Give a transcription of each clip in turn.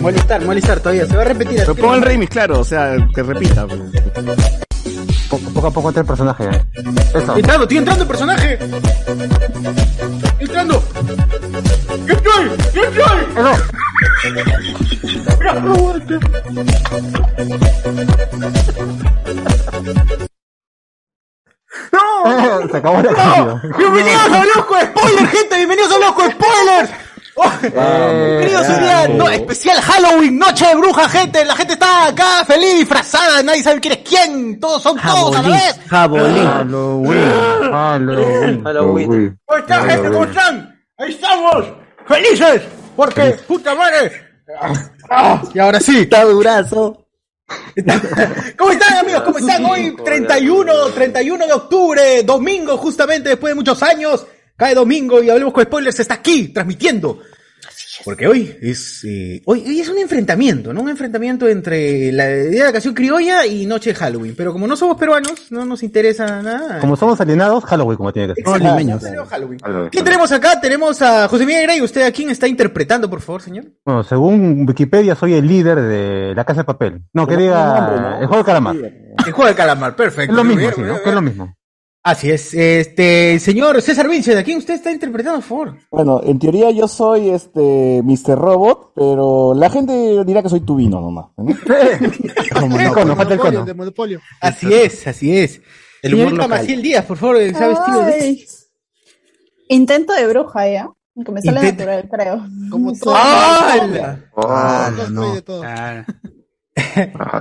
Molestar, molestar todavía. Se va a repetir. Pero pongo el remix, claro, o sea, que repita. pues. Poco, poco a poco entra el personaje. Eso. Entrando, estoy entrando el personaje. Entrando. ¡Yo estoy! ¡Yo estoy! Mira, aguanta. ¡No! Se acabó la ¡No! ¡Bienvenidos a Loco Spoiler, gente! ¡Bienvenidos a Loco Spoilers! Oh, queridos, hoy día, no, especial Halloween, noche de bruja, gente. La gente está acá feliz, disfrazada, nadie sabe quién es quién. Todos son todos a la vez. Halloween. Halloween. Halloween. ¿Cómo están, gente? ¿Cómo están? Ahí estamos, felices, porque, puta madre. Ah, y ahora sí. Está durazo. ¿Cómo están, amigos? ¿Cómo están? Hoy, 31, 31 de octubre, domingo, justamente después de muchos años. Cae domingo y Hablemos con Spoilers está aquí, transmitiendo. Porque hoy es, eh, hoy, hoy es un enfrentamiento, ¿no? Un enfrentamiento entre la Día de la Canción Criolla y Noche de Halloween. Pero como no somos peruanos, no nos interesa nada. Como somos alienados, Halloween como tiene que ser. Exacto, limeños. Halloween. ¿Quién tenemos acá? Tenemos a José Miguel Grey. ¿Usted a quién está interpretando, por favor, señor? Bueno, según Wikipedia soy el líder de la Casa de Papel. No, que Pero diga no, hombre, ¿no? el juego de calamar. El juego de calamar, perfecto. Es lo mismo, sí, ¿no? Que es lo mismo. Así es. Este, señor César Vince, ¿a quién usted está interpretando, por favor? Bueno, en teoría yo soy este Mr. Robot, pero la gente dirá que soy Tubino nomás. ¿no? El cono, falta el cono. de Monopolio. Así es, así es. El Señorita. Maciel Díaz, por favor, ¿sabe vestido de Ay. Intento de bruja, ¿ya? Que me sale Intento- natural, creo. Como todo. ¡Hala! Ah, no.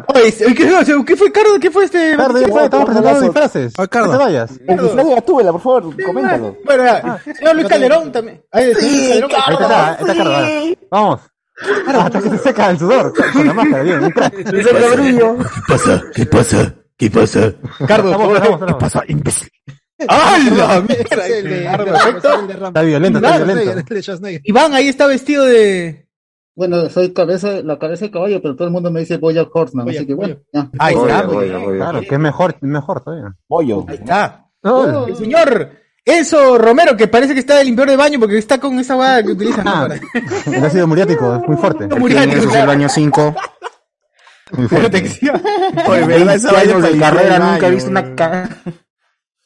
Oye, ¿qué, fue- ¿qué fue, Cardo? ¿Qué fue este? Cardo, ya fue, estamos presentando disfraces. No te vayas. El disfraz de Gatúbela, por favor, coméntalo. Bueno, ya. señor Luis Calderón también. Ahí, Calderón. Ahí está, está Cardo. ahora. Vamos. Hasta que se seca el sudor. Con la máscara, bien, crack. ¿Qué pasa? ¿Qué pasa? ¿Qué pasa? Cardo, vamos. pasa, imbécil? El de Rambo. Está violento, está violento. Iván, ahí está vestido de. Bueno, soy cabeza, la cabeza de caballo, pero todo el mundo me dice Boya Horseman, Bojack, así que bueno. ya. Ahí está, voy. Claro, que es mejor, es mejor todavía. Pollo. Ahí está. No, El señor Enzo Romero, que parece que está de limpiador de baño porque está con esa guada que utilizan. ¿no? Ah, Para- el ácido muriático es muy fuerte. Muriático, Eso es el claro. año 5. Muy fuerte. Protección. Oye, ¿verdad? Esa vaina de carrera, el nunca he baño, visto una cara.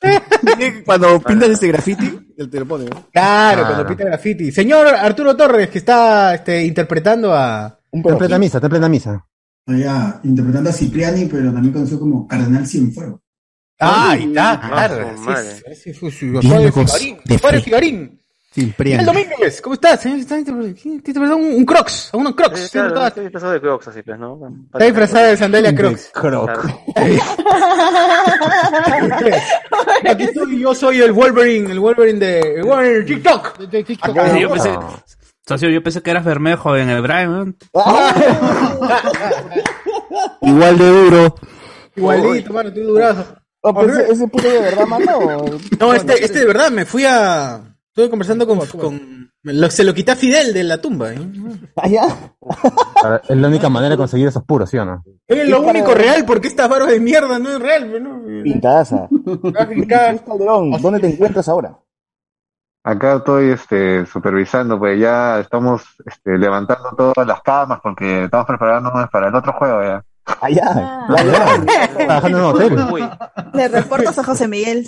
Cuando pintas ese graffiti, te lo pone, ¿no? Claro, Claro. cuando pinta graffiti. Señor Arturo Torres, que está este, interpretando a. Un Está en plena misa, está en plena misa. Allá, interpretando a Cipriani, pero también conocido como Cardenal Cienfuegos. Ah, ahí está, claro. su así madre. es, así fue su- Figarín. Miguel Domínguez, ¿cómo estás? señor? Interpretando un, un Crocs, a unos Crocs. Sí, ¿sí? claro, estoy disfrazado de Crocs así, pues, ¿no? Está disfrazada de sandalia Crocs. Croc. Aquí estoy, yo soy el Wolverine, el Wolverine de el Wolverine de TikTok. De- de TikTok. Acá. Sí, yo pensé, socio, yo pensé que eras Bermejo en el Brian. Igual de duro. Igualito, mano, estoy durazo. Oh, pero ese, ese puto de verdad, mano. o- No, este, este de verdad, me fui a. Estuve conversando con. con lo- se lo quité a Fidel de la tumba. ¿eh? Allá. Para- Es la única manera de conseguir esos puros, ¿sí o no? Es lo único real, porque esta barba de mierda no es real, pues, ¿no? Calderón, ¿dónde te encuentras ahora? Acá estoy este, supervisando, pues ya estamos este, levantando todas las camas porque estamos preparándonos para el otro juego ya. Allá. Ah. Trabajando en un hotel. Uy, Le reportas a José Miguel.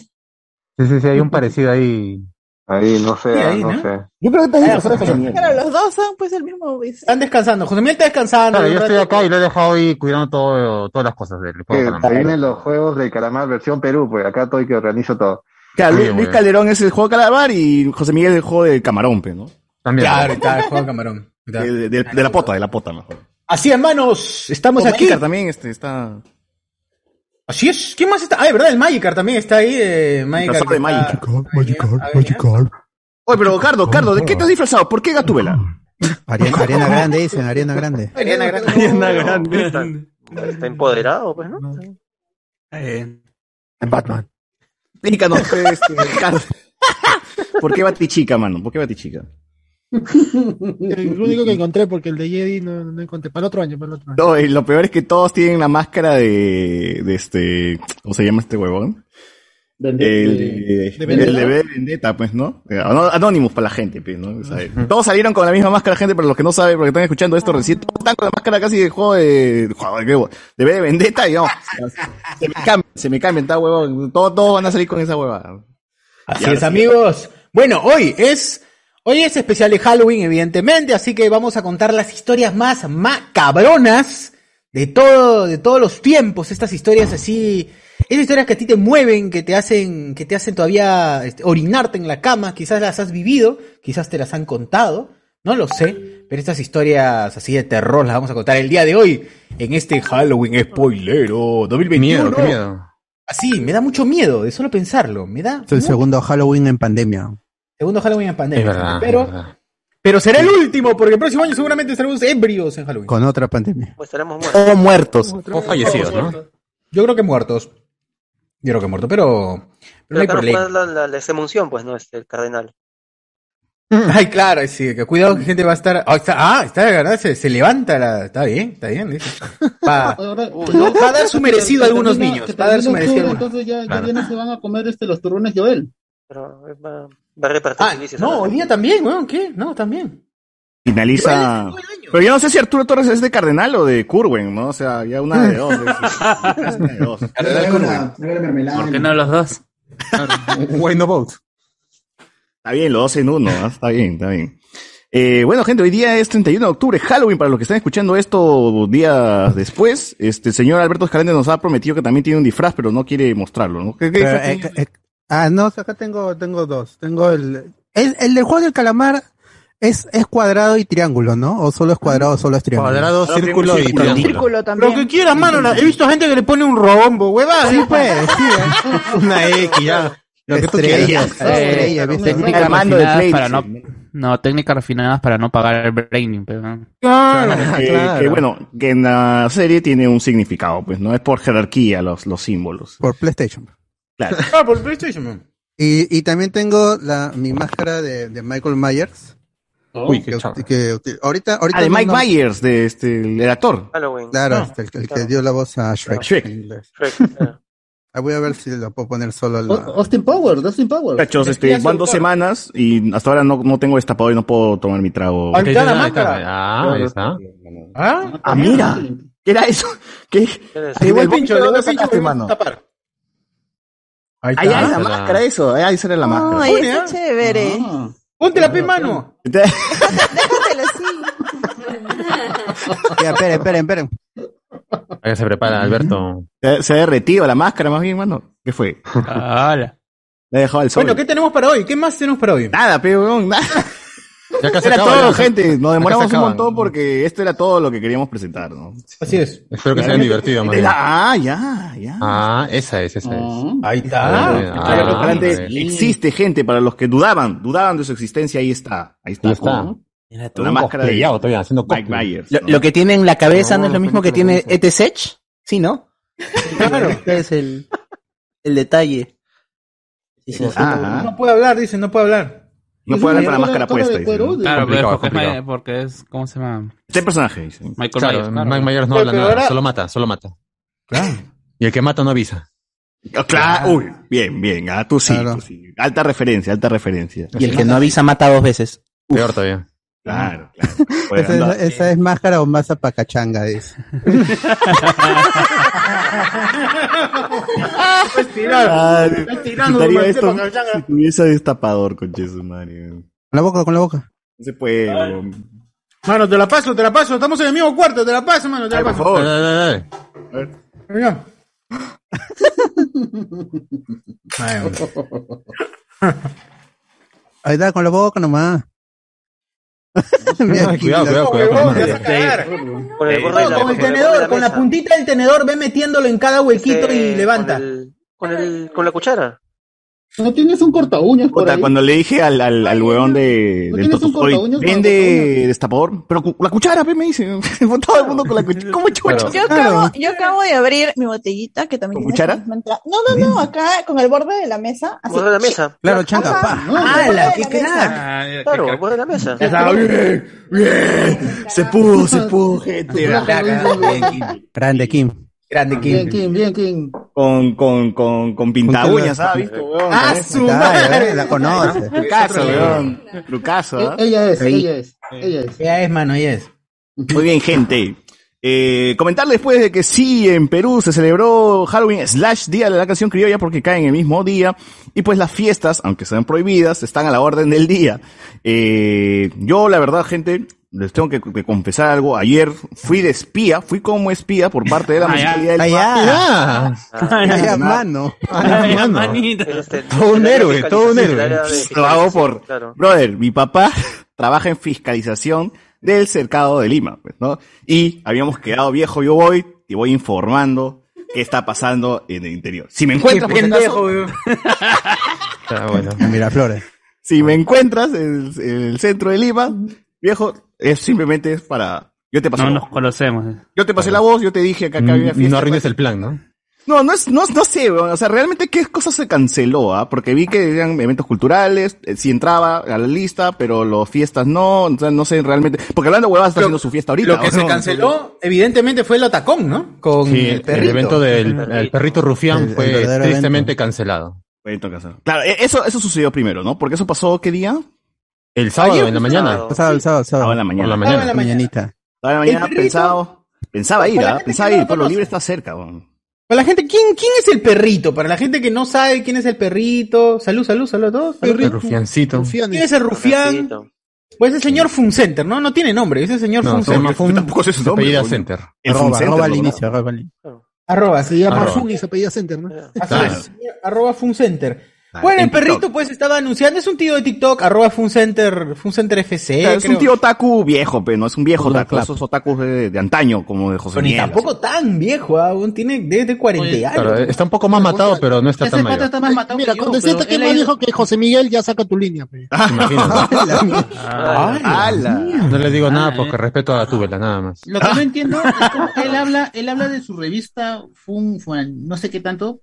Sí, sí, sí, hay un parecido ahí. Ahí, no sé, Sí, ahí, no, ¿no? sé. Yo creo que te has disfrazado de José Miguel. Claro, los dos son pues el mismo. pues. Están descansando. José Miguel está descansando. Claro, yo estoy rato. acá y lo he dejado ahí cuidando todo, todas las cosas del juego. vienen los juegos de Calamar versión Perú, pues acá estoy que organizo todo. Claro, Luis. Calderón es el juego de calamar y José Miguel es el juego de camarón, pe, ¿no? También. Claro, está el juego de camarón. Está. De, de- de la pota, de la pota, mejor. Así, hermanos, estamos aquí. También este, está... Así es. ¿Quién más está? Ah, de verdad, el Magikarp también está ahí. Eh, Magikarp. De Magikarp, Magikarp, Oye, pero Cardo, Cardo, ¿de qué te has disfrazado? ¿Por qué Gatúbela? Ariana, Ariana Grande dicen, Ariana Grande. Ariana Grande. Ariana Grande. está, está empoderado, pues, ¿no? Eh, Batman. Explícanos, pues, este, Cardo. ¿Por qué Batichica, mano? ¿Por qué Batichica? El único que encontré, porque el de Jedi no, no encontré. Para el otro año, para el otro año. No, y lo peor es que todos tienen la máscara de, de este, ¿cómo se llama este huevón? El de, el de B de Vendetta, pues, ¿no? Eh, ano- Anonymous para la gente, pues, ¿no? O sea, todos salieron con la misma máscara, gente, pero los que no saben, porque están escuchando esto recién, todos están con la máscara casi de juego de, de, de B de Vendetta, y no, se me cambian, se me cambian, está huevón, todos, todos van a salir con esa huevada. Así es, sí. amigos. Bueno, hoy es, hoy es especial de Halloween, evidentemente, así que vamos a contar las historias más macabronas de todo, de todos los tiempos, estas historias así, esas historias que a ti te mueven, que te hacen, que te hacen todavía este, orinarte en la cama, quizás las has vivido, quizás te las han contado, no lo sé, pero estas historias así de terror las vamos a contar el día de hoy, en este Halloween spoilero 2021. Miedo, qué miedo. Así, me da mucho miedo de solo pensarlo, me da Es el segundo Halloween en pandemia. Segundo Halloween en pandemia. Es verdad, pero, es verdad. pero será el último, porque el próximo año seguramente estaremos ebrios en Halloween. Con otra pandemia. Pues estaremos O muertos. O fallecidos, ¿no? Yo creo que muertos. Yo creo que muertos, pero, pero no hay la, la, la exemunción, pues, ¿no? Este, el cardenal. Ay, claro, sí, que cuidado que gente va a estar. Ah, está, ah, está de verdad, se, se levanta la. Está bien, está bien, dice. Va, va a dar su merecido a algunos termina- niños. Va a dar su merecido. Entonces ya, ya Claro. viene se van a comer este, los turrones Joel. Pero eh, va, a repartir. Ah, No, hoy día también, weón, ¿qué? No, también. Finaliza. Pero yo no sé si Arturo Torres es de Cardenal o de Curwen, ¿no? O sea, ya una de dos. es una de dos. Mermelada. ¿Por qué no los dos? Why no vote? Está bien, los dos en uno, ¿no? está bien, está bien. Eh, bueno, gente, hoy día es 31 de octubre, Halloween, para los que están escuchando esto días después. Este el señor Alberto Escalante nos ha prometido que también tiene un disfraz, pero no quiere mostrarlo, ¿no? ¿Qué, qué Pero, disfraz eh, eh, ah, no, acá tengo, tengo dos. Tengo el, el, el del juego del calamar es, es cuadrado y triángulo, ¿no? O solo es cuadrado o solo es triángulo. Cuadrado, No, círculo y triángulo. Círculo también. Lo que quieras, mano. la- He visto gente que le pone un rombo, huevada. Sí, pues, sí, ¿eh? Una X, ya. Lo que tú. Técnicas refinadas Play, para no, técnicas refinadas para no pagar el braining, pero. Claro. que, claro. que, bueno, que en la serie tiene un significado, pues, no es por jerarquía los, los símbolos. Por PlayStation. Claro. Ah, por PlayStation, man. Y, y también tengo la, mi máscara de, de Michael Myers. Uy, qué Que, chavo. que- que ahorita, ahorita Ah, de Mike no- Myers, de este, el actor. Halloween. Claro, Ah, este, el, que- el que claro. dio la voz a Shrek. Shrek. en inglés. Shrek, claro. Ah, voy a ver si lo puedo poner solo la... Austin Powers, Austin Powers. Muchachos, este, van dos semanas y hasta ahora no, no tengo destapado y no puedo tomar mi trago. Ahí está la. Ah, ahí está. ¿Ah? Ah, mira. ¿Qué era eso? ¿Qué? Igual pincho, vómito, igual ¿dónde pincho, sacaste, voy a mano? tapar. Ahí está. la máscara, eso. Ahí esa era la máscara. Ay, Pone, está ¿ah? chévere. Ah. Ponte la P, mano. Déjatelo así. Ya, esperen, esperen, esperen. Ahí se prepara, Alberto. Se, se ha derretido la máscara más bien, mano. ¿Qué fue? Hala. Le he dejado al sol. Bueno, ¿qué tenemos para hoy? ¿Qué más tenemos para hoy? Nada, pero nada. Ya casi Era acaba, todo, ya. gente. Nos demoramos un montón porque esto era todo lo que queríamos presentar, ¿no? Así es. Espero que se hayan divertido, man. Ah, ya, ya. Ah, esa es, esa es. Ah. Ahí Ah, está. ah, ah, existe gente para los que dudaban, dudaban de su existencia, ahí está. Ahí está. Ahí está. La máscara de todavía, haciendo Mike. Myers. Lo, lo que tiene en la cabeza no, es lo mismo que tiene ET Sech, ¿sí, no? Claro. Este es el, el detalle. Sí, sí, sí. No puede hablar, dice, no puede hablar. No puede hablar con la máscara puesta. dice. Claro, pero es Complicado, porque, es, complicado. Ma- porque es, ¿cómo se llama? Este personaje, dice. Michael Claro, Myers. claro. Mike Myers no Pero- habla nada, ahora- solo mata, solo mata. Claro. Y el que mata no avisa. Ah, Claro, uy, bien, bien, ah, tú sí, tú sí. Alta referencia, alta referencia. Y el que no avisa mata dos veces. Peor todavía. Claro, claro. Pues, Esa, es, esa es máscara o masa pacachanga, dice. Tirando, quitaría Marcelo, esto si tuviese destapador, conche su madre. No Con la boca, con la boca. se puede. Mano, te la paso, te la paso. Estamos en el mismo cuarto, te la paso, mano, te la Ay, por paso. favor. Dale, dale, dale. Venga. Ay, hombre. Ahí está, con la boca nomás. Cuidado, cuidado, cuidado con el tenedor, con la puntita del tenedor, ve metiéndolo en cada huequito Este, y levanta. Con, el, con, el, con la cuchara. ¿No tienes un corta uñas por Puta, ahí? cuando le dije al, al, al weón de, ¿No del tienes un Totosoy, corta uñas con vende destapador, pero cu- la cuchara, pe, me dice. Todo el mundo con la cuchara. ¿Cómo chucha? Yo acabo, yo acabo de abrir mi botellita que también ¿Con cuchara? No, no, no, acá con el borde de la mesa. Así. Borde de la mesa. Claro, changa, Ajá. pa. No, ¡Hala, qué crack! Ah, ya, Claro, el borde de la mesa. Ya está, bien, bien. Se pudo, se pudo, gente. Grande, Kim. Grande Bien, King, bien, King. Con, con, con, con pinta uñas, ¿has visto, weón? ¡Ah, su madre! La conoce. Trucazo, weón. Trucazo, ¿ah? E- Ella es, ella es, ella es. Ella es, mano, ella es. Muy bien, gente. Eh, comentarles después de que sí, en Perú se celebró Halloween slash Día de la Canción Criolla porque caen el mismo día. Y pues las fiestas, aunque sean prohibidas, están a la orden del día. Eh, yo, la verdad, gente, les tengo que, que confesar algo. Ayer fui de espía, fui como espía por parte de la. Municipalidad del Allá. Parque. Allá, mano. Todo un el héroe, todo un héroe. el Lo hago por, Claro. brother, mi papá trabaja en fiscalización del cercado de Lima, pues, ¿no? Y habíamos quedado viejo, yo voy y voy informando qué está pasando en el interior. Si me encuentras, por pendejo. Ah, bueno. Miraflores. si me encuentras en, en el centro de Lima, viejo, es simplemente es para, yo te pasé No la nos voz. conocemos. Yo te pasé la voz, yo te dije que acá había fiesta. Mm, No arruines el plan, ¿no? No, no es, no, no sé, o sea, realmente qué cosa se canceló, ¿ah? Porque vi que eran eventos culturales, eh, sí entraba a la lista, pero los fiestas no, o sea, no sé realmente, porque hablando de huevadas está Lo- haciendo su fiesta ahorita. Lo que ¿o se no? canceló, evidentemente, fue el otacón, ¿no? Con Sí, el el, perrito. evento del El el perrito rufián El- el fue tristemente cancelado. Evento cancelado. Claro, eh, eso, eso sucedió primero, ¿no? Porque eso pasó, ¿qué día? El sábado Ayer en la mañana. sábado. Sábado, sábado, Estaba en sábado. la mañana. la mañana. la. Mañanita. En la mañana, El perrito- pensado, pensaba ir, ¿ah? Pensaba ir, lo Pueblo. Libre está cerca, weón. Para la gente, ¿quién, ¿quién es el perrito? Para la gente que no sabe quién es el perrito. Salud, salud, salud a todos. Salud. El rufiancito. ¿Quién es el rufián? Pues el señor Funcenter, ¿no? No tiene nombre, es el señor No, se Funcenter. llama Fun, tampoco sé su se nombre, apellida coño. Center. El Arroba, Funcenter, arroba al inicio, arroba al inicio. Arroba, Se llama Arroba. Fun y se apellida Center, ¿no? Así Claro. es, arroba Funcenter. Claro, Bueno, en el perrito pues estaba anunciando, es un tío de TikTok, arroba Funcenter, Funcenter FC, Claro, es un tío otaku viejo, pero no es un viejo otaku, clap. esos otakus de, de antaño, como de José Pero ni Miguel. tampoco tan viejo, ¿ah? aún tiene desde 40 Oye, años. Claro, está un poco más matado, pero no está Ese tan pata mayor. está más matado Mira, que yo, con decirte pero que él más dijo que José Miguel ya saca tu línea. Ah. No le digo nada porque respeto a Tubela, nada más. Lo que no entiendo es cómo él habla, él habla de su revista Fun, Fun, no sé qué tanto,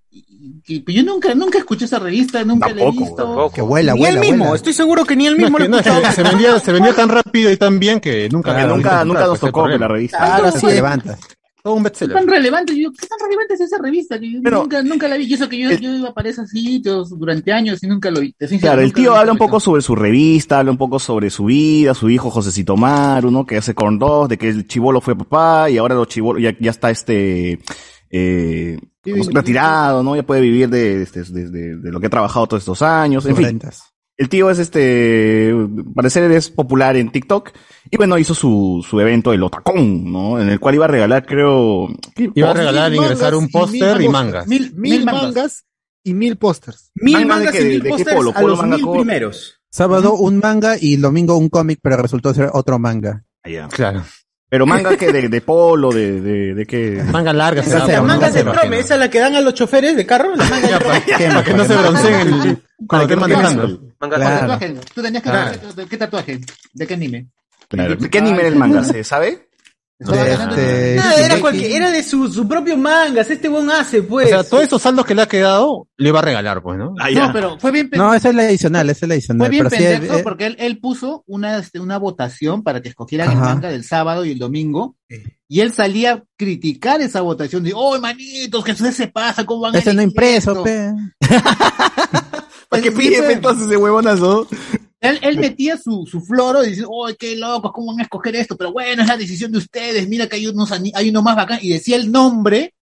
pero yo nunca, nunca escuché esa revista, nunca la he Tampoco, visto. tampoco. Que vuela, ni él vuela, mismo, vuela. estoy seguro que ni él No, mismo que, lo no, que se vendía, se vendía tan rápido y tan bien que nunca, Que nunca, nunca nos tocó ver la revista. Ahora sí Fue levanta. Todo un ¿Qué bestseller. tan relevante? Yo, ¿Qué tan relevante es esa revista? Que yo Pero- nunca, nunca la vi. Y eso que yo, El- yo iba a para esos sitios durante años y nunca lo vi. Claro, el nunca tío habla un poco sobre su revista, habla un poco sobre su vida, su hijo Josecito Maru, ¿no? Que hace corn dos, de que el chivolo fue papá y ahora los chivolos ya, ya está este eh, Sí, retirado, ¿no? Ya puede vivir de, de, de- de- de lo que ha trabajado todos estos años. En fin, el tío es este, parecer es popular en TikTok y bueno, hizo su, su evento el Otacón, ¿no? En el cual iba a regalar, creo. Iba a regalar, ingresar un póster y mangas. Mil, Mil mangas y mil pósters. Mil ¿Manga de mangas qué? y mil ¿De qué pósters polo? a ¿Polo, los manga, mil primeros. Sábado un manga y domingo un cómic, pero resultó ser otro manga. Claro. Pero manga que de, de polo, de, de, de qué. Manga larga, será, las mangas de se imagina. esa es la que dan a los choferes de carro, las mangas de. Para que no se bronceen el- cuando esté manejando. Manga ¿Qué Claro. tatuaje? Tú tenías que Claro. ¿qué, qué tatuaje? ¿De qué anime? Claro. ¿De qué anime era el manga? ¿Se sabe? De este, Nada, era, cualquier- era de su, su propio mangas, este buen hace, O pues. sea, todos esos saldos que le ha quedado, le va a regalar, pues, ¿no? Ah. No, pero fue bien, No, esa es la adicional, esa es la adicional. fue bien pero pendejo eh, porque él, él puso una, este, una votación para que escogieran el manga del sábado y el domingo. Y él salía a criticar esa votación. De, oh, manitos, que se pasa, ¿cómo van a ese no impreso, esto?" pe. ¿Para qué pide entonces ese huevonazo? Él, él metía su, su floro y decía, oh, qué locos, ¿cómo van a escoger esto? Pero bueno, es la decisión de ustedes, mira que hay, unos, hay uno más bacán. Y decía el nombre,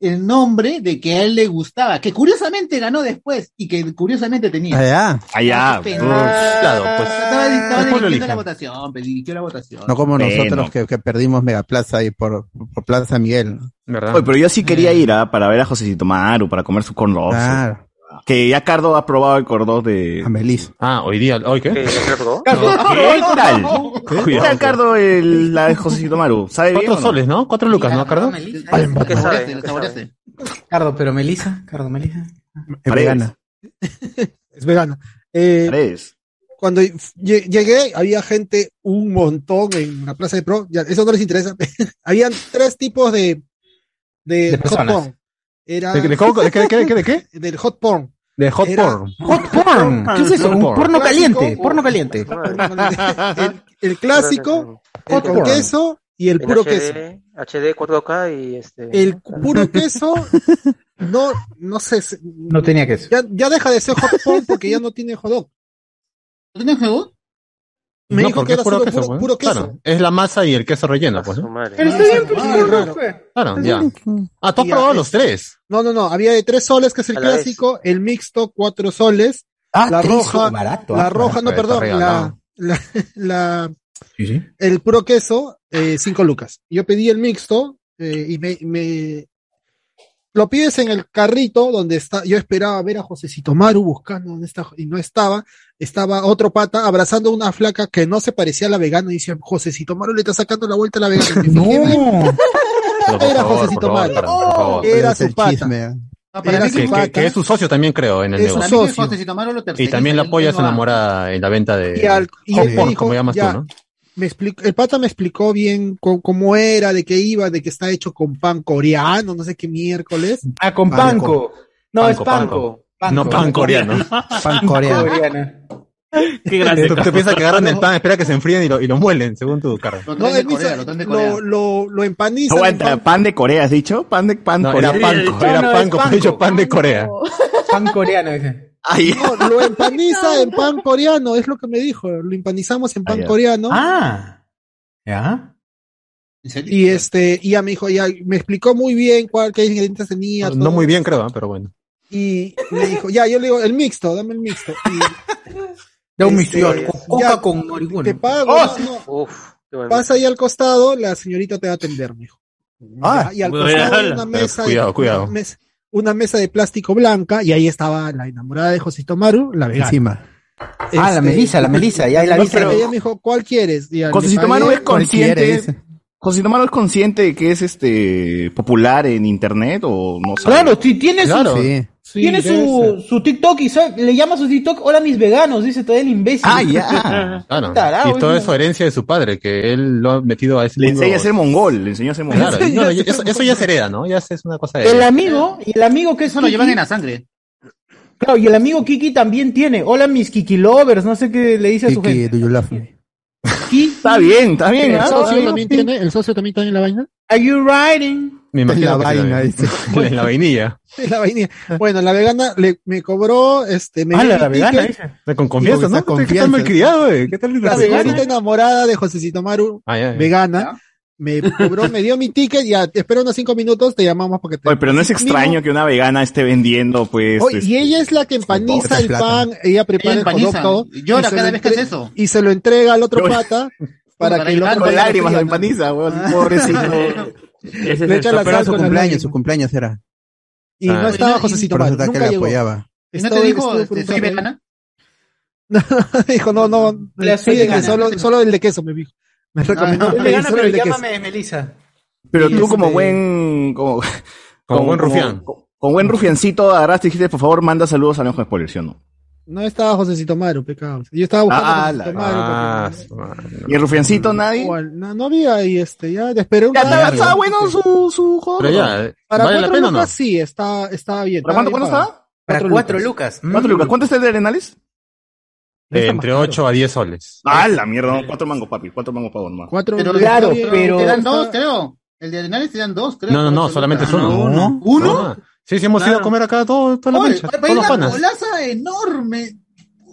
el nombre de que a él le gustaba, que curiosamente ganó después y que curiosamente tenía. Allá. Allá. Qué pues. Claro, pues. Estaba, estaba dirigiendo la votación, pe, dirigió la votación. No como Bueno. nosotros que, que perdimos Megaplaza ahí por, por Plaza Miguel. ¿Verdad? Oye, pero yo sí quería ir ¿ah? para ver a Josecito Maru, para comer su corn. Claro, Que ya Cardo ha probado el corn dog de... a Melissa. Ah, hoy día, ¿hoy ¿Qué? qué? ¿Ya se lo probó? Cardo, ¿qué tal? ¿Qué tal, Cardo, el, la de Josecito Maru? ¿Sabe bien Cuatro soles, ¿no? Cuatro lucas, ¿no, Cardo? ¿Qué ¿Qué sabe? Cardo, pero Melissa, Cardo, Melissa. Es vegana. Es vegana. Eh, cuando lle- llegué, había gente un montón en la Plaza de Pro. Ya, eso no les interesa. Habían tres tipos de, de, De personas. Era ¿De, de, de qué, de qué, de qué, de qué? del hot porn. De hot Era- porn. Hot porn. ¿Qué es eso? Un Porn. porno caliente, porno caliente. El, el clásico, el Hot con porn. queso y el En puro HD, queso. HD 4K y este. El puro queso, no, no sé. se- No tenía queso. Ya, ya deja de ser hot dog porque ya no tiene hot dog. ¿No tiene hot dog? Me no, dijo porque que es era puro solo queso, puro, pues. puro queso. Claro, es la masa y el queso relleno, pues. ¿no? Pero está bien, pues. Claro, ya. Ah, tú has probado los tres. No, no, no. Había de tres soles, que es el clásico, el mixto, cuatro soles. Ah, la tres, roja, barato, la ah, roja, no, perdón, la, la, la, Sí, sí. el puro queso, eh, cinco lucas. Yo pedí el mixto, eh, y me, me, lo pides en el carrito donde está, yo esperaba ver a Josecito Maru buscando dónde está, y no estaba, estaba otro pata abrazando a una flaca que no se parecía a la vegana, y decía, Josecito Maru le está sacando la vuelta a la vegana. Por Era favor, Josecito Maru. Era su pata. chisme, ah. No, para Que, es su socio también, creo, en el Es negocio. socio. José Y también le él apoya a no su enamorada en la venta de Y, al, y hot él me porn, dijo, como llamas ya, tú, ¿no? Me explicó, el pata me explicó bien co- cómo era, de qué iba, de que está hecho con pan coreano, no sé qué miércoles. Ah, con Panko. panco. No, es Panko, panco. Panko. No pan coreano. Pan coreano. Qué grande. Tú, tú piensas que agarran el pan, espera que se enfríen y lo, y lo muelen, según tu carro. No, él Corea, lo de Corea. lo, lo, lo empanizan. en Aguanta, pan- pan de Corea, ¿has dicho? Pan de pan No, era coreano. panco, No, era no, panko. he dicho pan de Corea. Pan coreano, dice. Ay, no, lo empaniza en pan coreano, es lo que me dijo. Lo empanizamos en pan Ah, ya. coreano. Ah. ¿Ya? Y este, y ya me dijo, ya me explicó muy bien cuál, qué ingredientes tenía. No todo. muy bien, creo, ¿eh? pero bueno. Y me dijo, ya, yo le digo, el mixto, dame el mixto. Y Da un Este, Coca ya, con marihuana. te pago, Oh, no, no. Uf, qué bueno. Pasa ahí al costado, la señorita te va a atender, mijo. Ah, y al costado hay una mesa, Cuidado, cuidado. Una, mesa, una mesa de plástico blanca y ahí estaba la enamorada de Josito Maru, la vegana. Encima. Ah, la Este, Melisa, la Melisa, ya la no, viste. pero ella me dijo, ¿cuál quieres? Y pagué. Manu es consciente. Josecito Manu es consciente de que es este popular en internet o no sabe. Claro, si tiene su. Sí. Sí, tiene su, su TikTok y sabe- le llama a su TikTok, hola mis veganos, dice todavía el imbécil. Ah, ya. Claro. Y todo es eso herencia de su padre, que él lo ha metido a ese Le mundo. enseña a ser mongol, le enseñó a ser mongol. Claro, no, eso, eso ya se hereda, ¿no? Ya es una cosa de... El amigo, y el amigo que es Eso lo llevan en la sangre. claro, y el amigo Kiki también tiene, hola mis Kiki lovers, no sé qué le dice a su Kiki, gente. do you love me? Está bien, está bien. ¿El ¿ah? socio también tiene? ¿El socio también tiene la vaina? are you riding? Me imagino La vaina, dice. en la vainilla. La vainilla. Bueno, la vegana le, me cobró, este, me Ah, la, vegana. Con confianza, ¿no? ¿Qué tal confianza. malcriado, güey? ¿Qué tal La La señorita vegana. enamorada de Josecito Maru, Ah, ya, ya. vegana, me cobró, me dio mi ticket, ya, espera unos cinco minutos, te llamamos porque te... Oye, pero no es extraño que una vegana esté vendiendo, pues. Oye, este, y ella es la que empaniza el pan, ella prepara Ella el todo, Llora y se cada lo vez que hace eso. Y se lo entrega al otro Llora. pata para Para que llorar con lágrimas lo lo empaniza, weón, pobrecito. Ese es Le echa la sal su cumpleaños, su cumpleaños era. Y Ah. no estaba Josecito que nunca le llegó. apoyaba. ¿Y no te dijo, soy vegana? dijo, no, no, Le solo, solo el de queso, me dijo. Me recomendó Es pedir vegana, solo pero llámame Melissa. Pero tú, como este- buen. Como, Como buen rufián. Como, como buen rufiancito, agarraste y dijiste, por favor, manda saludos a Alejo Spoiler, ¿sí o no? No estaba Josecito Maru, pecado. Yo estaba buscando Ah, a Josecito la-. Ah, porque-. ¿Y el rufiancito nadie? Igual, no, no había y este, ya esperé un Ya estaba, estaba bueno su, su juego. Pero ya, Para ¿vale la cuatro pena o no? lucas sí, está, estaba bien. ¿Para cuánto, estaba cuánto estaba? Para Cuatro cuatro lucas. lucas. ¿Cuánto Mm. lucas? ¿Cuánto está el de Arenales? Eh, entre 8 a 10 soles. Ah, la mierda, no, cuatro mangos, papi, cuatro mangos para nomás. Cuatro Pero, Claro, pero pero- Te dan dos, creo. El de Arenales te dan dos, creo. No, no, no, solamente es absoluta. uno. Ah, no. ¿Uno? Ah, Sí, sí, hemos ido a Claro. comer acá todo, toda la Oye, mancha, hay todos los una panas. colaza enorme.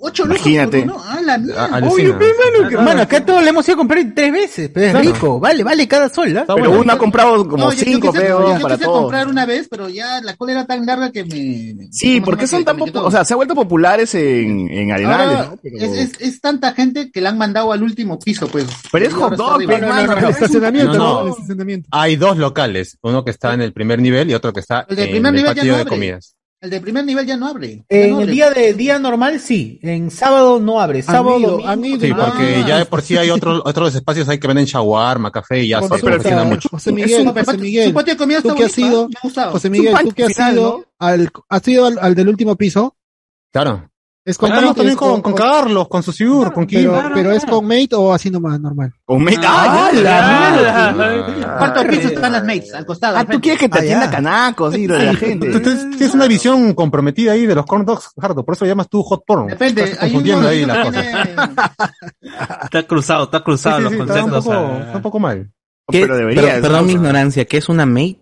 Ocho lucas Imagínate. por uno. Ah, la. A- pero, hermano, que- hermano, acá todos le hemos ido a comprar tres veces, pero es Claro. rico, vale, vale cada sol, ¿ah? Pero bueno. uno ha comprado como No, yo- yo cinco, quise- feo, yo para quise todos. comprar una vez, pero ya la cola era tan larga que me... Sí, ¿cómo porque son tan populares, o sea, se ha vuelto populares en, en Arenales, Ahora, ¿no? Pero, es, es, es tanta gente que la han mandado al último piso, pues. pero es hot dog, arriba. pe, mano, El es un- estacionamiento. Hay dos locales, uno que está en el primer nivel y otro que está El en primer el nivel ya patio de comidas. El de primer nivel ya no abre. Ya En no el día de día normal sí, en sábado no abre, sábado Han ido, domingo, han ido. Sí, Ah. porque ya de por sí hay otros otros espacios ahí que venden shawarma, café y ya se mucho. José Miguel, un- José su Miguel. patio de comida ¿Tú está qué has ido? ¿ah? Me ha gustado. José Miguel, ¿tú qué has ido ¿no? al, has ido al, al del último piso? Claro. Es con mate, también es con, con Carlos, con su Sigur, con Kim. pero, pero es con mate o así nomás, normal. Con me- ¡Ah, ¡Ah, ya! la. Cuarto piso están las mates, al costado. Ah, tú quieres que te Ah, atienda canacos, sí, de la gente. Tú tú- tienes una visión comprometida ahí de los corn dogs, Jardo, por eso llamas tú hot porn. Depende, Estás confundiendo ahí las cosas. Está cruzado, está cruzado los sí, está un conceptos. poco, está un poco mal. ¿Qué- Pero debería, Perdón, mi ignorancia, ¿qué es una maid?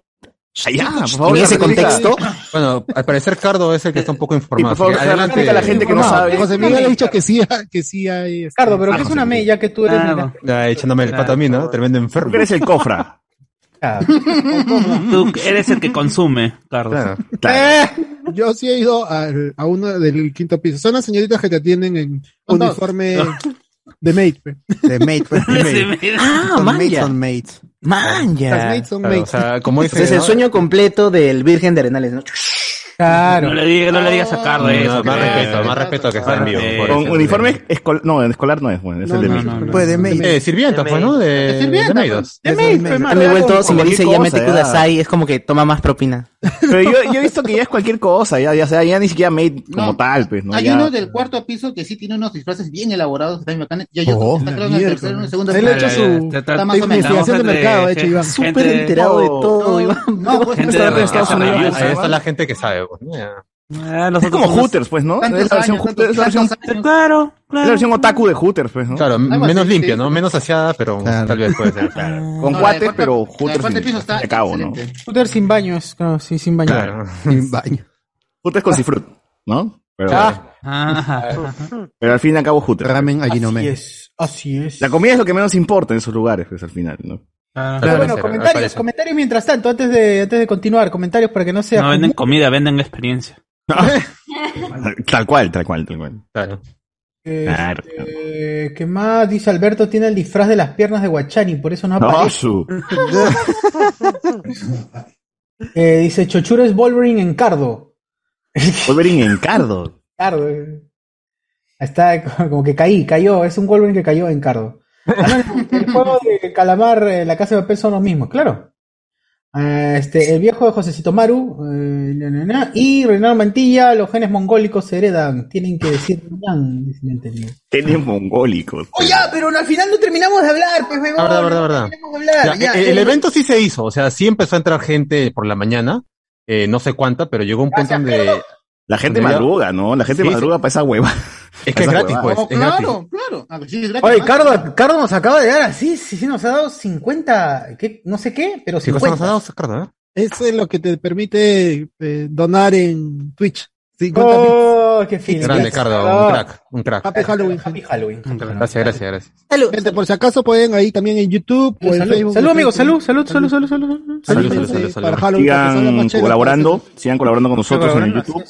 Allá, por favor. En ese contexto, Bueno, al parecer Cardo es el que está un poco informado. por favor, así que Gerardo, explica a la gente que no sabe. José Miguel ha dicho que sí, que sí hay. este, Ricardo, pero ¿qué es una me ya que tú eres? Ya echándome el pato a mí, ¿no? Tremendo enfermo. Tú eres el cofra. Ah, Tú eres el que consume, Carlos. Eh, yo sí he ido a uno del quinto piso. Son las señoritas que te atienden en uniforme de maid. pe. De mate, pues. Ah, Son man, ya. son o sea, como dice. Es el ¿no? sueño completo del Virgen de Arenales, ¿no? Claro. No le digas, no le digas a Carlos No, eso. más respeto, más respeto que está en vivo. Con uniforme escolar. No, en escolar no es, bueno, es No, el de no, mí. no, no. Pues de maid. Eh, sirvienta, pues, ¿no? De, De sirvienta, de Meidos. De Eso maid, es pe, maid. mano, Me he vuelto, si me cualquier dice Yamete. Kudasai, es como que toma más propina. Pero yo, yo he visto que ya es cualquier cosa, ya, ya sea, ya ni siquiera made como No. tal, pues, ¿no? Hay Ya- uno del cuarto piso que sí tiene unos disfraces bien elaborados, están bacanes, y hay otro Oh, está creo en el tercero, en el segundo. Él ha hecho su está más o menos. investigación de mercado, ha entre hecho Iván. Súper enterado de todo, Iván. No, pues, Gente de de Estados Unidos. Ahí está la gente que sabe, pues, ¿no? Ya. Ah, Es como somos- Hooters, pues, ¿no? Es la versión, años, Hooters, es la versión, tantos años. Claro, es la claro. versión otaku de Hooters, pues, ¿no? Claro, menos así, limpia, sí. ¿no? Menos aseada, pero Claro. tal vez puede ser. Claro. Con No, cuates, pero Hooters sin, piso está de sin baño, es, claro, sí, sin baño. Claro. Sin baño. Hooters con cifrut, ¿no? Pero, Ah, Ajá. pero al fin y al cabo Hooters. Ramen así Ajinome. es, así es. La comida es lo que menos importa en esos lugares, pues, al final, ¿no? Ah. Pero bueno, parecer, comentarios, comentarios mientras tanto, antes de, antes de continuar, comentarios para que no sea. No venden comida, venden experiencia. Tal cual, tal cual, tal cual. Claro. Claro. ¿Qué más? Dice Alberto, tiene el disfraz de las piernas de Guachani, por eso no No, aparece. su. Eh, dice Chochuro es Wolverine en Cardo. Wolverine en Cardo. Cardo. eh. Está como que caí, cayó, es un Wolverine que cayó en Cardo. El juego de Calamar, eh, la casa de papel son los mismos, claro. Ah, este, el viejo de Josecito Maru, eh, na, na, na, y Renato Mantilla, los genes mongólicos se heredan, tienen que decir. Genes mongólicos. Oh, ya, pero al final no terminamos de hablar, pues, La verdad, verdad, no verdad. terminamos de hablar, Ya, ya, el, el evento sí se hizo, o sea, sí empezó a entrar gente por la mañana, eh, no sé cuánta, pero llegó un punto donde... La gente madruga, ¿no? La gente Sí, madruga para esa hueva. Es que es gratis, huevada. pues, Oh, es gratis. claro, claro. Ah, sí, es gratis, Oye. Cardo, Cardo nos acaba de dar así, sí, sí, nos ha dado 50, ¿qué? no sé qué, pero ¿Qué cosa 50. nos ha dado Cardo, eh? Eso es lo que te permite eh, donar en Twitch. 50 bits. Oh, qué fino. Grande, Cardo, un crack, un crack. Happy Halloween. Happy Halloween. Gracias, gracias, gracias. Gente, por si acaso pueden ahí también en YouTube o en Salud, Facebook. salud, amigos, salud, salud, salud, salud, salud. Salud, Salud, salud, sí, salud, salud. Salga Sigan colaborando, sigan colaborando con nosotros en el YouTube.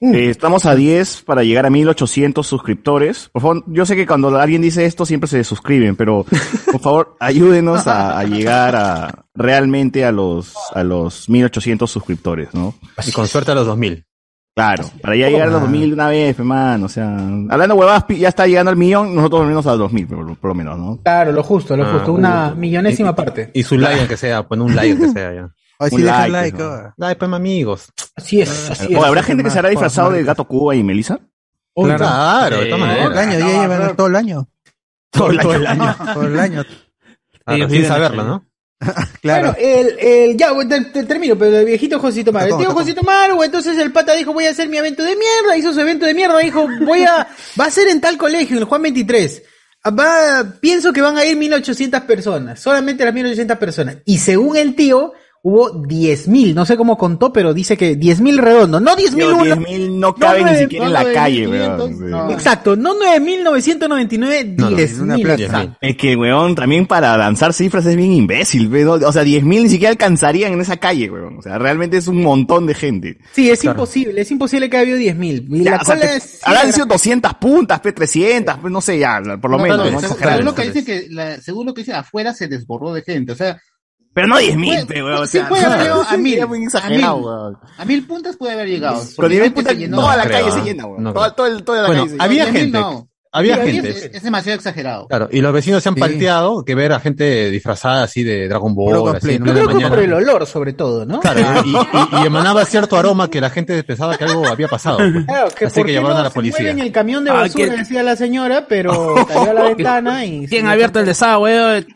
Mm. Eh, estamos a 10 para llegar a 1800 suscriptores. Por favor, yo sé que cuando alguien dice esto siempre se suscriben, pero por favor, ayúdenos a, a llegar a realmente a los a los 1800 suscriptores, ¿no? Y con suerte a los 2000. Claro, para ya llegar a los 2000 de una vez, hermano, o sea, hablando huevadas, ya está llegando al millón, nosotros al menos a los 2000, por, por lo menos, ¿no? Claro, lo justo, lo Ah, justo, una millonésima parte. Y su like, aunque sea, pon un like, aunque sea, ya. Ay, sí, Un deja like, like. ¿no? oh. Like, pues, amigos. Así es, así ¿O es. habrá gente que se hará disfrazado de gato Cuba y Melissa? Claro, claro, de todas Sí. Todo el año, ya llevan todo el año. Todo el año. Todo el año. Claro, Ellos sin saberlo, así. ¿no? Claro. Bueno, el, el, ya, te- te- termino, pero el viejito Josito Maru. El tío. Josito Maru, entonces el pata dijo, voy a hacer mi evento de mierda, hizo su evento de mierda, dijo, voy a, va a ser en tal colegio, en el Juan 23. Va, pienso que van a ir 1800 personas, solamente las 1800 personas. Y según el tío, hubo 10.000, no sé cómo contó, pero dice que 10.000 redondo, no 10.000 Digo, uno. 10.000 no caben ni nueve- siquiera en la no, calle, 9.500, weón. Sí. no. Exacto, no 9.999, No, no, 10.000. en una plaza. exacto. Es que, weón, también para lanzar cifras es bien imbécil, weón. O sea, 10.000 ni siquiera alcanzarían en esa calle, weón. O sea, realmente es un montón de gente. Sí, es imposible, es imposible que haya habido 10.000. Y Ya, la o sea, te- es... habrán sido 200 puntas, P 300, pues no sé, ya, por lo No, menos. no, ¿no? según lo que dice que la- según lo que dice afuera se desbordó de gente, o sea, Pero no 10.000, Puede- pe, weón. O sea, puede haber llegado a sí, mil, a exagerado, mil. a mil puntas puede haber llegado. Con porque 10.000 gente puntas, se llenó. toda la creo, calle se llena, weón. No Toda, todo el- toda la Bueno, calle se llena. había 10.000 gente. Había Sí, gente. Es, es demasiado exagerado. Claro, y los vecinos se han Sí. palteado que ver a gente disfrazada así de Dragon Ball, así en ¿no? Creo que por el olor, sobre todo, ¿no? Claro, y, y- y emanaba cierto aroma que la gente pensaba que algo había pasado. pues. Claro, que Así que llamaron no a la policía. en el camión de Ah, basura, ¿quién- decía la señora, pero cayó a la ventana y... ¿Quién ha abierto el desagüe?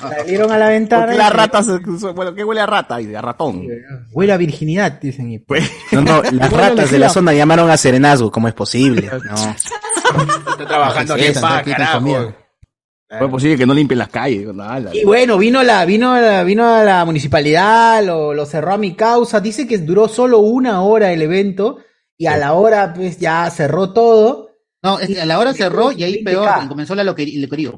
Salieron a la ventana Porque y- la rata, se- se- bueno, ¿qué huele a rata? Y a ratón. Huele a virginidad, dicen. Y... Pues, No, no, las ratas de la zona llamaron a Serenazgo, ¿cómo es posible? No. Está trabajando aquí en paz, carajo. ¿Cómo es posible que no limpien las calles? Y bueno, vino la, vino la, vino a la municipalidad, lo, lo cerró a mi causa. Dice que duró solo una hora el evento y a la hora pues ya cerró todo. No, es a la hora cerró y ahí 20K. peor, comenzó la loquería. loquerío.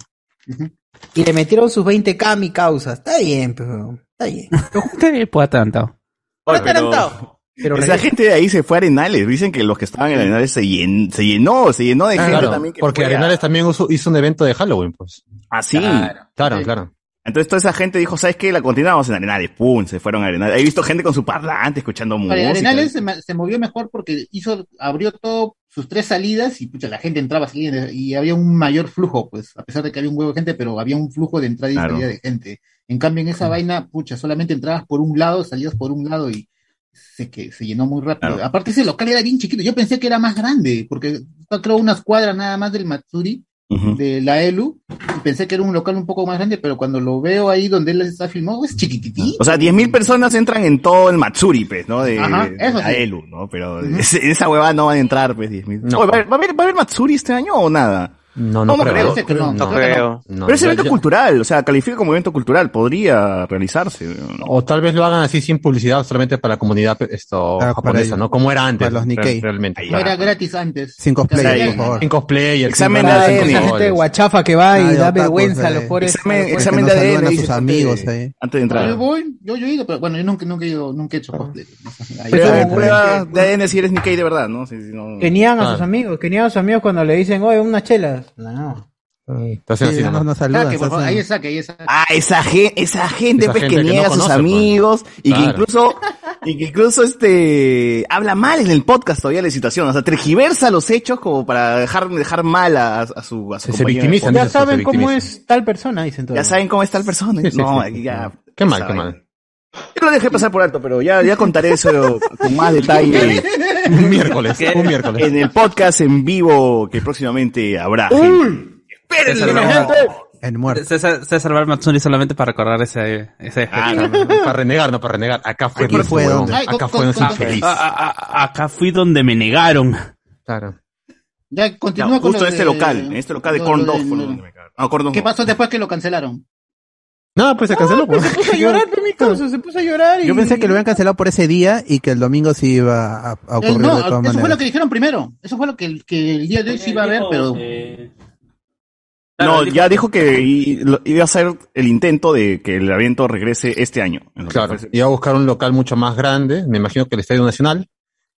Y le metieron sus 20k a mi causa. Está bien, pero está bien. Usted puede adelantado. Oye, Está adelantado. Pero esa gente de ahí se fue a Arenales. Dicen que los que estaban en Arenales se, llen- se llenó, se llenó de gente Claro, también. Que porque a- Arenales también hizo, hizo un evento de Halloween, pues. Ah, sí. Claro, claro. Entonces toda esa gente dijo, ¿sabes qué? La continuamos en Arenales. Pum, se fueron a Arenales. He visto gente con su parlante escuchando música. Arenales se, movió mejor porque hizo, abrió todo sus tres salidas y pucha, la gente entraba, salía y había un mayor flujo, pues, a pesar de que había un huevo de gente, pero había un flujo de entrada y Claro. salida de gente. En cambio, en esa vaina, pucha, solamente entrabas por un lado, salías por un lado y se, que, se llenó muy rápido. Claro. Aparte, ese local era bien chiquito. Yo pensé que era más grande, porque está, creo, unas cuadras nada más del Matsuri, de la ELU, y pensé que era un local un poco más grande, pero cuando lo veo ahí donde él está filmado, es chiquititito. O sea, 10.000 personas entran en todo el Matsuri, pues, ¿no? De, Ajá, de la sí. ELU, ¿no? Pero esa huevada no van a entrar, pues, 10.000. No. Oye, ¿va, va a haber, ¿Va a haber Matsuri este año o nada? No, No, no, creo. no, No creo. No, Pero es evento ya- cultural, o sea, califica como evento cultural, podría realizarse. ¿no? O tal vez lo hagan así sin publicidad, solamente para la comunidad esto Ah, para japonesa. ¿no? Como era antes. Para los Nikkei. real- Realmente. Era gratis antes. Sin cosplay, por favor. Sin cosplay, Examen de Ah, ADN. esa gente guachafa que va y Ah, da vergüenza a los pobres. Examen, de ADN. a sus amigos antes, de Yo entrar. voy, yo, yo he ido, pero bueno, yo nunca, he ido, nunca he hecho cosplay. Ahí Pero prueba de ADN si eres Nikkei de verdad, ¿no? Niegan a sus amigos, que niegan a sus amigos cuando le dicen, oye, unas chelas. No. Entonces, Sí, así no, no saludan. Saque, por favor, se ahí hacen- es saque, ahí es saque. Ah, esa gente, esa gente, Esa pues, gente que que niega no a sus conoce, pues. amigos y que incluso, y que incluso este, habla mal en el podcast todavía de la situación. O sea, tergiversa los hechos como para dejar, dejar mal a, a su, a su Se- victimizan. Ya saben cómo es tal persona, dicen todos. Ya saben cómo está el persona. Sí, sí, no, sí. aquí ya. Qué mal, qué mal. Yo lo dejé pasar por alto, pero ya, ya contaré eso con más detalle Un miércoles, un miércoles. en el podcast en vivo que próximamente habrá. gente. En muerte. César, César Matsuri solamente para recordar ese, ese Ah, no, no, para renegar, no para renegar. Acá fue Aquí fue donde- Acá fue donde feliz. Acá fui donde me negaron. Claro. Ya continúa No, con justo este de- local, en este local de Corn Dog ¿Qué pasó después que lo cancelaron? No, pues se canceló. Pues. Se puso a llorar, mi causa, se puso a llorar y... Yo pensé que lo habían cancelado por ese día y que el domingo sí iba a, a Eh, ocurrir no, de todas eso fue lo que dijeron primero. Eso fue lo que, que el día de hoy sí iba a haber, pero No, ya dijo que iba a hacer el intento de que el evento regrese este año. Claro. Iba a buscar un local mucho más grande, me imagino que el Estadio Nacional,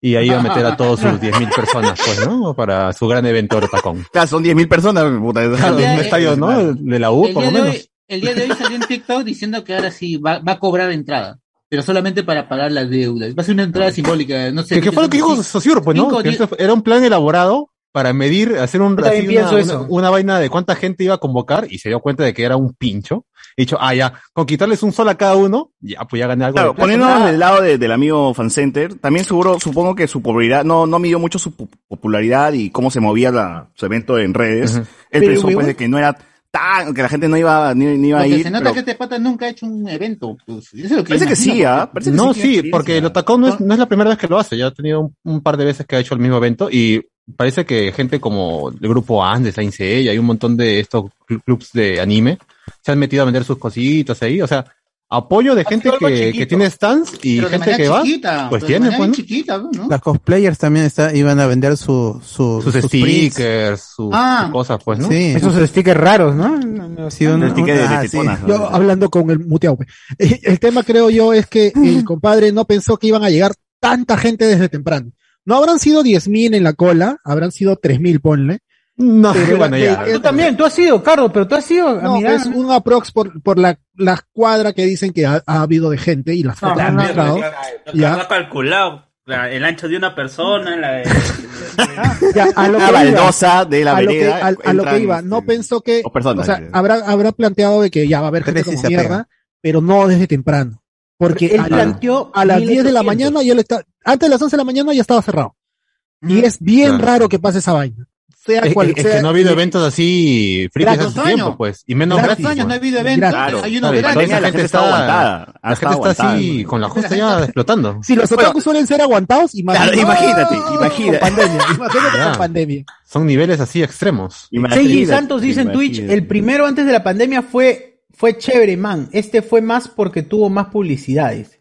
y ahí iba a meter a todos sus 10.000 personas, pues, ¿no? Para su gran evento de Tacón. Claro, son 10.000 personas. puta. Claro, estadio, ¿no? De la U, por lo menos. hoy, el día de hoy salió en TikTok diciendo que ahora sí va, va a cobrar entrada, pero solamente para pagar las deudas. Va a ser una entrada simbólica, no sé. ¿Qué, qué fue lo que dijo Sociur, pues, no? Que esto era un plan elaborado para medir, hacer un, así una, eso. una- una vaina de cuánta gente iba a convocar y se dio cuenta de que era un pincho. Y dicho, ah, ya, con quitarles un sol a cada uno, ya, pues ya gané algo. Claro, de poniéndonos del lado de- del amigo Fancenter, también seguro, supongo que su popularidad, no, no midió mucho su pu- popularidad y cómo se movía la, su evento en redes. Él Pero pensó pues de que no era tan, que la gente no iba, ni, ni iba a ir. se nota pero que este pata nunca ha hecho un evento. Pues, eso es lo que parece que sí, ¿ah? porque- Parece que No, sí, porque el Otacón no es, no es la primera vez que lo hace, ya ha tenido un, un par de veces que ha hecho el mismo evento y parece que gente como el grupo Andes, Saint Seiya, hay un montón de estos cl- clubs de anime, se han metido a vender sus cositas ahí, o sea, apoyo de gente que, tiene stands y Pero gente que va, chiquita, pues tiene, pues, ¿no? chiquita, ¿no? Las cosplayers también está, iban a vender su, su, sus stickers, sus, Ah. sus cosas, pues, ¿no? Sí, Esos stickers raros, ¿no? No, no, sí, un- El ticket de, ah. Yo hablando con el muteado. El tema creo yo es que el compadre no pensó que iban a llegar tanta gente desde temprano. No habrán sido 10.000 en la cola, habrán sido 3.000, ponle. No, Pero bueno, ya. Tú también, tú has ido, Carlos, pero tú has ido a No, mirar. es un aprox por, por la, la cuadra que dicen que ha, ha habido de gente y las fotos han mostrado. Ya. ha calculado la- el ancho de una persona, la de... Ya, a lo La que iba, baldosa de la a lo que, vereda. a, a lo que iba, no pensó que, dos personas, o sea, sí. habrá, habrá planteado de que ya va a haber gente como se mierda, pero no desde temprano. Porque Él a, la- planteó a las 10 de la 1800. mañana ya le está, antes de las 11 de la mañana ya estaba cerrado. Y es bien Claro. raro que pase esa vaina. Sea Es, cual es sea. que no ha habido eventos así frikis hace tiempo, años. pues. Y menos Gratis, gratis. años pues. no ha habido eventos, Gratis. hay unos Claro, gratis. esa La gente está aguantada, La gente está así, con la justa ya explotando. Si los otakus suelen ser aguantados, imagínate. Claro, imagínate, Con imagínate. pandemia, imagínate con pandemia. Son niveles así extremos. Seiji Santos dice en Twitch, el primero antes de la pandemia fue, fue chévere, man. Este fue más porque tuvo más publicidades.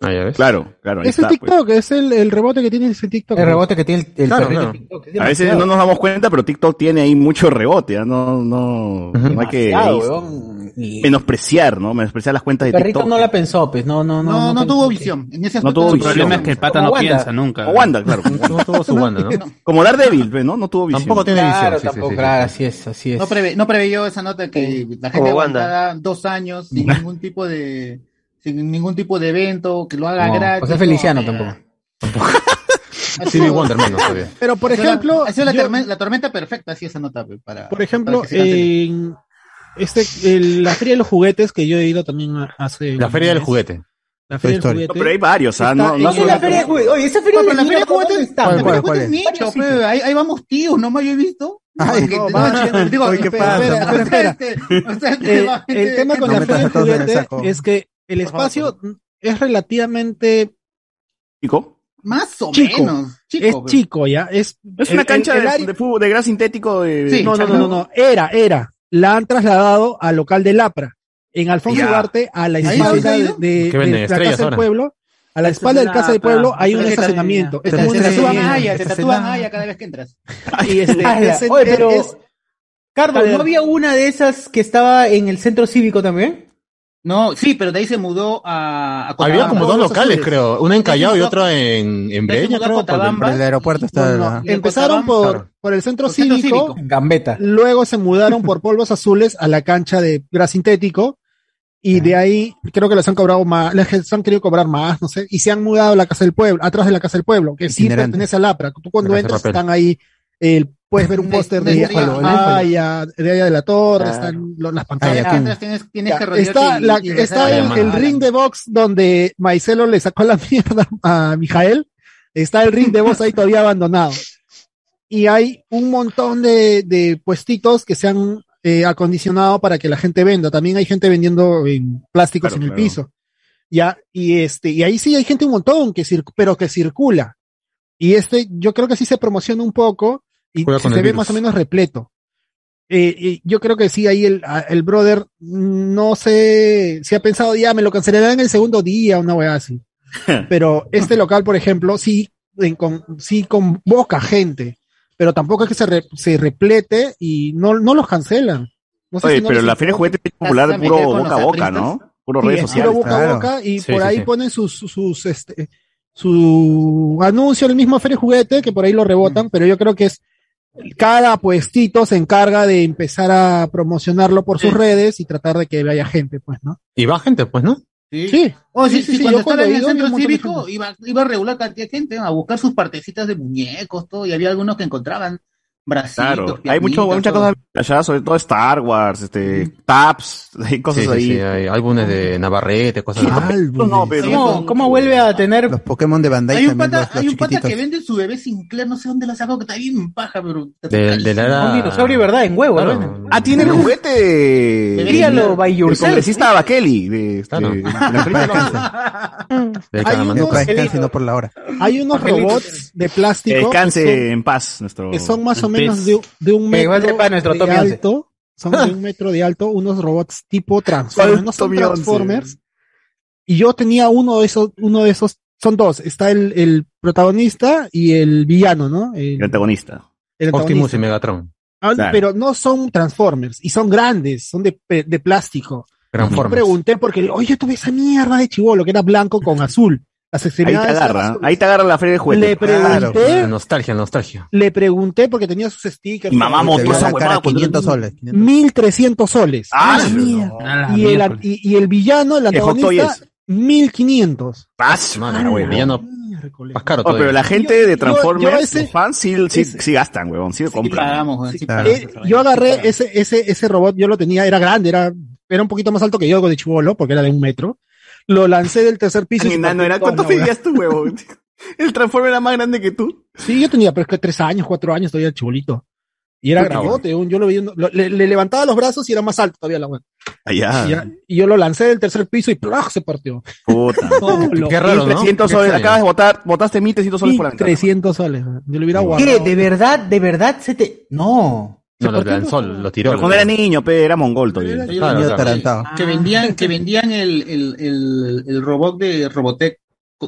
Ah, ya ves. Claro, claro. ahí Es el pues. TikTok, es el, el rebote que tiene ese TikTok. El rebote que tiene el, el Claro, perrito claro. de TikTok. A veces no nos damos cuenta, pero TikTok tiene ahí mucho rebote, ¿ah? no, no, no hay que. Y menospreciar, ¿no? Menospreciar las cuentas de perrito TikTok. no la pensó, pues. No, no, no. No, no tuvo que- visión. En ese No tuvo El visión. problema es que el pata Como no Wanda. piensa nunca. Como Wanda, claro. No tuvo su banda, ¿no? Como Daredevil, pues, ¿no? No tuvo visión. Tampoco tiene Claro, visión. sí, sí, tampoco, sí, sí. claro, así es, así es. No, preve- no preveyó esa nota que la gente Wanda. aguantada dos años sin ningún tipo de sin ningún tipo de evento que lo haga No, gratis. José Feliciano no, tampoco. Stevie sido- Wonder menos todavía. Pero por ejemplo, ha sido la, yo- torme- la tormenta perfecta, así esa nota. Para, por ejemplo, para en este, el- la feria de los juguetes que yo he ido también a- hace. La feria del juguete. La feria del juguete. No, pero hay varios, ¿ah? No, no ¿Qué es la feria de juguetes? Oye, esa feria No, de pero la feria está. ¿Cuál, la feria de cuál juguetes es? nicho, pe, ahí, ahí vamos tíos, nomás yo he visto. Ay, no, mancha. digo, Oye, ¿qué espera, pasa? espera, Espera, espera. O sea, Eh, el tema con no la feria del juguete es que el espacio es relativamente Chico. Más o Chico. menos. Chico, es chico ya es Es una el- cancha el- el de, área- de fútbol, de gras sintético. De, Sí. no, no, no, no, no, era, era. La han trasladado al local del APRA, en Alfonso Ya. Ugarte, a la ¿Ahí espalda de, de- de la Casa del. Pueblo. A la espalda es del la Casa del. Pueblo hay un estacionamiento. Te tatúan. Haya, te tatúan Haya cada vez que entras. Y este, Oye, pero, es- Carlos, ¿no había una de esas que estaba en el centro cívico también? No, sí, pero de ahí se mudó a, a Había como dos locales, Azules. creo. Una en Callao y otra en, en Breña, a creo. por- el aeropuerto está. no, no, Empezaron por, claro. por el centro Por centro cívico, cívico. Gambeta. luego se mudaron por polvos azules a la cancha de gras sintético y de ahí creo que les han cobrado más, les han querido cobrar más, no sé, y se han mudado a la Casa del Pueblo, atrás de la Casa del Pueblo, que sí pertenece al APRA. Tú cuando entras papel. están ahí, el, puedes ver un De- póster de de, Búfalo, de de Haya de la Torre, Claro. están lo- las Ah, pantallas. ya, Ayacucho. entras, tienes, tienes Ya, que rodearte está y- la- y está besar a el, ring de box donde Maicelo le sacó la mierda a Mijael. Está el ring de box ahí todavía abandonado. Y hay un montón de, de puestitos que se han eh, acondicionado para que la gente venda. También hay gente vendiendo en plásticos Claro, en el claro. piso. Ya, y este, y ahí sí hay gente un montón que pero que circula. Y este, yo creo que sí se promociona un poco y se ve virus. más o menos repleto. Eh, y yo creo que sí, ahí el, el brother, no sé si ha pensado, ya me lo cancelarán el segundo día, una weá así. Pero este local, por ejemplo, sí, en- con, sí convoca gente, pero tampoco es que se, re- se replete y no, no los cancelan. No sé Oye, si no pero la feria de juguetes es popular ¿Vas a puro boca a boca? ¿no? Puro redes puro sociales. boca a claro. boca y Sí, por sí, ahí sí. ponen sus, sus, este, su anuncio en el mismo Feria de Juguete, que por ahí lo rebotan, pero yo creo que es cada puestito se encarga de empezar a promocionarlo por sus redes y tratar de que vaya gente, pues, ¿no? Y va gente, pues, ¿no? Sí. Sí. Oh, sí, Sí, sí, sí, sí, cuando estaba en el centro cívico iba, iba regular cantidad de gente a buscar sus partecitas de muñecos, todo, y había algunos que encontraban bracitos, Claro, hay mucho, muchas todo. cosas allá, sobre todo Star Wars, este, Taps, hay cosas Sí, sí, ahí. sí, hay álbumes de Navarrete, cosas así. Álbumes. No, pero- ¿Cómo, cómo vuelve a tener Los Pokémon de Bandai Hay un también, pata, los, los hay un pata que vende su bebé Sinclair, no sé dónde lo sacó, que está bien paja, pero... De, de la era... un dinosaurio, ¿verdad? En huevo, Claro. ¿no? Ah, tiene el juguete de... Críalo by El yourself. congresista Bakeli, de, este, Claro. de la por la hora. Hay unos robots de plástico descanse en paz, nuestro... que son más o Pez. Menos de, de un metro de alto. Son de un metro de alto, unos robots tipo Transformers. No son Tommy Once. Transformers. Y yo tenía uno de esos, uno de esos, son dos. Está el, el protagonista y el villano, ¿no? El, El antagonista. el Optimus y Megatron. Ah, Claro. Pero no son Transformers y son grandes, son de, de plástico. Yo Transformers. pregunté porque, oye, tuve esa mierda de chivolo que era blanco con azul. Las Ahí te agarra, ahí te agarra la feria de juguetes. Le pregunté, La nostalgia, nostalgia. le pregunté porque tenía sus stickers. Y mamá montó esa huevada cuando 500 era- soles. 500. 1300 soles. Ah, la y, el, y, y el villano, el antagonista, 1500. Paz, Mano, güey, villano más caro Oh, pero la gente Yo- de Transformers, yo ese- los fans, sí, sí, ese- sí gastan, huevón, sí Sí compran. pagamos, güey, sí claro. pagamos Eh, yo agarré ese, ese, ese robot, yo lo tenía, era grande, era, era un poquito más alto que yo de chivolo, porque era de un metro. Lo lancé del tercer piso. y Tan se enano partió era, ¿cuánto medías tú, huevón? El Transformer era más grande que tú. Sí, yo tenía, pero es que tres años, cuatro años, todavía chibolito. Y era grandote, yo lo vi, lo- le, le levantaba los brazos y era más alto todavía la weá. Allá. Y, ya- y yo lo lancé del tercer piso y ¡plaj! se partió. Puta. No, lo- Qué raro, 300 soles. Acabas de votar, votaste 1300 soles por la ventana. 300 soles. Yo lo hubiera ¿Qué? guardado. ¿De verdad? ¿De verdad se te.? No. No, lo lanzó, lo tiró. Pero cuando era niño, pe, era mongol todavía. Claro, claro. Que vendían, que vendían el, el, el, el robot de Robotech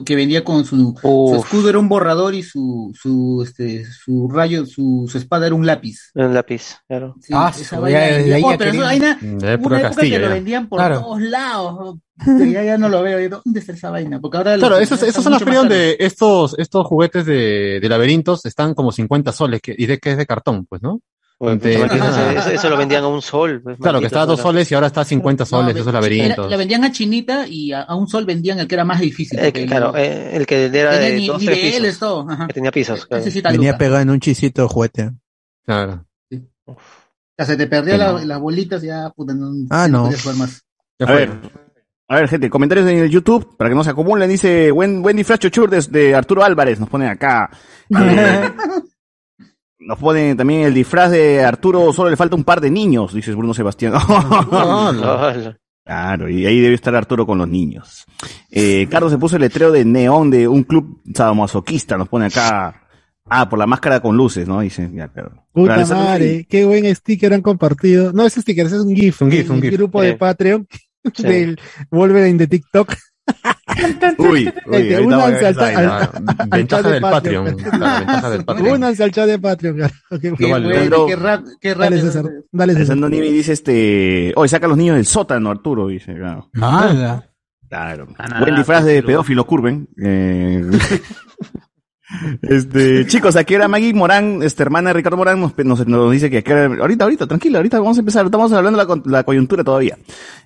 que vendía con su, su escudo era un borrador y su, su, este, su rayo, su, su espada era un lápiz. Un lápiz, claro. Sí, Ah, esa vaina de ahí Oh, pero vaina, De hubo época una época Castilla, que lo vendían por Claro. todos lados. Ya, ya no lo veo. ¿Dónde está esa vaina? Porque ahora Claro, los- esos, esos son frías caros. de estos, estos juguetes de, de laberintos, están como 50 soles, que, y de que es de cartón, pues, ¿no? Bueno, puta, empiezan eso, lo vendían a un sol. pues, Claro, que estaba a dos soles y ahora está a 50 soles, No, esos laberintos. La vendían a Chinita y a, a un sol vendían el que era más difícil. Eh, claro, eh, el que era tenía de ni- dos, tres niveles, pisos. Que tenía pisos. claro. Sí Venía pegado en un chisito de juguete. Claro. O sea, se te perdía Sí, la- no. las bolitas, ya, puta, no, Ah, no. podías jugar más. A ver, a ver, gente, comentarios en el YouTube para que no se acumulen. Dice buen, buen disfraz chochur de, de Arturo Álvarez. Nos ponen acá. Eh, nos ponen también el disfraz de Arturo. Solo le falta un par de niños, dice Bruno Sebastián. Hola. Claro, y ahí debe estar Arturo con los niños. Eh, Carlos se puso el letrero de neón de un club sadomasoquista. Nos pone acá. Ah, por la máscara con luces, ¿no? Dice, ya, claro. Puta madre, qué buen sticker han compartido. No, ese sticker, ese es un GIF. Un GIF, un GIF. grupo de. Patreon Sí. del Wolverine de TikTok. Uy, uy, Este, únanse al, al- Ah, ventaja del Patreon. Claro, ventaja del Patreon. Únanse al chat de Patreon. carajo, qué No vale. bueno. Pedro- qué rap, qué Dale. César. Dale, César. Nimi dice este, hoy saca a los niños del sótano, Arturo, dice, claro. Nada. Claro. Canadá, Buen disfraz de pedófilo Curven. Eh, este, chicos, aquí era Maggie Morán, este hermana de Ricardo Morán, nos, nos, nos dice que aquí era- ahorita, ahorita, tranquila, ahorita vamos a empezar, estamos hablando de la, la coyuntura todavía.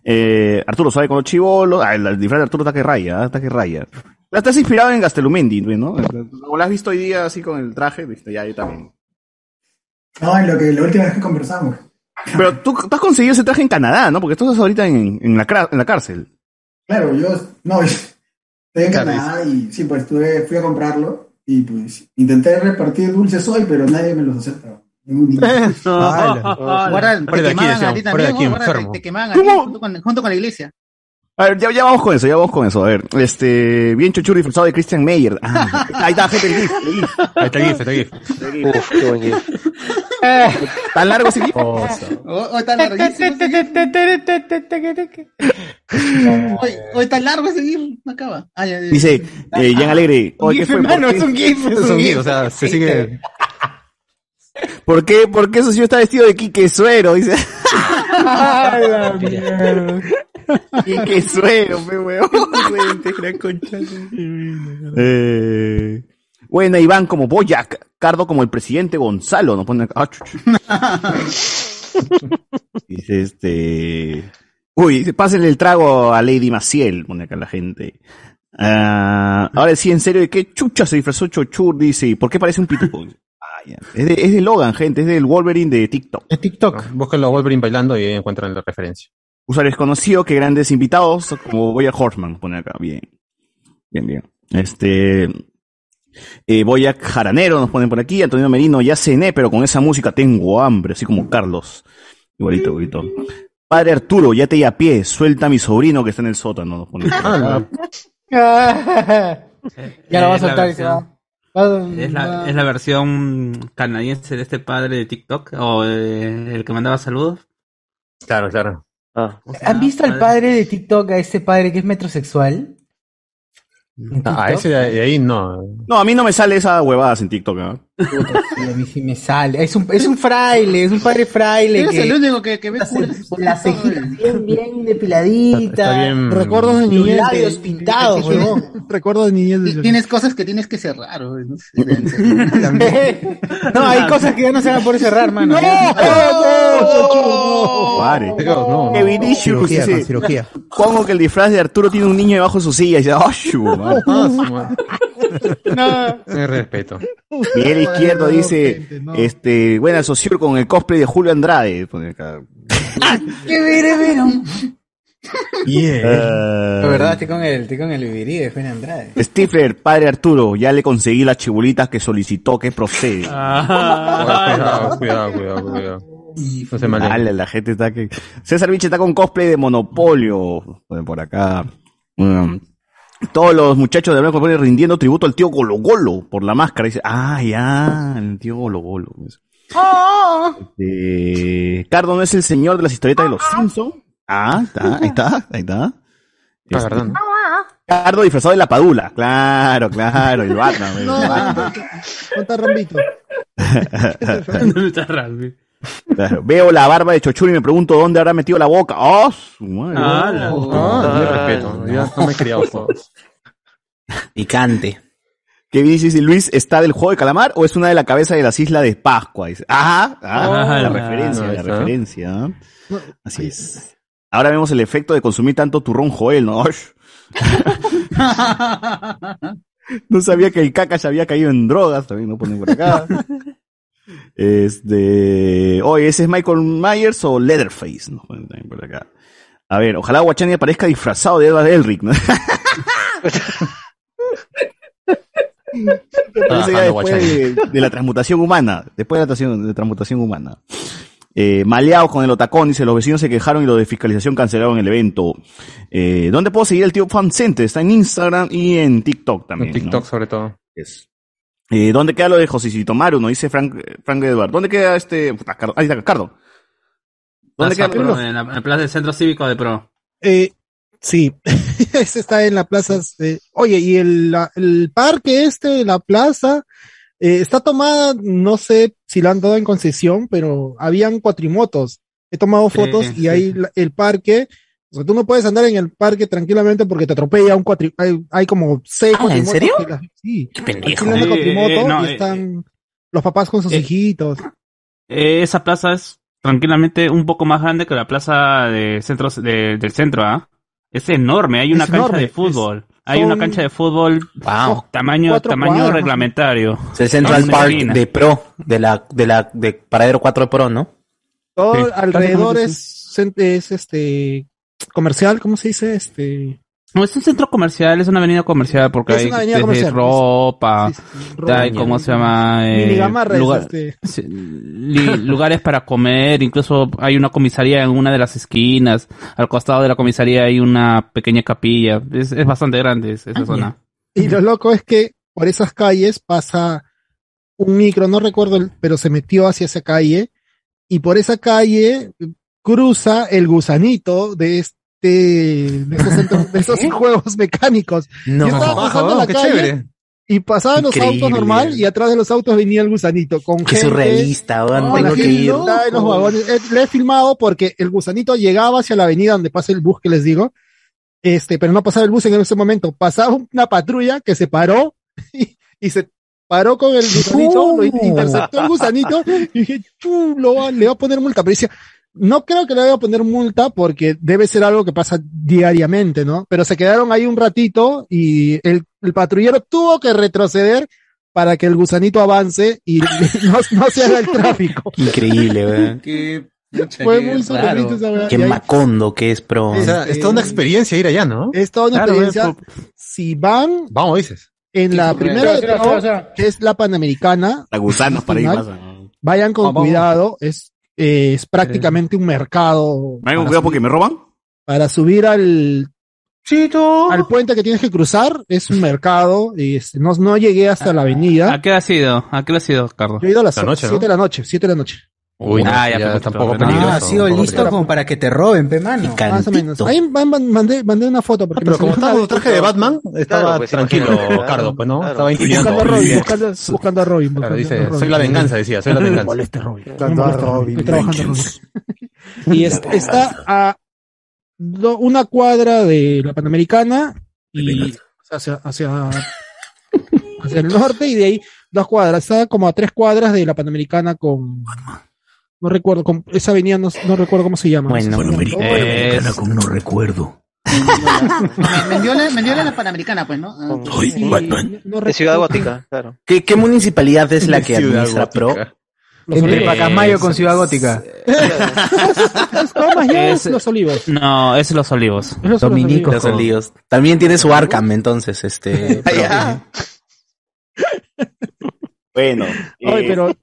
Eh, Arturo sabe con los chivolos, ah, el, el disfraz de Arturo está que raya, ah, está que raya. Ya Estás inspirado en Gastelumendi, ¿no? Como lo has visto hoy día así con el traje, viste, ya yo también. No, en lo que la última vez que conversamos. Pero tú, tú has conseguido ese traje en Canadá, ¿no? Porque tú estás ahorita en, en, la, en la cárcel. Claro, yo, no, yo estoy en Canadá y sí, pues estuve, fui a comprarlo y pues intenté repartir dulces hoy, pero nadie me los acepta. Ningún niño. Guarda, te Fuera de aquí, quemaban a junto con, junto con la iglesia. A ver, ya, ya vamos con eso, ya vamos con eso. A ver, este, bien chochuro disfrazado de Christian Meyer. Ah, ahí está, gente, el GIF, el GIF. Ahí está el GIF, está el GIF. Uf, qué buen GIF. ¿Tan largo ese GIF? Oh, oh, está larguísimo ese GIF. Hoy, hoy está largo ese GIF, no acaba. Ah, ya, ya. Dice, eh, Jan Alegre, oye, ¿qué fue? ¿Por hermano, es un GIF, es Es un GIF. O sea, se sigue. ¿Por qué, por qué eso sí está vestido de Quique Suero? Dice, Quique Suero, pe weón. Eh, buena Iván como Boyac, Cardo como el presidente Gonzalo, nos pone acá. Ah, chuch. Dice este. Uy, dice, pásenle el trago a Lady Maciel, pone acá la gente. Ah, ahora sí, en serio, ¿de qué chucha se disfrazó Chochur? Dice, ¿y ¿por qué parece un pitufo? Ah, ya. Es, de, es de Logan, gente, es del Wolverine de TikTok. De TikTok. Búsquenlo a Wolverine bailando y ahí encuentran la referencia. Usuario desconocido, que grandes invitados, como Boya Horseman, pone acá, bien. Bien, bien. Este. Eh, Boyac Jaranero nos ponen por aquí. Antonio Merino, ya cené, pero con esa música tengo hambre, así como Carlos. Igualito, igualito. Padre Arturo, ya te a pie, suelta a mi sobrino que está en el sótano. Nos ponen. ya lo va a Es la soltar y se va. versión- va- Es la, va- es la versión canadiense de este padre de TikTok o eh, el que mandaba saludos. Claro, claro. Ah. ¿Han visto al padre de TikTok, a ese padre que es metrosexual? ¿En Ah, ese de ahí no. No, a mí no me sale esa huevadas en TikTok. ¿ah? Puta, sí, a mí sí me sale. Es un, es un fraile, es un padre fraile. Eres que el único que, que ve las, cejitas bien, bien depiladitas. Bien. Recuerdos de niñez. labios de- pintados, huevón. Recuerdos de niñez. de- Tienes cosas que tienes que cerrar. No, no, hay cosas que ya no se van a poder cerrar, mano. Pare. No, Qué vinicius, Cirugía, dice. con cirugía. Pongo que el disfraz de Arturo tiene un niño debajo de su silla y dice, ¡oh, shu, man". Ah. No. Sin respeto. Miguel Izquierdo dice, este, buena socio con el cosplay de Julio Andrade. ¡Qué vere, vieron! Eh, La verdad, estoy con el, estoy con el vivirí de Juan Andrade. Stifler, padre Arturo, ya le conseguí las chibulitas que solicitó que procede. cuidado, cuidado, cuidado, cuidado. No se. Dale, la gente está que. César Vinche está con cosplay de Monopolio. Por acá. Mm. Todos los muchachos de Blanco ponen rindiendo tributo al tío Golo Golo por la máscara. Dice, ah, ya, el tío Golo Golo. Eh, Cardo no es el señor de las historietas de los Simpsons. Ah, está, ahí está, ahí está. Este, Cardo disfrazado de la padula. Claro, claro, el Batman. el No, Batman. no está Rambito. Claro, Veo la barba de Chochuri y me pregunto dónde habrá metido la boca. ¡Oh! su madre! Ah, la- Ah, yo respeto, ya no me he criado todos. Picante. ¿Qué dice si Luis está del juego de calamar o es una de la cabeza de las islas de Pascua? Dice. Ajá, ah, Ah, la no, referencia, no, la referencia. ¿ah? Así es. Ahora vemos el efecto de consumir tanto turrón Joel, ¿no? No sabía que el caca ya había caído en drogas, también no ponen por acá. Este, oye, ¿ese es Michael Myers o Leatherface? No ponen también por acá. A ver, ojalá Guachani aparezca disfrazado de Edward Elric, ¿no? Parece ya después de, de la transmutación humana, después de la transmutación, de transmutación humana. Eh, maleados con el otacón, dice, los vecinos se quejaron y los de fiscalización cancelaron el evento. Eh, ¿Dónde puedo seguir el tío Fan Center? Está en Instagram y en TikTok también. En TikTok ¿no? sobre todo. Es. Eh, ¿Dónde queda lo de Josicito Maru? No dice Frank, Frank Edward. ¿Dónde queda este? puta, Cardo- Ahí está, Cardo. ¿Dónde Plaza queda Pro, en, la, en Plaza del Centro Cívico de Pro. Eh, sí, ese está en la plaza. eh, oye, y el, la- el parque este, la plaza, eh, está tomada, no sé si la han dado en concesión, pero habían cuatrimotos. He tomado Sí, fotos y sí. ahí el parque, o sea, tú no puedes andar en el parque tranquilamente porque te atropella un cuatri, hay, hay como seis Ah, ¿en serio? que la- sí, Qué pendejo. Eh, cuatrimoto eh, no, y eh, están los papás con sus hijitos. Eh, esa plaza es tranquilamente un poco más grande que la plaza de centro, de- del centro, ¿ah? Es enorme, hay una Es cancha enorme, de es- fútbol. Hay son- una cancha de fútbol Wow. tamaño, tamaño cuadras, reglamentario. Es el Central Park de Pro, de la, de la, de Paradero 4 Pro, ¿no? Todo Sí, alrededor es este comercial, ¿cómo se dice? Este No, es un centro comercial, es una avenida comercial porque Es hay una avenida desde comercial, ropa, sí, sí, ropa. hay, ¿cómo se llama? Eh, lugar- este. sí, li- lugares para comer, incluso hay una comisaría en una de las esquinas, al costado de la comisaría hay una pequeña capilla, es, es bastante grande es- esa zona. Y lo loco es que por esas calles pasa un micro, no recuerdo, el- pero se metió hacia esa calle y por esa calle cruza el gusanito de este de esos, centros- de esos juegos mecánicos. No. Yo estaba weón, la qué calle chévere. y pasaban los Increíble. autos normal y atrás de los autos venía el gusanito con Qué gente surrealista, con tengo la que ir. en los vagones. Eh, Le he filmado porque el gusanito llegaba hacia la avenida donde pasa el bus que les digo, este, pero no pasaba el bus en ese momento. Pasaba una patrulla que se paró y, y se paró con el gusanito, lo in- interceptó el gusanito y dije, "Chu, lo va- le va a poner multa. Pero decía, no creo que le vaya a poner multa porque debe ser algo que pasa diariamente, ¿no? Pero se quedaron ahí un ratito y el, el patrullero tuvo que retroceder para que el gusanito avance y no, no se haga el tráfico. Increíble, weón. Qué, Fue muy surrealista esa weá. Qué macondo que es Pro. O sea, es toda una experiencia ir allá, ¿no? Es toda una Claro, experiencia. Si van Vamos, dices. en la primera que es la Panamericana, A gusanos para ir pasan. vayan con Vamos. cuidado, es, eh, es prácticamente un mercado. Con para cuidado porque subir- me roban. Para subir al, al puente que tienes que cruzar, es un mercado, y es- no, no llegué hasta la avenida. ¿A qué ha sido? ¿A qué ha sido, Carlos? Yo he ido a las La noche, 7 ¿no? de la noche, 7 de la noche. Uy, no, Ah, ya, ya, está un poco Ah, peligroso. Ah, ha sido listo peligroso. como para que te roben, pe mano. Más o menos. Ahí mandé, mandé una foto. Porque Pero me como estaba con traje de Batman, estaba Claro, pues, tranquilo, imagínate, Cardo, pues no, claro. estaba intimidando. Buscando a Robin, buscando, buscando a Robin. Claro, buscando dice, a Robin. soy la venganza, decía, soy la venganza. Moleste Robin. Buscando a Robin. Estoy trabajando en Robin. Y es- está a do- una cuadra de la Panamericana y hacia, hacia, hacia el norte y de ahí dos cuadras. Está como a tres cuadras de la Panamericana con... No recuerdo, esa avenida no, no recuerdo cómo se llama. Bueno, llama. Es- con no recuerdo. Mendiola, Mendiola es la Panamericana, pues, ¿no? Ah, Soy sí. Batman. No De Ciudad recuerdo. Gótica, claro. ¿Qué, qué municipalidad es la que administra Pro? Entre Olivos. Pacasmayo con Ciudad Gótica. Es Los Olivos. No, es Los Olivos. Dominico Los Olivos. También tiene su Arkham, entonces, este. Bueno. Oye, eh, pero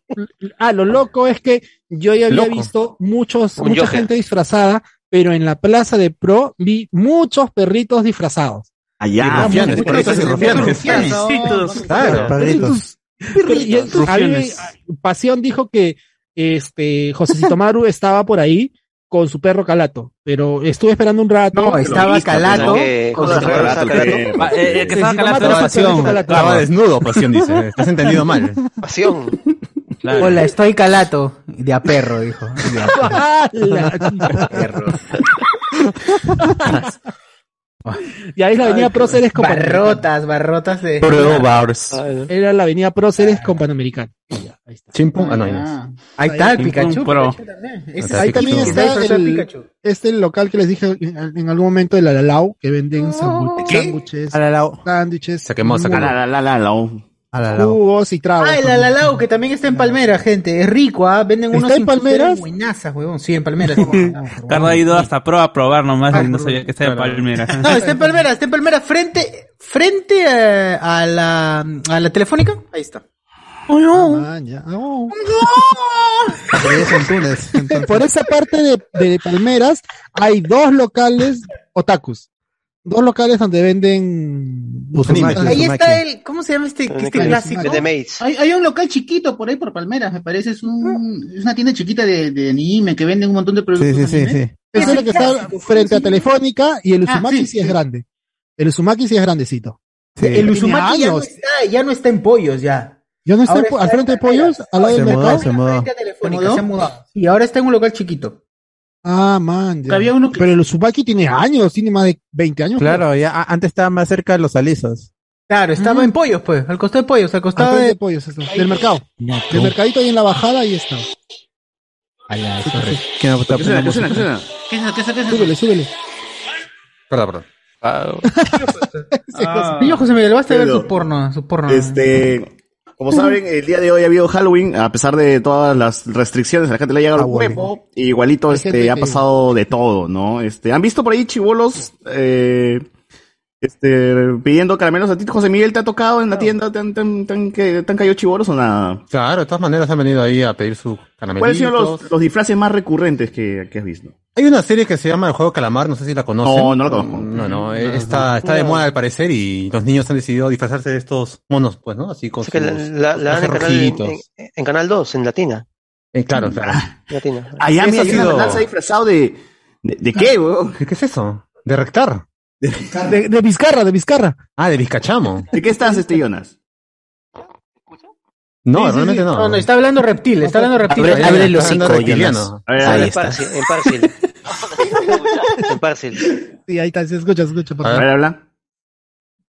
ah, lo loco es que yo ya había Loco. visto muchos, Un mucha gente disfrazada, pero en la plaza de Pro vi muchos perritos disfrazados. Allá. Rufianes, perritos y rufianes. Rufianes. Claro. Perritos. Pero, y entonces, a mí me- Rufianes. Pasión dijo que este Josecito Maru estaba por ahí con su perro Calato, pero estuve esperando un rato. No, estaba Calato con su perro Calato, Calato. el perro. Eh, el que estaba Pasión. Calato. Estaba desnudo, pasión, dice. Estás entendido mal. Pasión. Hola, estoy Calato. De a perro, dijo. De a perro. Y ahí es la avenida Próceres con Panamericana. Barrotas, barrotas de. Bars. Era la avenida Próceres con Panamericana. Ahí está. Chimpum. Ah, no, ahí no. Ahí está el Pikachu. pro. Pikachu también. Ese Ahí también está el, Pikachu. este local que les dije en, en algún momento de la Lalau, que venden ¿Qué? sándwiches, A la lao. sándwiches, Se quemó, se Jugos y tragos. Ah, el. Alalau, que también está en Palmera, gente. Es rico, ¿ah? Venden ¿Está unos en Palmeras? buenazas, huevón. Sí, en Palmeras. Carlos ha ido hasta Pro a probar nomás Ah, y no sabía que estaba en Palmera. No, está en Palmera, está en Palmera frente, frente a, a la, a la telefónica. Ahí está. Ah, ya. Oh. Pero es en Túnez. entonces. Por esa parte de, de Palmeras hay dos locales otakus. Dos locales donde venden Uzumaki. Ahí Uzumaki. está el, ¿cómo se llama este, este clásico? Mates. Hay, hay un local chiquito por ahí por Palmeras, me parece. Es, un, es una tienda chiquita de, de anime que venden un montón de productos. Sí, sí, sí, anime. sí. Ese es el que está frente a Telefónica y el Ah, Uzumaki sí, sí, es grande. El Uzumaki sí es grandecito. Sí. El Uzumaki ya no está, ya no está en pollos ya. ¿Ya no está al frente de. Pollos? ¿Al lado del mercado? se mudó. Frente a Telefónica, ¿Se mudó? se ha mudado. Y ahora está en un local chiquito. Ah, man. ya. Había uno que- Pero el Uzumaki tiene años, tiene más de 20 años. Claro, ya antes estaba más cerca de los alisos. Claro, estaba en pollos, pues, al costado de pollos, al Al costado de de... Pollos, eso, del mercado. Del mercadito ahí en la bajada, ahí está. Que no está ¿Qué suena? ¿Qué suena? ¿Qué suena? ¿Qué es eso? ¿Qué es eso? ¿Qué es eso? Súbele, súbele. Perdón, perdón. Ah. Niño José Miguel, basta ver su porno, su porno. Este, como saben, el día de hoy ha habido Halloween, a pesar de todas las restricciones, a la gente le ha llegado el Halloween. huevo, igualito este, ha pasado de todo, ¿no? Este, ¿han visto por ahí chivolos, eh, este, pidiendo caramelos a ti, José Miguel, te ha tocado en la tienda, te han, te han- te han- que- te han caído chivolos o nada? Claro, de todas maneras han venido ahí a pedir sus ¿Cuáles han sido caramelitos. los, los disfraces más recurrentes que, que has visto? Hay una serie que se llama El Juego Calamar, no sé si la conocen. No, no la conozco. No, no, eh, está, está de moda al parecer y los niños han decidido disfrazarse de estos monos, pues, ¿no? Así con que sus la- la dan en canal, en, rojitos. en- en canal 2, en Latina. Eh, claro, claro. Latina. Allá Eso me ha sido- lanza disfrazado de, de, ¿de qué, weón? ¿Qué, qué es eso? ¿De rectar? De, de Vizcarra, de Vizcarra. Ah, de Vizcachamo. ¿De qué estás, este Jonas? No, Sí, sí, realmente sí. no. No, no, está hablando reptil, está hablando reptil. Abre- abre el hablando hocico, reptiliano. A ver, Ah, ahí en está. En Parsil. en Parsil. Sí, ahí está, se escucha, se escucha. por A ver, habla.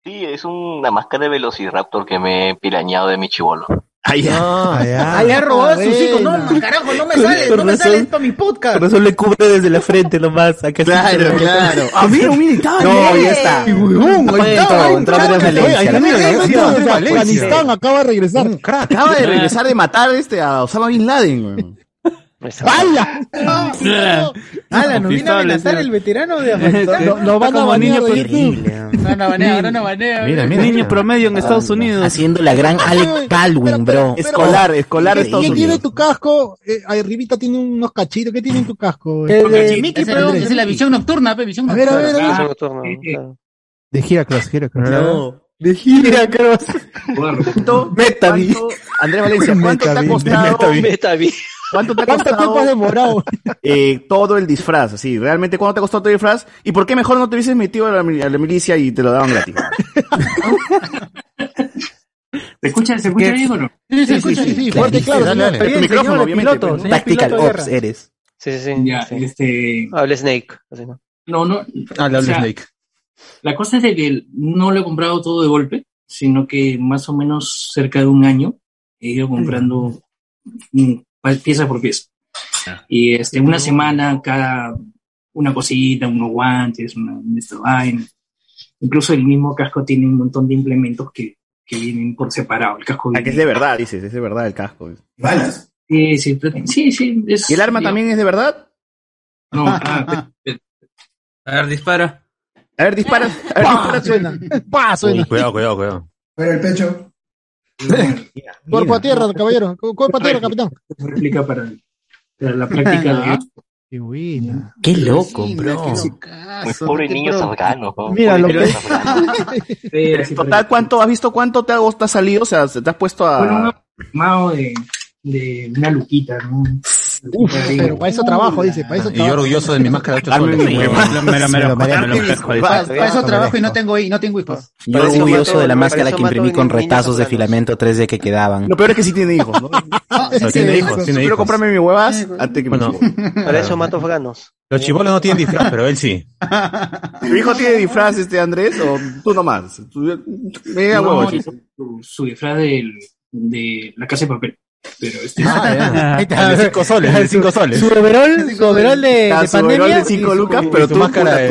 Sí, es una máscara de Velociraptor que me he pirañado de mi chivolo. Ah, ya. Ahí ha robado a sus hijos. No, no, carajo, no me sale, no me sale esto a mi podcast. Por eso le cubre desde la frente nomás. Acá Claro, claro. Ah, mira, mira, está No, ya está. Afganistán acaba de regresar. Un. Acaba de regresar de matar este a Osama Bin Laden, weón. ¡Hala! Ala, nos viene a amenazar el veterano de Afganistán. Lo, lo van a como banear niño de. YouTube. No, no banea, no, no banea. Mira, mira. Niño promedio en Estados Unidos. Haciendo la gran Alec Baldwin, bro. Escolar, escolar de ¿Qué Estados tiene Unidos. tu casco? Eh, arribita tiene unos cachitos. ¿Qué tiene en tu casco? Es, Mickey, pero es la visión nocturna, pe, visión A ver, a nocturna. ver, a ver. Nocturna, claro. De Heracross, Heracross. No, de gira, Cross. ¿Cuánto, Metavi. Andrés Valencia, ¿cuánto te ha costado? Metavi. ¿Cuánto te ha ¿Cuánto tiempo has costado demorado? eh, todo el disfraz? Así, realmente, ¿cuánto te ha costado todo el disfraz? ¿Y por qué mejor no te hubieses metido a la, a la milicia y te lo daban gratis? ¿Se escucha, se escucha bien o no? Sí, sí, sí, sí, sí, fuerte y claro. dale, dale. Tu micrófono, señor, obviamente. piloto, Tactical Ops eres. Sí, sí, sí. Ya, sí. este. Habla Snake. Así, ¿no? No, no. Ah, le o sea, Snake. La cosa es de que no lo he comprado todo de golpe, sino que más o menos cerca de un año he ido comprando mm, pieza por pieza. Y este, una semana cada una cosita, unos guantes, una, esta vaina. Incluso el mismo casco tiene un montón de implementos que, que vienen por separado. El casco Ah, es de verdad, dices, es de verdad el casco. Sí, sí, sí, sí. es- ¿Y el arma digamos, también es de verdad? No, ah, A ver, dispara. A ver, dispara. A ver. Suena. ¡Pah! Suena. Uy, cuidado, cuidado, cuidado. Pero el pecho. Cuerpo a tierra, caballero. Cu- Cuerpo a tierra, capitán. réplica para, para la práctica de Qué buena. Qué loco, bro. Muy pobre niños afganos. ¿no? Mira, lo que-. En total, ¿cuánto has visto cuánto te ha, salido? O sea, te has puesto Bueno, un a. aproximado de, de una luquita, ¿no? Uf, pero para eso trabajo, dice. Para eso Y yo trabajo. orgulloso de mi máscara de 8 Dame soles. mi huevón. huevada. Me lo- me lo- me lo- me lo pesco, dice. Para, eso trabajo y no tengo, hi- no tengo hijos. Yo orgulloso de la máscara que imprimí con retazos de filamento 3D que quedaban. Lo peor es que sí tiene hijos, ¿no? Pero tiene hijos, tiene Quiero hijos. comprarme mi huevas antes que mi Bueno, Para eso mato afganos. los chibolos no tienen disfraz, pero él sí. ¿Tu hijo tiene disfraz, este Andrés? ¿O tú nomás? Tú- Me da No, huevo. su, su disfraz del, de la casa de papel. Pero este Ah, está. El de 5 soles, el de 5 soles. Su overall, su overall de, Ah, de su pandemia. de 5 y su- lucas, pero tú máscara de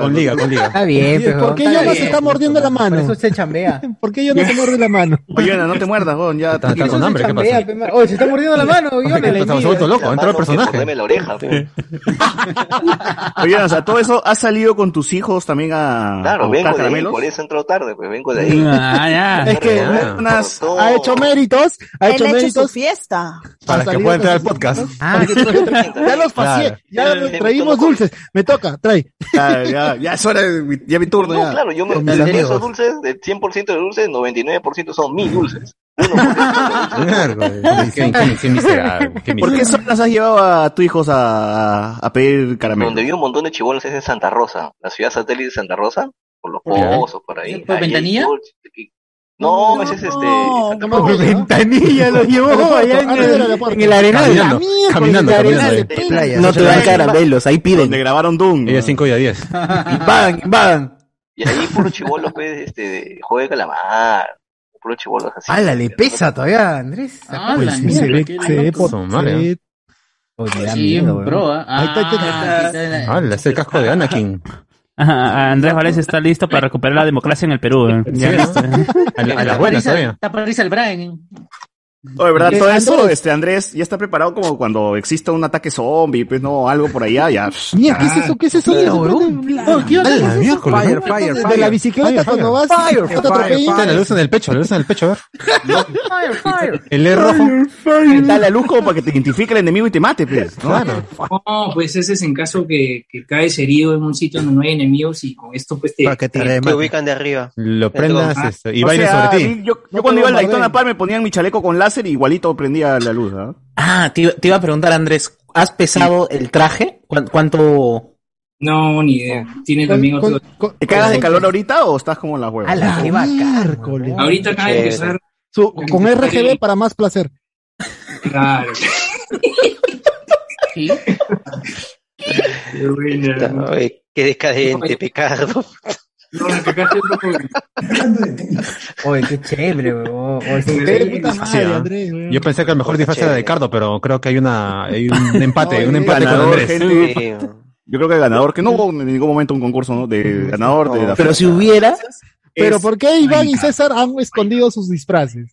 Con, liga, con liga. Está bien, pero. ¿Por qué está ya no se está mordiendo la Por mano? eso se chambea. ¿Por qué ya no se muerde la mano? Oye, no te muerdas, weón. Ya Está- está con hambre, ¿qué pasa? Oye, se está mordiendo la mano, yo La entró el personaje. la oreja. Oye, o sea, todo eso, ¿has salido con tus hijos también a, Claro, vengo de ahí, por eso entro tarde, pues vengo de ahí. Ah, ya. Es que ha hecho méritos, ha hecho hecho su fiesta. Para ha que pueda entrar al podcast. Ah, Ya los pasé, Claro. ya Ya, traímos ya, dulces. Me toca, trae. Ya, ya, ya es hora de mi, ya mi turno, No, ya. claro, yo me, de esos dulces, del 100% de dulces, 99% son mis dulces. 1% son Mierda, Qué, qué, qué miserable. Qué ¿Por qué zonas has llevado a tus hijos a, a pedir caramelo? Donde vi un montón de chibolos es en Santa Rosa, la ciudad satélite de Santa Rosa, por los Ya. pozos, por ahí. ¿Por Ahí Ventanilla? Aquí. No, ese es este. No, ventanilla lo llevó allá en el, en el arenal. Caminando, caminando, caminando. playa. No te dan caramelos, ahí Donde piden. grabaron Doom. Ella 5 y a 10. Invadan, invadan. Y ahí puro chibolos, pues, este, de juego de calamar. Puro chibolos así. ¡Hala, le pesa todavía, Andrés! Ah, Pues la sí, mierda, Oye, da Sí, miedo, ¿ah? Ahí está, ahí está. Está. Ah, es el casco de Anakin. Ajá, Andrés Valencia está listo para recuperar la democracia en el Perú. ¿eh? Ya Sí, listo. A, la- a las buenas todavía. Está para risa el Brian. Oye, ¿verdad? Todo eso, este, Andrés, ya está preparado como cuando exista un ataque zombie, pues no, algo por allá, ya. Mira, ¿qué es eso? ¿Qué es eso? Mira, ¿Qué weón. Oh, ¿qué onda? A la ¿Qué es eso? miércoles, Fire, ¿no? fire, De fire. la bicicleta Fire, cuando fire. vas, Fire, te fire, atropellan. Tiene la luz en el pecho, la luz en el pecho, a ver. Fire, fire. El E rojo. Da la luz como para que te identifique el enemigo y te mate, pues. ¿no? Claro. No, pues ese es en caso que, que caes herido en un sitio donde no hay enemigos y con esto pues te... Para que te te- Te remate. ubican de arriba. Lo prendas este, y bailes sobre ti. Yo, cuando iba al. Daytona Park me ponían mi chaleco con láser y igualito prendía la luz, ¿ah? Ah, te, iba- te iba a preguntar, Andrés, ¿has pesado el traje? ¿Cuán- ¿Cuánto? No, ni idea. Tiene también otro... ¿Te cagas de calor ahorita o estás como en la hueva? ¡Hala, qué bacán! Miércoles. Ahorita acaba de empezar... Su- con RGB para más placer. Claro. Qué buena. Ay, qué decadente, Picardo. No, la cagaste un poco. Oye, qué chévere, weón. ¿ah? Yo pensé que el mejor disfraz era de Cardo, pero creo que hay una hay un empate, un empate con ganador, Andrés. Yo creo que el ganador, que no hubo en ningún momento un concurso, ¿no? De ganador de la Pero si hubiera, Pero ¿por qué Iván y César han escondido sus disfraces?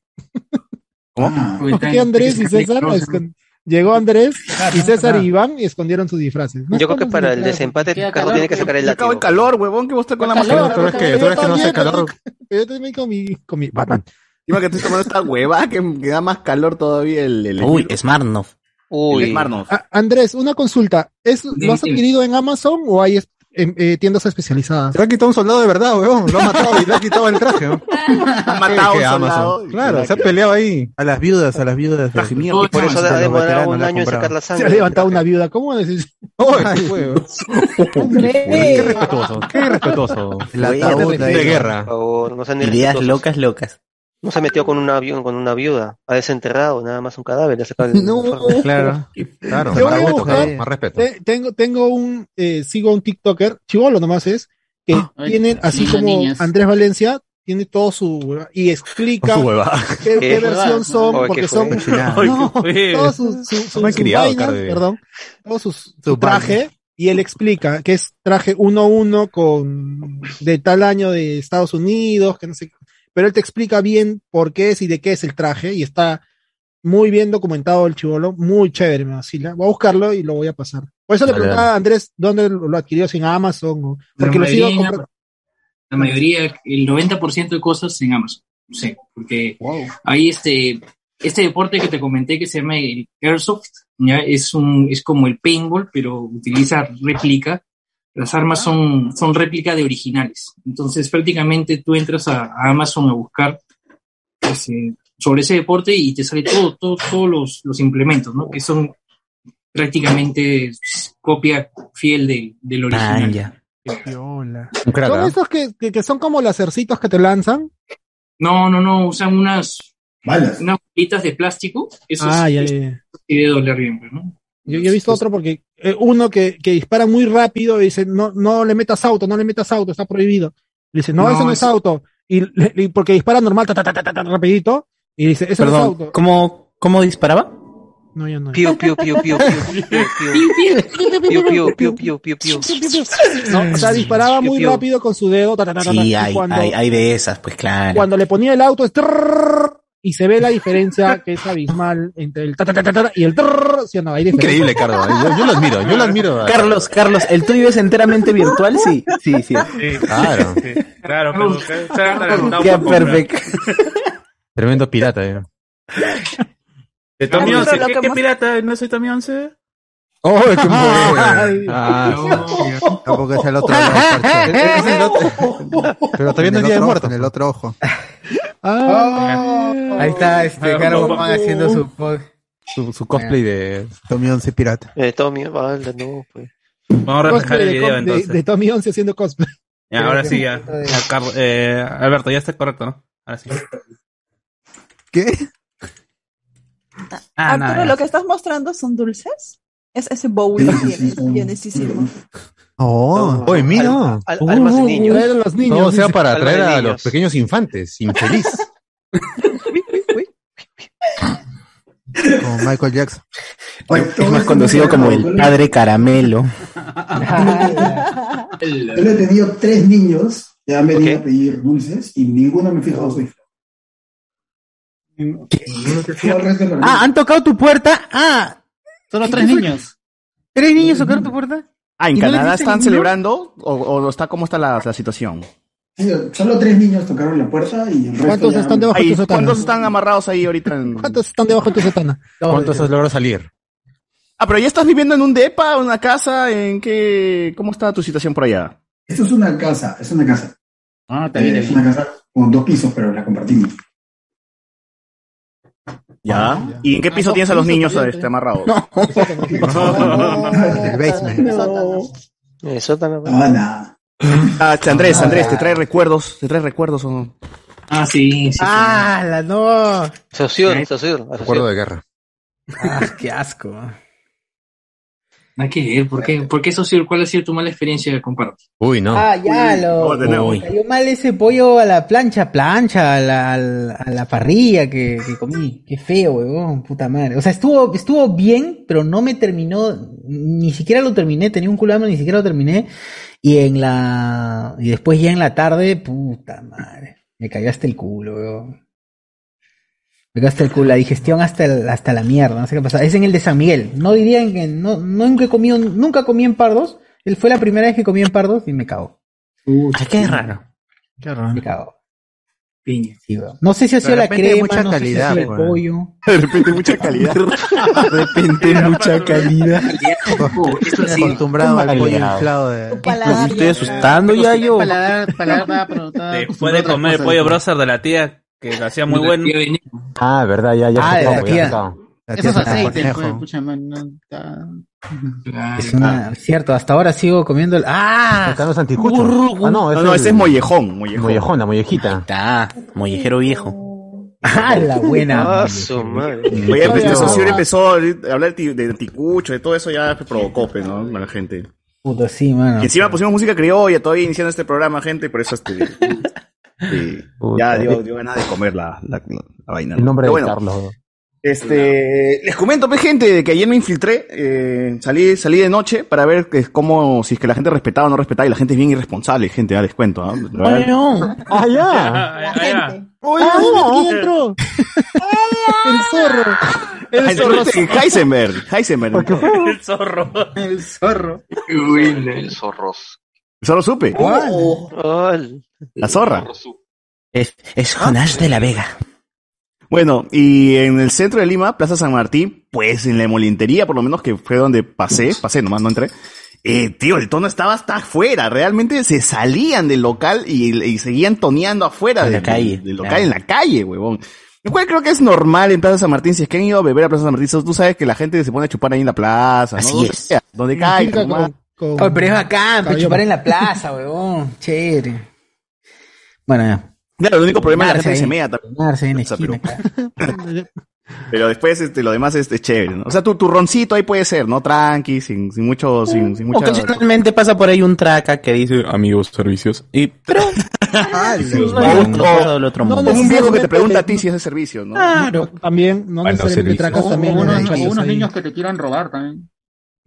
¿Cómo? ¿Por qué Andrés y César escon- Llegó Andrés y César y Iván y escondieron sus disfraces. No Yo creo que para el desempate, calor, tiene que sacar el látigo. calor, huevón, que vos estás con la máscara. Tú ves que, tú no hace también, calor. Pero yo también con mi, con mi Batman. Que estoy tomando esta hueva que, que da más calor todavía el... el uy, Smartnov. el Uy, Smirnoff. Ah, Andrés, una consulta. ¿Es, ¿Lo has adquirido en Amazon o hay en, eh, tiendas especializadas? Se le ha quitado un soldado de verdad, weón. Lo ha matado y le ha quitado el traje. ¿no? Han matado a un soldado. Amazon. Claro, se ha peleado ahí. A las viudas, a las viudas. Traje y por eso Los ha demorado un la año en sacar la Se sangre. ha levantado una viuda. ¿Cómo decís? Ay, weón. Qué respetuoso, qué respetuoso. Ataúd De guerra. Por favor, no sean Ideas locas, locas. No se ha metido con una, avión, con una viuda. Ha desenterrado nada más un cadáver. Le ha sacado el No. Claro, claro. Yo Más voy a respeto, buscar- más respeto. Te- tengo, tengo un, eh, sigo a un TikToker, chivolo nomás es, que Ay, tiene, así como niñas. Andrés Valencia, tiene todo su, y explica su qué, qué ¿Qué? versión son, Oye, porque ¿qué son, no, todos sus, su, criado, vainas, Cardi. perdón, todo sus- su, Su traje, y él explica que es traje 1-1 con, de tal año de Estados Unidos, que no sé, pero él te explica bien por qué es y de qué es el traje, y está muy bien documentado el chivolo, muy chévere, me vacila. Voy a buscarlo y lo voy a pasar. Por eso le preguntaba a Andrés dónde lo adquirió sin Amazon. o- Porque La lo sigo comprando. La mayoría, el 90% de cosas en Amazon. Sí, porque hay este, este deporte que te comenté que se llama el Airsoft, ¿ya? Es, un, es como el paintball, pero utiliza réplica. Las armas son, son réplica de originales. Entonces, prácticamente tú entras a, a Amazon a buscar este, sobre ese deporte y te sale todo, todo, todos los, los implementos, ¿no? Que son prácticamente copia fiel de, del original. Son estos que, que, que son como lacercitos que te lanzan. No, no, no, usan unas, unas bolitas de plástico. Eso Ah, es, ya, ya, debe doler bien, pues, ¿no? Yo, yo he visto otro porque eh, uno que, que dispara muy rápido y dice, no, no le metas auto, no le metas auto, está prohibido. Le dice, no, No, eso no es auto. Y, le- y porque dispara normal, ta, ta, ta, ta, ta, ta, rapidito, y dice, eso no es Perdón, auto. ¿cómo, ¿cómo disparaba? No, ya no. Piu, piu, piu, piu, piu, piu, piu, piu, piu, piu, piu, piu. No, o sea, disparaba muy Piu, piu. rápido con su dedo, Sí, y hay, hay, de esas, pues claro. cuando le ponía el auto y se ve la diferencia que es abismal entre el ta, ta, ta, ta, ta, y el trrrr, ¿sí o no? Hay diferencia. Increíble, Carlos. Yo, yo lo admiro, yo lo admiro. Carlos, Carlos, ¿el tuyo es enteramente virtual? Sí, sí, sí. Claro. Claro, pero que se han adelantado Qué perfecto. Tremendo pirata, eh. De Tommy Pero 11, lo ¿qué, que qué pirata? ¿No soy Tommy 11? ¡Oh, qué Ay. Ah, Tampoco es el otro lado. Es el otro. Pero todavía no es el día de muerto. En el otro ojo. Ah. Ahí está, este, Ah, Caro haciendo su. Su, su cosplay de. Tommy 11 pirata. Eh, Tommy, vale, no, pues. Vamos a reflejar el de, video de, entonces. de Tommy 11 haciendo cosplay. Ya, ahora sí, ya. Ya, Carlos- eh, Alberto, ya está correcto, ¿no? Ahora sí. ¿Qué? Ah, Arturo, nada. lo que estás mostrando son dulces. Es ese bowl que tienes, llenísimo. Oh. ¡Oye, mira! Al- almas de niños. Traer a los niños. Todo sea para atraer a los pequeños infantes. Infeliz. Como Michael Jackson. Oye, Es más conocido como el padre caramelo. Yo le he tenido tres niños, ya me di Ok. a pedir dulces y ninguno me resto de los Ah, han tocado tu puerta. Ah, Solo tres niños. tres niños tocaron tu puerta. Ah, ¿en ¿Y no le Canadá están ninguno? celebrando o, o está cómo está la, la situación? Solo tres niños tocaron la puerta y el resto ¿Cuántos ya- están debajo de tu sotana? ¿Cuántos están amarrados ahí ahorita? En... ¿Cuántos están debajo de tu sotana? ¿Cuántos has logrado salir? Ah, pero ya estás viviendo en un depa, una casa, ¿en qué? ¿Cómo está tu situación por allá? Esto es una casa, es una casa. Ah, está Eh, bien, es una casa con dos pisos, pero la compartimos. ¿Ya? ¿Y en qué piso Ah, tienes a no, los niños este, amarrados? El basement. Sótano. Ah, nada. Ah, este, Andrés, Andrés, ¿te trae recuerdos? ¿Te trae recuerdos o no? Ah, sí, sí. sí. Ah, la no. Socio, socio. Acuerdo de guerra. Ah, qué asco. Hay que ver, ¿por qué? ¿Por qué eso? ¿Cuál ha sido tu mala experiencia con Pardo? Uy, no. Ah, ya lo. Uy. Cayó mal ese pollo a la plancha, plancha, a la, a la, a la parrilla que, que comí. Qué feo, huevón, puta madre. O sea, estuvo, estuvo bien, pero no me terminó, ni siquiera lo terminé, tenía un culo de hambre, ni siquiera lo terminé. Y en la, y después ya en la tarde, puta madre, me cayó hasta el culo, huevón. Me hasta el culo, la digestión hasta, el- hasta la mierda, no sé qué pasa. Es en el de San Miguel. No dirían que, no, nunca he comido, nunca comí en Pardos. Él fue la primera vez que comí en Pardos y me cago. Ay, qué raro. Qué raro. Me cago. Piña. Sí, no sé si ha sido la crema, mucha no sé si calidad, ha sido el pollo. De repente mucha calidad. De repente mucha calidad. Esto ha sido- Acostumbrado al pollo inflado de. Me estoy asustando ya yo. Paladar, Después de comer el pollo brother de la tía, que lo hacía muy Veneno. Ah, verdad, ya, ya. Ah, la ya tía. Esos aceites, pues, escúchame, no, está-. Es una, cierto, hasta ahora sigo comiendo el. ¡Ah! Están los anticuchos. Ah, no, No, no, ese es mollejón, mollejón. Mollejón, la mollejita. Está, mollejero viejo. ¡Ah, la buena! Ah. Oye, pues, socio no. empezó a hablar de, ti- de anticucho, de todo eso ya provocó, pues, ¿no? A la gente. Puto, sí, mano. Y encima pusimos música criolla, todavía iniciando este programa, gente, por eso este. sí, ya dio, dio ganas de comer la, la, la- la vaina. ¿no? El nombre Pero de bueno, Carlos. Este, les comento, pues, gente, de que ayer me infiltré, eh, salí, salí de noche para ver que, cómo, si es que la gente respetaba o no respetaba, y la gente es bien irresponsable, gente, ya les cuento, ¿no? Bueno, Ah. La gente. ¡Oye, ¿quién entró? El zorro. El zorro Heisenberg. Heisenberg. El zorro. El zorro. El zorros. Solo supe. Oh, La zorra. Es, es Jonás de la Vega. Bueno, y en el centro de Lima, Plaza San Martín, pues en la molintería, por lo menos que fue donde pasé, pasé nomás, no entré. Eh, tío, el tono estaba hasta afuera, realmente se salían del local y, y seguían toneando afuera del, calle, del local claro. en la calle, huevón. Lo cual creo que es normal en Plaza San Martín, si es que han ido a beber a Plaza San Martín, tú sabes que la gente se pone a chupar ahí en la plaza, ¿no? Así Donde es. Donde caiga, nomás. Oh, pero es bacán, pues, chupar en la plaza, huevón. Chévere. Bueno, ya. Claro, el único problema es la Darse gente que se mea también. En esquina, pero- Pero después este, lo demás es, es chévere, ¿no? O sea, tu, tu roncito ahí puede ser, ¿no? Tranqui, sin, sin mucho, sin, sin mucha... Ocasionalmente pasa por ahí un traca que dice amigos servicios. Y, pero. un viejo que te pregunta a ti si es de servicio, ¿no? Claro. También, no Bueno, necesariamente tracas O, también. o unos, niños que te quieran robar también.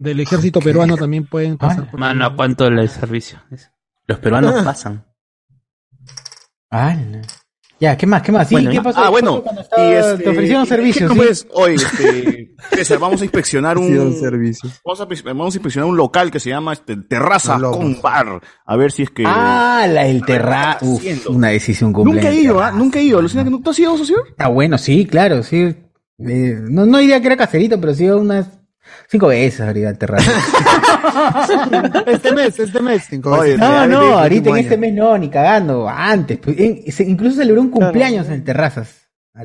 Del ejército peruano también pueden pasar por Mano, ¿a cuánto el servicio? Los peruanos pasan. Ah, no. Ya, ¿qué más? ¿Qué más? Sí, Bueno, ¿qué pasó? Ah, bueno. Estaba- Y este, te ofrecieron ¿qué- servicios, qué sí. pues, hoy, este, César, vamos a inspeccionar un, servicios. vamos a, vamos a inspeccionar un local que se llama este, Terraza Lobos. con Bar. A ver si es que... Ah, la del terra. Uf, una decisión completa. Nunca he ido, ¿ah? Nunca he ido. Alucina que no- ¿Tú has ido, socio? Está bueno, sí, claro, sí. Eh, no, no diría que era caserito, pero sí unas cinco veces habría el terraza. Este mes, este mes. No, realmente, no, el ahorita en este mes no, ni cagando, antes. pues, en- se- incluso celebró un cumpleaños en el terrazas.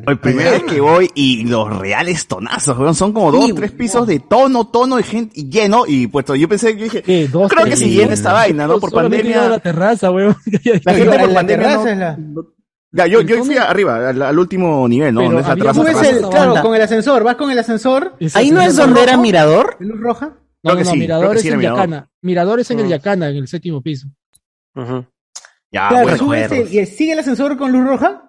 Hoy primera vez que voy y los reales tonazos, weón, son como dos, tres pisos de tono, tono de gente y lleno y pues yo pensé, yo dije, creo que si llena esta vaina, ¿no? Por pandemia. la terraza, weón. La gente por la pandemia no- Ya, yo, yo fui arriba, al, al último nivel, ¿no? Pero la había- el- claro, con el ascensor, vas con el ascensor. Ahí no es donde era Mirador. ¿De luz roja? No, Creo no, que no, sí, Mirador creo que es sí en era Mirador. Yacana. Mirador es en el Yacana, en el séptimo piso. Ya, claro, bueno. subes el- y sigue el ascensor con luz roja.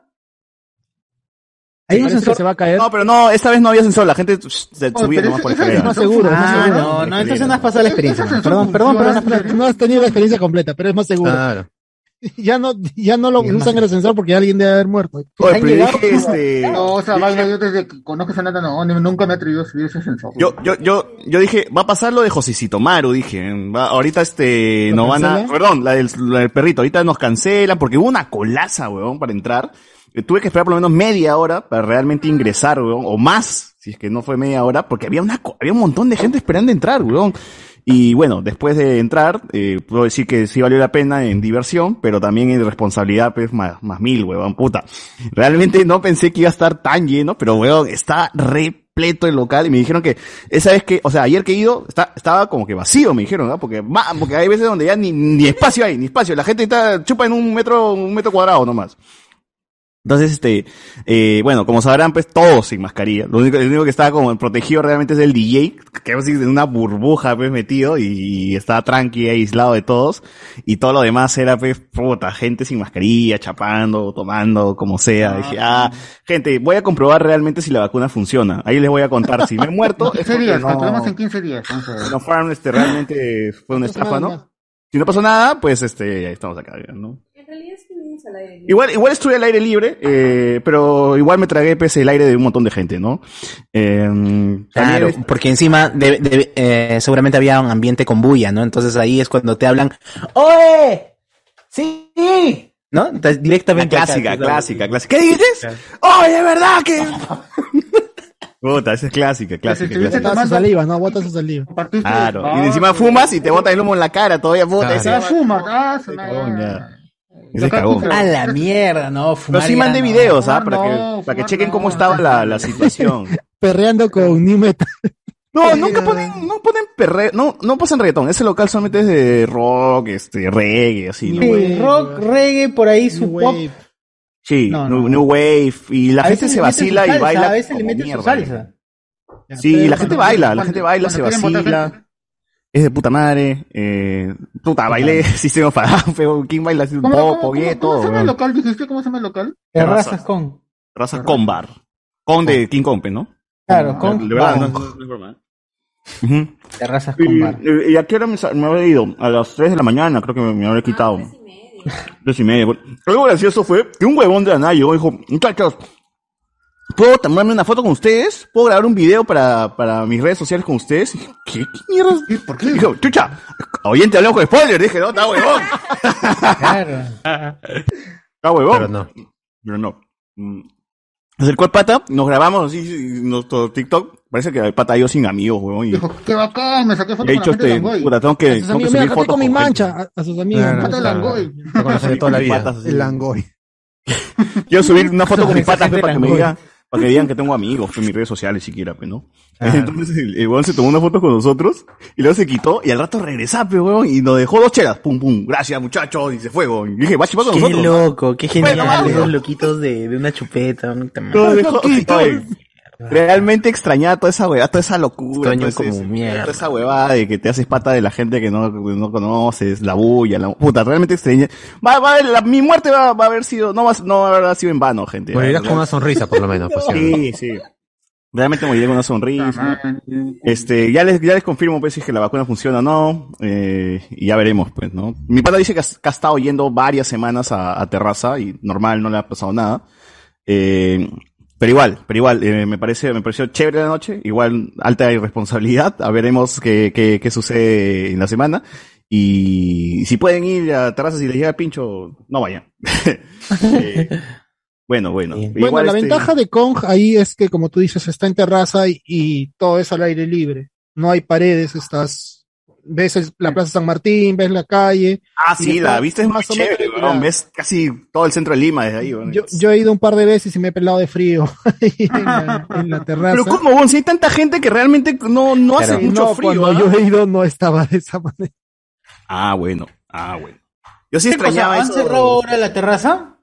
Hay un Parece que ascensor. se va a caer. No, pero no, esta vez no había ascensor, la gente se subía pero nomás por ese escalera. es más seguro, es más Ah, seguro. no, no, entonces no has pasado la experiencia. Perdón, perdón, no, no has tenido la experiencia completa, pero es más seguro. Claro. Ya no, ya no lo usan el ascensor porque alguien debe haber muerto. Oye, pero yo dije, este... No, o sea, yo desde que conozco esa nata, no, nunca me he atrevido a subir ese ascensor. Yo, yo, yo, yo dije, va a pasar lo de Josecito Maru, dije. Va- ahorita este, ¿Lo no van a, perdón, la del, la del perrito, ahorita nos cancelan porque hubo una colaza, weón, para entrar. Eh, Tuve que esperar por lo menos media hora para realmente ingresar, weón, o más, si es que no fue media hora, porque había una, co- había un montón de gente esperando entrar, weón. Y bueno, después de entrar, eh, puedo decir que sí valió la pena en diversión, pero también en responsabilidad, pues, más, más mil, weón, puta. Realmente no pensé que iba a estar tan lleno, pero weón, está repleto el local y me dijeron que esa vez que, o sea, ayer que he ido, está, estaba como que vacío, me dijeron, ¿no? Porque, porque hay veces donde ya ni, ni espacio hay, ni espacio. La gente está, chupa en un metro, un metro cuadrado nomás. Entonces, este, eh, bueno, como sabrán, pues todos sin mascarilla. Lo único, el único que estaba como protegido realmente es el DJ, que así en una burbuja, pues metido y, estaba tranqui, aislado de todos. Y todo lo demás era, pues, puta, gente sin mascarilla, chapando, tomando, como sea. Dije, ah, gente, voy a comprobar realmente si la vacuna funciona. Ahí les voy a contar si me he muerto. es 15 porque días, no- en 15 días. no fueron, este, realmente fue una estafa, ¿no? Si no pasó nada, pues, este, ahí estamos acá, ¿no? En realidad es Igual, igual estuve al aire libre, eh, pero igual me tragué pues, el aire de un montón de gente, ¿no? Eh, Claro, también- porque encima de- de- eh, seguramente había un ambiente con bulla, ¿no? Entonces ahí es cuando te hablan, ¡Oye! ¡Sí! ¿No? Entonces, directamente. La clásica, clásica, clásica. ¿Qué dices? ¡Oye, de verdad que! Puta, esa es clásica, clásica, Bota clásica. saliva, no, bota su saliva. Claro, y encima fumas y te botan el humo en la cara todavía, ese- Ah, fuma, ah, A la mierda, no, Pero fumar sí ya mandé no. videos, ¿ah? Para no, que, para que chequen no. cómo estaba la, la situación. Perreando con New Metal. No, nunca ponen, no ponen perre, no, no pasan reggaetón. Ese local solamente es de rock, este, reggae, así, ¿no? Sí, rock, reggae, por ahí su pop. Sí, No, new, no. new Wave, y la A gente se vacila y baila. A veces le como mete su salsa. Sí, la gente baila, la gente baila, se vacila. Es de puta madre, eh, puta, bailé Sistema pero ¿quién baila así? ¿Cómo, Popo, cómo, cómo, bien, cómo todo, se llama el local? ¿Dijiste cómo se llama el local? Terrazas con. Raza con bar. Con de King Kong, ¿no? Claro, con De verdad, no, bar. no- no es broma. Terrazas Y, con bar. y- y a qué hora me, habré ido? A las 3 de la mañana, creo que me, me habré quitado. Tres y media. Bueno, Algo gracioso fue que un huevón de la nada llegó y dijo, muchachos, ¿puedo tomarme una foto con ustedes? ¿Puedo grabar un video para, para mis redes sociales con ustedes? ¿Qué, qué mierda? ¿Por qué? Dijo, chucha, oyente, hablamos con spoiler. Dije, no, está huevón. Está huevón. Pero no. Pero no. Mm. Se acercó el pata, nos grabamos así, nuestro TikTok. Parece que el pata yo sin amigos, huevón. Y, Dijo, qué bacán, me saqué y foto he con la gente de este, Langoy. puta, tengo que, A sus tengo que subir mira, fotos con mi gente. mancha. A, a sus amigos. Claro, Pata de. Langoy. Lo toda la vida. El Langoy. Quiero subir una foto con mis patas pe, para que me Langoy. Para que digan que tengo amigos en mis redes sociales siquiera, pues, ¿no? Claro. Entonces el, el weón se tomó una foto con nosotros y luego se quitó y al rato regresaba, pues, weón, y nos dejó dos chelas, pum, pum, gracias muchachos, y se fue, weón. Y dije, va a chupar con Qué nosotros. loco, qué genial. Esos loquitos de, de una chupeta. No, dejó- Oye, Realmente extrañaba toda esa huevada, toda esa locura. Extraño como mierda. Toda esa huevada de que te haces pata de la gente que no, no conoces, la bulla, la puta, realmente extraña. Va, va, la- mi muerte va, va a haber sido, no va, no haber sido en vano, gente. Morirás con una sonrisa, por lo menos. Sí, sí. Realmente moriré con una sonrisa. Este, ya les, ya les confirmo, pues, si es que la vacuna funciona o no, eh, y ya veremos, pues, ¿no? Mi pata dice que, ha estado yendo varias semanas a, a terraza y normal, no le ha pasado nada. Eh, pero igual, pero igual, eh, me parece, me pareció chévere la noche, igual alta irresponsabilidad, a veremos qué, qué, qué sucede en la semana. Y si pueden ir a terrazas y les llega el pincho, no vayan. Eh, bueno, bueno. Bueno, Igual, la este, ventaja de Kong ahí es que, como tú dices, está en terraza y, y todo es al aire libre. No hay paredes, estás, ves el- la Plaza San Martín, ves la calle. Ah, sí, la vista es más o menos chévere, regular. weón. Ves casi todo el centro de Lima desde ahí, weón. Yo, yo he ido un par de veces y me he pelado de frío ahí en, la, en la terraza. Pero ¿cómo, weón? Si hay tanta gente que realmente no, no hace mucho No, frío. Cuando ¿ah? yo he ido no estaba de esa manera. Ah, bueno. Ah, bueno. Yo sí ¿Qué cosa, extrañaba ¿Han eso. cerrado ahora la terraza?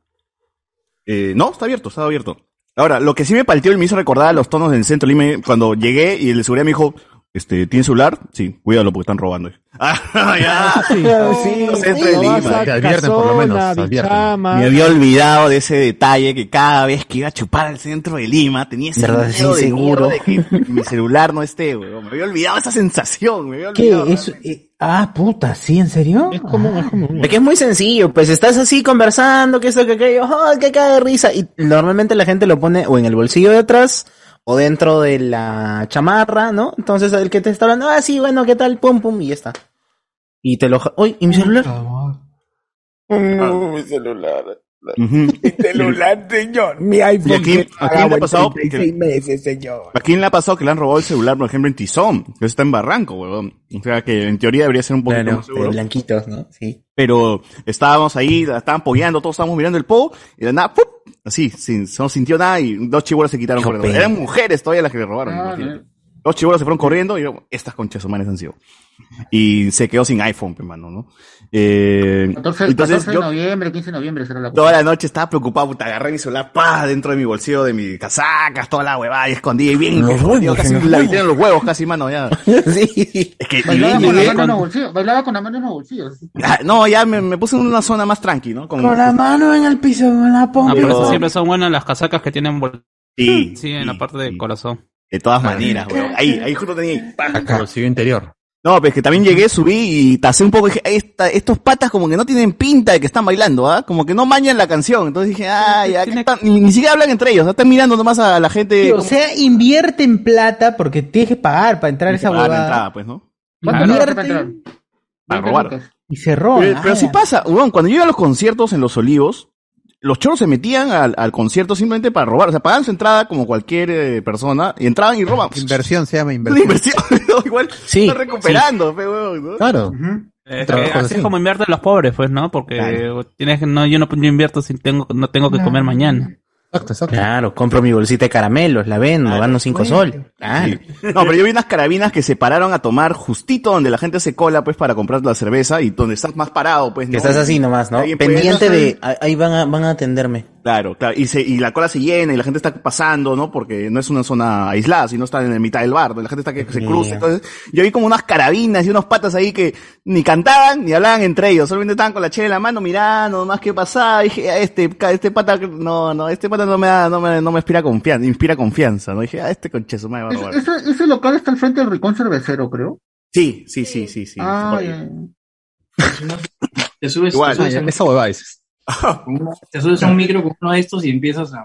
Eh, no, está abierto, está abierto. Ahora, lo que sí me palteó y me hizo recordar a los tonos del centro de Lima cuando llegué y el seguridad me dijo, este, ¿tiene celular? Sí, cuídalo porque están robando. Ah, ya. Sí, sí, Los centros de Lima. Te advierten por lo menos, advierten. Me había olvidado de ese detalle que cada vez que iba a chupar al centro de Lima tenía ese ¿Verdad? miedo Sí, de seguro. de que mi celular no esté, weón. Me había olvidado esa sensación, me había ¿Qué? olvidado. Eso, eh, ah, puta, ¿sí? ¿En serio? Es como, es como. Es que es muy sencillo, pues estás así conversando, que esto, que aquello, ¡ay, que cae de risa! Y normalmente la gente lo pone o en el bolsillo de atrás o dentro de la chamarra, ¿no? Entonces el que te está hablando, ah, sí, bueno, ¿qué tal? Pum, pum, y ya está. Y te lo... ¡Uy! ¿Y mi celular? mi celular. Mi celular, señor. Mi iPhone. Y aquí, aquí le ha pasado 36 que- meses, señor. ¿A quién le ha pasado que le han robado el celular, por ejemplo, en Tizón? Que está en Barranco, weón. O sea que en teoría debería ser un poquito Claro, más seguro. de blanquitos, ¿no? Sí. Pero estábamos ahí, la estaban apoyando, todos estábamos mirando el po, y de nada, ¡pup! Así, sin, no sintió nada y dos chibolas se quitaron corriendo. Eran mujeres todavía las que le robaron. Ah, imagínate. Dos chibolas se fueron corriendo y yo, estas conchas humanas han sido. Y se quedó sin iPhone, hermano, ¿no? Eh, 14, entonces 14 de yo noviembre, 15 de noviembre será la toda la noche estaba preocupado, puta, agarré mi celular, pa, dentro de mi bolsillo de mis casacas, toda la huevada y escondí y bien, Los huevos, casi la en los huevos, casi, mano, ya. sí. Es que Bailaba llegué- con la llegué mano en los bolsillos. Bailaba con la mano en los bolsillos. Ah, No, ya me, me puse en una zona más tranqui, ¿no? Con, Con la mano en el piso, con la Ah, pompa. por eso siempre son buenas las casacas que tienen bol- Sí, sí, en la parte del corazón. De todas maneras, weón. Ahí, ahí justo tenía ahí, pa. Bolsillo interior. No, pues que también llegué, subí y tasé un poco y dije, esta, estos patas como que no tienen pinta de que están bailando, ¿ah? Como que no mañan la canción. Entonces dije, ah, ya, ¿qué están? ni, ni siquiera hablan entre ellos, ¿no? están mirando nomás a la gente. Sí, o como- sea, invierte en plata porque tienes que pagar para entrar a esa Ah, huevada. entrada, pues, ¿no? ¿Cuánto Invierte le vas a entrar? Para 20 robar. y se roban. Pero, pero ah, sí pasa, weón, cuando yo iba a los conciertos en Los Olivos, los choros se metían al, al concierto simplemente para robar. O sea, pagaban su entrada como cualquier eh, persona y entraban y roban. Inversión se llama inversión. inversión, ¿no? igual Sí, están recuperando, weón, ¿no? Claro. Eh, eh, así así. es como invierten los pobres, pues, ¿no? Porque Claro. tienes que, no, yo no yo invierto si tengo, no tengo que comer mañana. Exacto, exacto. Claro, compro mi bolsita de caramelos, la vendo, gano cinco soles. Claro. Sí. No, pero yo vi unas carabinas que se pararon a tomar justito donde la gente se cola, pues, para comprar la cerveza y donde estás más parado, pues, Que ¿no? estás así nomás, ¿no? Puede- Pendiente de, ahí- ahí van a, van a atenderme. Claro, claro. Y, se, y la cola se llena y la gente está pasando, ¿no? Porque no es una zona aislada, sino está en la mitad del bar, donde la gente está que se cruza. Entonces, yo vi como unas carabinas y unos patas ahí que ni cantaban ni hablaban entre ellos. Solamente estaban con la chela en la mano mirando nomás qué pasaba. Y dije, "Ah, este, este pata, no, no, este pata no me da, no me, no me inspira confianza, inspira confianza, ¿no? dije, ah, este concheso me va a robar. ese, ese local está al frente del Ricón Cervecero, creo. Sí, sí, sí, sí, sí. ah, ya. Te subes, Igual. te subes, Ah, en- Esa huevada dices. te subes a un micro con uno de estos y empiezas a,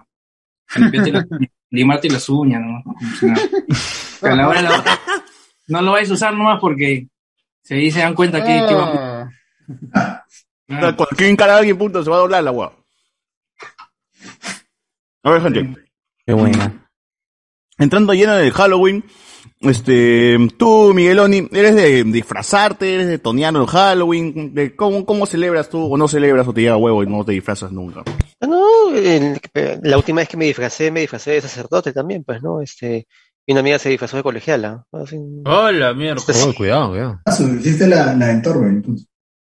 a limpiarte la limarte las uñas, ¿no? A la hora de la hora, no lo vais a usar nomás porque si ahí se dan cuenta que, que va- Cuando quieren encarar a alguien, punto, se va a doblar la hueá. A ver, gente. Qué buena. Entrando lleno del Halloween, este, tú, Migueloni, ¿eres de disfrazarte? ¿Eres de tonear el Halloween? ¿De cómo, ¿Cómo celebras tú o no celebras o te llega huevo y no te disfrazas nunca? Ah, No, el- la última vez que me disfracé, me disfracé de sacerdote también, pues, ¿no? Este, y una amiga se disfrazó de colegiala. Así- Hola, mierda. Oh, cuidado, cuidado. Ah, hiciste la, la Torben, entonces.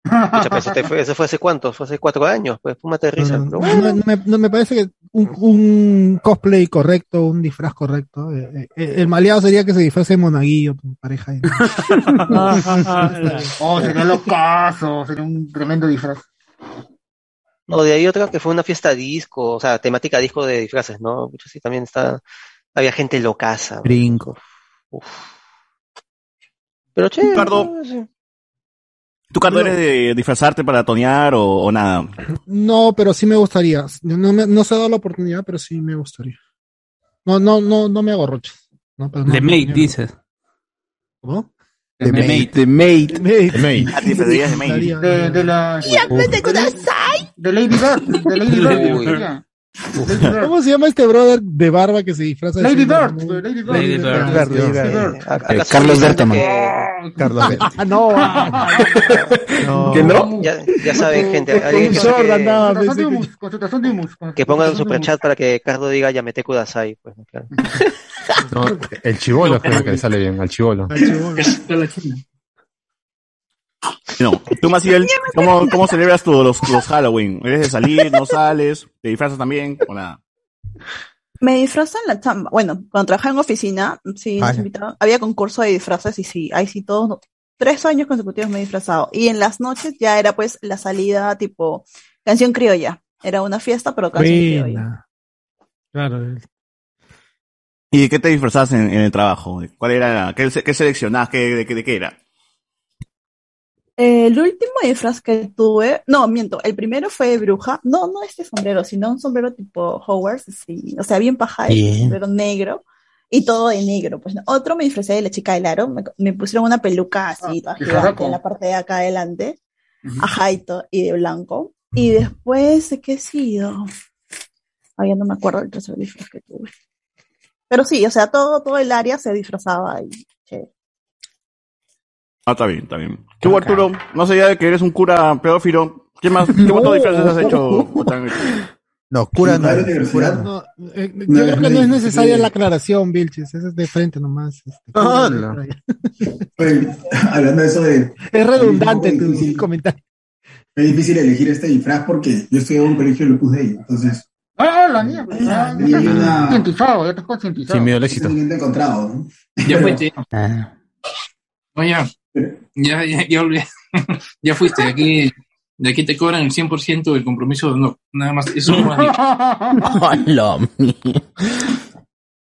Pucha, pues, este fue, eso fue hace cuánto, fue hace cuatro años, pues, fúmate de risa. No, no, bueno. no me, no me parece que un, un cosplay correcto, un disfraz correcto. eh, eh, el maleado sería que se disfrace de monaguillo, tu pareja. ahí. oh, sería locazo, sería un tremendo disfraz. No, de ahí otra que fue una fiesta disco, o sea, temática disco de disfraces, ¿no? Mucho sí, también está, había gente locaza. Brinco. Pero che, Ricardo, ¿tú, Cardo, eres de disfrazarte para tonear o, o nada? No, pero sí me gustaría. No, me, no se ha dado la oportunidad, pero sí me gustaría. No, no, no, no me hago roches. No, pero no- De mate, dices. ¿Cómo? De mate. De mate. De mate. Ah, te disfrazarías de mate. De, de la. ¡Yamete kudasai! De Lady Bird, de Lady Bird. ¿Cómo se llama este brother de barba que se disfraza de Lady Bird? Lady Bird. Lady Bird. Eh, Carlos que- Carlos. Ah, no. No. ¿Que no? Ya, ya saben, gente, alguien que, que, pongan un superchat para que Cardo diga Yamete Kudasai, pues, claro. No, el chivolo creo que le sale bien, al chivolo. La china. No, tú, Maciel, ¿cómo, cómo celebras tú los, los Halloween? ¿Eres de salir, no sales, te disfrazas también o nada? Me disfrazan la chamba. Bueno, cuando trabajaba en oficina, sí, nos Ah, invitaban. había concurso de disfraces y sí, ahí sí todos, no- tres años consecutivos me he disfrazado. Y en las noches ya era pues la salida tipo canción criolla. Era una fiesta, pero canción criolla. Claro. ¿Y de qué te disfrazabas en, en el trabajo? ¿Cuál era, qué, qué seleccionabas, qué, de, qué- de qué era? El último disfraz que tuve, no, miento, el primero fue de bruja, no, no este sombrero, sino un sombrero tipo Hogwarts, sí, o sea, bien paja, Bien. sombrero negro, y todo de negro, pues, ¿no? Otro me disfrazé de la chica del aro, me, me pusieron una peluca así, toda qué gigante, jarraco. en la parte de acá adelante, ajá, y, to- y de blanco, y después, ¿de qué he sido? Ay, ya no me acuerdo del tercer disfraz que tuve. Pero sí, o sea, todo, todo el área se disfrazaba y, Ah, está bien, está bien. Tú, Arturo, no sé ya de que eres un cura pedófilo. ¿Qué más? ¿Qué otros disfraces has hecho? o te han hecho? No, cura no. Padre es, universidad. cura No, eh, yo No, creo que no, es necesaria sí. la aclaración, Vilches. Eso es de frente nomás. este. Hola. Oye, hablando de eso de. Es redundante Es tu difícil- comentario. Es difícil elegir este disfraz porque yo estudié en un colegio de Opus Dei, entonces. Ah, la mía. pues, ya, Y hay una- ya Concientizado, ya estás concientizado. Sin miedo al éxito. sentimiento encontrado, ¿no? Ya fuiste. Ah. Oye, ya, ya, ya, olvidé. ya fuiste. De aquí, de aquí te cobran el 100% del compromiso de honor. Nada más. Eso no. Hola,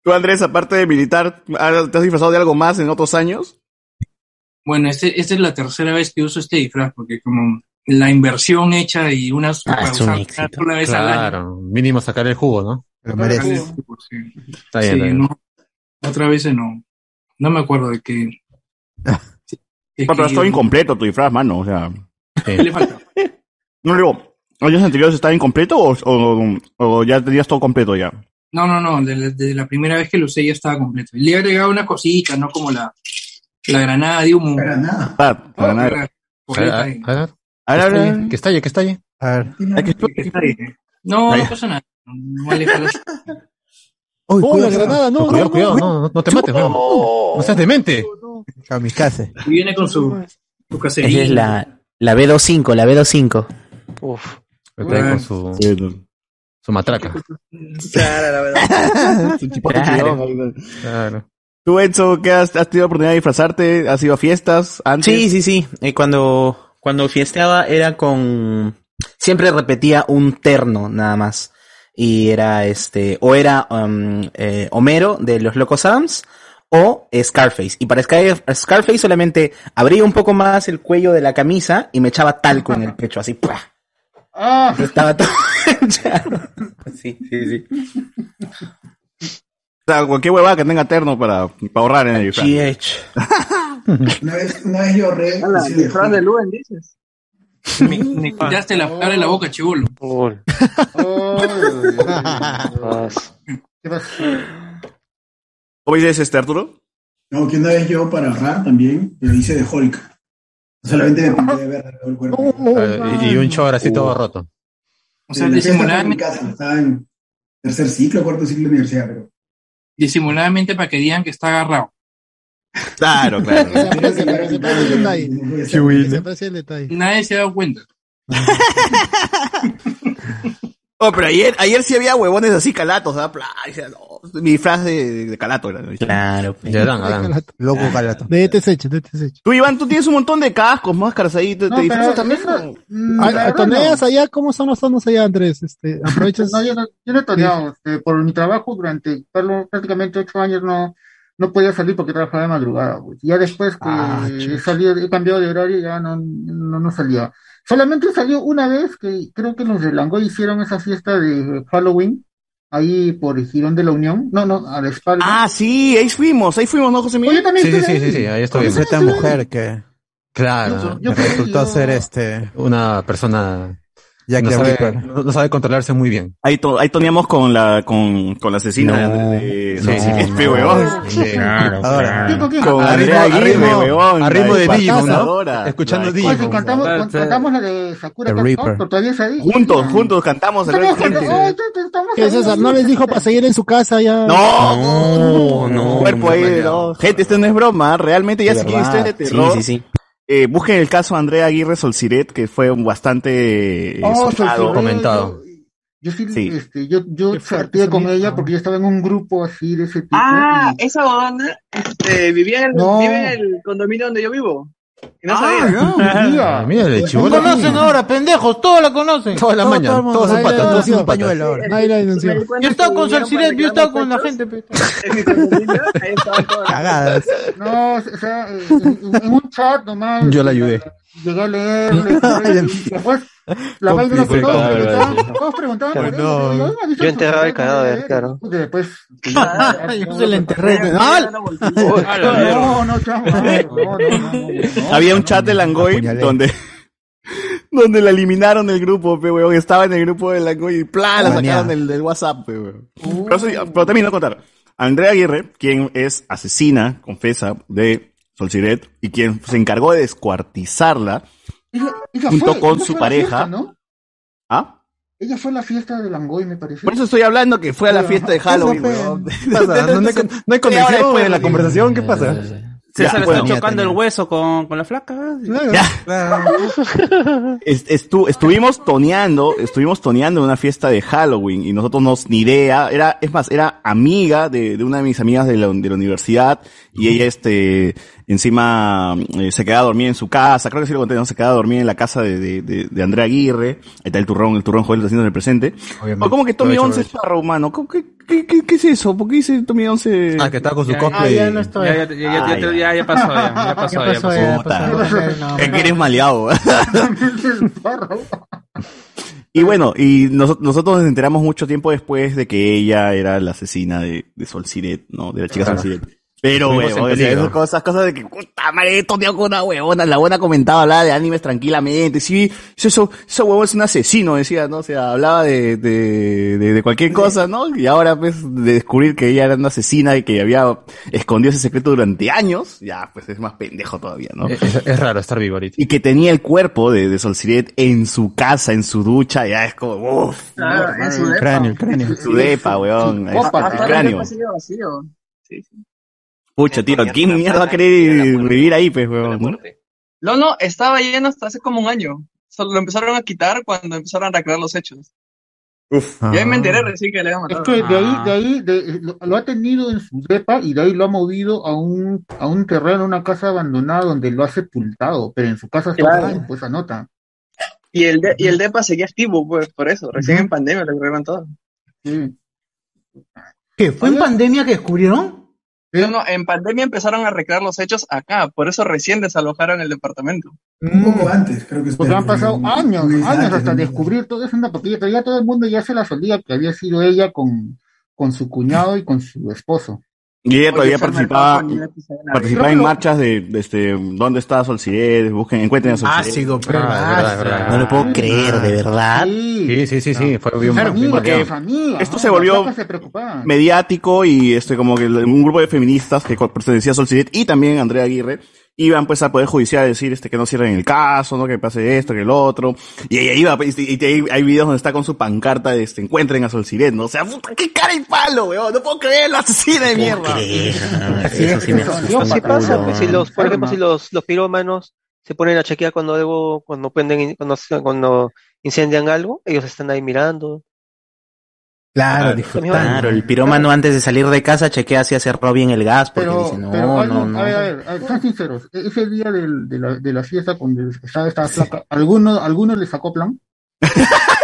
Tú, Andrés, aparte de militar, ¿has- ¿te has disfrazado de algo más en otros años? Bueno, este, esta es la tercera vez que uso este disfraz, porque como la inversión hecha y una Ah, es un una éxito. vez al año. Claro, mínimo sacar el jugo, ¿no? Lo merece. Sí, sí. Está bien, Sí, está bien. no, otra vez no. No me acuerdo de qué. Es No, pero estaba incompleto tu disfraz, mano. O sea, ¿Qué le falta? no digo, ¿años anteriores estaba incompleto o, o, o ya tenías todo completo ya? No, no, no. Desde, desde la primera vez que lo usé ya estaba completo. Le he agregado unas cositas, ¿no? Como la, la granada de humo. Para nada. Ah, Oh, la A boleta ver, ahí. a ver, A ver, a ver, que estalle, que estalle. A ver. que-. No, no pasa nada. No vale para- Uy, Oh, la cuidado, granada, no, cuidado, no, cuidado, no. no, no, no te mates, no. No seas demente. Kamikaze. Y viene con su, su cacería. Esa es la, la B25, la B25. Uf. Está ahí con su, Sí, no. su matraca. Claro, la verdad. Su Claro. chillón. Claro. Tú, Enzo, ¿qué has, has tenido oportunidad de disfrazarte? ¿Has ido a fiestas antes? Sí, sí, sí. Eh, cuando, cuando fiesteaba era con... Siempre repetía un terno nada más. Y era este, o era um, eh, Homero de los Locos Adams o Scarface. Y para Scar- Scarface solamente abría un poco más el cuello de la camisa y me echaba talco en el pecho, así. ¡pua! Ah, Estaba todo hinchado. Sí, sí, sí. sea, cualquier huevada que tenga terno para, para ahorrar en el disfraz. Una vez, una vez yo ahorré. Ah, de disfraz de Luen, dices. Me, me quitaste la palabra de la boca, chivolo. ¿Cómo dices este, Arturo? No, que una vez yo para ahorrar también lo hice de Hulk. Solamente me pinté de verde todo el cuerpo. Eh, y, y un chor así todo roto. O sea, En en mi disimuladamente, casa, Estaba en tercer ciclo, cuarto ciclo de universidad, pero. disimuladamente para que digan que está agarrado. Claro, claro. El detalle. El detalle. Nadie se ha dado cuenta. Oh, pero ayer, ayer sí había huevones así calatos, no, mi frase de, de calato era. Claro. Adán, Adán. Loco calato. De este hecho, de este hecho. Tú, Iván, tú tienes un montón de cascos, máscaras ahí, ¿te, te disfrazas también? Ah, ¿Toneas allá? ¿Cómo son los tonos allá, Andrés? Este, aprovechas. No, yo no, yo no he toreado. este, por mi trabajo durante prácticamente ocho años no, no podía salir porque trabajaba de madrugada. pues. Ya después que Ah, he salido, he cambiado de horario, ya no, no, no salía. Solamente salió una vez que creo que los de Langoy hicieron esa fiesta de Halloween ahí por el Girón de la Unión. No, no, a la espalda. Ah, sí, ahí fuimos, ahí fuimos, ¿no, José Miguel? Oye, también Sí, sí, ahí. sí, sí, ahí estoy. Esta mujer que Claro. Yo resultó yo- ser este Una persona Jack no sabe, no, no sabe controlarse muy bien. Ahí, to- ahí toneamos con la, con, con la asesina No. de, de, Sí, de huevón. Sí. Ahora, ¿Quién con Andrea Aguirre, huevón. a ritmo de Digimon, ¿no? Escuchando Digimon. Oye, cantamos, con- cantamos la de Sakura The Card Reaper. Captor, todavía es ahí. Juntos, juntos cantamos el ¿Qué. César? ¿No les dijo para seguir en su casa ya? No, No, no. cuerpo ahí, no. Gente, esto no es broma, realmente ya si quieren historias de terror. Sí, sí, sí. Eh, busquen el caso Andrea Aguirre Solciret, que fue un bastante eh, Oh. Solciret, comentado. Yo, yo sí, Sí. este, yo, yo charteé con ella porque yo estaba en un grupo así de ese tipo. Ah, y- esa bobana este, vivía en el, No. vive en el condominio donde yo vivo. No Ah, sabía. no, mira. Mira, de ¿La chivolo. conocen ahora, pendejos? Todos la conocen. Toda la Todo- mañana, todo el mundo, todos son patas, le todos son patas. pañuelo ahora. Nadie la denunció. Yo estaba con vivían Salciret, yo estaba con la gente. pe. En mi condominio, ahí estaban todas las- Cagadas. No, o sea, eh, en un chat nomás. Yo la ayudé. Después, la cadáver, preguntaban, sí. todos preguntaban por No. eso. pero yo, no, enterraba el cadáver, claro. Después. Yo se la enterré. No, no, no, no, no, no, no. Había un chat de Langoy donde, donde la eliminaron del grupo, pe, weón. Estaba en el grupo de Langoy y ¡plá! La sacaron del, del WhatsApp, pe, weón. Pero, eso- pero termino de contar. Andrea Aguirre, quien es asesina, confesa, de Solciret, y quien se encargó de descuartizarla, Ella- ella junto fue- con ella su pareja. fiesta, ¿no? ¿Ah? Ella fue a la fiesta de Langoy, me parece. Por eso estoy hablando que fue a la fiesta de Halloween, Eso fue. weón. ¿Qué pasa? ¿No hay, no hay conexión en la conversación? ¿Qué pasa? César Ya, está chocando el hueso con, con la flaca. Est- estu- estuvimos toneando, estuvimos toneando en una fiesta de Halloween y nosotros no ni idea, era, es más, era amiga de, de una de mis amigas de la, de la universidad y ella este, encima eh, se quedaba a dormir en su casa, creo que sí lo conté, ¿no? Se quedaba a dormir en la casa de, de, de, de Andrea Aguirre, ahí está el turrón, el turrón Joel está haciendo en el presente. Obviamente. O ¿Cómo que Tommy Aprovecho, 11 Sparrow, mano? ¿Cómo que- ¿Qué, qué, qué es eso? ¿Por qué dice Tommy 11? Ah, que estaba con su Ya, cosplay. ya no estoy. Ya, ya, ya, ya, ya, ya, ya pasó, ya, ya pasó, Ya ya pasó, ya pasó. No, Es que eres maleado. Y bueno, y nos- nosotros nos enteramos mucho tiempo después de que ella era la asesina de, de Sol Siret, ¿no? De la chica Sol Siret. Pero, huevón, esas cosas, cosas de que, puta madre, he toneado con una huevona, la buena comentaba, hablaba de animes tranquilamente, sí, eso, eso huevón es un asesino, decía, ¿no? O sea, hablaba de, de, de, de cualquier cosa, ¿no? Y ahora, pues, de descubrir que ella era una asesina y que había escondido ese secreto durante años, ya, pues es más pendejo todavía, ¿no? Es, es- raro estar vivo ahorita. y que tenía el cuerpo de, de Sol Siret en su casa, en su ducha, ya es como, uff, Ah, en su El depa. cráneo, el cráneo. su depa, weón, Opa, el el cráneo. depa sigue vacío. Sí, sí. Pucha, tío, ¿quién mierda va a querer vivir ahí, pues, weón? ¿no? No, estaba lleno hasta hace como un año. Solo lo empezaron a quitar cuando empezaron a recrear los hechos. Uf. Y ahí me enteré recién que le habían Es matado. que de ahí, Ah. de ahí, de- lo, lo ha tenido en su depa y de ahí lo ha movido a un, a un terreno, una casa abandonada donde lo ha sepultado, pero en su casa está Claro. bien, pues anota. Y el, de, y el DEPA seguía activo, pues, por eso. Recién en pandemia lo recrearon todo. Sí. ¿Qué? ¿Fue en pandemia que descubrieron? No, no, en pandemia empezaron a recrear los hechos acá. Por eso recién desalojaron el departamento. Un poco antes, creo que. Porque han pasado un- años, un años antes, hasta descubrir todo eso en una papilla, pero ya todo el mundo ya se la solía que había sido ella con, con su cuñado y con su esposo. Y ella todavía participaba, participaba en marchas de, de este, ¿dónde está Sol Siret? Busquen, encuentren a Sol Siret. Ácido, Ah, verdad. No lo puedo creer, de verdad. Sí, sí, sí, sí, fue bien. Porque bacán. esto se volvió mediático y este como que un grupo de feministas que pertenecía a Sol Siret y también Andrea Aguirre iban pues al Poder Judicial a decir este que no cierren el caso, no que pase esto, que el otro. Y ella iba, pues, y, y hay, hay videos donde está con su pancarta de este encuentren a Sol Siret, ¿no? O sea, puta, qué cara y palo, weón, no puedo creer la asesina de mierda. Eso sí me No, sí pasa, pues, si los, por ejemplo, si los, los pirómanos se ponen a chequear cuando algo, cuando prenden, cuando, cuando incendian algo, ellos están ahí mirando. Claro, disfrutando. Claro, el pirómano antes de salir de casa chequea si ha cerrado bien el gas porque Pero, dice, no, pero no, no. a ver, a ver, a ver, sean sinceros, ese día del- de, la, de la fiesta cuando estaba esta flaca, ¿alguno, ¿alguno le sacó plan?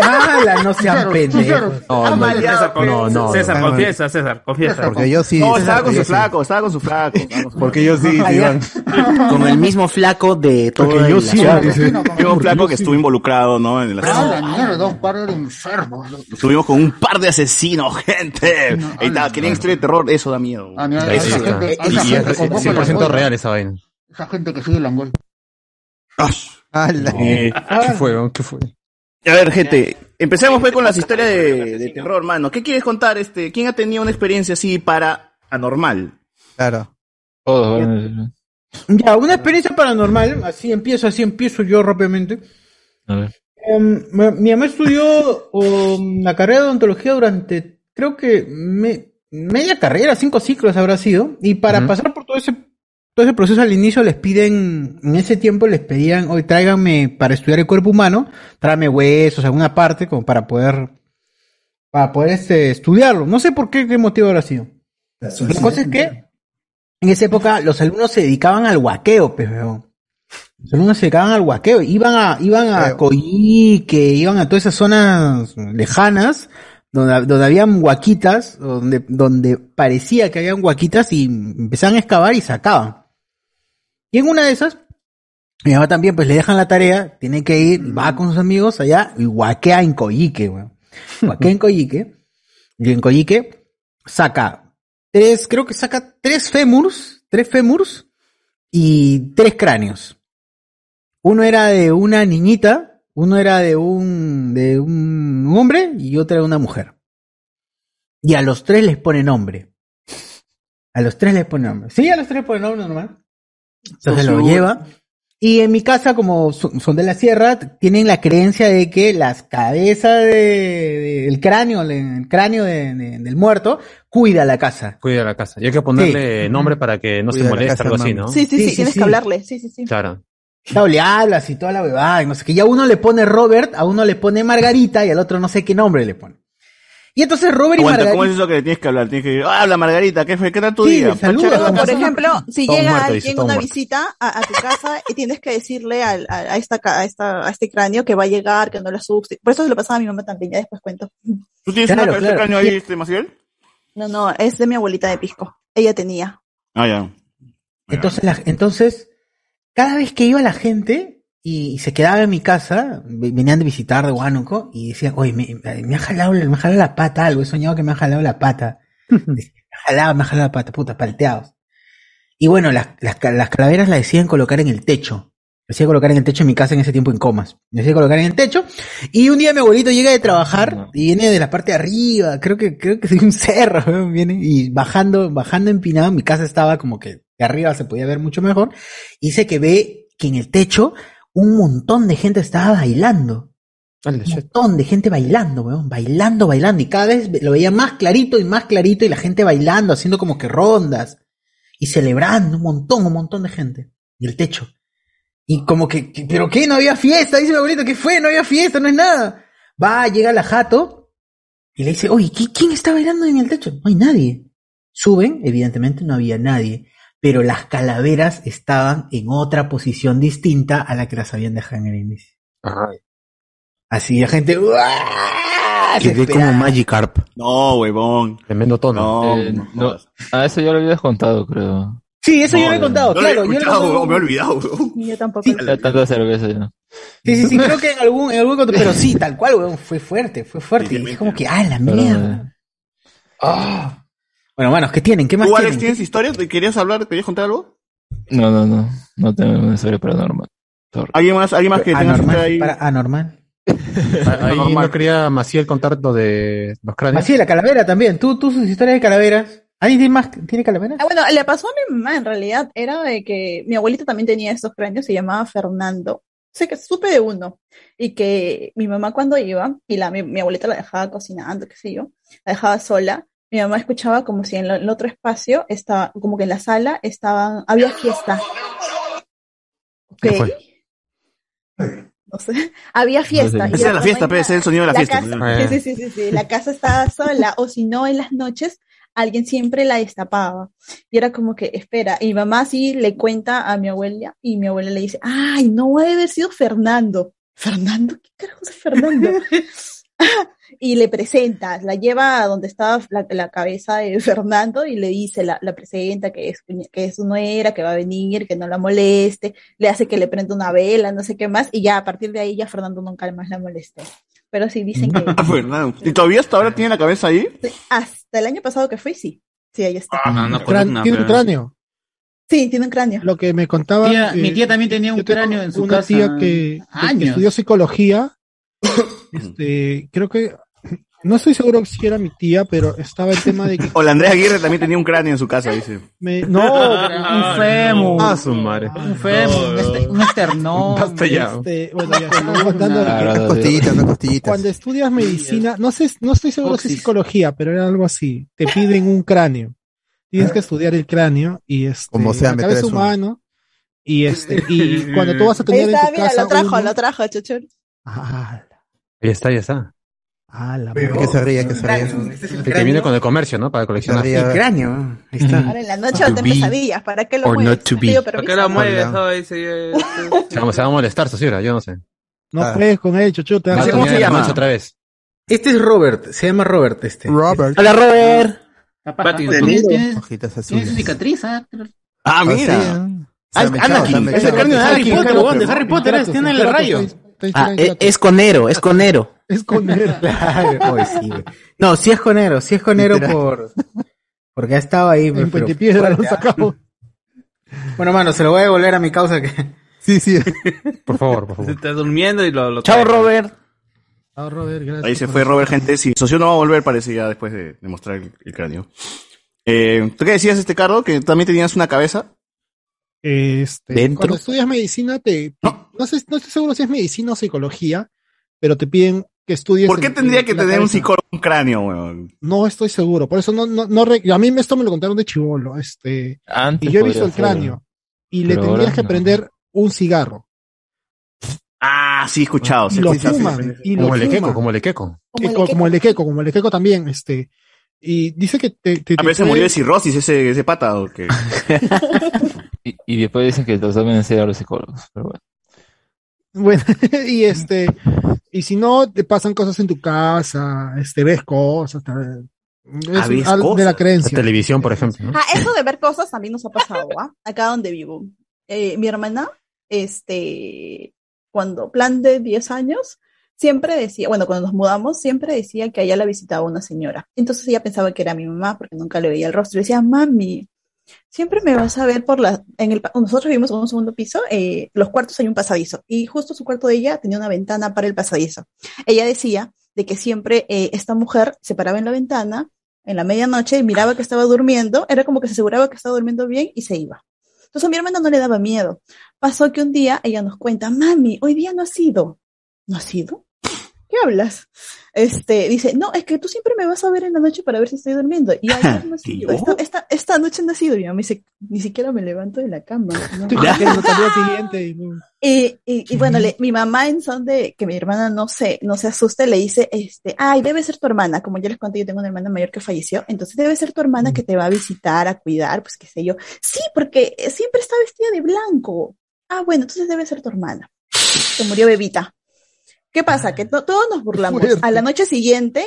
¡Hala! No sean pendejos. No, no, César, no, no, César, confiesa, César, confiesa. Porque yo sí. No, estaba con su flaco, estaba con su flaco. Porque yo sí, Ah, Iván. Con el mismo flaco de todo Porque yo el sí. Yo un flaco que estuvo involucrado, ¿no? En el Ah, mierda, un par de enfermos. Estuvimos con un par de asesinos, gente. Ahí está, querían historia de terror, eso da miedo. Ah, Y es gente con poco 100% langol. real esa vaina. Esa gente que sigue Langol. Eh, ¿Qué fue? ¿Qué fue? A ver, gente, empecemos pues con las historias de, de terror, mano. ¿Qué quieres contar? Este, ¿Quién ha tenido una experiencia así para anormal? Claro. Ya, una experiencia paranormal, así empiezo, así empiezo yo rápidamente. Em, mi mi mamá estudió um, la carrera de odontología durante, creo que me- media carrera, cinco ciclos habrá sido, y para pasar por ese proceso al inicio les piden, en ese tiempo les pedían, hoy tráiganme para estudiar el cuerpo humano, tráeme huesos, alguna parte, como para poder, para poder este, estudiarlo. No sé por qué, qué motivo habrá sido. La cosa es que en esa época los alumnos se dedicaban al huaqueo, pues, weón. Los alumnos se dedicaban al huaqueo, iban a, iban a Coyique, iban a todas esas zonas lejanas, donde, donde habían huaquitas, donde, donde parecía que habían huaquitas y empezaban a excavar y sacaban. Y en una de esas, mi mamá también, pues le dejan la tarea, tiene que ir, va con sus amigos allá y huaquea en Coyique, weón. Huaquea en Coyique, y en Coyique saca tres, creo que saca tres fémurs, tres fémurs y tres cráneos. Uno era de una niñita, uno era de un, de un hombre y otro de una mujer. Y a los tres les pone nombre. A los tres les pone nombre. Sí, a los tres les pone nombre normal. Entonces lo lleva. Y en mi casa, como son de la sierra, tienen la creencia de que las cabezas de- de- del cráneo, el cráneo de- de- del muerto, cuida la casa. Cuida la casa. Y hay que ponerle Sí. nombre para que no Cuida se moleste, casa, algo así. ¿no? Sí, sí, sí, Sí, sí, tienes sí. que hablarle. Sí, sí, sí. Claro. Claro, le hablas y toda la bebada, y no sé qué. Ya uno le pone Robert, a uno le pone Margarita y al otro no sé qué nombre le pone. Y entonces Robert y Margarita. ¿cómo es eso que le tienes que hablar? Tienes que decir, "Ah, habla Margarita, ¿qué fue? ¿Qué tal tu Sí, día? le saluda, Panchera, como ¿cómo Por estás?" ejemplo, si Todo llega muerto, alguien, una muerto. visita a, a tu casa y tienes que decirle a, a esta, a, esta, a este cráneo que va a llegar, que no le asuste. Por eso se lo pasaba a mi mamá también, ya después cuento. ¿Tú tienes Claro, una cabeza de claro. cráneo ahí, este, Maciel? No, no, es de mi abuelita de Pisco. Ella tenía. Ah, ya. Entonces, la- entonces, cada vez que iba la gente y, se quedaba en mi casa, ve- venían de visitar de Huánuco y decían, oye, me, me ha jalado, me ha jalado la pata algo, he soñado que me ha jalado la pata. Decía, me ha jalado, me ha jalado la pata, puta, palteados. Y bueno, las, las, las calaveras las decían colocar en el techo. Las decía colocar en el techo en mi casa en ese tiempo en comas. Las decía colocar en el techo. Y un día mi abuelito llega de trabajar y viene de la parte de arriba, creo que, creo que de un cerro, ¿no? viene y bajando, bajando empinado, mi casa estaba como que de arriba se podía ver mucho mejor. Y dice que ve que en el techo un montón de gente estaba bailando. Un montón de gente bailando, weón, bailando, bailando. Y cada vez lo veía más clarito y más clarito y la gente bailando, haciendo como que rondas. Y celebrando un montón, un montón de gente. Y el techo. Y como que, que- ¿pero qué? No había fiesta, dice mi abuelito, ¿qué fue? No había fiesta, no es nada. Va, llega la jato y le dice, oye, ¿qui- ¿quién está bailando en el techo? No hay nadie. Suben, evidentemente no había nadie, pero las calaveras estaban en otra posición distinta a la que las habían dejado en el inicio. Así la gente, ¡uah! Quedé como. Magikarp. No, huevón. Tremendo tono. No, Eh, no, a eso ya lo habías contado, creo. Sí, eso yo lo he contado, no lo he claro. yo lo he huevón, me he olvidado. huevón. Yo tampoco. Ya tanta cerveza. Sí, sí, sí, creo que en algún, en algún otro, pero sí, tal cual, weón, fue fuerte, fue fuerte. Y es como que, ah, la mierda. Bueno, manos, ¿qué tienen? ¿Qué más ¿Tú, Alex, tienen? tienes historias? ¿Te ¿Querías hablar? ¿Querías contar algo? No, no, no. No tengo una historia paranormal. Sorry. ¿Alguien más, alguien más que tenga Anormal, ahí? para anormal. Ahí no quería Maciel contar lo de los cráneos. Así, la calavera también. Tú, tú sus historias de calaveras. ¿Alguien tiene más? ¿Tiene calaveras? Ah, bueno, le pasó a mi mamá en realidad. Era de que mi abuelita también tenía estos cráneos, se llamaba Fernando. Sé que supe de uno. Y que mi mamá cuando iba, y la, mi, mi abuelita la dejaba cocinando, qué sé yo, la dejaba sola, mi mamá escuchaba como si en el otro espacio estaba, como que en la sala estaban, había fiesta. Ok. No sé, había fiesta. Esa es la era fiesta, como pe, ese es el sonido de la fiesta. casa- sí, sí, sí, sí, sí, la casa estaba sola, o si no, en las noches alguien siempre la destapaba. Y era como que, espera, y mi mamá sí le cuenta a mi abuela, y mi abuela le dice, ay, no debe haber sido Fernando. ¿Fernando? ¿Qué carajo es Fernando? y le presenta, la lleva a donde estaba la, la cabeza de Fernando y le dice, la, la presenta que es, que es no era, que va a venir, que no la moleste, le hace que le prenda una vela, no sé qué más, y ya a partir de ahí ya Fernando nunca más la molestó. Pero sí dicen que Ah, Fernando. ¿Y todavía hasta ahora tiene la cabeza ahí? hasta el año pasado que fui, sí. Sí, ahí está. Crán- tiene un cráneo. Sí, tiene un cráneo. Lo que me contaba. Tía- eh, mi tía también tenía un cráneo en su una casa tía que, que- que años. estudió psicología. Este, creo que. No estoy seguro si era mi tía, pero estaba el tema de que. O la Andrea Aguirre también tenía un cráneo en su casa, dice. me- no, un fémur. Ah, su madre. Un fémur, un este- un esternón. Basta ya. Este, bueno, ya estamos contando Unas costillitas, unas costillitas. Cuando estudias medicina, no sé, no estoy seguro si es psicología, pero era algo así. Te piden un cráneo. Tienes que estudiar el cráneo y este, Como sea, la me cabeza humano. Y este, y cuando tú vas a Ahí tener en está, tu mira, casa lo trajo, uno- lo trajo, chuchur. Ah, Ahí está, ya está. ah, la Que se ríe, que se ríe. El que viene con el comercio, ¿no? Para coleccionar. El cráneo. Ahí está. Ahora en la noche To no te pesadillas, ¿para qué lo or mueves? not to be. Pido ¿Por permiso, qué la ¿no? mueves? Todo ese- Se va, se va a molestar, socio, yo no sé. No Ah. puedes con él, chuchu. Te Va a vas a- ¿Cómo se la llama? otra vez. Este es Robert. Se llama Robert este. Robert. Hola, Robert. Pattinson. Tienes, tienes, Hojitas azules. cicatriz, ¿ah? Ah, Ah, mira. ¿eh? Anakin, es el cráneo de Harry. Potter, de Harry Potter. Tiene el rayo. Ah, en es, conero, es conero. Es con él. Claro, oye, sí, güey. No, sí es conero, sí es conero Literal. por porque ha estado ahí. En pero- Piedra lo sacamos. Bueno, mano, se lo voy a devolver a mi causa que. Sí, sí. Por favor, por Se favor. está durmiendo y lo, lo Chao, trae. Robert. Ah, Robert, gracias Ahí se fue eso. Robert, gente. Sí, socio no va a volver, parece ya después de, de mostrar el, el cráneo. Eh, ¿Tú qué decías, este Carlos? Que también tenías una cabeza. Este, Dentro. Cuando estudias medicina, te, no. sé, no estoy seguro si es medicina o psicología, pero te piden que estudies. ¿Por qué en- tendría en que tener un psicólogo un cráneo, weón? No estoy seguro, por eso no, no, no a mí esto me lo contaron de chivolo, este, Antes y yo he visto el ser. cráneo, y le tendrías que no. prender un cigarro, Ah, sí, he escuchado. sí, lo sí, sí, sí. fuman, y lo Como el equeco, como el Equeco. como el equeco, como el equeco también, este, y dice que te, te, A te veces se puede- murió de cirrosis ese, ese pata. ¿o qué? Y, y después dicen que los deben enseñar a los psicólogos. Pero bueno. Bueno, y este, y si no, te pasan cosas en tu casa, este, ves cosas, tal- es Ah, ves algo de la cosas. La creencia. televisión, por ejemplo. ¿no? Ah, eso de ver cosas también nos ha pasado, ¿ah? Acá donde vivo. Eh, mi hermana, este, cuando plan de 10 años, siempre decía, bueno, cuando nos mudamos, siempre decía que allá la visitaba una señora. Entonces ella pensaba que era mi mamá porque nunca le veía el rostro. Y decía, mami, siempre me vas a ver por la, en el, nosotros vivimos en un segundo piso, eh, los cuartos hay un pasadizo y justo su cuarto de ella tenía una ventana para el pasadizo. Ella decía de que siempre eh, esta mujer se paraba en la ventana en la medianoche y miraba que estaba durmiendo, era como que se aseguraba que estaba durmiendo bien y se iba. Entonces a mi hermana no le daba miedo. Pasó que un día ella nos cuenta, mami, hoy día no has ido. ¿No has ido? ¿Qué hablas? Este, dice, no, es que tú siempre me vas a ver en la noche para ver si estoy durmiendo. Y ayer no. Esta, esta, esta noche no has ido. Mi mamá dice, ni siquiera me levanto de la cama. y no- Y, y, y bueno, le- mi mamá en son de que mi hermana no se, no se asuste, le dice, este, ay, debe ser tu hermana, como ya les conté, yo tengo una hermana mayor que falleció, entonces debe ser tu hermana que te va a visitar, a cuidar, pues qué sé yo. Sí, porque siempre está vestida de blanco. Ah, bueno, entonces debe ser tu hermana. Se murió bebita. ¿Qué pasa? Que to- todos nos burlamos. Fuerte. A la noche siguiente,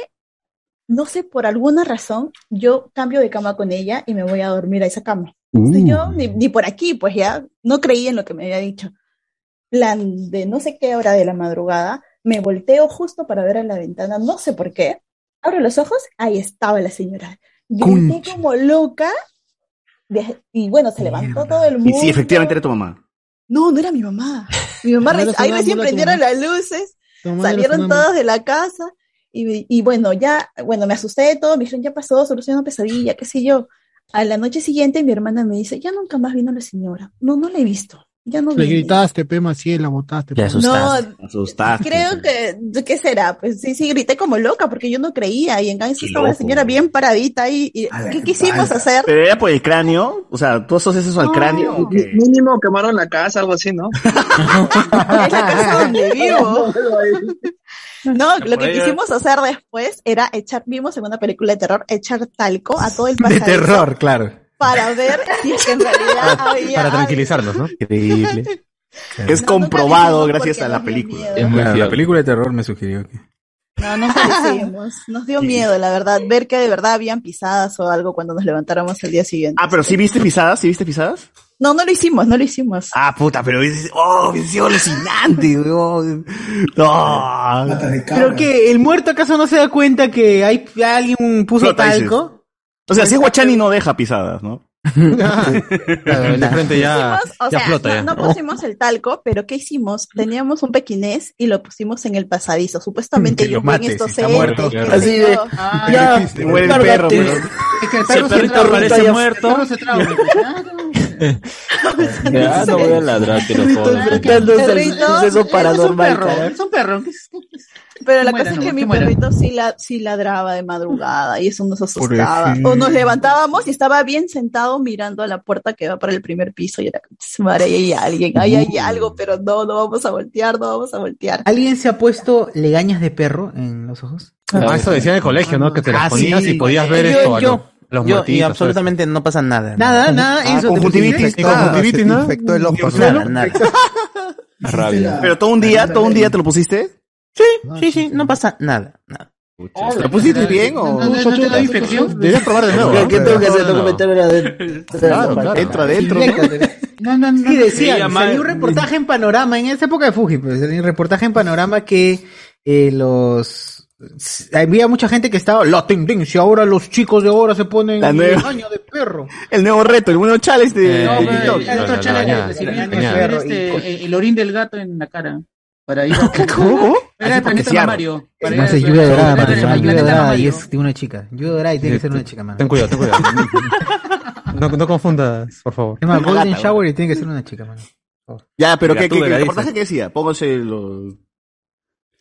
no sé, por alguna razón, yo cambio de cama con ella y me voy a dormir a esa cama. Entonces yo ni, ni por aquí, pues ya no creí en lo que me había dicho. Plan de no sé qué hora de la madrugada, me volteo justo para ver a la ventana, no sé por qué, Abro los ojos, ahí estaba la señora. Grité Concha. como loca. de- y bueno, se levantó todo el mundo. Y sí, efectivamente era tu mamá. No, no era mi mamá. Mi mamá, No ahí recién prendieron las luces, salieron todos de la casa y, y bueno, ya, bueno, me asusté de todo, me dijeron, ya pasó, solucionó una pesadilla, qué sé yo. A la noche siguiente mi hermana me dice, ya nunca más vino la señora. No, no la he visto. Ya no Le viene". gritaste, pe Maciel, la botaste. Pe. asustaste. Asustaste. Creo que, ¿qué será? Pues sí, sí, grité como loca porque yo no creía y en cambio estaba la señora bien paradita ahí. Y, ¿Qué quisimos hacer? Pero era por el cráneo. O sea, ¿tú asocias eso al No. cráneo? Mínimo quemaron la casa, algo así, ¿no? Es la casa donde vivo. No, lo que quisimos hacer después era echar, vimos en una película de terror, echar talco a todo el De pasadizo terror, claro. Para ver si es que en realidad había Para tranquilizarnos, ¿no? Increíble. Es comprobado gracias a la película. Es muy la película de terror me sugirió que. No, nunca lo hicimos. Nos dio miedo, la verdad, ver que de verdad habían pisadas o algo cuando nos levantáramos el día siguiente. Ah, pero sí viste pisadas, sí viste pisadas. No, no lo hicimos, no lo hicimos. Ah, puta, pero dices, oh, sido alucinante, weón. No. Pero que el muerto acaso no se da cuenta que hay alguien puso talco. O sea, si es Guachani no deja pisadas, ¿no? Claro, de frente ya, Pusimos, o ya sea, flota no, ya. no pusimos el talco, pero ¿qué hicimos? Teníamos un pequinés y lo pusimos en el pasadizo. Supuestamente yo en estos está muerto. entes, Así de-. Ah, Ya, muere el perro, pero- Es que el Si perro se el perro muerto. se trauma. Ya, no voy a ladrar, que lo suceso Es un perro, es un perro. Pero la cosa es que ¿no? mi muera. perrito sí, la, sí ladraba de madrugada y eso nos asustaba. O nos levantábamos y estaba bien sentado mirando a la puerta que va para el primer piso y era, madre, ahí hay alguien, ahí hay algo, pero no, no vamos a voltear, no vamos a voltear. ¿Alguien se ha puesto legañas de perro en los ojos? Ah, eso decía en el colegio, ¿no? Que te las Ah, ponías sí. y podías ver Yo- esto yo- los, Yo, y absolutamente no pasa nada. Nada, nada, Ah, eso. conjuntivitis. Y conjuntivitis, ¿no? infectó el ojo, Nada, nada. Rabia. Pero todo un día, todo un día te lo pusiste. Sí, sí, sí, no pasa nada. nada. ¿Te lo pusiste bien o? ¿No, no, no te da infección? Deberías probar de nuevo. ¿Qué, tengo que hacer? Tengo que meterme adentro. Claro, claro. Entra adentro. ¿no? No, no. Sí, decía, salió un reportaje en Panorama, en esa época de Fuji, pues, salió un reportaje en Panorama que eh, los... Había mucha gente que estaba, la tendencia, ahora los chicos de ahora se ponen La nueva- legaña de perro. El nuevo reto, el nuevo challenge de, No, pero TikTok. el otro no, no, este, el orín del gato en la cara. Para ir a... ¿Cómo? Era el planeta. Mario. Para No ir sé, a- lluvia dorada, para ir lluvia planeta dorada y Mario. es de una chica. Lluvia dorada y tiene que ser una chica, mano. Ten cuidado, ten cuidado. No, no confundas, por favor. Llama Una Golden Shower y tiene que ser una chica, mano. Ya, pero ¿qué, qué, qué la reportaje dices. que decía? Póngase los...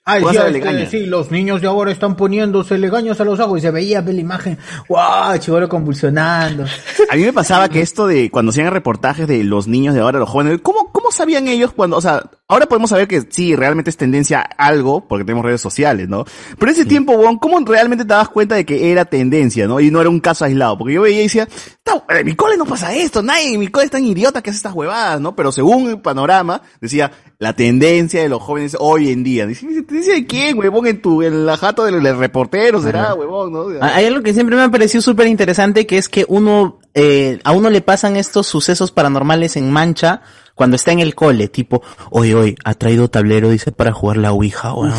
Ah, Vas decía, a la este, sí, los niños de ahora están poniéndose legaños a los ojos y se veía ve la imagen, guau, chivolo convulsionando. A mí me pasaba que esto de cuando hacían reportajes de los niños de ahora, los jóvenes, ¿cómo, cómo sabían ellos cuando, o sea, ahora podemos saber que sí, realmente es tendencia algo, porque tenemos redes sociales, ¿no? Pero en ese tiempo, weón, ¿cómo realmente te dabas cuenta de que era tendencia, ¿no? Y no era un caso aislado, porque yo veía y decía, "Ta- en mi cole no pasa esto, nadie en mi cole es tan idiota que hace estas huevadas, ¿no? Pero según el panorama, decía, la tendencia de los jóvenes hoy en día. Dice, ¿tendencia de quién, huevón? En tu, en la jato del, reportero será, Ajá. huevón, ¿no? Hay algo que siempre me ha parecido súper interesante, que es que uno, eh, a uno le pasan estos sucesos paranormales en mancha cuando está en el cole, tipo, oye, oye, ha traído tablero, dice, para jugar la Ouija, weón.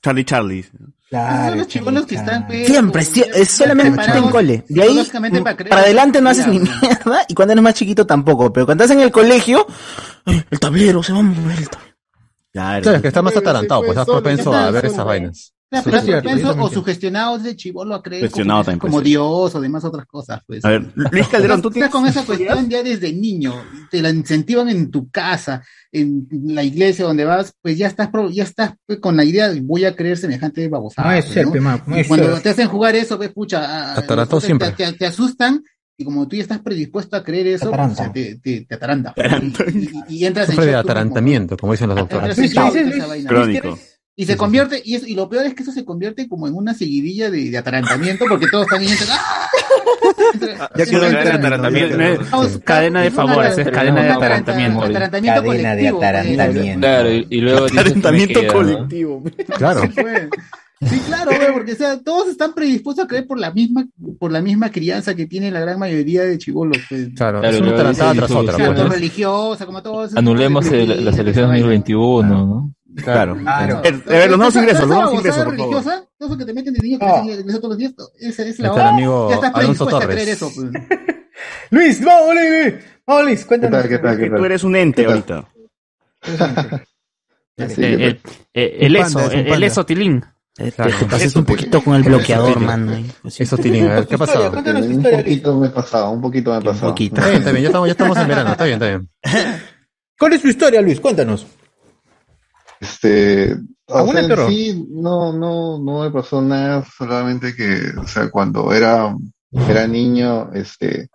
Charlie Charlie. Son los chibolos que están... Siempre, es solamente en cole. De ahí, para para adelante no haces ni mierda, y cuando eres más chiquito tampoco, pero cuando estás en el colegio, "Ay, el tablero se va a mover. el tablero". Claro, es que está más atarantado, pues estás propenso a ver esas vainas. Claro, Sí, pero sí, propenso o sugestionados de chivolo a creer como, también como ser. Dios o demás otras cosas. Pues. A ver, Luis Calderón, ¿tú Estás tienes con esa cuestión ya desde niño, te la incentivan en tu casa, en la iglesia donde vas, pues ya estás pro- ya estás pues, con la idea de voy a creer semejante babosada. Puede pues, ser, ¿no? Y cuando ser. te hacen jugar eso, ves, pucha, a- Atarantado te- siempre. Te, te- te asustan y como tú ya estás predispuesto a creer eso, pues, o sea, te, te, te ataranta. Y, y- y entras en Sufre de tú mismo. atarantamiento, como dicen los doctores. Entras en shock, esa vaina. Crónico. Y se convierte, y, eso- y lo peor es que eso se convierte como en una seguidilla de, de atarantamiento, porque todos están yendo, ¡ah! Ya quedó en atarantamiento. No es cadena de favores, es cadena de atarantamiento. Atarantamiento Cadena de colectivo, pues. atarantamiento. Claro, y, y luego dices, "Me Atarantamiento queda", ¿no? colectivo. Claro. Sí, claro, güey, porque o sea, todos están predispuestos a creer por la misma, por la misma crianza que tiene la gran mayoría de chivolos. Pues. Claro, Claro, es una tras otra. Pues, religiosa, como todo eso. Anulemos el- las elecciones 2021, ¿no? Claro. Claro. Eh, eh, los nuevos ingresos, los nuevos ingresos, babosada por favor. religiosa, todo eso que te meten de niño que No. te todos los días, esa es la el amigo Ya estás Alonso predispuesta a creer eso. pues. Luis, vamos, Luis. Vamos, Luis, cuéntanos. Que tú eres un ente ahorita. Eh, eh, eh, el Un eso, un el, el eso tilín. Te, te pases un poquito con el bloqueador, mano. ahí. Eso, Tilín, a ver, ¿qué ha pasado? Un poquito me he pasado, un poquito me he pasado. Está bien, está bien, ya estamos, ya estamos en verano, está bien, está bien. ¿Cuál es tu historia, Luis? Cuéntanos. Este, o ¿Alguna sea, en sí, no, no, no me pasó nada, solamente que, o sea, cuando era, era niño, este,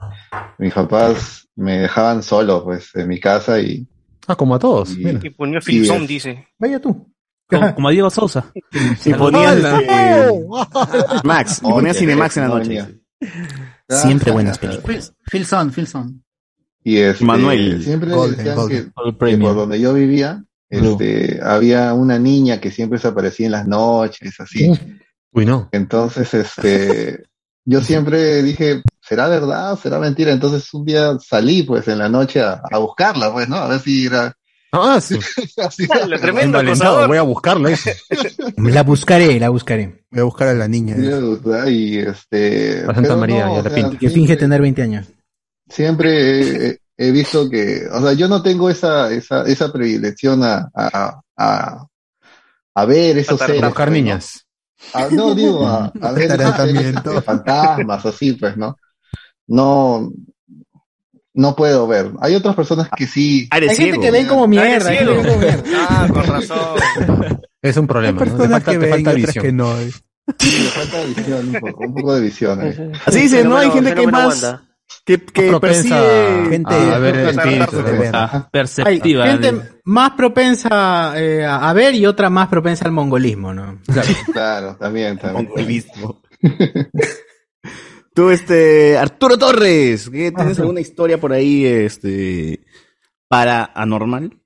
mis papás me dejaban solo, pues, en mi casa y. Ah, como a todos. Y, mira. Y ponía es- dice. Vaya tú. Como, como a Diego Sousa. Y ponías este, Max, y ponías Cinemax en la noche. Siempre buenas películas. Philson, Philson. Y este, Manuel. siempre Golden, decían Golden. que, All que Premium. por donde yo vivía, este, había una niña que siempre se aparecía en las noches, así. Uy, no. Entonces, este, yo siempre dije, ¿será verdad? ¿Será mentira? Entonces un día salí, pues, en la noche a, a buscarla, pues, ¿no? A ver si era... Ah, sí. así. tremendo acosador. voy a buscarlo. dice. La buscaré, la buscaré. Voy a buscar a la niña. Y este... A Santa María, no, ya o la sea, pinta. Que finge tener 20 años. siempre he, he visto que, o sea, yo no tengo esa, esa, esa predilección a, a, a, a ver esos A seres. buscar pues, ¿no? niñas. No, digo, a, a ver seres, fantasmas, así, pues, ¿no? No, no puedo ver. Hay otras personas que sí. Hay gente ciego. que ven como mierda. hay gente que ciego. ven como mierda. Ah, con razón. Es un Hay problema. ¿no? Falta, que ven falta visión. que no. eh. Sí, falta visión un poco, un poco de visión. eh. Así dice, ¿no? Hay gente que es más... Que, que propensa percibe... gente- a ver ¿no? ver. Ah, Hay perceptiva. gente más propensa eh, a ver y otra más propensa al mongolismo, ¿no? Claro, también, también. Mongolismo. Tú, este, Arturo Torres, ¿qué, ¿tienes alguna historia por ahí, este, para anormal?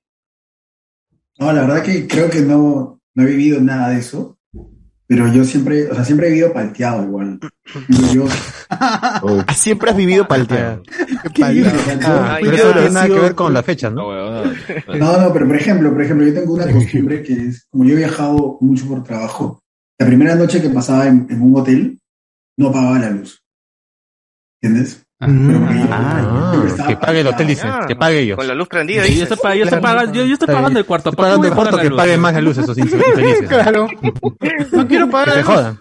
No, la verdad que creo que no, no he vivido nada de eso, pero yo siempre, o sea, siempre he vivido palteado igual. Y yo, Ah, Siempre has vivido palteado. Ah, pero eso no tiene nada que ver con la fecha, No, ¿no? huevón, no. no, no, pero por ejemplo, por ejemplo, yo tengo una costumbre que es, como yo he viajado mucho por trabajo, la primera noche que pasaba en, en un hotel, no pagaba la luz. ¿Entiendes? Ah, estaba que pague el hotel, dice. Ah, Que pague ellos. Con la luz prendida, Yo dice. estoy, pa- yo estoy pagando, yo, yo estoy pagando el cuarto. Estoy pagando el cuarto que pague más la luz, esos infelices. Claro. No quiero Que pagar se la luz, jodan.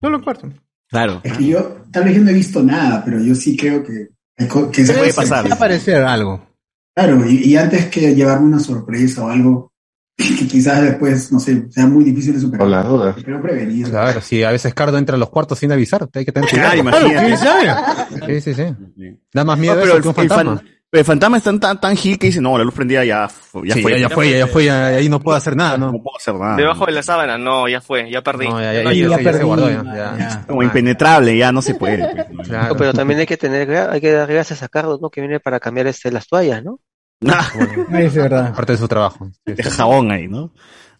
Solo el cuarto. Claro. Es que yo, tal vez yo no he visto nada, pero yo sí creo que, que Se puede pasar. Aparecer algo. Claro, y, y antes que llevarme una sorpresa o algo que quizás después, no sé, sea muy difícil de superar. Las dudas. Pero prevenir. Claro, si a veces Cardo entra a los cuartos sin avisar, hay que tener Claro, cuidado. imagínate. Sí, sí, sí. Da más miedo No, eso pero que un el, el fantasma. fan- pero el fantasma es tan, tan, tan gil que dice, no, la luz prendida ya, ya Sí, fue. ya, ya fue, ya, ya fue, ya, ahí no puedo hacer nada, ¿no? No puedo hacer nada. Debajo de la sábana, no, ya fue, ya perdí. No, ya, ya, ya se- ya se guardó, ya. man, ya. ya. Como impenetrable, ya no se puede. pues. Claro. No, pero también hay que tener, hay que dar gracias a Carlos, ¿no? Que viene para cambiar este, las toallas, ¿no? Es verdad. Parte de su trabajo. De jabón ahí, ¿no?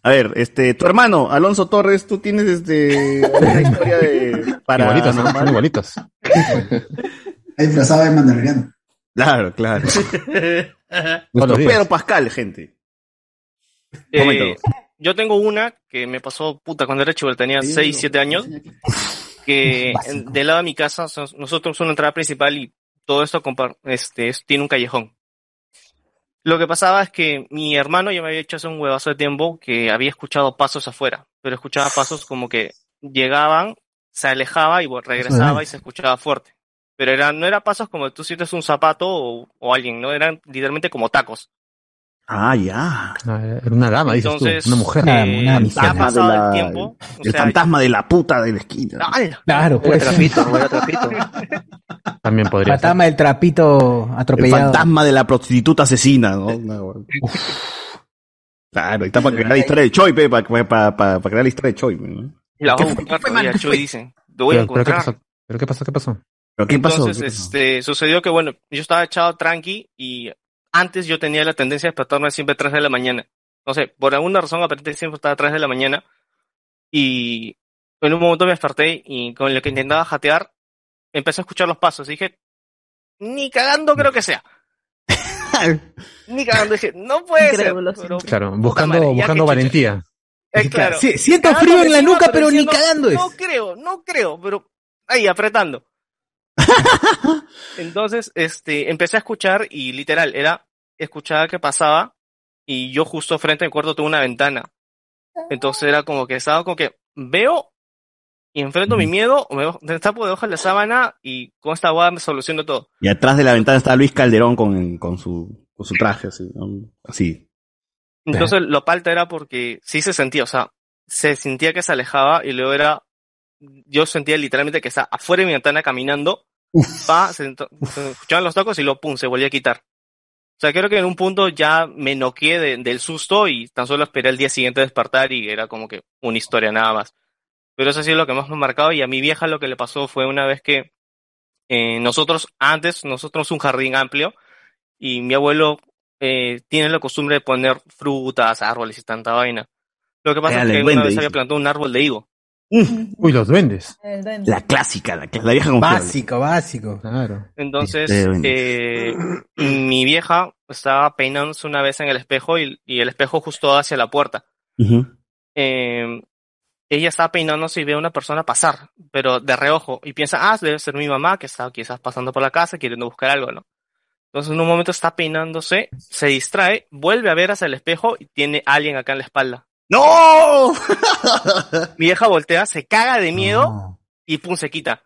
A ver, este, tu hermano, Alonso Torres, tú tienes este, una historia de, para Igualitos, ¿no? Son igualitos. Ahí disfrazado de mandaloriano. Claro, claro. Días. Pedro Pascal, gente. Eh, Coméntalo. yo tengo una que me pasó, puta, cuando era chivo, tenía 6, 7 años, que en- del lado de mi casa, so- nosotros somos una entrada principal y todo esto este, es- tiene un callejón. Lo que pasaba es que mi hermano ya me había hecho hace un huevazo de tiempo que había escuchado pasos afuera, pero escuchaba pasos como que llegaban, se alejaba y regresaba y se escuchaba fuerte. Pero era, no era pasos como tú sientes un zapato o, o alguien, no eran literalmente como tacos. Ah, ya. Era una dama, dices Entonces, tú. Una mujer. Una- eh, una ya misión. pasado De la- el tiempo, o El sea, fantasma de la puta de la esquina. Claro, Era pues. trapito, era trapito. También podría ser. Fantasma del trapito El atropellado. fantasma de la prostituta asesina, ¿no? Claro, ahí está para crear la historia de Choi, pe, para, para, para, para crear la historia de Choi. ¿no? La voy a todavía, Chuy dice. Lo voy a Pero, pero ¿qué encontrar. pasó? ¿Pero qué pasó? ¿Qué pasó? ¿Pero qué pasó? Entonces, ¿Qué pasó? este, sucedió que, bueno, yo estaba echado tranqui y antes yo tenía la tendencia a despertarme siempre a 3 de la mañana. No sé, por alguna razón aparentemente siempre estaba a 3 de la mañana y en un momento me desperté y con lo que intentaba jatear, empecé a escuchar los pasos y dije, ni cagando creo que sea. Ni cagando, dije, no puede ser. pero- Claro, buscando, madre, buscando valentía. Eh, claro. Sí, siento frío en la nuca, pero ni diciendo, cagando es. No creo, no creo, pero ahí apretando. Entonces, este, empecé a escuchar y literal, era, escuchaba que pasaba y yo justo frente al cuarto tuve una ventana. Entonces era como que estaba como que veo y enfrento mi miedo, o me me tapo de hojas la sábana y con esta guada me soluciono todo. Y atrás de la ventana está Luis Calderón con, con su, con su traje, así. Así. Entonces lo palta era porque sí se sentía, o sea, se sentía que se alejaba y luego era, yo sentía literalmente que está afuera de mi ventana caminando, pa, se, se escuchaban los tacos y lo pum, se volvía a quitar. O sea, creo que en un punto ya me noqué de- del susto y tan solo esperé el día siguiente despertar y era como que una historia nada más. Pero eso sí es lo que más me ha marcado y a mi vieja lo que le pasó fue una vez que eh, nosotros, antes, nosotros un jardín amplio y mi abuelo eh, tiene la costumbre de poner frutas, árboles y tanta vaina. Lo que pasa es que una vez había plantado un árbol de higo. Uy, los duendes. La clásica, la, la vieja confiable. Básico, básico. Claro. Entonces, Este eh, mi vieja estaba peinándose una vez en el espejo y, y el espejo justo hacia la puerta. Eh, ella estaba peinándose y ve a una persona pasar, pero de reojo, y piensa, ah, debe ser mi mamá que está quizás pasando por la casa queriendo buscar algo, ¿no? Entonces en un momento está peinándose, se distrae, vuelve a ver hacia el espejo y tiene a alguien acá en la espalda. ¡No! Mi vieja voltea, se caga de miedo y pum, se quita.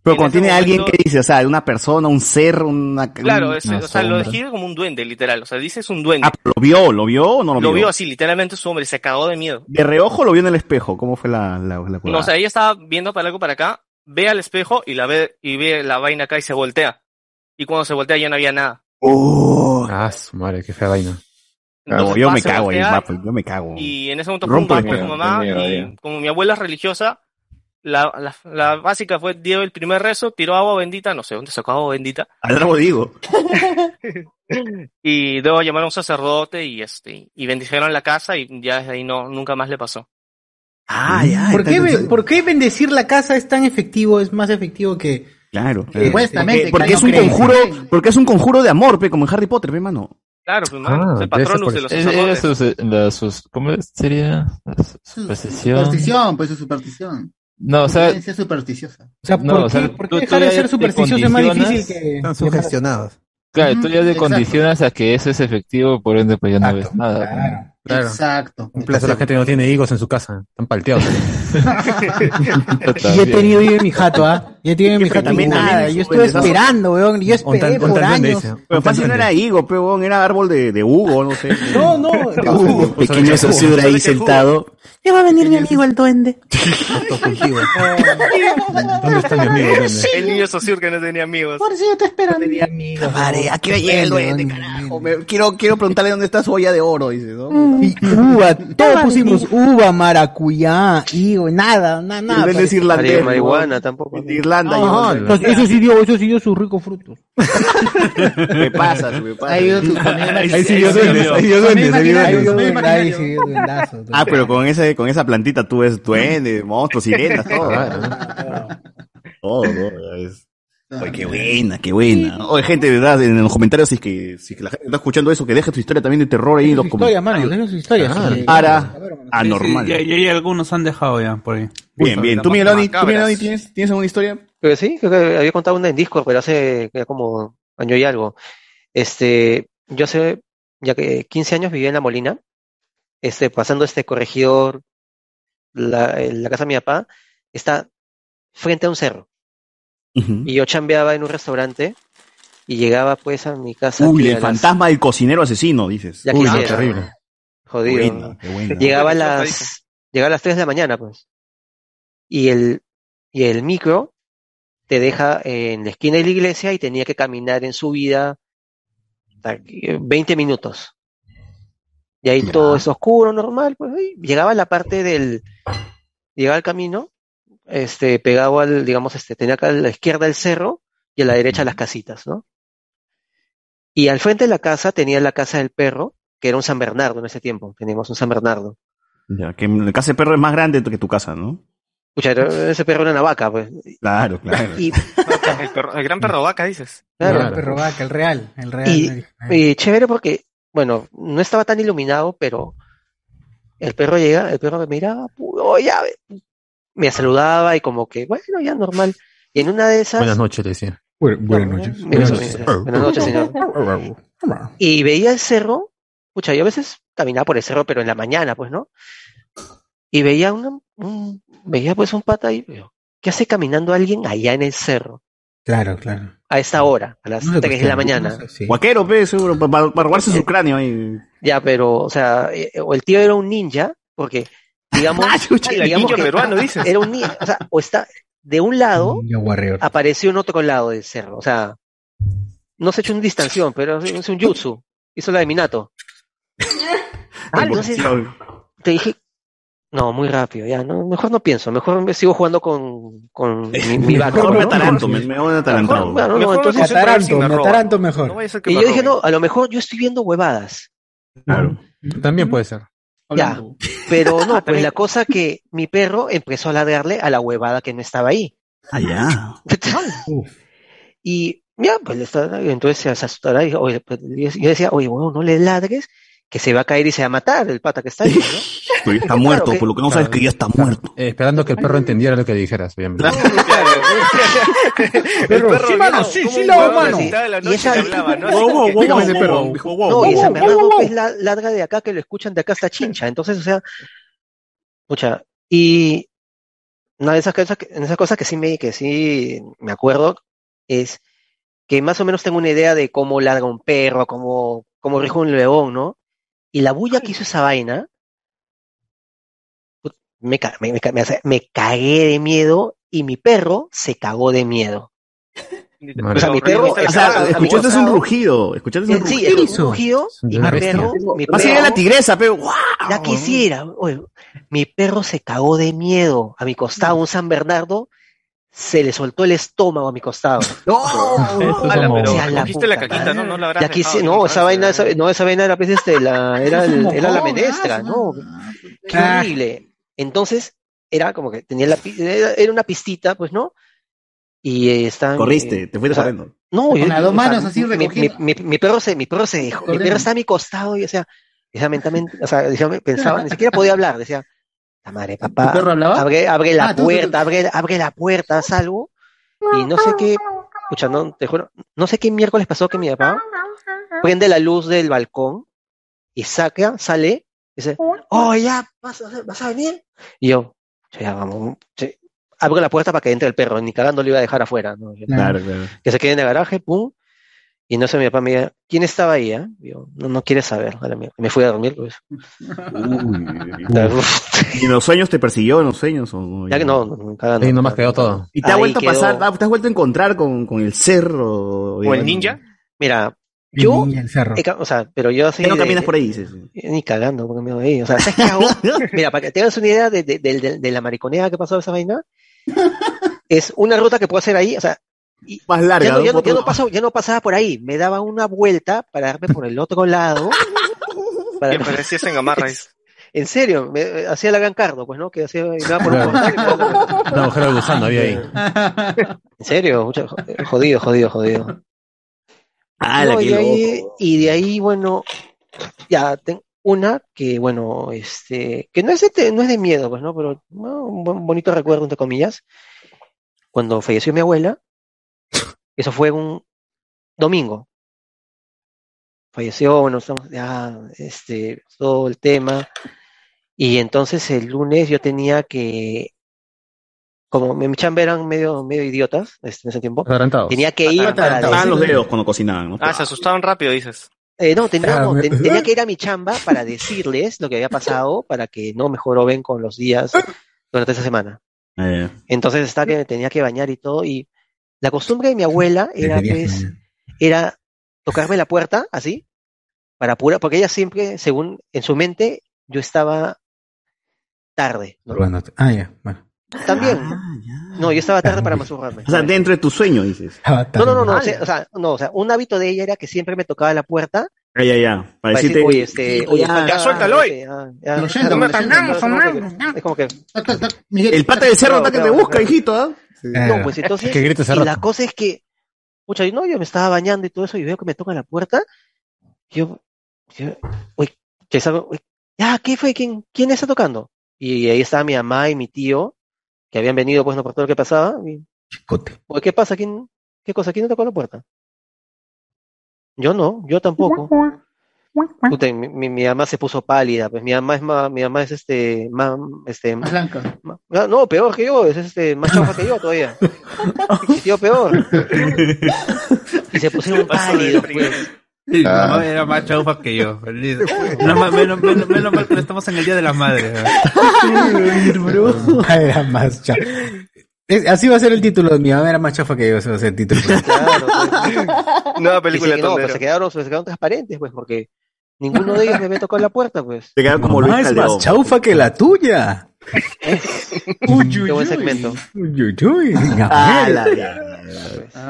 Pero En cuando ese tiene alguien momento- que dice, o sea, una persona, un ser, una. Claro, una es- o sea, lo describe como un duende, literal. O sea, dice es un duende. Ah, ¿lo vio? ¿Lo vio o no lo, lo vio así, literalmente su hombre, se cagó de miedo. De reojo lo vio en el espejo. ¿Cómo fue la, la, la No, o sea, ella estaba viendo para algo para acá, ve al espejo y la ve, y ve la vaina acá y se voltea. Y cuando se voltea ya no había nada. Ah, su madre, qué fea vaina. No, yo me cago ahí, voltea papo, yo me cago. Y en ese momento con su espejo. mamá y ya. como mi abuela es religiosa, la, la, la básica fue dio el primer rezo, tiró agua bendita, no sé dónde sacó agua bendita. Al digo. y luego llamaron a un sacerdote y este, y bendijeron la casa y ya desde ahí no, nunca más le pasó. Ah, ya. ¿Por qué, entonces- ¿Por qué bendecir la casa es tan efectivo? Es más efectivo que. Claro. Eh, porque, Supuestamente, porque que es un conjuro, porque es un conjuro de amor, pe, como en Harry Potter, pe, mano. Claro, pues, mano, Ah, es el patronus de los Es- sus- la- sus- ¿Cómo sería? La su- Superstición. Superstición, pues su superstición. No, o sea- supersticiosa. O sea, No, ¿por, o qué, sea, por tú- qué tú dejar de ya ser supersticioso es más difícil que. Están sugestionados. Claro, tú ya te exacto. condicionas a que eso es efectivo, por ende pues ya no ves nada. Claro. Exacto. Un placer la gente que no tiene higos en su casa. Están palteados. Yo he tenido yo en mi jato, ¿ah? Yo he tenido en mi jato y También- nada. también Yo es estuve esperando, weón. Yo esperé Ontan- por años. dice. Pero fácil no era higo, weón, era árbol de, de Hugo, no sé. No, no, de Hugo. Pequeño sociedad ahí sentado. Ya va a venir mi amigo el duende. ¿Dónde está mi amigo? duende? El niño no tenía amigos. Por si yo te esperando. tenía amigos. Madre, aquí llega el duende, carajo. Me- quiero, quiero preguntarle dónde está su olla de oro, dice, ¿no? Y uva, todos pusimos uva, maracuyá, higo, nada, nada, nada. duende es irlandés, Mari- marihuana tampoco. De Irlanda. Ah, yo- pues eso sí dio, eso sí dio sus ricos frutos. ¿Qué pasa? ¿Qué pasa? Ahí sí dio duendes, ahí dio duendes, ahí dio Ahí duendes. dio duende, ahí sí dio duendazo. Ah, pero con ese, con esa plantita tú ves duendes, monstruos, sirenas, todo. Todo, todo, ves. Oye, qué buena, qué buena. Oye, gente, de verdad, en los comentarios, si es que, si es que la gente está escuchando eso, que deje tu historia también de terror ahí en los Historia, mano, comentarios. denos su historia. Claro. sí. Para anormal. Sí, sí, y, y algunos han dejado ya por ahí. Bien, bien. ¿Tú, Migueloni, ¿tú, Migueloni, tienes, tienes alguna historia? Pero sí, creo que había contado una en Discord, pero hace ya como año y algo. Este, yo hace ya que 15 años vivía en La Molina, este, pasando este corregidor, la, eh, la casa de mi papá, está frente a un cerro. Y yo chambeaba en un restaurante y llegaba pues a mi casa. Uy, el las- fantasma del cocinero asesino, dices. Ya Uy, no, terrible. Jodido. Buena, qué buena. Llegaba a las, llegaba a las 3 de la mañana, pues. Y el, y el micro te deja en la esquina de la iglesia y tenía que caminar en subida hasta que- 20 minutos. Y ahí todo es oscuro, normal, pues. llegaba a la parte del, llegaba al camino, este, pegado al, digamos, este, tenía acá a la izquierda el cerro y a la derecha las casitas, ¿no? Y al frente de la casa tenía la casa del perro, que era un San Bernardo en ese tiempo, teníamos un San Bernardo. Ya, que la casa de perro es más grande que tu casa, ¿no? Pucha, ese perro era una vaca, pues. Claro, claro. Y, El, perro- el gran perro vaca, dices. Claro. El perro vaca, el real, el real. y, y chévere porque, bueno, no estaba tan iluminado, pero el perro llega, el perro me miraba, oh, ya, me saludaba y como que, bueno, ya normal. Y en una de esas... Buenas noches, decía. buenas noches. Buenas noches, buenas noches, señor. Y veía el cerro, pucha, yo a veces caminaba por el cerro, pero en la mañana, pues, ¿no? Y veía una, un, veía pues un pata ahí, ¿qué hace caminando alguien allá en el cerro? Claro, claro. A esta hora, a las No sé 3 por de la mañana. no sé, sí. Guaquero, pe, seguro, para, para robarse su cráneo ahí. Ya, pero, o sea, eh, o el tío era un ninja, porque, digamos, Ah, chucha, el digamos ninja que peruano, dices. Era un ninja, o sea, o está, de un lado, apareció en otro lado del cerro, o sea, no se ha hecho una distanción, pero es un jutsu, hizo la de Minato. Ah, entonces, te dije, no, muy rápido, ya, no, mejor no pienso, mejor me sigo jugando con, con mi, mi vaca. Mejor me ataranto, me, me voy a atarantar. Mejor, bueno, no, Mejor me entonces- ataranto, me ataranto mejor. No y me yo dije, no, a lo mejor yo estoy viendo huevadas. Claro. También puede ser. Ya, pero no, pues la cosa que mi perro empezó a ladrarle a la huevada que no estaba ahí. Allá. Y ya, pues entonces se asustará y oye, pues, yo yo decía, oye, bueno, no le ladres, que se va a caer y se va a matar el pata que está ahí, ¿no? Porque está Claro muerto, que- por lo que no sabes que ya está muerto. Eh, esperando que el perro entendiera lo que dijeras, obviamente. perro, sí, mano, sí, sí, hago, mano. la Y esa- ¿no? Y esa es la ladra de acá que lo escuchan de acá hasta chincha. Entonces, o sea, mucha, y una de esas cosas que, esas cosas que sí me, que sí me acuerdo es que más o menos tengo una idea de cómo ladra un perro, cómo, cómo rige un león, ¿no? Y la bulla que hizo esa vaina, me, ca- me, me me hace- me cagué de miedo y mi perro se cagó de miedo. O sea, mi perro, O sea, escuchaste un rugido. Escuchaste un Sí, rugido. es un rugido y mi perro, mi Más allá de la perro- tigresa, pero ¡guau! ya quisiera. oye, mi perro se cagó de miedo. A mi costado, un San Bernardo, se le soltó el estómago a mi costado. ¡No! Ala, pero O sea, la cogiste la caquita, ¿no? No la habrás Ya dejado, no, esa vaina, esa, no, esa vaina era, pues, este, la, era, el- era la menestra, ¿no? Qué horrible. Entonces, era como que tenía la, era, una pistita, pues, ¿no? Y eh, estaban. Corriste, eh, te fuiste corriendo. No, Con yo- las dos o sea, manos así mi- mi, recogiendo. mi, mi perro se, mi perro se dejó, mi perro está a mi costado y o sea, esa mentalmente, o sea, decía, pensaba, ni siquiera podía hablar, decía, la madre, papá, ¿Tu perro hablaba? abre, abre la Ah, tú, tú, tú. puerta, abre, abre la puerta, haz algo, y no sé qué, escucha, no, te juro, no sé qué miércoles pasó que mi papá prende la luz del balcón y saca, sale, y dice, oh, ya, vas a, vas a venir, y yo, ya, vamos, sí. abro la puerta para que entre el perro, ni cagando lo iba a dejar afuera, ¿no? Claro, claro. que se quede en el garaje, pum. Y no sé, mi papá me dice, ¿quién estaba ahí? ah? Y Yo, no, no quiere saber. Me fui a dormir, pues. ¿Y en los sueños te persiguió en los sueños? O, Ya que no, no, no, nomás quedó todo. ¿Y te ha vuelto quedó. a pasar, ah, te has vuelto a encontrar con, con el cerro? ¿O el ninja? Mira, yo, el cerro. he ca- o sea, pero yo así. Ya no de- caminas por ahí, dices. Ni cagando, porque me voy ahí. O sea, ¿sabes qué hago? Mira, para que tengas una idea de, de, de- de- de la mariconea que pasó de esa vaina, es una ruta que puedo hacer ahí, o sea, y Más ya larga, no, ¿no? ya no- ya no Por- paso- ya no pasaba por ahí, me daba una vuelta para darme por el otro lado. para- Me parecías en Gamarra. en serio, me, eh, hacía la gran cardo, pues, ¿no? Que hacía, y me daba por un portal vuelta. Un agujero de gusano había ahí. En serio, mucho- jodido, jodido, jodido. ¡Hala, No, qué y, ahí- y de ahí, bueno, ya tengo una que, bueno, este, que no es de, te- no es de miedo, pues, ¿no? Pero no, un bonito recuerdo, entre comillas. Cuando falleció mi abuela, eso fue un domingo. Falleció, bueno, estamos ya, este, todo el tema. Y entonces el lunes yo tenía que, como mi chamba eran medio, medio idiotas este, en ese tiempo, Adelantados. tenía que ir para Estaban los dedos cuando cocinaban, ¿no? Ah, se asustaban rápido, dices. eh, no, tenía, no, ten- tenía que ir a mi chamba para decirles lo que había pasado para que no me joroben con los días durante esa semana. Eh, Entonces estaba que me tenía que bañar y todo. Y la costumbre de mi abuela era, pues, era tocarme la puerta así, para pura, porque ella siempre, según en su mente, yo estaba tarde. ¿no? Ah, ya, bueno. También. No, yo estaba tarde para masturbarme. o sea, dentro de tu sueño, dices. No, no, no, no, o sea, o sea, no, o sea, un hábito de ella era que siempre me tocaba la puerta Ya, ya, ya. Para decirte. decir, oye, este, oye, ya, suéltalo hoy. es como que-. El pata del cerro está que te busca, hijito, ¿ah? No, pues entonces, y la cosa es que, pucha, yo no, yo me estaba bañando y todo eso, y veo que me tocan la puerta, yo, uy, ya, ¿qué fue? ¿Quién, quién está tocando? Y ahí estaba mi mamá y mi tío, que habían venido, pues, no por todo lo que pasaba, y, Oye, ¿qué pasa? ¿Quién, qué cosa? ¿Quién no tocó la puerta? Yo no, yo tampoco. Puta, mi, mi, mi mamá se puso pálida, pues mi mamá es más, mi mamá es este, más, este, Más blanca. ma- ah, no, peor que yo, es este, más chaufa que yo todavía. Peor. Y se pusieron pálidos, pues. Sí, mi mamá era más chaufa que yo. feliz. No, menos, menos, menos mal que no estamos en el Día de las Madres. bro. Era más chafa. Es- así va a ser el título. Mi mamá era más chafa que yo. Ese va a ser el título. Nueva película que no, tondero. pues se quedaron, se quedaron transparentes, pues, porque ninguno de ellos me había tocado la puerta, pues. Te quedan como Luis es más chaufa que la tuya. Qué buen segmento. Ah, la-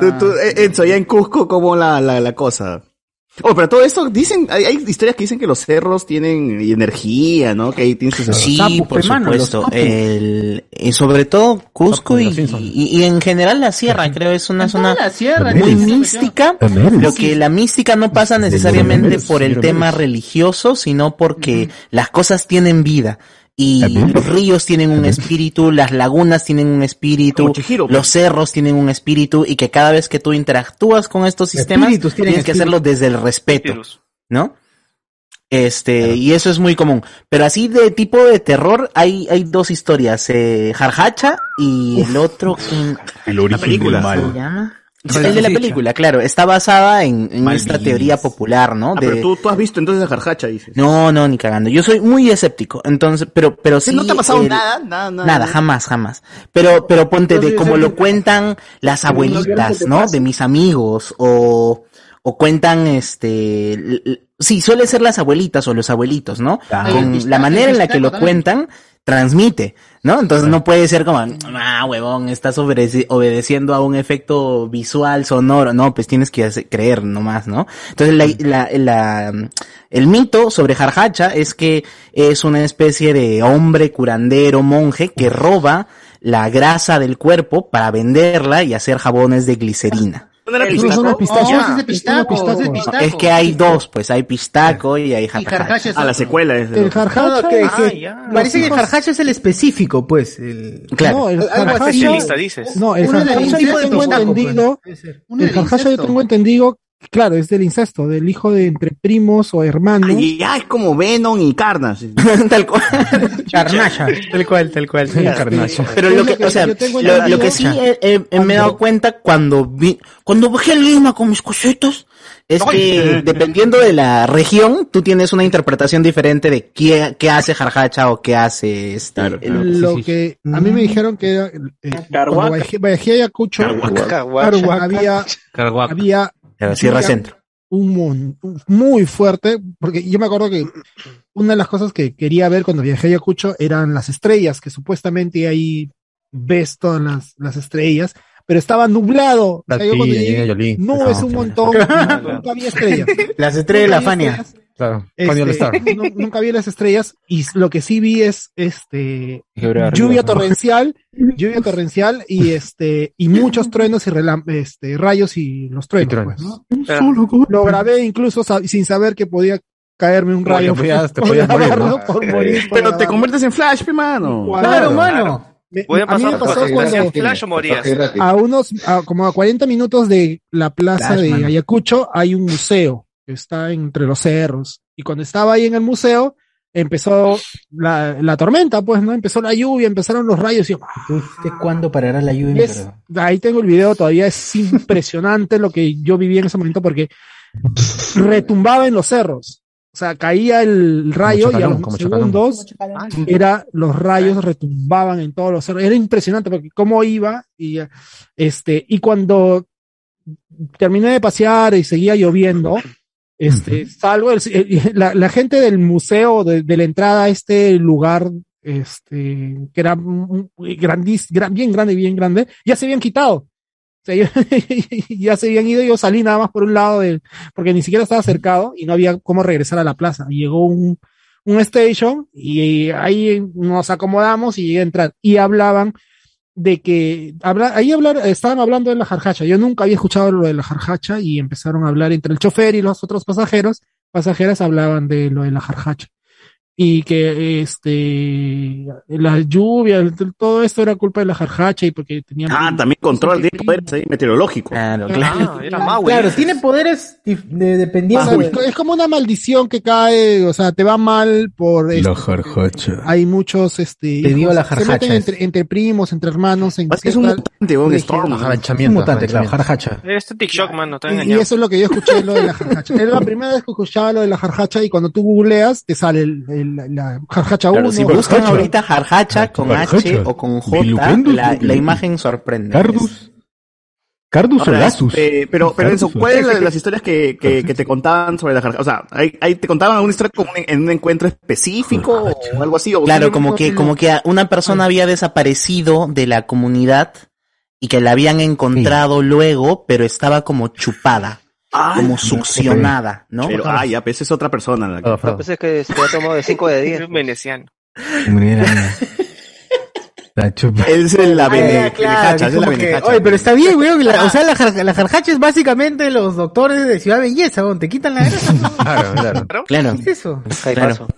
Tú, tú, eh, Enzo, ya en Cusco, ¿cómo la, la, la cosa? Oh, pero todo eso, dicen, hay, hay historias que dicen que los cerros tienen energía, ¿no? Que ahí tienen sus Sí, por supuesto. El, y sobre todo Cusco y, y- y en general la sierra, creo, es una zona la sierra, muy mística. También. Lo que la mística no pasa necesariamente por el tema religioso, sino porque las cosas tienen vida. Y los ríos tienen un espíritu, las lagunas tienen un espíritu, los cerros tienen un espíritu, y que cada vez que tú interactúas con estos sistemas, Espíritus tienes que espíritu. hacerlo desde el respeto. ¿no? Este, y eso es muy común. Pero así de tipo de terror, hay, hay dos historias, eh, Jarjacha y el otro, ¿quién? El origen película. del mal. ¿Se llama? El de la película, claro, está basada en, en esta teoría popular, ¿no? Ah, De- pero tú, tú has visto entonces a Jarjacha, dices. No, no, ni cagando. Yo soy muy escéptico, entonces, pero, pero sí. ¿No te ha pasado el- nada? Nada, nada. Nada, jamás, jamás. Pero, pero ponte de como lo cuentan las abuelitas, ¿no? De mis amigos, o, o cuentan este, sí, suele ser las abuelitas o los abuelitos, ¿no? Ah. Con la manera en la que lo cuentan, transmite, ¿no? Entonces no puede ser como, ah, huevón, estás obedeci- obedeciendo a un efecto visual, sonoro, no, pues tienes que hacer- creer nomás, ¿no? Entonces la, la, la- el mito sobre Jarjacha es que es una especie de hombre curandero, monje, que roba la grasa del cuerpo para venderla y hacer jabones de glicerina. Pistaco. Ah, es de pistaco, es de pistaco. Es que hay dos, pues hay pistaco y hay jarjacha. Ah, la secuela es. El jarjacha, Ah, que, que ya. parece que el jarjacha es el específico, pues. El... Claro. No, el jarjacha- dices. No, el jarjacha yo entendido. El jarjacha tengo entendido, claro, es del incesto, del hijo de entre primos o hermanos. Y ya es como Venom y Carnage. tal cual. Carnacha. Tal cual, tal cual. Carnacha. Pero lo que, o sea, lo, que sí he- he- he- me he dado cuenta cuando vi, cuando bajé a Lima con mis cositas, es que dependiendo de la región, tú tienes una interpretación diferente de qué, qué hace Jarjacha o qué hace este. el- Lo que a mí me dijeron que era, eh, cuando viajé, viajé a Ayacucho, Carhuaca. había, Carhuaca. había Claro, Sierra Centro. un un- muy fuerte, porque yo me acuerdo que una de las cosas que quería ver cuando viajé a Ayacucho eran las estrellas, que supuestamente ahí ves todas las, las estrellas, pero estaba nublado. No, es un montón, nunca había estrellas. Las estrellas de la Fania. Claro, Este, nunca vi las estrellas y lo que sí vi es este lluvia arriba. torrencial, lluvia torrencial y este y muchos truenos y este rayos y los truenos. pues, ¿no? Lo grabé incluso sab- sin saber que podía caerme un rayo. te podías- te por podías morir, grabarlo, ¿no? por morir, por Pero te conviertes en Flash, pe mano. Claro, mano. Me- a mí me pasó cuando ¿Hacías flash o morías? a unos a como a 40 minutos de la plaza Flash, de mano. Ayacucho hay un museo que está entre los cerros y cuando estaba ahí en el museo empezó la, la tormenta pues no empezó la lluvia empezaron los rayos y yo, "Ah". ¿Usted cuándo parará la lluvia? Es- ahí tengo el video todavía es impresionante lo que yo viví en ese momento porque retumbaba en los cerros o sea caía el rayo y a los segundos era los rayos retumbaban en todos los cerros. Era impresionante porque cómo iba y este y cuando terminé de pasear y seguía lloviendo, este salgo el- eh, la, la gente del museo de, de la entrada a este lugar este que era un- grandis- gran- bien grande bien grande ya se habían quitado sea, ya se habían ido, yo salí nada más por un lado del, porque ni siquiera estaba cercado y no había cómo regresar a la plaza. Llegó un, un station y ahí nos acomodamos y llegué a entrar. Y hablaban de que, habla, ahí hablar, estaban hablando de la jarjacha. Yo nunca había escuchado lo de la jarjacha y empezaron a hablar entre el chofer y los otros pasajeros. Pasajeras hablaban de lo de la jarjacha y que este la lluvia, el- todo esto era culpa de la jarjacha y porque tenían Ah, también control de poderes ahí meteorológicos. Claro, claro. Claro, tiene poderes de- dependiendo Ah, de... es como una maldición que cae, o sea, te va mal por este, La jarjacha. hay muchos este Te dio hijos, la se jarjacha meten es. entre, entre primos, entre hermanos, en Es que es un mutante, región. Storm. Un mutante, claro, jarjacha. Este TikTok, mano, te Y, y eso es lo que yo escuché, lo de la jarjacha. Era la primera vez que escuchaba lo de la jarjacha y cuando tú googleas te sale el, el- la jarjacha 1. Claro, si buscan ahorita jarjacha con H Jarjacha. o con J, la, la imagen sorprende. Cardus. Cardus Ahora, Olatus. eh, pero, pero Cardus Enzo, ¿cuáles son las historias que, que, que te contaban sobre la jarjacha? O sea, ¿ahí, ahí te contaban alguna historia como en, en un encuentro específico o algo así? O Claro, como que, como que una persona había desaparecido de la comunidad y que la habían encontrado luego, pero estaba como chupada, como succionada, ¿no? Pero, ah, ya, pues es otra persona. La que... Pasa es que se ha tomado de 5 de 10. Es veneciano. Mira. La chupa. Es la Ah, ya, claro, benejacha, es es la como que- benejacha. Oye, pero está bien, weón. la- o sea, la, jar- la jarjacha es básicamente los doctores de Ciudad Belleza, weón. Te quitan la grasa. Claro, claro. Claro. ¿Qué es eso? Claro.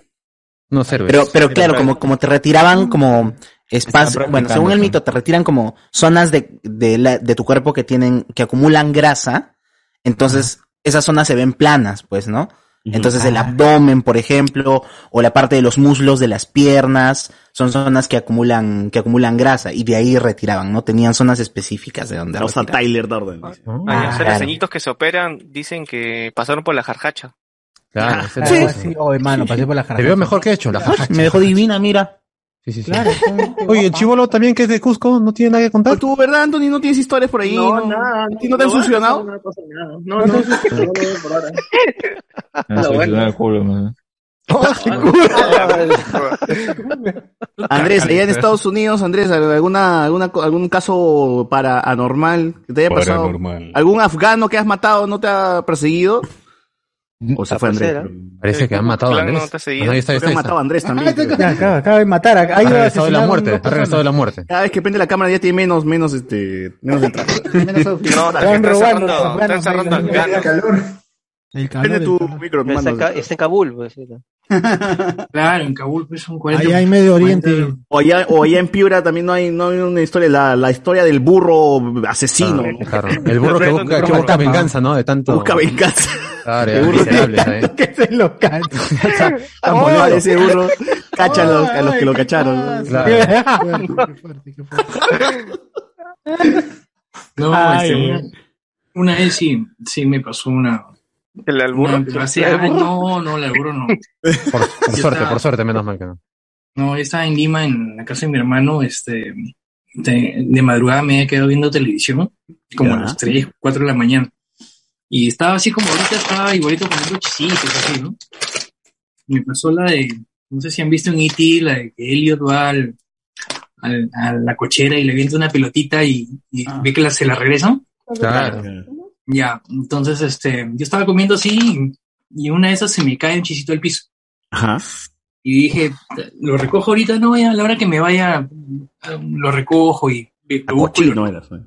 No sirve. Pero, pero claro, como, como te retiraban como espacio, bueno, según el mito, te retiran como zonas de, de, la- de tu cuerpo que tienen, que acumulan grasa, entonces esas zonas se ven planas, pues, ¿no? Entonces el abdomen, por ejemplo, o la parte de los muslos de las piernas, son zonas que acumulan, que acumulan grasa, y de ahí retiraban, ¿no? Tenían zonas específicas de donde O sea. Tyler o sea, Ah, claro. los ceñitos que se operan dicen que pasaron por la jarjacha. Claro, ese Sí. sí. Oye, mano, pasé por la Te jarjacha. veo mejor que hecho, la jarjacha. Me dejó divina, mira. Sí, sí, sí. Claro. Oye, el chivolo también que es de Cusco, ¿no tiene nada que contar? ¿Tú, verdad, Anthony? ¿No tienes historias por ahí? No, nada. ¿A ti no te han succionado? No, no. No, no, no, no, no. Andrés, allá en Estados Unidos, Andrés, alguna, alguna, algún caso para anormal que te haya pasado? Paranormal. ¿Algún afgano que has matado no te ha perseguido? O se fue Andrés. Parece que han matado a Andrés. no. Ah, ahí está, ahí han matado a Andrés también. Ya, acaba, de matar. Ha regresado de la muerte, ha regresado de la muerte. Cada vez que prende la cámara ya tiene menos, menos, este, menos entrada. No, Están robando, están cerrando. Hacía calor. El calor, Prende el tu calor. micro, está, en, Kabul, pues. sí. Claro, en Kabul pues son 40. Allá en Medio Oriente. O allá, o allá en Piura también no hay, no hay una historia, la, la historia del burro asesino. Claro, claro. El burro que busca, que busca venganza, ¿no? De tanto. Busca venganza. Claro, miserables, ¿eh? Que se lo cansa. Tan molesto ese burro. Cacha a los, a los que lo cacharon. Claro. Qué fuerte, qué fuerte, qué fuerte. No, Ay, este, una, vez sí, sí me pasó una. El alburo. no, no, la alburo no. Por, por suerte, estaba- por suerte, menos mal que no. No, yo estaba en Lima, en la casa de mi hermano, este, de, de madrugada me había quedado viendo televisión, como Ya. a las 3, 4 de la mañana. Y estaba así como ahorita, estaba igualito poniendo chisitos, así, ¿no? Me pasó la de, no sé si han visto en E.T., la de que Elliot va al, al- a la cochera y le avienta una pelotita y, y ve que la- se la regresan. Claro. Ya, entonces, este, yo estaba comiendo así y una de esas se me cae un chisito al piso. Ajá. Y dije, lo recojo ahorita, no, ya a la hora que me vaya, lo recojo y lo busco y lo- Cochino eras, ¿eh?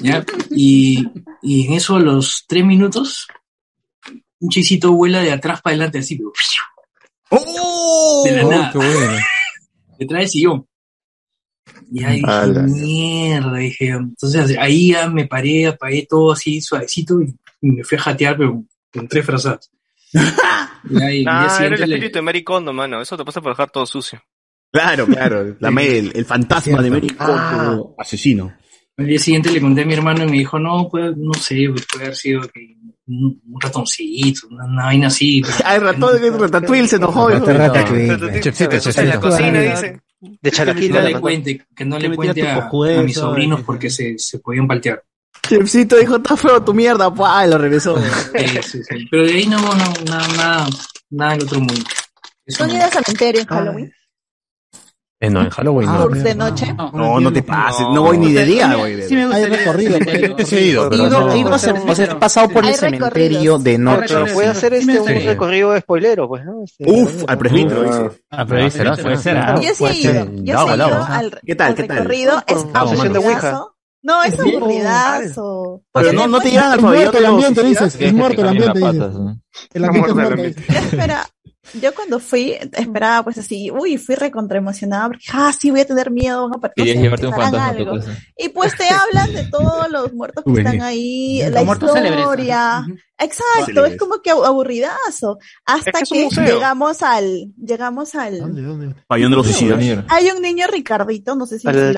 ¿Ya? Y, y en eso, a los tres minutos, un chisito vuela de atrás para adelante, así, ¡Oh! de la Oh, nada, qué bueno. detrás del sillón. Y ahí dije, Ala. mierda, dije, entonces ahí ya me paré, apagué todo así suavecito y, me fui a jatear, pero con tres frazadas. Y ahí, Ah, era el le- espíritu de Mary Kondo, mano. Eso te pasa por dejar todo sucio. Claro, claro. La el, el fantasma de Mary Kondo, asesino. Al día siguiente le conté a mi hermano y me dijo, no, pues, no sé, pues, puede haber sido que un, ratoncito, una, una vaina así. pero- Ah, el ratón de Ratatouille se enojó. ¿no? ratatouille. Chepsito, En la chepsito. cocina, dice. De que chalaquita. no le cuente, que no Que le cuente a, a mis sobrinos que- porque se, se podían paltear. Chefcito dijo, está feo tu mierda, ¡pua! y lo regresó. Sí, sí, sí. Pero de ahí no, no, nada, nada, nada en otro mundo. ¿Son no. ir al cementerio en Halloween? Eh, no, en Halloween no. Tours de noche. No, no te pases, no voy ni de día, voy de Sí me Hay gustaría. recorrido. Yo sí he ido, He pero ido, no- he ido o sea, he pasado por el Hay cementerio de noche. Pero puede hacer Sí este un gustaría. recorrido spoilero, pues, ¿no? Este, Uf, al presbítero, dice. Ah, pero ahí será, puede ser. ¿ah? Yo sí he ido. Yo sí he ido al, ¿Qué tal, al qué tal? recorrido. Es de aburridazo. No, es aburridazo. Pero no, no te llevan al Es muerto pabellón de el ambiente, dices. Es muerto el ambiente, dices. ¿no? El ambiente es muerto espera, yo cuando fui, esperaba pues así, uy, fui recontra emocionada porque, ah, sí, voy a tener miedo, van a par- no Querías sé, llevarte un harán fantasma a tu algo. casa. Y pues te hablan de todos los muertos que están ahí, la muertos historia. Exacto, es como que aburridazo. Hasta Es que que llegamos al, llegamos al, ¿Dónde, dónde? Pabellón de los suicidas. hay un niño Ricardito, no sé si Ah, bien niño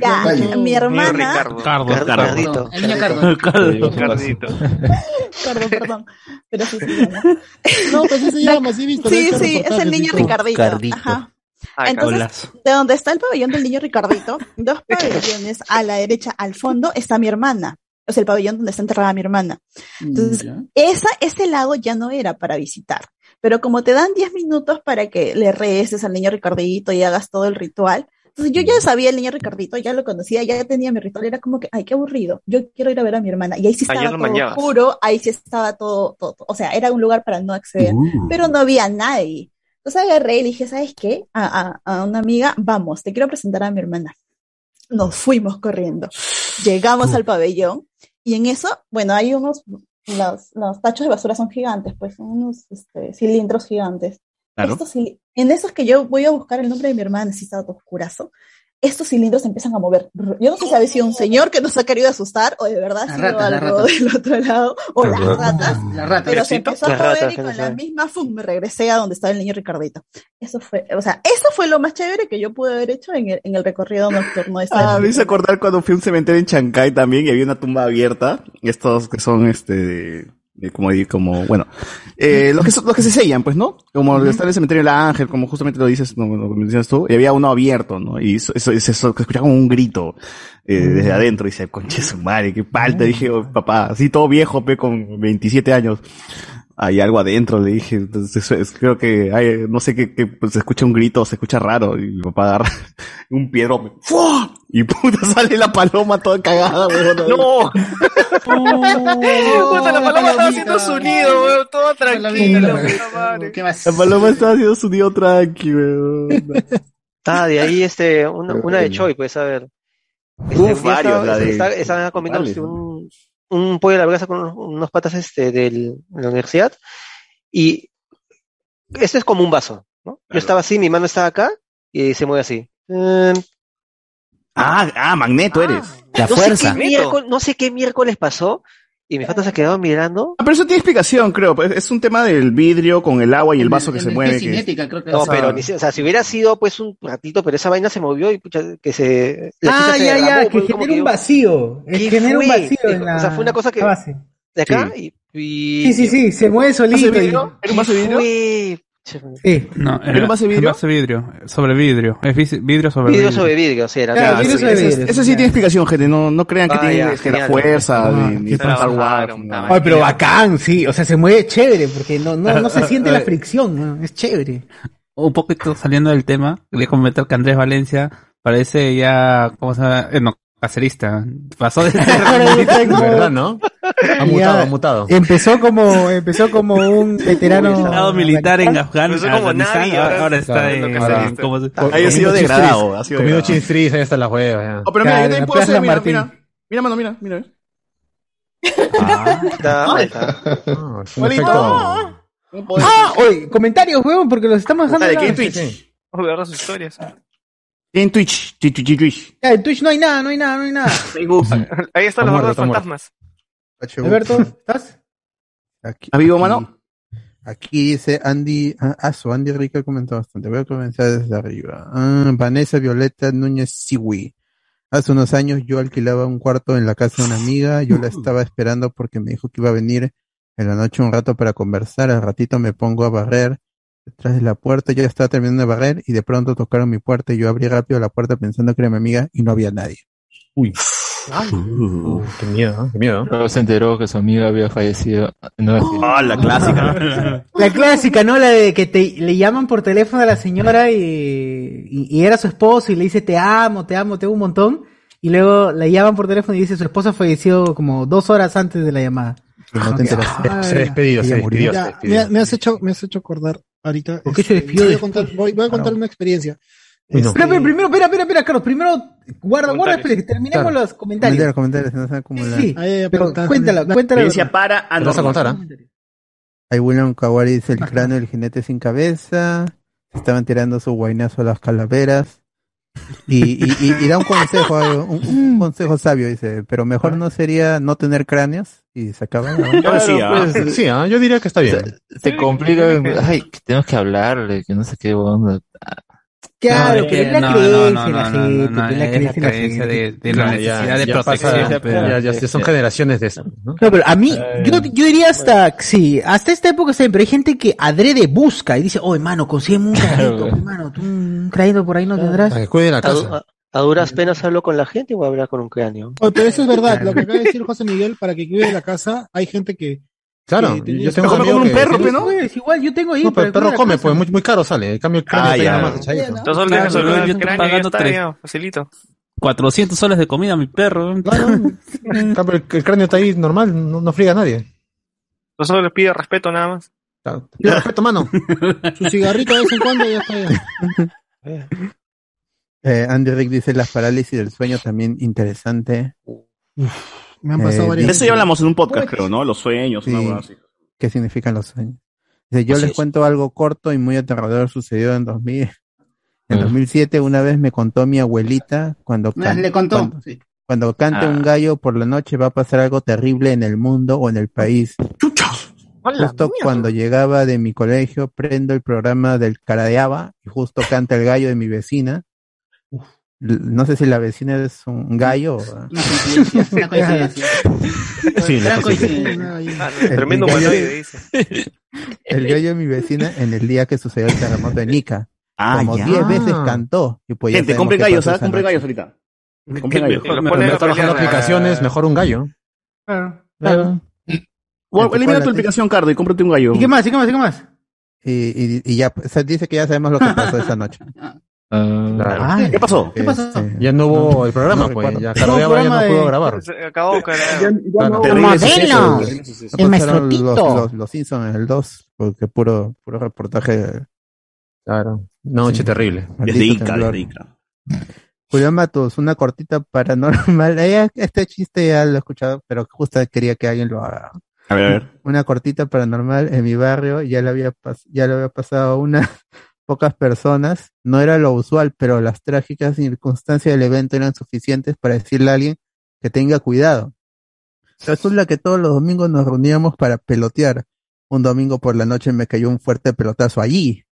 Cardo. mi hermana, Ricardo. Cardo. Car- Cardo. Cardito. El niño Cardo. Ricardito. perdón, perdón, pero sí se llama. No, pues sí se llama, sí visto. Sí, sí, es el niño. Ricardito. Ajá. Ah, Entonces, de donde está el pabellón del niño Ricardito, dos pabellones a la derecha, al fondo, está mi hermana. O sea, el pabellón donde está enterrada mi hermana. Entonces, Ya. esa, ese lado ya no era para visitar. Pero como te dan 10 minutos para que le reces al niño Ricardito y hagas todo el ritual, entonces yo ya sabía el niño Ricardito, ya lo conocía, ya tenía mi ritual, era como que, ay, qué aburrido, yo quiero ir a ver a mi hermana. Y ahí sí ya estaba todo manejabas. oscuro, ahí sí estaba todo, todo, o sea, era un lugar para no acceder, pero no había nadie. Entonces agarré y le dije, ¿sabes qué? A, a, a una amiga, vamos, te quiero presentar a mi hermana. Nos fuimos corriendo. Llegamos al pabellón y en eso, bueno, hay unos, los, los tachos de basura son gigantes, pues son unos este, cilindros gigantes. Claro. Estos en esos que yo voy a buscar el nombre de mi hermana, todo oscurazo, estos cilindros se empiezan a mover. Yo no sé si había sido un señor que nos ha querido asustar o de verdad ha sido algo del otro lado o Las las ratas. La rata. Pero se empezó a mover y con la misma fum, me regresé a donde estaba el niño Ricardito. Eso fue, o sea, eso fue lo más chévere que yo pude haber hecho en el, en el recorrido nocturno de esa Ah, me hice acordar cuando fui a un cementerio en Chancay también y había una tumba abierta. Estos que son, este, como, di- como, bueno, eh, los que los que se sellan, pues, ¿no? Como está en el cementerio del Ángel, como justamente lo dices, no, lo que mencionas tú, y había uno abierto, ¿no? Y eso, eso, eso, escuchaba como un grito, eh, desde adentro, y dice, conche su madre, qué palta, dije, "Oh, papá, así todo viejo, pe, con 27 años. Hay algo adentro, le dije, entonces creo que hay, no sé qué, qué, pues, se escucha un grito, se escucha raro, y mi papá agarra un piedro, ¡fua! y puta sale la paloma toda cagada, weón. ¡No! Puta, la paloma estaba haciendo su nido, weón, toda tranquila, la puta madre. ¿Qué más? La paloma estaba haciendo su nido tranqui, weón. Ah, de ahí este, una, una de Choi, pues, a ver. Este, Uf, varios, estaba- la de- estaban este, un, un pollo a la brasa con unos, unos patas este, de la universidad. Y este es como un vaso, ¿no? Yo estaba así, mi mano estaba acá y se mueve así. Ah, ah, Magneto eres. La no, fuerza. Sé qué miércoles, no sé qué miércoles pasó y mi fata se quedó mirando. Ah, pero eso tiene explicación, creo. pues, Es un tema del vidrio con el agua y el vaso que se mueve. que- cinética, creo que No, es. pero ni si- o sea, si hubiera sido pues un ratito, pero esa vaina se movió y pucha, que se. la Ah, chicha se ya, ya, que pues, genera un vacío. Es ¿Qué que genera un vacío en la O sea, fue una cosa que- de acá y, y- Sí, sí, sí, se mueve solito. ¿Era un vaso de vidrio? Sí. No, ¿Era un vidrio? vidrio. Sobre vidrio. Es vidrio sobre Vidrio vidrio. sobre vidrio, sí, era. Claro, Ah, vidrio sí, sobre ese, vidrio, ese sí tiene explicación, gente. No, no crean que Ah, tiene ya, la genial. fuerza Ah, ni, no. Ay, pero bacán, sí. O sea, se mueve chévere porque no, no, no se siente la fricción. ¿no? Es chévere. Un poquito saliendo del tema, quería comentar que Andrés Valencia parece ya, ¿cómo se llama? Eh, no, cacerista. Pasó de ser ¿Verdad, no? Ha mutado, ha mutado. Empezó como, empezó como un veterano. estado militar en Afgan- Empezó como Afganistán, Navi, ahora, ahora está en, siendo en- cacerista. ¿cómo se- Ha sido degradado. Ha sido Comiendo chistris, ahí está la hueva. Oh, pero mira, Claro, yo también puedo hacer, mira, mira. Mira, mano, mira, mira. Está- ahí está. Ah, Igualito. efecto. Ah, oye, comentarios, weón, porque los estamos dejando. De. Twitch. Vamos a ver sus historias. En Twitch. Twitch, Twitch, Twitch. Ya, en Twitch no hay nada, no hay nada, no hay nada. Ahí están Está los muerto. fantasmas. Alberto, ¿estás? Aquí, ¿Está vivo, aquí- mano? Aquí dice Andy, ah, su Andy Rica comentó bastante. Voy a comenzar desde arriba. Ah, Vanessa Violeta Núñez Siwi. Hace unos años yo alquilaba un cuarto en la casa de una amiga. Yo la estaba esperando porque me dijo que iba a venir en la noche un rato para conversar. Al ratito me pongo a barrer detrás de la puerta. Yo estaba terminando de barrer y de pronto tocaron mi puerta y yo abrí rápido la puerta pensando que era mi amiga y no había nadie. Uy. qué miedo, qué miedo. Luego se enteró que su amiga había fallecido. No, Ah, la clásica. La clásica, ¿no? La de que te, le llaman por teléfono a la señora y, y, y era su esposo y le dice te amo, te amo, te amo un montón. Y luego la llaman por teléfono y dice su esposa falleció como dos horas antes de la llamada. No te enteraste. Se despedido, se murió. se Ya, me, me has hecho, me has hecho acordar ahorita. ¿Por qué se este, despidió voy a después? contar, voy, voy a contar una experiencia. Uy, no. Este, Espera, primero, espera, espera, espera, Carlos, primero guarda, guarda, espera, que terminemos Claro. los comentarios. Comentarios, comentarios, no sé cómo la- Sí, Ah, pero cuéntala, la- cuéntala. Experiencia para vas a contar, ¿ah? Ahí William Kawari dice el cráneo del jinete sin cabeza. Se estaban tirando su guainazo a las calaveras. Y, y, y- y da un consejo, un, un consejo sabio, dice, pero mejor no sería no tener cráneos y se acaba. ¿no? Yo decía, Pues, sí, ah, yo diría que está bien. Se complica. Ay, que tenemos que hablarle, que no sé qué onda. Claro, No, pero es la que no, creencia no, la no, gente, es la creencia gente. de, de la necesidad ya- de ya protección. pasa- pero- ya, ya- ya son generaciones de eso. ¿no? No, pero a mí, yo, yo diría hasta, sí, hasta esta época está bien, pero hay gente que adrede busca y dice, oh, hermano, consígueme un cranito, hermano, tú un cranito por ahí no tendrás. Para que cuide la casa. a- a duras penas hablo con la gente o hablar con un cráneo. Oye, pero eso es verdad, lo que acaba de decir José Miguel, para que cuide la casa, hay gente que... Claro, que yo tengo un amigo un que perro, tiene- pe, ¿no? Pues, igual yo tengo ahí. No, pero el perro come, pues muy, muy caro sale. En cambio, el cráneo Ah, está ya. nada más echadito. Claro, yo cráneo, estoy pagando está, tres. ya, facilito. 400 soles de comida a mi perro. Cambio, el, el cráneo está ahí normal, no, no friega a nadie. Yo solo les pido respeto nada más. Claro. Te pido respeto, mano. Su cigarrito de vez en cuando ya está ya. Eh, Andy Rick dice las parálisis del sueño también interesante. Me han pasado Eh, varias De eso ya hablamos en un podcast, creo, ¿no? Los sueños, una Sí. hueá así. ¿Qué significan los sueños? Dice, yo Así les es. cuento algo corto y muy aterrador sucedió en 2000. En Ah. 2007 una vez me contó mi abuelita cuando, Ah, can- Le contó. cuando, sí. cuando cante Ah. un gallo por la noche va a pasar algo terrible en el mundo o en el país. Justo cuando llegaba de mi colegio prendo el programa del Caradeaba y justo canta el gallo de mi vecina. No sé si la vecina es un gallo. o- Una coincidencia. Una coincidencia. Sí, la coincidencia. El- Tremendo el gallo- humanoide, dice. El gallo de mi vecina en el día que sucedió el terremoto en Ica. Ah, Como ya. 10 veces cantó. Y pues ya Gente, sabemos compre qué gallos, pasó ¿ah? esa Compre noche. gallos ahorita. Compre gallos. Lo Me ponen a está bajando pelear. aplicaciones, mejor un gallo. Claro. Claro. Elimina tu aplicación, Cardo, y cómprate un gallo. ¿Y qué más? ¿Y qué más? ¿Y qué más? Y, y, y ya, o sea, dice que ya sabemos lo que pasó esa noche. Claro. Ah, ¿Qué pasó? ¿Qué pasó? Este, Ya no hubo el programa, no pues. Ya Cardeaba ya no pudo de- grabar. Se acabó. Claro. Modelo. El maestrotito. Los, los, los Simpsons en el 2, porque puro, puro reportaje. Claro. Noche Sí. terrible. Desde Ica, temblor. desde Ica. Julián Matos, una cortita paranormal. Eh, Este chiste ya lo he escuchado, pero justo quería que alguien lo haga. A ver, a ver. Una cortita paranormal en mi barrio, ya le había, pas- ya le había pasado a unas pocas personas. No era lo usual, pero las trágicas circunstancias del evento eran suficientes para decirle a alguien que tenga cuidado. Resulta que todos los domingos nos reuníamos para pelotear. Un domingo por la noche me cayó un fuerte pelotazo allí.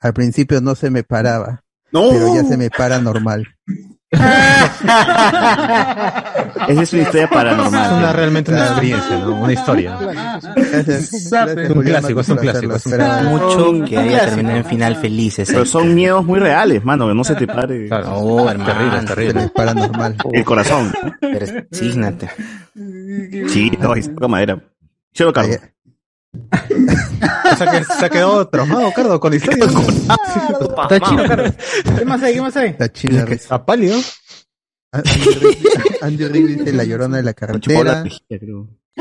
Al principio no se me paraba, ¡No! pero ya se me para normal. Esa es una historia Es paranormal. una, realmente una experiencia, ¿no? Una historia. Gracias. Gracias, Un clásico, es un clásico, es un. Mucho que haya terminado en final felices. Pero son miedos muy reales, mano, que no se te pare Claro. Oh, hermano. Terrible, terrible. me para normal. el corazón. Persígnate. Sí, no, es poca madera. Yo lo cargo. O sea que se ha quedado traumado, Cardo, con la historia. Está chido, Carlos. ¿Qué más hay? ¿Qué más hay? La china risa. Está pálido. Andy Rick- Andy Rick dice la llorona de la carretera.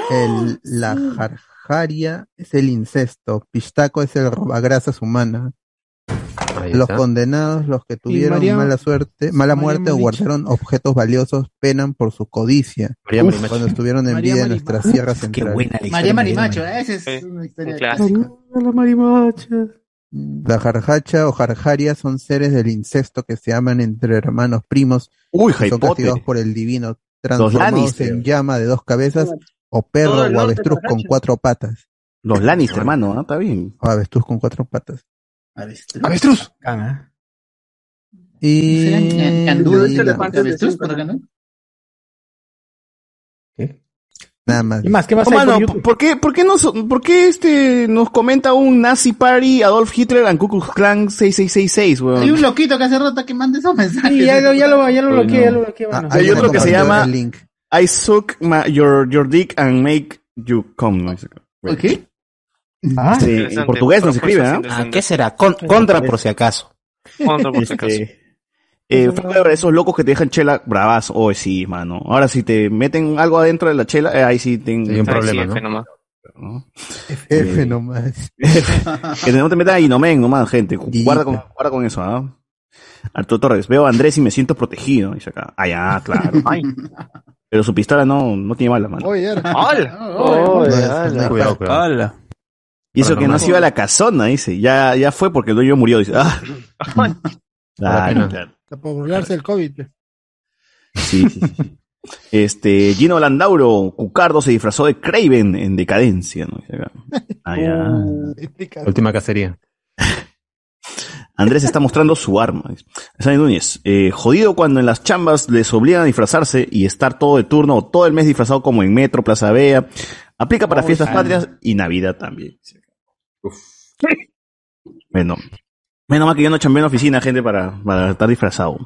El, la jarjaria es el incesto. Pistaco es el robagrasas humana. Ahí Los está. condenados, los que tuvieron María- mala suerte, mala María muerte o guardaron objetos valiosos, penan por su codicia. María Uf, Marimacho. cuando estuvieron en María vida en Marimacho. nuestras tierras Qué centrales. buena la historia María Marimacho, esa es Sí, una Un historia. clásico. La marimacha. La jarjacha o jarjaria son seres del incesto que se aman entre hermanos primos Uy, que son castigados por el divino, transformados en llama de dos cabezas o perro o avestruz con cuatro patas. Los Lannister, hermano, ¿no? Está bien. O avestruz con cuatro patas. ¡Avestruz! Cana. Y... ¿Serán candudos y avestruz, no? Nada más. ¿Qué más? ¿Qué más Oh, mano, por? ¿por qué, por qué, nos, por qué este, nos comenta un Nazi Party Adolf Hitler and Ku Klux Klan 6666, Hay un weón? loquito que hace rato que manda esos mensajes. Sí, ya lo, ya lo, ya lo bloqueé, ya lo bloqueé, Ah, mano. Hay otro que se llama-. I suck my- your, your dick and make you come. ¿no? ¿Qué? Ah, Sí, en portugués no se escribe, ¿ah? Ah, ¿Qué será? Con- contra por si acaso. Este, eh, esos locos que te dejan chela bravas, oh sí, mano. Ahora si te meten algo adentro de la chela, eh, ahí sí tengo un problema, ¿no? F nomás. que no te metas ahí, no men, nomás, gente. Guarda con, guarda con eso, ¿ah? Arturo Torres, veo a Andrés y me siento protegido, dice acá. Ah, ya, claro. Ay. Pero su pistola no, no tiene balas, mano. Oye. ¡Hala! Oye, Cuidado, cuidado. Y eso Para que no se iba a la casona, dice. Ya, ya fue porque el dueño murió, dice. Ah. Claro, claro. Por burlarse del COVID. pues. Sí, sí, sí, sí. Este, Gino Landauro, Cucardo se disfrazó de Craven en decadencia, ¿no? Ah, ya. Última cacería. Andrés está mostrando su arma. Sani Núñez, eh, jodido cuando en las chambas les obligan a disfrazarse y estar todo de turno o todo el mes disfrazado como en Metro, Plaza Vea. Aplica para Oh, fiestas sí. patrias y Navidad también. Bueno, menos mal que yo no chambeo en la oficina, gente, para, para estar disfrazado.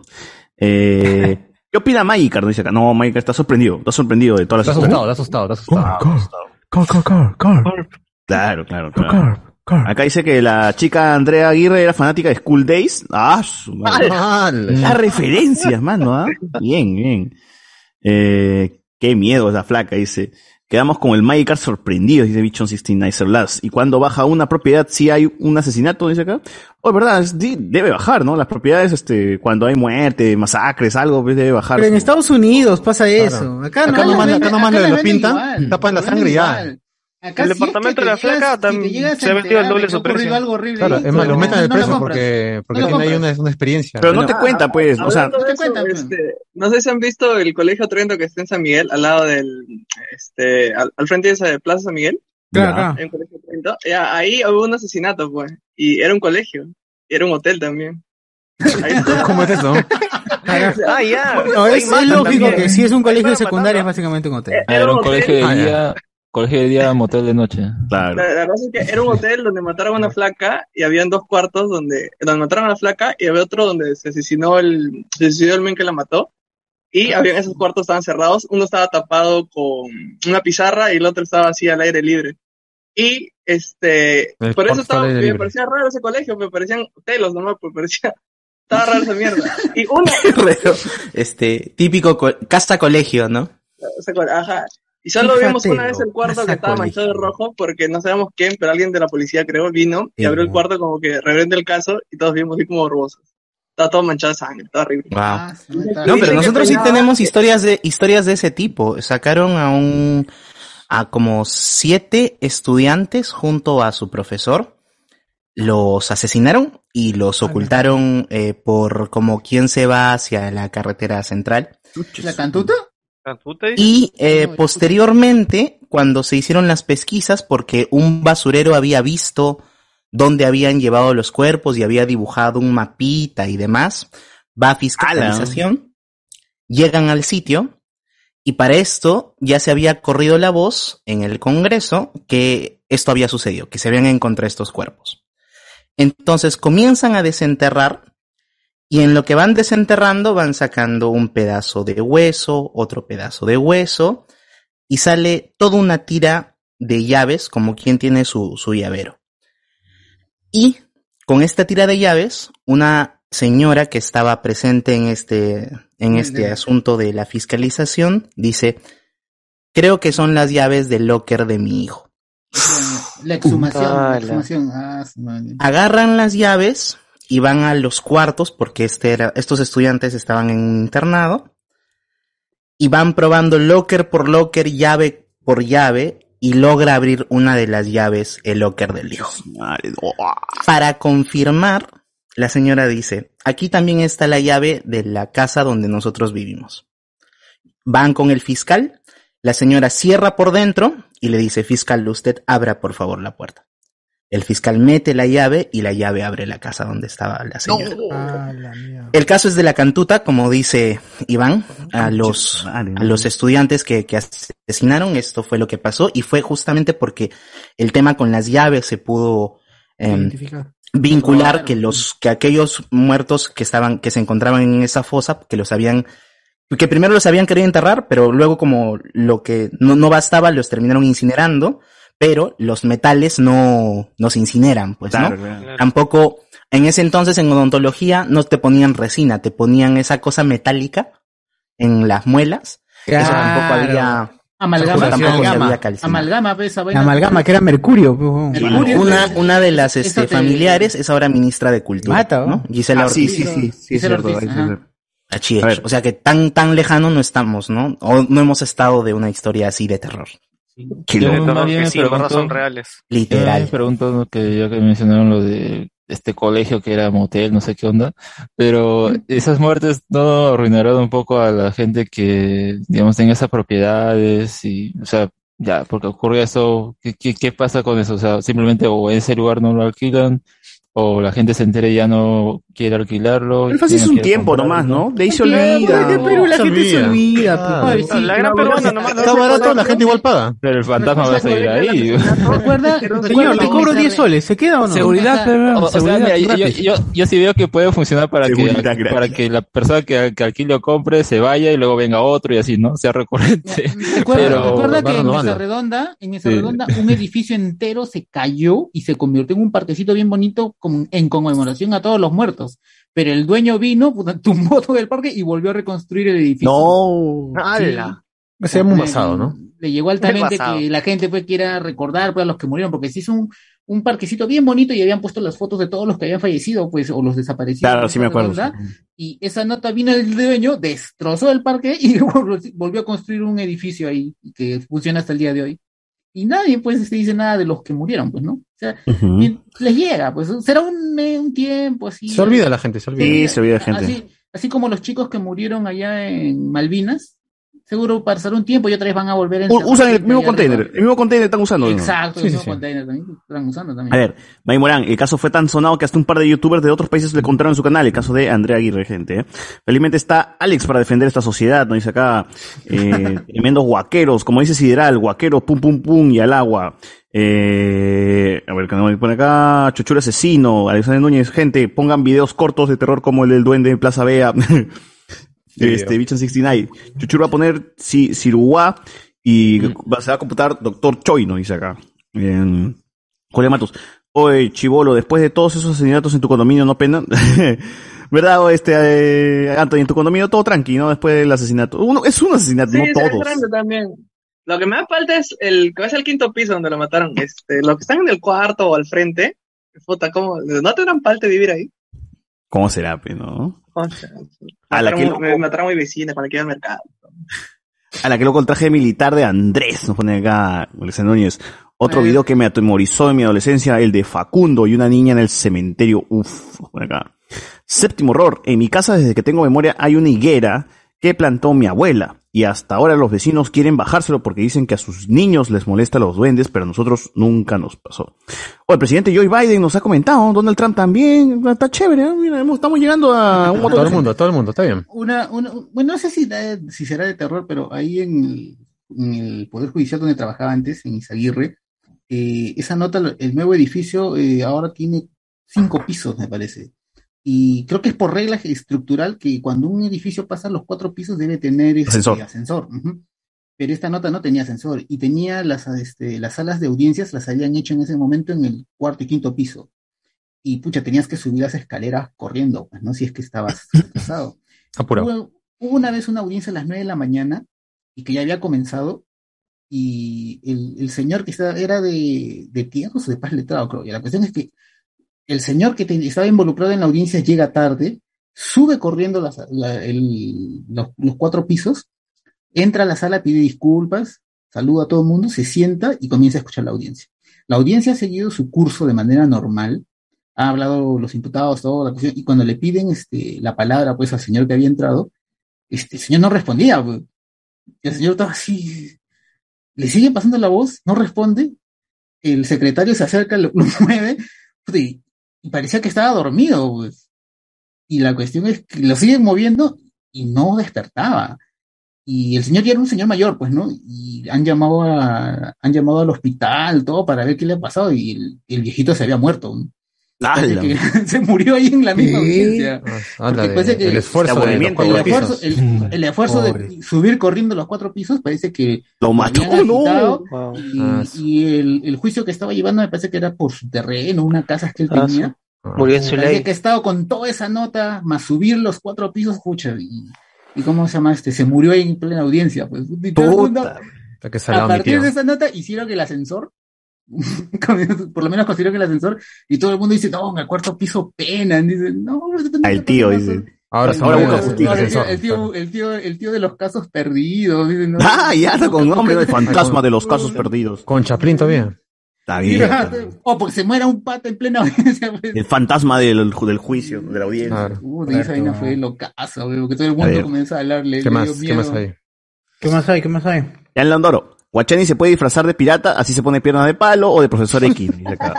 Eh, ¿Qué opina Magicar? Dice acá. No, Magicar está sorprendido. Está sorprendido de todas las Está asustado, está asustado, está asustado. Car, car, car, car. Claro, claro, claro. Car, car. Acá dice que la chica Andrea Aguirre era fanática de School Days. Ah, su madre. Las referencias, mano, ¿ah? Bien, bien. Eh, qué miedo esa flaca, dice. Quedamos con el Magicar sorprendidos, dice Bichon 69 Last. Y cuando baja una propiedad, si hay un asesinato, dice acá. Oh, verdad, es- debe bajar, ¿no? Las propiedades, este, cuando hay muerte, masacres, algo, pues debe bajar. Pero en Estados Unidos pasa eso. Acá, Acá no. acá acá lo venden pintan, igual. tapan la sangre y ya. Acá El es departamento que de la te llegas- flaca si te también se ha vendido al enterar doble de su precio. algo horrible. Claro, es más, lo meten al no compras. porque, porque No tiene ahí una, una experiencia. Pero no te cuenta, pues, o sea, Hablando de eso, este, no sé si han visto el colegio Trento que está en San Miguel, al lado del, este, al, al frente de esa Plaza San Miguel. Claro. En colegio Trento. Ya, ahí hubo un asesinato, pues. Y era un colegio. Y era un hotel también. ¿Cómo es eso? ah, ya. No, es, es lógico también. que si es un colegio Ahí de secundaria es básicamente un hotel. Ah, Era un colegio de Ah, día, colegio de día, motel de noche. Claro. La, la cosa es que era un hotel donde mataron a una flaca y habían dos cuartos donde, donde mataron a la flaca y había otro donde se asesinó el, se suicidó el men que la mató. Y habían esos cuartos estaban cerrados, uno estaba tapado con una pizarra y el otro estaba así al aire libre. Y este, El por eso estaba, me libre. parecía raro ese colegio, me parecían telos nomás, pues parecía, estaba raro esa mierda. Y Raro. Este, típico co- casa colegio, ¿no? ajá. Y solo Fíjate, vimos una vez el cuarto que estaba manchado de rojo porque no sabemos quién, pero alguien de la policía creo vino y Sí, abrió el cuarto como que reverende el caso y todos vimos así como borrosos. Estaba todo manchado de sangre, estaba horrible. Wow. No, pero nosotros sí tenemos historias de historias de ese tipo. Sacaron a un a como siete estudiantes junto a su profesor. Los asesinaron y los ocultaron eh, por como quien se va hacia la carretera central. ¿La cantuta? Y eh, posteriormente, cuando se hicieron las pesquisas, porque un basurero había visto dónde habían llevado los cuerpos y había dibujado un mapita y demás, va a fiscalización, llegan al sitio y para esto ya se había corrido la voz en el Congreso que esto había sucedido, que se habían encontrado estos cuerpos. Entonces comienzan a desenterrar y en lo que van desenterrando van sacando un pedazo de hueso, otro pedazo de hueso, y sale toda una tira de llaves, como quien tiene su, su llavero. Y con esta tira de llaves, una señora que estaba presente en este, en este asunto de la fiscalización dice, creo que son las llaves del locker de mi hijo. La exhumación. La exhumación. Ah, agarran las llaves y van a los cuartos porque este era, estos estudiantes estaban en un internado y van probando locker por locker, llave por llave y logra abrir una de las llaves el locker del hijo. Para confirmar, la señora dice, aquí también está la llave de la casa donde nosotros vivimos. Van con el fiscal, la señora cierra por dentro y le dice, fiscal, usted abra por favor la puerta. El fiscal mete la llave y la llave abre la casa donde estaba la señora. El caso es de la cantuta, como dice Iván, a los, a los estudiantes que, que asesinaron, esto fue lo que pasó y fue justamente porque el tema con las llaves se pudo em, vincular que los, que aquellos muertos que estaban, que se encontraban en esa fosa, que los habían que primero los habían querido enterrar, pero luego como lo que no, no bastaba, los terminaron incinerando, pero los metales no, no se incineran, pues, Claro, ¿no? claro. Tampoco, en ese entonces en odontología no te ponían resina, te ponían esa cosa metálica en las muelas. Eso tampoco había, Amalgama, amalgama, amalgama, pues, esa vaina. amalgama, que era mercurio. pues. Mercurio, una, pues, una de las este, te- familiares es ahora ministra de Cultura. Mata. ¿no? Gisela Ah, sí, Ortiz. sí, sí, sí, Gisela cierto. Sí. Así es. A ver. O sea que tan, tan lejano no estamos, ¿no? O no hemos estado de una historia así de terror. Que me sí, son reales. Yo me Literal. pregunto que ya que mencionaron lo de este colegio que era motel, no sé qué onda, pero esas muertes no arruinarán un poco a la gente que, digamos, tenga esas propiedades y, o sea, ya, porque ocurrió eso, ¿qué, qué, qué pasa con eso? O sea, simplemente o ese lugar no lo alquilan, o la gente se entere y ya no quiere alquilarlo. Pero fácil es un tiempo comprarlo. nomás, ¿no? De ahí se olvida. en Perú la Se gente se olvida. Ay, pues. sí, la gran peruana nomás. Está barato, la gente igual paga. Pero el fantasma va a seguir ahí. Recuerda, Señor, te cobro en 10 esa- soles, ¿se queda o no? Seguridad, pero, yo, sí veo que puede funcionar para que, para que la persona que, que alquile o compre se vaya y luego venga otro y así, ¿no? Sea recurrente. Recuerda, que en Mesa. Redonda, en Mesa. Redonda, un edificio entero se cayó y se convirtió en un parquecito bien bonito con- en conmemoración a todos los muertos. Pero el dueño vino, tumbó todo el parque y volvió a reconstruir el edificio. No. ¡Hala! Se llama un basado, ¿no? Le llegó altamente que la gente pues quiera recordar pues, a los que murieron, porque se hizo un, un parquecito bien bonito y habían puesto las fotos de todos los que habían fallecido, pues, o los desaparecidos. Claro, sí me acuerdo. Y esa nota vino del dueño, destrozó el parque y volvió a construir un edificio ahí que funciona hasta el día de hoy. Y nadie pues se dice nada de los que murieron, pues, ¿no? O sea, les llega, pues será un, un tiempo así. Se olvida la gente, se olvida. Sí, se olvida de gente. Así, así como los chicos que murieron allá en Malvinas, seguro pasará un tiempo y otra vez van a volver a U- Usan el mismo container. arriba. El mismo container están usando. ¿no? Exacto, Sí, el sí, mismo sí. container también están usando también. A ver, May Morán, el caso fue tan sonado que hasta un par de youtubers de otros países le contaron en su canal, el caso de Andrea Aguirre, gente. ¿eh? Felizmente está Alex para defender esta sociedad, ¿no? Dice acá, eh, tremendos guaqueros, como dice Sideral, guaqueros, pum pum pum y al agua. Eh, a ver, que me pone acá, Chuchura Asesino, Alexander Núñez, gente, pongan videos cortos de terror como el del duende en Plaza Este, Bichon 69. Chuchura va a poner si, Siruá y va- se va a computar Doctor Choi, ¿no? Dice acá. Eh, Matos. Oye, chivolo, después de todos esos asesinatos en tu condominio, ¿no pena? ¿Verdad, o este, eh, Anthony, en tu condominio todo tranquilo, ¿no? Después del asesinato. Uno, es un asesinato, Sí, no todos. también. Lo que me da falta es el que es el quinto piso donde lo mataron. Este, los que están en el cuarto o al frente, puta, ¿cómo? ¿No tendrán falta de vivir ahí? ¿Cómo será, pe, no? O sea, A la que me mataron a mi vecina para que iba al mercado. A la que loco el traje militar de Andrés, nos pone acá Alexander Núñez. Otro video que me atemorizó en mi adolescencia, el de Facundo y una niña en el cementerio. Uf, nos pone acá. Séptimo horror. En mi casa, desde que tengo memoria, hay una higuera que plantó mi abuela. Y hasta ahora los vecinos quieren bajárselo porque dicen que a sus niños les molesta los duendes, pero a nosotros nunca nos pasó. O el presidente Joe Biden nos ha comentado, Donald Trump también, está chévere, ¿eh? Mira, estamos llegando a un montón todo el mundo, todo el mundo, está bien. Una, una, bueno, no sé si, da- si será de terror, pero ahí en el, en el Poder Judicial donde trabajaba antes, en Izaguirre, eh, esa nota, el nuevo edificio eh, ahora tiene cinco pisos, me parece. Y creo que es por regla estructural que cuando un edificio pasa los cuatro pisos debe tener este, Ascensor. ascensor, ujú. Pero esta nota no tenía ascensor y tenía las, este, las salas de audiencias, las habían hecho en ese momento en el cuarto y quinto piso. Y pucha, tenías que subir las escaleras corriendo, pues, ¿no? Si es que estabas retrasado. Apurado. Hubo, hubo una vez una audiencia a las 9 de la mañana y que ya había comenzado y el, el señor que estaba, era de, de tierras o de paz letrado, creo. Y la cuestión es que el señor que estaba involucrado en la audiencia llega tarde, sube corriendo los, cuatro pisos, entra a la sala, pide disculpas, saluda a todo el mundo, se sienta y comienza a escuchar la audiencia. La audiencia ha seguido su curso de manera normal, ha hablado los imputados, toda la cuestión, y cuando le piden este, la palabra pues al señor que había entrado, este el señor no respondía, pues. El señor estaba así, le sigue pasando la voz, no responde, el secretario se acerca, lo, lo mueve, y parecía que estaba dormido, pues. Y la cuestión es que lo siguen moviendo y no despertaba. Y el señor ya era un señor mayor, pues, ¿no? Y han llamado a, han llamado al hospital, todo, para ver qué le ha pasado, y el, el viejito se había muerto. ¿no? Que se murió ahí en la misma audiencia. Ah, de- que el esfuerzo de los el, esfuerzo, el- el esfuerzo de subir corriendo los cuatro pisos parece que Lo mató, no. Wow. y, Ah, y el, el juicio que estaba llevando me parece que era por su terreno, una casa que él Ah, tenía. Murió en su Parece ley. que ha estado con toda esa nota, más subir los cuatro pisos, escucha, y, y cómo se llama este, se murió ahí en plena audiencia, pues. Y todo el mundo, a partir de esa nota hicieron que el ascensor, por lo menos consiguieron que el ascensor, y todo el mundo dice, no, en el cuarto piso penan, dicen, no, Al tío dice. Ahora ahora busca no, justicia. el, tío, el, tío, el, tío, el tío de los casos perdidos. dicen, no, Ah, ya está con nombre, Con- fantasma de los casos perdidos. Con Chaplin todavía. Está bien. O porque se muera un pata en plena audiencia. pues. El fantasma del, del juicio, de la audiencia. Uh, de esa vaina fue locazo, güey, porque todo el mundo ver. comenzó a hablarle. ¿Qué más? ¿Qué más hay? ¿Qué más hay? ¿Qué más hay? Ya en Landoro. Guachani se puede disfrazar de pirata, así se pone piernas de palo o de profesor X. dice acá.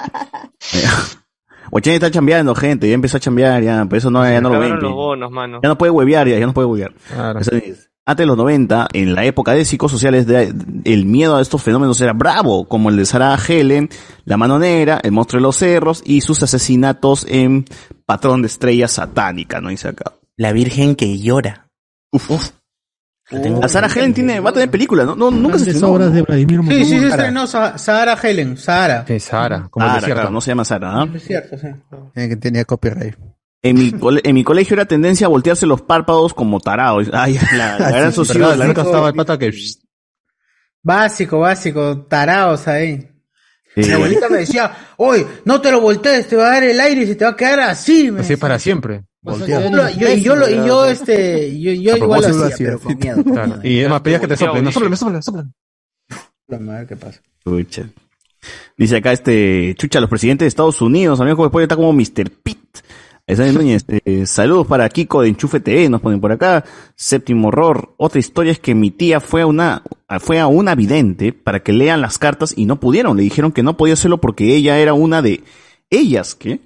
Guachani está chambeando, gente, ya empezó a chambear, ya, por eso no, ya no lo ven. Acabaron los pe. bonos, mano. Ya no puede huevear, ya, ya no puede huevear. Eso es. Antes de los 90, en la época de psicosociales, de- el miedo a estos fenómenos era bravo, como el de Sarah Helen, la mano negra, el monstruo de los cerros y sus asesinatos en Patrón de Estrella Satánica, ¿no? Dice acá. La Virgen que llora. Uf, uf. La Sarah Helen tiene, va a tener película, ¿no? no nunca se estrenó. obras de Vladimir Sí, sí, se estrenó Sa- Sahara Helen, Sahara. Sí, Sahara, como Sara, claro, no se llama Sara, ¿ah? Es cierto, sí. Eh, que tenía copyright. En mi, en mi colegio era tendencia a voltearse los párpados como tarados. Ay, la, la gran socióloga. La nunca estaba el pata que. Básico, básico, taraos ahí. Sí. Mi abuelita me decía, oye, no te lo voltees, te va a dar el aire y se te va a quedar así. me Así para siempre. Decía. Yo este, yo, igual lo propósito, hacía, pero con miedo. Claro. Y además pedías que te soplen. No, soplen, soplen, soplen. A ver qué pasa. Chucha. Dice acá este, chucha, los presidentes de Estados Unidos, amigos, como después está como Mr. Pitt. Eh, saludos para Kiko de Enchufe TV, nos ponen por acá. Séptimo horror. Otra historia es que mi tía fue a una, fue a una vidente para que lean las cartas y no pudieron. Le dijeron que no podía hacerlo porque ella era una de ellas, ¿qué?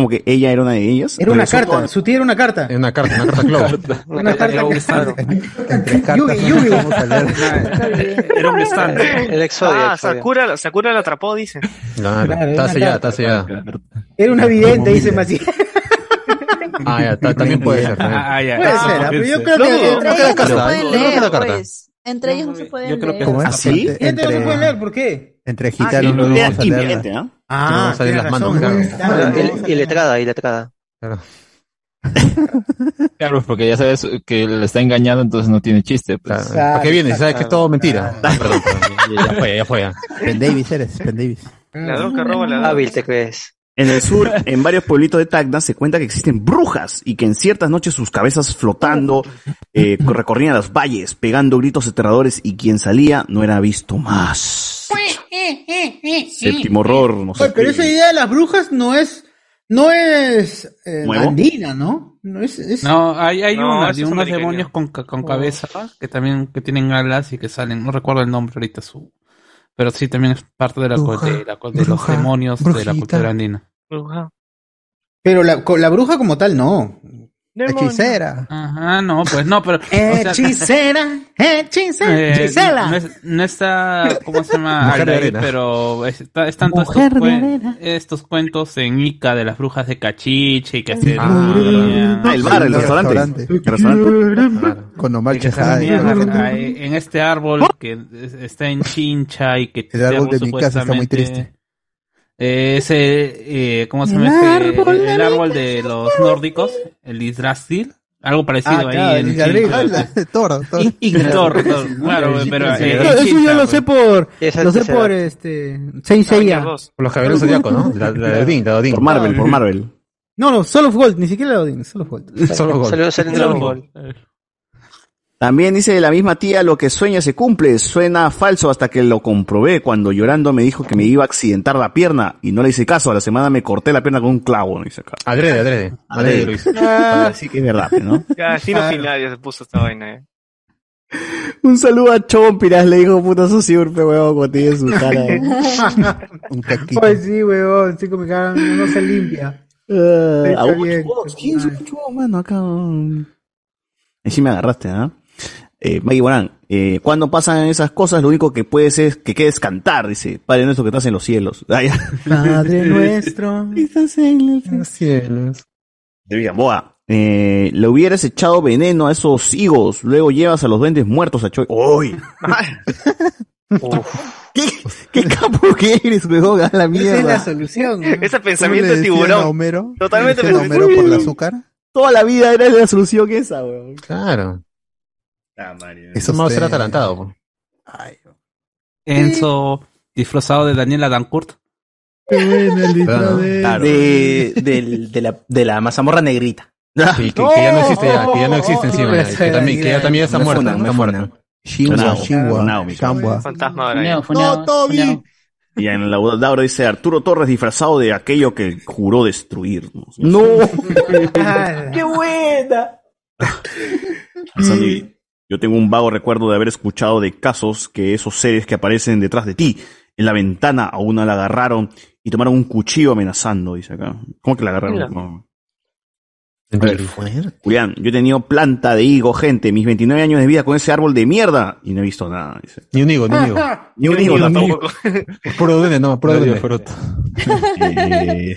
Como que ella era una de ellas. Era una carta, con- su tía era una carta. Era una carta, una carta clave. Una carta Entre cartas Yugi, no Yugi. vamos a leer. Era un stand. El Ah. Sakura, Sakura la atrapó, dice. Claro, Claro, está sellada, está sellada. Era una vidente, dice Maciel. Ah, ya, ta- también puede ser. también. Ah, ya. Puede Ah, ser, pero yo sí. creo No, que... no, Entre no se pueden leer, carta. pues. Entre ellos no se pueden yo creo que leer. ¿Así? Entre- no se leer, ¿por qué? Entre Ah, sí, gitanos no vamos a leer. ¿ah? Vamos a leer tienes las manos, razón, claro. claro, Y- letrada, y letrada. Claro. Claro, porque ya sabes que le está engañando, entonces no tiene chiste. Pues. Claro. ¿Para qué vienes? ¿Sabes que es todo mentira? Ah, perdón, perdón. Ya, fue, ya fue. ya. Ben Davis eres, Ben Davis. Ladrón que roba ladrón. Hábil te crees. En el sur, en varios pueblitos de Tacna, se cuenta que existen brujas y que en ciertas noches sus cabezas flotando eh, recorrían los valles, pegando gritos aterradores y quien salía no era visto más. Séptimo horror, no sé. Oye, pero esa idea de las brujas no es, no es eh, andina, ¿no? No es, es- No, hay, hay No, unas, ese de unos demonios con, con cabeza que también que tienen alas y que salen, no recuerdo el nombre ahorita su, pero sí también es parte de la, Bruja, de, la- de los demonios de la cultura andina. Bruja. Pero la, la bruja como tal, no. Hechicera. Ajá, no, pues no, pero o sea, Hechicera, hechicera, eh, hechicera. no, es- no está, ¿cómo se llama? Mujer Al de ahí, arena. pero está, están todos estos, cuen- estos cuentos en Ica de las brujas de Cachiche y que se Ah, Ah, el bar, el restaurante. restaurante. El restaurante. Con Omar en este árbol que es- está en Chincha y que El árbol de mi casa está muy triste. Eh, ese, eh, ¿cómo se El llama este? árbol El, el árbol de los nórdicos, el Yggdrasil, algo parecido Ah, ahí en el. Thor, Thor, claro, pero eh, eso yo lo sé por, lo sé por este, Saint Seiya. 2. Por los caballeros zodiacos, ¿no? La, la de Odín, la de Odín. Por Marvel, por Marvel. No, no, Soul of Gold, ni siquiera la Odin, Soul of Gold. Solo gol. Salió, salió en Dragon Ball. También dice la misma tía, lo que sueña se cumple, suena falso hasta que lo comprobé cuando llorando me dijo que me iba a accidentar la pierna y no le hice caso, a la semana me corté la pierna con un clavo, no dice acá. Adrede, adrede. Adrede hizo. Así que es verdad, ¿no? Ya, destino final ya se puso esta vaina, eh. Un saludo a Chompiras, le dijo puta su siurpe, huevón, cuando tiene su cara. Un caquito. Pues sí, weón, sí, como que ah, no se limpia. Ah, vos, ¿Quién es un chubo, mano? Acá. Ahí sí me agarraste, ¿ah? Eh, Maggie Morán, Eh, cuando pasan esas cosas, lo único que puedes es que quedes cantar, dice, Padre nuestro que estás en los cielos. Ya. Padre nuestro. Estás en los cielos. De Villaboa. Eh, le hubieras echado veneno a esos higos, luego llevas a los duendes muertos a Choy. ¡Uy! ¿Qué, ¿Qué capo que eres, weón? A la mierda. Esa es la solución. ¿no? Ese pensamiento de tiburón. Totalmente ¿Le decían a Homero por el azúcar? Toda la vida era la solución esa, weón. Claro. Ah, Mario. Eso más ser atalantado. Enzo, disfrazado de Daniela Dancourt. Qué buena el disfraz de- Claro. De, del- de la, de la mazamorra negrita. Sí, que, que ya no existe ya, que ya no existe encima. ya, que, también, que ya también está muerta. funan, está muerta. Shinwa, Shinwa, Shambwa. Fantasma funeo, funeo. Y en la ahora dice Arturo Torres disfrazado de aquello que juró destruirnos. ¡No! ¡Qué buena! Yo tengo un vago recuerdo de haber escuchado de casos que esos seres que aparecen detrás de ti, en la ventana, a una la agarraron y tomaron un cuchillo amenazando, dice acá. ¿Cómo que la agarraron? Julián, yo he tenido planta de higo, gente, mis 29 años de vida con ese árbol de mierda y no he visto nada, dice. Ni un higo, ni un higo. Ni un higo tampoco. Puro duende, no, puro No. Eh,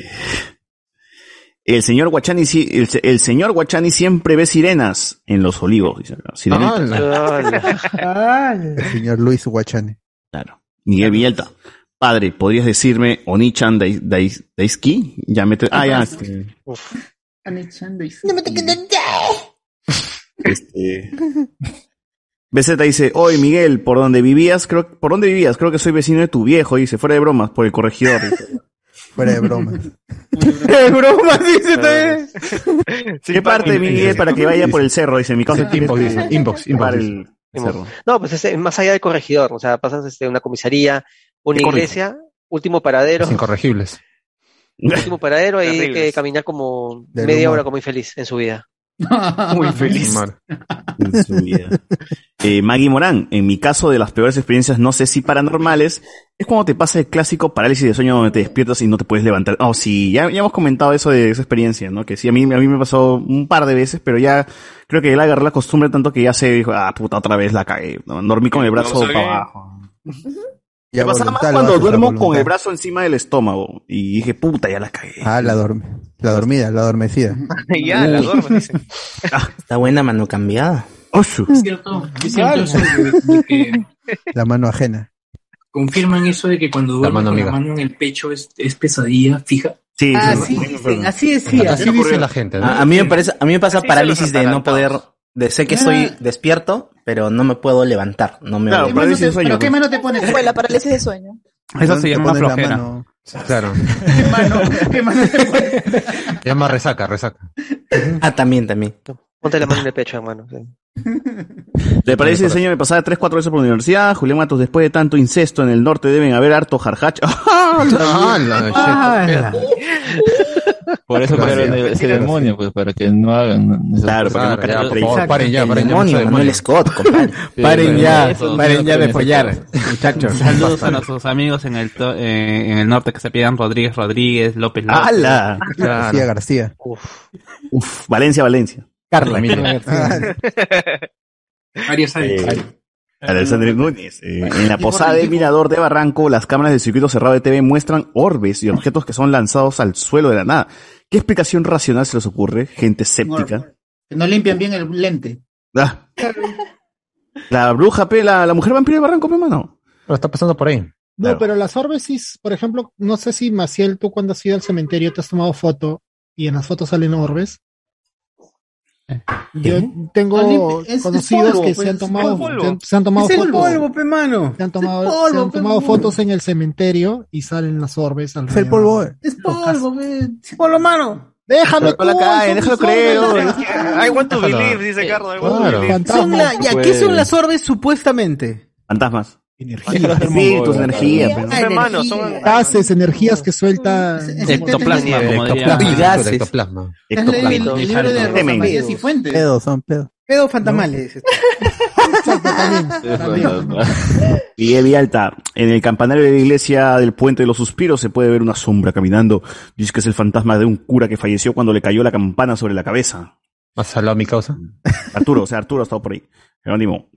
el señor Guachani, sí- el, el señor Guachani siempre ve sirenas en los olivos, dice. El señor Luis Guachane. Claro. Miguel Villalta. Padre, ¿podrías decirme Onichan Dai- Dai-? Ya me... Ah, ya. Este, No me toques este... BZ dice, oye Miguel, ¿por dónde vivías? Creo, ¿Por dónde vivías? Creo que soy vecino de tu viejo, dice, fuera de bromas, por el corregidor. dice. Fuera de broma. ¡Qué broma! Dice también. ¿Qué parte, Miguel, para que vaya por el cerro? Dice, mi causa Inbox, dice, inbox, inbox, el cerro. No, pues es más allá del corregidor, o sea, pasas este, una comisaría, una ¿Qué corre- iglesia, último paradero, Los incorregibles. último paradero, hay que caminar como media hora como infeliz en su vida. Muy feliz. Mar. en su vida. Eh, Maggie Morán, en mi caso de las peores experiencias, no sé si paranormales, es cuando te pasa el clásico parálisis de sueño donde te despiertas y no te puedes levantar. Oh, sí, ya, ya hemos comentado eso de esa experiencia, ¿no? Que sí, a mí, a mí me pasó un par de veces, pero ya creo que ya agarré la costumbre tanto que ya se dijo, ah, puta, otra vez la cagué. ¿no? Dormí con el brazo para abajo. Me pasaba más cuando duermo con el brazo encima del estómago. Y dije, puta, ya la cagué. Ah, la, dorm la dormida, la adormecida. ya, la duermo, dice. Está buena mano cambiada. Osu. Es cierto, es cierto eso de, de que La mano ajena. confirman eso de que cuando duermes mano con la amiga. mano en el pecho es, es pesadilla fija. Sí, Ah, sí, sí, dicen, así decía. Así dice la gente. ¿no? A, a mí me parece, a mí me pasa Así parálisis los de no poder, de sé que estoy despierto, pero no me puedo levantar. No me Claro, oigo. parálisis de sueño. ¿Pero qué pues. mano te pones? Fue la parálisis de sueño. Eso se Te llama la flojera. Claro. ¿Qué mano? ¿Qué mano llama resaca, resaca. Ah, también, también. Ponte la mano en el pecho, hermano. De parálisis de sueño me pasaba tres, cuatro veces por la universidad. Julián Matos, después de tanto incesto en el norte deben haber harto jarjach. Ah, la. Ah, Por eso crearon ese demonio, pues, para que no hagan esas Claro, cosas. para que no Exacto. paren ya, paren ya. demonio, Manuel. Scott, compadre. Sí, Paren ya, eso, paren ya de follar, muchachos. Saludos a nuestros amigos en el, to- eh, en el norte que se pidan Rodríguez Rodríguez, López López. ¡Hala! García García. Uf, Valencia, Valencia. Carla. Mira. Arias Arias. Alexander Núñez. eh, en la posada del Mirador de Barranco, las cámaras del circuito cerrado de TV muestran orbes y objetos que son lanzados al suelo de la nada. ¿Qué explicación racional se les ocurre? Gente escéptica. Que no limpian bien el lente. Ah. La bruja, la, la mujer vampiro de Barranco, pe, mano. Lo está pasando por ahí. No, Claro. pero las orbes, por ejemplo, no sé si Maciel, tú cuando has ido al cementerio te has tomado foto y en las fotos salen orbes. Yo tengo conocidos polvo, que pues, se han tomado, se han, se han tomado Es el fotos, polvo, pe mano. se han tomado, Es polvo, se han pe, tomado polvo. fotos en el cementerio y salen las orbes Es el polvo. Es polvo, pe. Es polvo, mano. Déjame con la cae, son déjalo creer. I want to believe, dice Carlos. Want to Claro. la, ya, ¿qué son las orbes supuestamente? Fantasmas. Energías, Espíritus, energía. ¿no? Son hermanos, son gases, energías que suelta. Ectoplasma, como. Ectoplasma. gases. Ectoplasma. Es el, el- el libro de Rosa Semen. María Cifuentes. Pedos, son pedos. Pedo fantamales. Miguel Vialta, en el campanario de la iglesia del Puente de los Suspiros se puede ver una sombra caminando. Dice que es el fantasma de un cura que falleció cuando le cayó la campana sobre la cabeza. ¿Has hablado a mi causa? Arturo, o sea, Arturo ha estado por ahí. Jerónimo.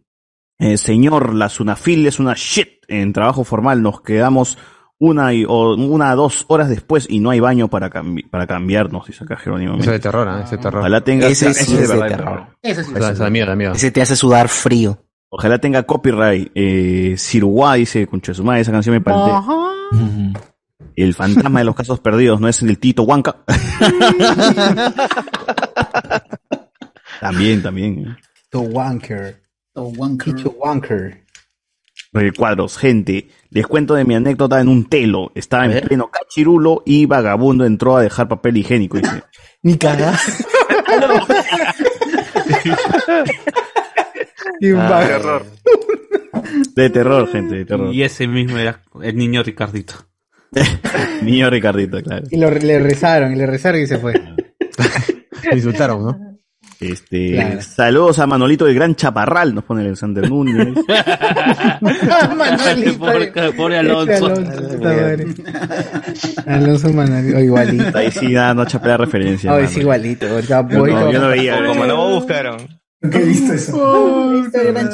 Eh, señor, la Sunafil es una shit. En trabajo formal nos quedamos una y, o una dos horas después y no hay baño para, cambi- para cambiarnos, dice acá Jerónimo. Eso de terror, ¿eh? Ese terror. Ojalá tenga Ese sí de verdad, terror. Sí. Ese te hace sudar frío. Ojalá tenga copyright. Eh, Sirwa dice, concha de su madre, esa canción me parece. El fantasma de los casos perdidos, ¿no es el Tito Huanca? también, también. To Wanker. Tito Wanker. Eh, cuadros, gente, les cuento de mi anécdota en un telo. Estaba en pleno cachirulo y vagabundo entró a dejar papel higiénico. Dice. Ni cagá. Ah, terror. De terror, gente, de terror. Y ese mismo era el niño Ricardito. Niño Ricardito, claro. Y lo, le rezaron, y le rezaron y se fue. Insultaron, ¿no? Este, Claro. saludos a Manolito del Gran Chaparral, nos pone Alexander Núñez. Manolito. Pobre- pobre Alonso. Alonso, Manolito, igualito. Ahí sí, nada, no chapé la referencia. Mano. es igualito. Yo voy no, yo no veía. Como no buscaron. Nunca he visto eso.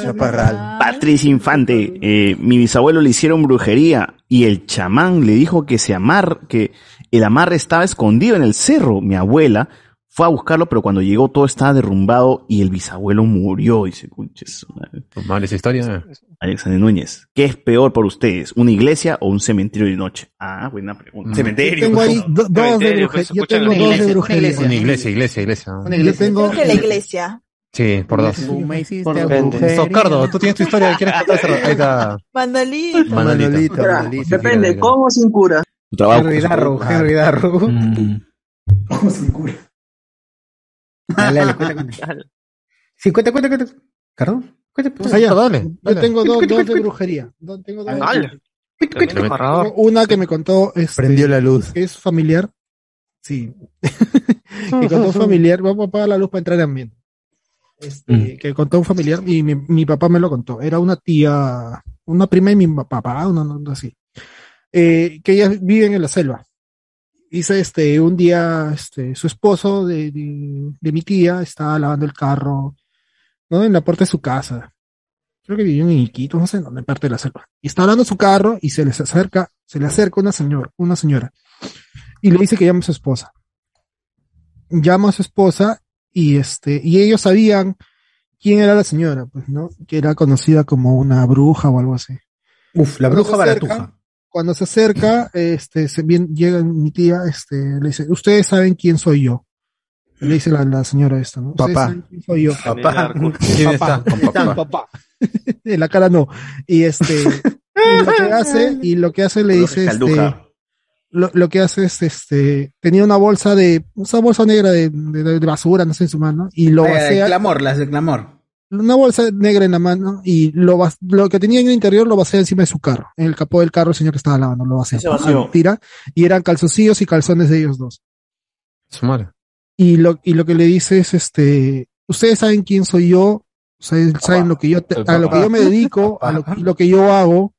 Chaparral. Patricia Infante, eh, mi bisabuelo le hicieron brujería y el chamán le dijo que se amar, que el amarre estaba escondido en el cerro. Mi abuela fue a buscarlo, pero cuando llegó todo estaba derrumbado y el bisabuelo murió. Dice, "Conches, madre". Mal esa historia. Alexander Núñez, ¿qué es peor por ustedes? ¿Una iglesia o un cementerio de noche? Ah, buena pregunta. Mm. Cementerio. Tengo ahí do- dos de pues, brujería. Yo tengo una dos de iglesia, brujería. Una iglesia, iglesia, iglesia. Yo tengo. Creo que la iglesia. Sí, por dos. Por. Socardo, tú tienes tu historia, ¿quieres contar? Ahí está. Manolito. Manolito. Depende, ¿con o sin cura? Tu trabajo. Henry Darrow, Henry Darrow. Ojo sin cura. Dale, dale, cuenta, cuenta. Sí, cuenta, cuenta, cuenta. Carlos, cuenta. Ah, ya. dale, Yo dale. tengo dos, dos de brujería. Tengo dos. ¡Hala! Tengo Una que me contó. Este, Prendió la luz. que es familiar. Sí. que contó un familiar. Vamos a apagar la luz para entrar en ambiente. Este, Que contó un familiar y mi, mi papá me lo contó. Era una tía, una prima de mi papá, una, una así. Eh, que ellas viven en la selva. Dice, este, un día, este, su esposo de, de, de mi tía estaba lavando el carro, ¿no? En la puerta de su casa. Creo que vivía en Iquitos, no sé en dónde, parte de la selva. Y está lavando su carro y se les acerca, se le acerca una señora, una señora. Y le dice que llama a su esposa. Llama a su esposa y este, y ellos sabían quién era la señora, pues, ¿no? Que era conocida como una bruja o algo así. Uf, la bruja baratuja. Cuando se acerca, este, se bien, llega mi tía, este, le dice, ustedes saben quién soy yo. Le dice la, la señora esta, ¿no? Ustedes Papá. saben quién soy yo. Papá. ¿Quién Papá. está? Con papá. Papá. en la cara no. Y este, y lo que hace, y lo que hace le dice, este, lo, lo que hace es, este, tenía una bolsa de, esa bolsa negra de, de- de basura, no sé, en su mano, y lo Ah, El vacía, clamor, las del clamor. Una bolsa negra en la mano, y lo, lo que tenía en el interior lo vacía encima de su carro, en el capó del carro el señor que estaba lavando, lo vacía, Se vació. tira, y eran calzoncillos y calzones de ellos dos. Su madre. Y lo, y lo que le dice es, este, ustedes saben quién soy yo, ustedes saben lo que yo, te- a lo que yo me dedico, a lo, lo que yo hago,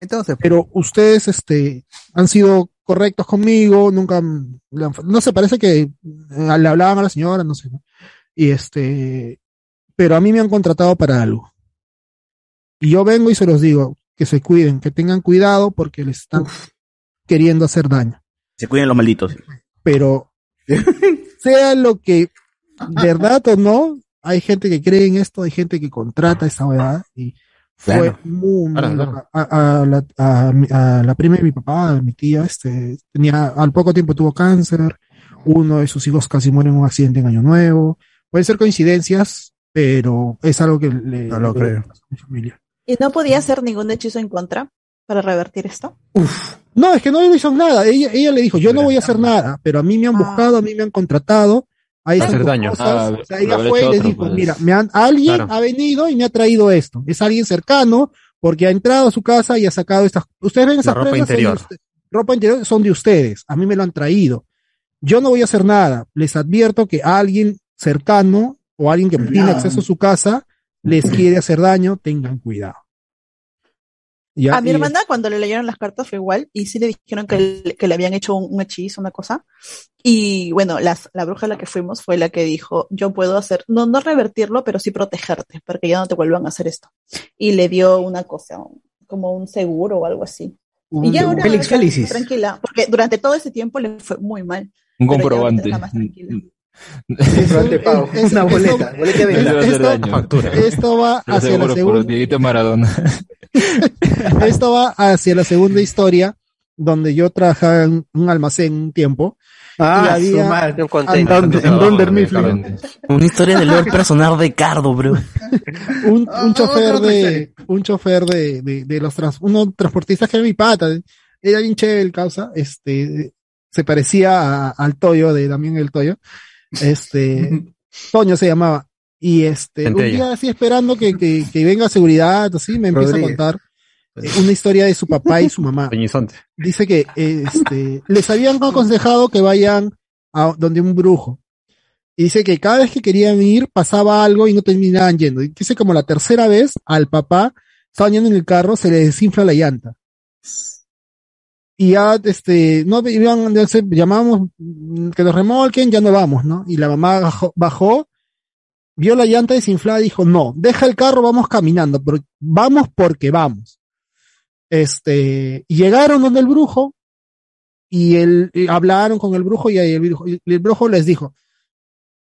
Entonces, pero ustedes, este, han sido correctos conmigo, nunca, m- le han- no sé, parece que eh, le hablaban a la señora, no sé, ¿no? y este, pero a mí me han contratado para algo. Y yo vengo y se los digo, que se cuiden, que tengan cuidado porque les están queriendo hacer daño. Se cuiden los malditos. Pero sea lo que verdad o no, hay gente que cree en esto, hay gente que contrata esta verdad y fue Claro. muy, muy Claro, loca. A, a la, a a la prima de mi papá, a mi tía, este, tenía, al poco tiempo tuvo cáncer, uno de sus hijos casi muere en un accidente en Año Nuevo. Pueden ser coincidencias, pero es algo que le, No lo le creo. a mi familia. ¿Y no podía hacer ningún hechizo en contra para revertir esto? No, es que no le hizo nada. Ella, ella le dijo, yo no voy a hacer nada, pero a mí me han buscado, a mí me han contratado. Hay Hacer daño. cosas. Ah, o sea, ella fue y les dijo, pues. mira, me han, alguien Claro. ha venido y me ha traído esto. Es alguien cercano porque ha entrado a su casa y ha sacado estas. Ustedes ven esas ropa prendas, son de interior. ropa interior son de ustedes. A mí me lo han traído. Yo no voy a hacer nada. Les advierto que alguien cercano o alguien que tiene acceso a su casa les quiere hacer daño. Tengan cuidado. Ya, a mi y- hermana cuando le leyeron las cartas fue igual y sí le dijeron que, le- que le habían hecho un, un hechizo, una cosa. Y bueno, las, la bruja a la que fuimos fue la que dijo, yo puedo hacer, no, no revertirlo, pero sí protegerte, para que ya no te vuelvan a hacer esto. Y le dio una cosa, como un seguro o algo así. y ya ahora Félix Felicis. tranquila, porque durante todo ese tiempo le fue muy mal. Un comprobante. está más tranquila. Es- Una esto- boleta. Boleta de Eso va a hacer esto-. Esto va hacia la segunda. Maradona. Esto va hacia la segunda historia, donde yo trabajaba en un almacén un tiempo. Ah, y había- madre. Un Dunder- en Dunder Mifflin. Una historia del lore personal de Cardo, bro. un, Ah, un chofer otra de un chofer de, de, de los trans, uno transportistas que era mi pata era bien chévere el causa este se parecía a- al Toyo de Damián el Toyo este Toño se llamaba y este un día así esperando que, que, que venga seguridad así me empieza Rodríguez. a contar eh, una historia de su papá y su mamá Peñizonte. dice que este, les habían aconsejado que vayan a donde un brujo. Y dice que cada vez que querían ir pasaba algo y no terminaban yendo. Y dice como la tercera vez al papá, estaban yendo en el carro, se le desinfla la llanta. Y ya, este, no iban, llamábamos mm, que nos remolquen, ya no vamos, ¿no? Y la mamá bajó, bajó, vio la llanta desinflada y dijo, no, deja el carro, vamos caminando, pero vamos porque vamos. Este, llegaron donde el brujo y él y hablaron con el brujo y el brujo, y el brujo les dijo,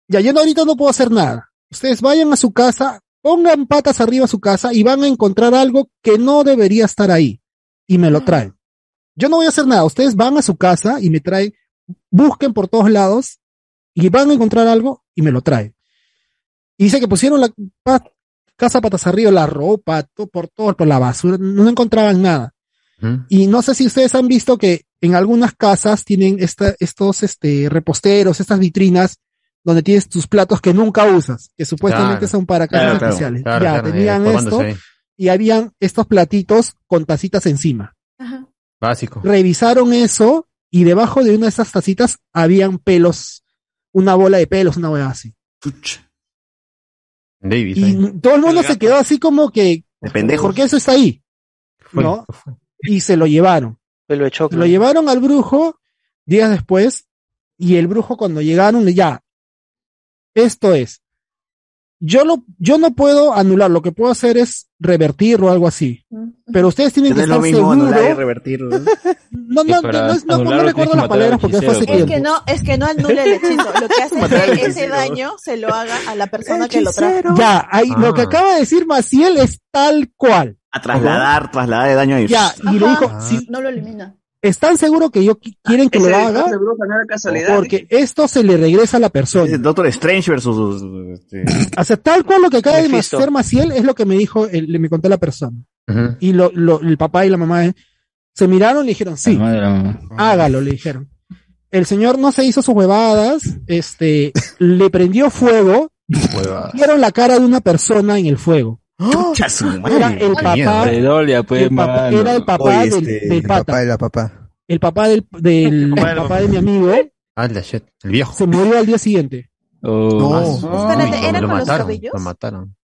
ya yo no- ahorita no puedo hacer nada. Ustedes vayan a su casa, pongan patas arriba a su casa y van a encontrar algo que no debería estar ahí y me lo traen. Yo no voy a hacer nada. Ustedes van a su casa y me traen, busquen por todos lados y van a encontrar algo y me lo traen. Y dice que pusieron la pa- casa patas arriba, la ropa, todo por todo, por la basura, no encontraban nada. Y no sé si ustedes han visto que en algunas casas tienen esta, estos este, reposteros, estas vitrinas, donde tienes tus platos que nunca usas, que supuestamente Claro. son para casas Claro, especiales. Claro, ya, claro, tenían eh, esto y habían estos platitos con tacitas encima. Básico. Revisaron eso y debajo de una de esas tacitas habían pelos, una bola de pelos, una bola así. Davis. Y ahí. todo el mundo se quedó así como que, De pendejos. ¿por qué eso está ahí? ¿No? Y se lo llevaron. Pelo de choclo. Lo llevaron al brujo días después y el brujo cuando llegaron le ya, esto es, yo lo, yo no puedo anular, lo que puedo hacer es revertirlo o algo así. Pero ustedes tienen que es lo estar mismo anular y seguros. revertir. ¿no? No, no, no, no, recuerdo las palabras porque fue hace. Es que no, es que no anule el hechizo. Lo que hace es que ese daño se lo haga a la persona que lo trajo. Ya, ahí, lo que Ah. acaba de decir Maciel es tal cual. A trasladar, trasladar de daño ahí. Ya, y le dijo, si No lo elimina. Están seguros que yo qui- quieren que lo haga, disfraz de bruja no era casualidad. porque esto se le regresa a la Es persona. Doctor Strange versus. este, O sea, tal cual lo que acaba de hacer Maciel es lo que me dijo, el- le me contó la persona. Y lo, lo- el papá y la mamá eh, se miraron y le dijeron, sí, hágalo, le dijeron. El señor no se hizo sus huevadas, este, le prendió fuego, vieron la cara de una persona en el fuego. Su Era madre. el papá, Redolia, pues, el papá- era el papá Oye, del, este, del El papá pata. y la papá. El papá del, del papá de mi amigo Ah, la shit. El viejo. se murió al día siguiente. Oh, No. su- Espérate, ¿era lo con los mataron, cabellos? Lo mataron.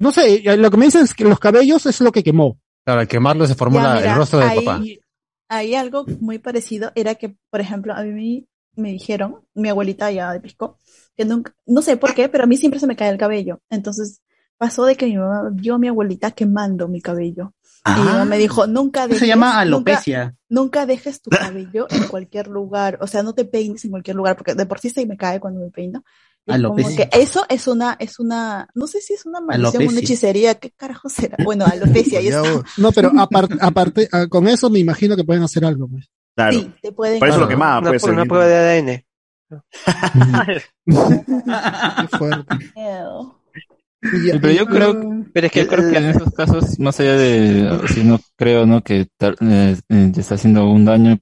No sé, eh, lo que me dicen es que los cabellos es lo que quemó. Claro, al quemarlo se formó Ya, la- mira, el rostro del papá. Hay algo muy parecido, era que, por ejemplo, a mí me dijeron, mi abuelita ya de Pisco, que nunca, no sé por qué, pero a mí siempre se me cae el cabello. Entonces pasó de que mi mamá vio a mi abuelita quemando mi cabello. Y mi mamá me dijo, nunca dejes, se llama nunca- alopecia. Nunca, dejes tu cabello en cualquier lugar, o sea, no te peines en cualquier lugar, porque de por sí se me cae cuando me peino. Y es como Alopecia. que eso es una, es una, no sé si es una maldición, una Alopecia. hechicería, ¿qué carajo será? Bueno, alopecia, ya está. No, pero aparte, aparte, ah, con eso me imagino que pueden hacer algo. Pues. Claro. Sí, te pueden. Por eso lo quemaba, Una, pues. una prueba de ADN. Qué fuerte. Pero yo creo, Pero es que, yo creo que en esos casos, más allá de, si no creo, ¿no? Que tal- eh, eh, te está haciendo un daño,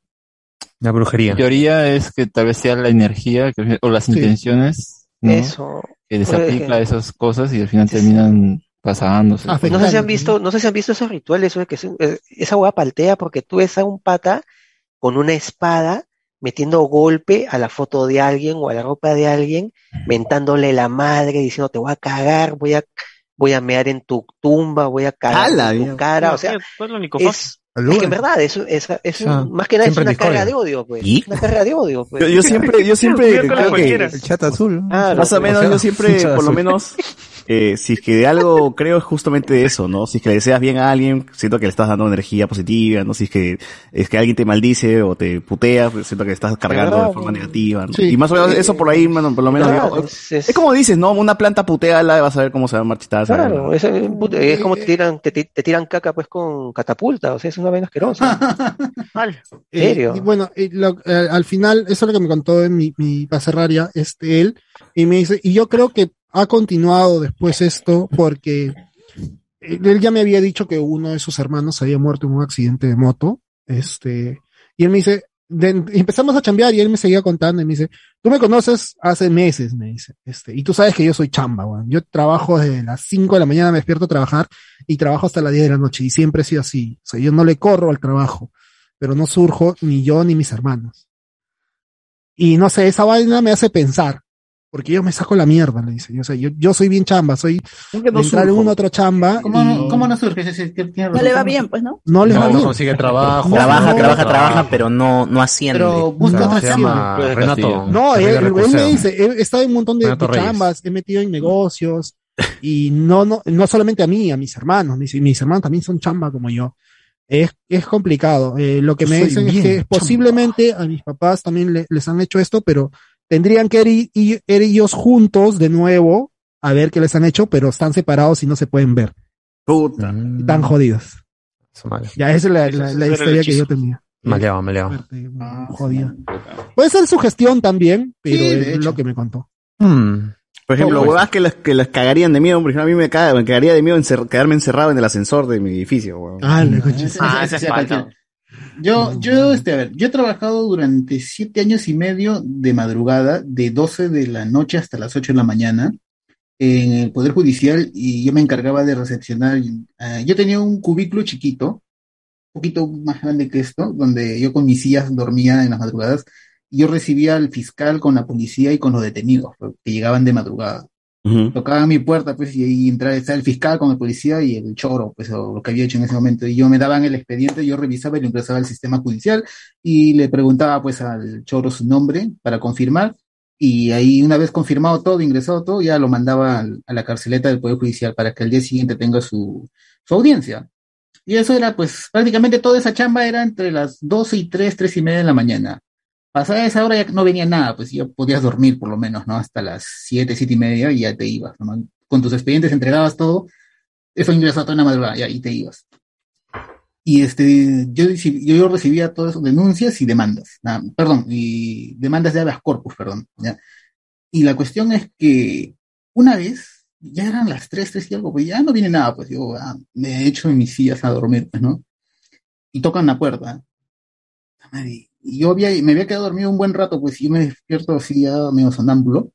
La brujería. mi teoría es que tal vez sea la energía que- o las Sí. intenciones, ¿no? eso. Que desaplica que- esas cosas y al final terminan pasándose. No sé si han visto, no sé si han visto esos rituales, eso de que esa hueá paltea porque tú ves a un pata con una espada metiendo golpe a la foto de alguien o a la ropa de alguien, mentándole la madre, diciendo te voy a cagar, voy a voy a mear en tu tumba, voy a cagar ¡Hala, en tu cara, o sea, es, es que en verdad, eso, es, es un- Ah, más que nada es una carga de odio, pues. ¿Y? Una carga de odio, pues. Yo, yo siempre, yo siempre creo que. El chat azul. Claro, más o menos yo siempre, por lo menos, eh, si es que de algo creo es justamente eso, ¿no? Si es que le deseas bien a alguien, siento que le estás dando energía positiva, ¿no? Si es que, es que alguien te maldice o te putea, pues siento que le estás cargando de forma negativa, ¿no? Sí. Y más o menos eso por ahí, mano, por lo menos. Claro, yo- es- es, como dices, ¿no? Una planta puteala, vas a ver cómo se va a marchitar. Claro, es, es- es como te tiran, te, te- te tiran caca pues con catapulta, o sea, es una vaina asquerosa. ¿En Eh, serio? y bueno, eh, lo- eh, al final, eso es lo que me contó en mi, mi ya, este, él, y me dice, y yo creo que ha continuado después esto, porque él ya me había dicho que uno de sus hermanos había muerto en un accidente de moto, este, y él me dice, empezamos a chambear y él me seguía contando y me dice, tú me conoces hace meses, me dice, este, y tú sabes que yo soy chamba, weón. Yo trabajo desde las 5 de la mañana, me despierto a trabajar y trabajo hasta las 10 de la noche y siempre he sido así. O sea, yo no le corro al trabajo, pero no surjo ni yo ni mis hermanos. Y no sé, esa vaina me hace pensar, porque yo me saco la mierda, le dice. Yo, sé, yo, yo soy bien chamba, soy no entrar en una otra chamba. ¿Cómo y no, cómo no surge? No le va bien, pues, ¿no? no les No, va no bien. consigue trabajo. Trabaja, no, trabaja, no, trabaja, pero no, no asciende. Pero busca No, otra Se chamba. llama Pues, Renato. No, él, él me dice, he estado en un montón de, de chambas, he metido en negocios, y no, no, no solamente a mí, a mis hermanos, mis, mis hermanos también son chamba como yo. Es, es complicado. Eh, lo que Yo me dicen es que chamba. posiblemente a mis papás también le- les han hecho esto, pero tendrían que ir, ir- ir ellos juntos de nuevo a ver qué les han hecho, pero están separados y no se pueden ver. Puta. Mm. Están jodidos. Ya esa es la, historia que yo tenía. Maleado, maleado. Fuerte, jodida. Puede ser su gestión también, pero Sí, es hecho. lo que me contó. Hmm. Por ejemplo, huevas que las, que las cagarían de miedo, por ejemplo, a mí me, caga- me cagaría de miedo encer- quedarme encerrado en el ascensor de mi edificio, weón. Ah, coche. Ah, Ese- esa es falta. Yo, yo, este, a ver, yo he trabajado durante siete años y medio de madrugada, de 12 de la noche hasta las 8 de la mañana, en el Poder Judicial y yo me encargaba de recepcionar. eh, yo tenía un cubículo chiquito, un poquito más grande que esto, donde yo con mis sillas dormía en las madrugadas y yo recibía al fiscal con la policía y con los detenidos que llegaban de madrugada. Ujú. Tocaban mi puerta, pues, y ahí entraba estaba el fiscal con el policía y el choro, pues, lo que había hecho en ese momento. Y yo me daban el expediente, yo revisaba y lo ingresaba al sistema judicial y le preguntaba, pues, al choro su nombre para confirmar. Y ahí, una vez confirmado todo, ingresado todo, ya lo mandaba al- a la carceleta del Poder Judicial para que al día siguiente tenga su, su audiencia. Y eso era, pues, prácticamente toda esa chamba era entre las 12 y 3, 3 y media de la mañana. Pasada esa hora ya no venía nada, pues ya podías dormir por lo menos, ¿no? Hasta las 7, 7 y media y ya te ibas, ¿no? Con tus expedientes entregabas todo, eso ingresaba toda la madrugada, ya, y te ibas. Y este, yo, yo, recibía todas esas denuncias y demandas, nada, perdón, y demandas de habeas corpus, perdón, ¿ya? Y la cuestión es que una vez, ya eran las 3, 3 y algo, pues ya no viene nada, pues yo ah, me he hecho en mis sillas a dormir, pues, ¿no? Y tocan la puerta. Madre, Y yo había, me había quedado dormido un buen rato, pues yo me despierto así ya medio sonámbulo,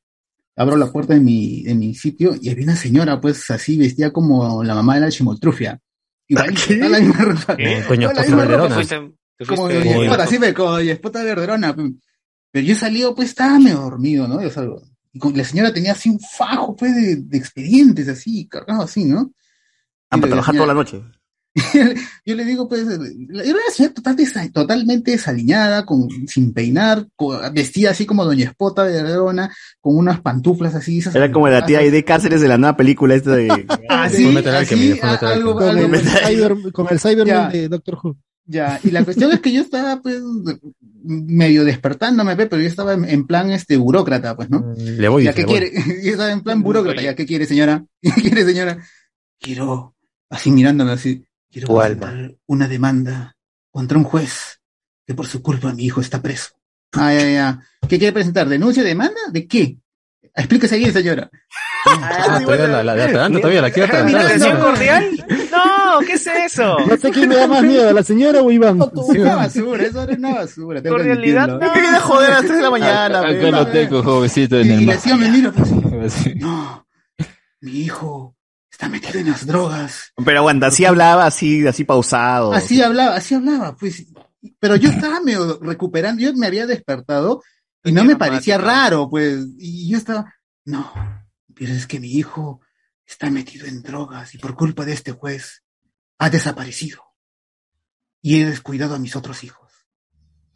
abro la puerta de mi, de mi sitio y había una señora, pues así, vestida como la mamá de la chimoltrufia. Igual, toda la misma ropa. Eh, coño, Toda la misma ropa. fuiste- te Como fuiste- Doña Uy. Espota, así me, como Verderona. pe. Pero yo he salido, pues estaba medio dormido, ¿no? Yo salgo. Y con- la señora tenía así un fajo, pues, de, de expedientes, así, cargado así, ¿no? Ah, Y para trabajar señora- toda la noche. yo le digo, pues, era una señora total desa- totalmente desaliñada, con, sin peinar, co- vestida así como Doña Espota de Verona, con unas pantuflas así. esas Era como la tía de Cáceres de la nueva película esta de... Así, Alchemy, así, Fullmetal a- algo, Con algo- el, cyber, con el Cyberman Ya. de Doctor Who. Ya, y la cuestión es que yo estaba, pues, medio despertándome, pe, pero yo estaba en, en plan, este, burócrata, pues, ¿no? Le voy, ya, ¿qué le voy. quiere? Yo estaba en plan burócrata, ya, ¿qué quiere, señora? ¿Qué quiere, señora? Quiero, así mirándome así, quiero Tu alma. presentar una demanda contra un juez que por su culpa mi hijo está preso. Ah, ya, ya. ¿Qué quiere presentar? ¿Denuncia, demanda? ¿De qué? Explíquese bien, señora. Ah, todavía la, la de todavía la quiero adelantar. ¿Atención No. cordial? No, ¿qué es eso? No sé quién me da más miedo, la señora o Iván. una basura, eso era una basura. Cordialidad, no. ¿Qué quiere joder a las 3 de la mañana? Acá lo tengo, jovencito, en Y, el y mar. tía me mira, pues, no, mi hijo está metido en las drogas. Pero aguanta, así hablaba, así, así pausado. Así hablaba, así hablaba, pues. Pero yo estaba medio recuperando, yo me había despertado y no me parecía raro, pues. Y yo estaba, no, pero es que mi hijo está metido en drogas y por culpa de este juez ha desaparecido. Y he descuidado a mis otros hijos.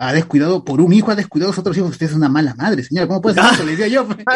Ha descuidado, por un hijo ha descuidado a sus otros hijos. Usted es una mala madre, señora. ¿Cómo puede ser eso? Le decía yo.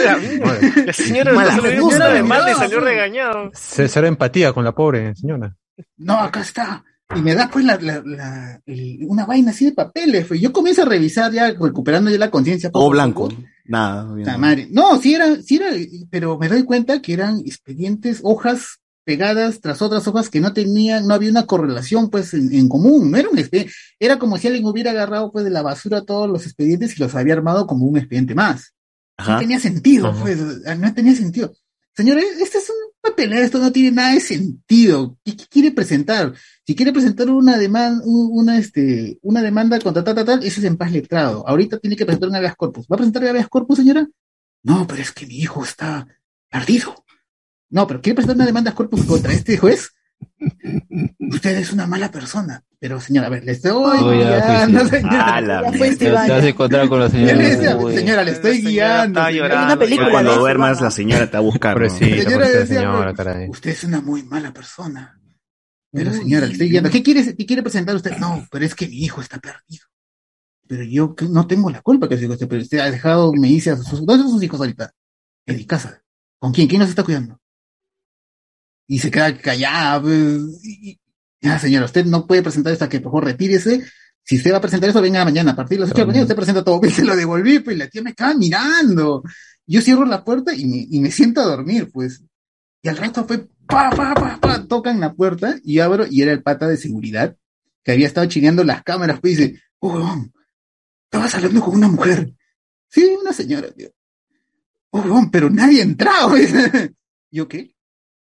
la señora Mala se y ¿no? salió regañado. Cero empatía con la pobre señora. No, acá está. Y me da pues la, la- la- el- una vaina así de papeles. pues. Yo comienzo a revisar ya, recuperando ya la conciencia. Todo blanco. poco. Nada. Madre. No, sí era, sí era, pero me doy cuenta que eran expedientes, hojas pegadas tras otras hojas que no tenían, no había una correlación pues en, en común, no era un expediente, era como si alguien hubiera agarrado pues de la basura todos los expedientes y los había armado como un expediente más. Ajá. No tenía sentido, Ajá. pues, no tenía sentido. Señores, este es un papelero, esto no tiene nada de sentido. ¿Qué, qué quiere presentar? Si quiere presentar una demanda, una, este, una demanda contra tal, tal, tal, eso es en paz letrado. Ahorita tiene que presentar un habeas corpus. ¿Va a presentar habeas corpus, señora? No, pero es que mi hijo está perdido. No, pero quiere presentar una demanda corpus contra este juez. Usted es una mala persona. Pero, señora, a ver, le estoy guiando, fuiste. señora. Ah, la Ya mierda. fuiste, Te, te vaya. vas a encontrar con la Yo le señora. decía, señora, le estoy guiando. está señora. llorando, Una película Cuando duermas, la señora te va a buscar. Señora pobrecita decía, señora, pues, caray. Usted es una muy mala persona. Pero señora, le estoy guiando. ¿Qué quiere, qué quiere presentar usted? No, pero es que mi hijo está perdido. Pero yo que no tengo la culpa que su hijo esté perdido. Usted ha dejado, me dice, a sus, ¿dónde están sus hijos ahorita? En mi casa. ¿Con quién? ¿Quién nos está cuidando? Y se queda callada. pues, y- ya, señora, usted no puede presentar esto que por favor retírese. Si usted va a presentar eso, venga mañana. A partir de las 8 de la mañana usted presenta todo. Y se lo devolví, pues y la tía me estaba mirando. Yo cierro la puerta y me, y me siento a dormir, pues. Y al rato fue, pa, pa, pa, pa, tocan la puerta y abro y era el pata de seguridad que había estado chineando las cámaras, pues y dice, oh, estabas hablando con una mujer. Sí, una señora, tío. Oh, pero nadie ha entrado. ¿Yo qué?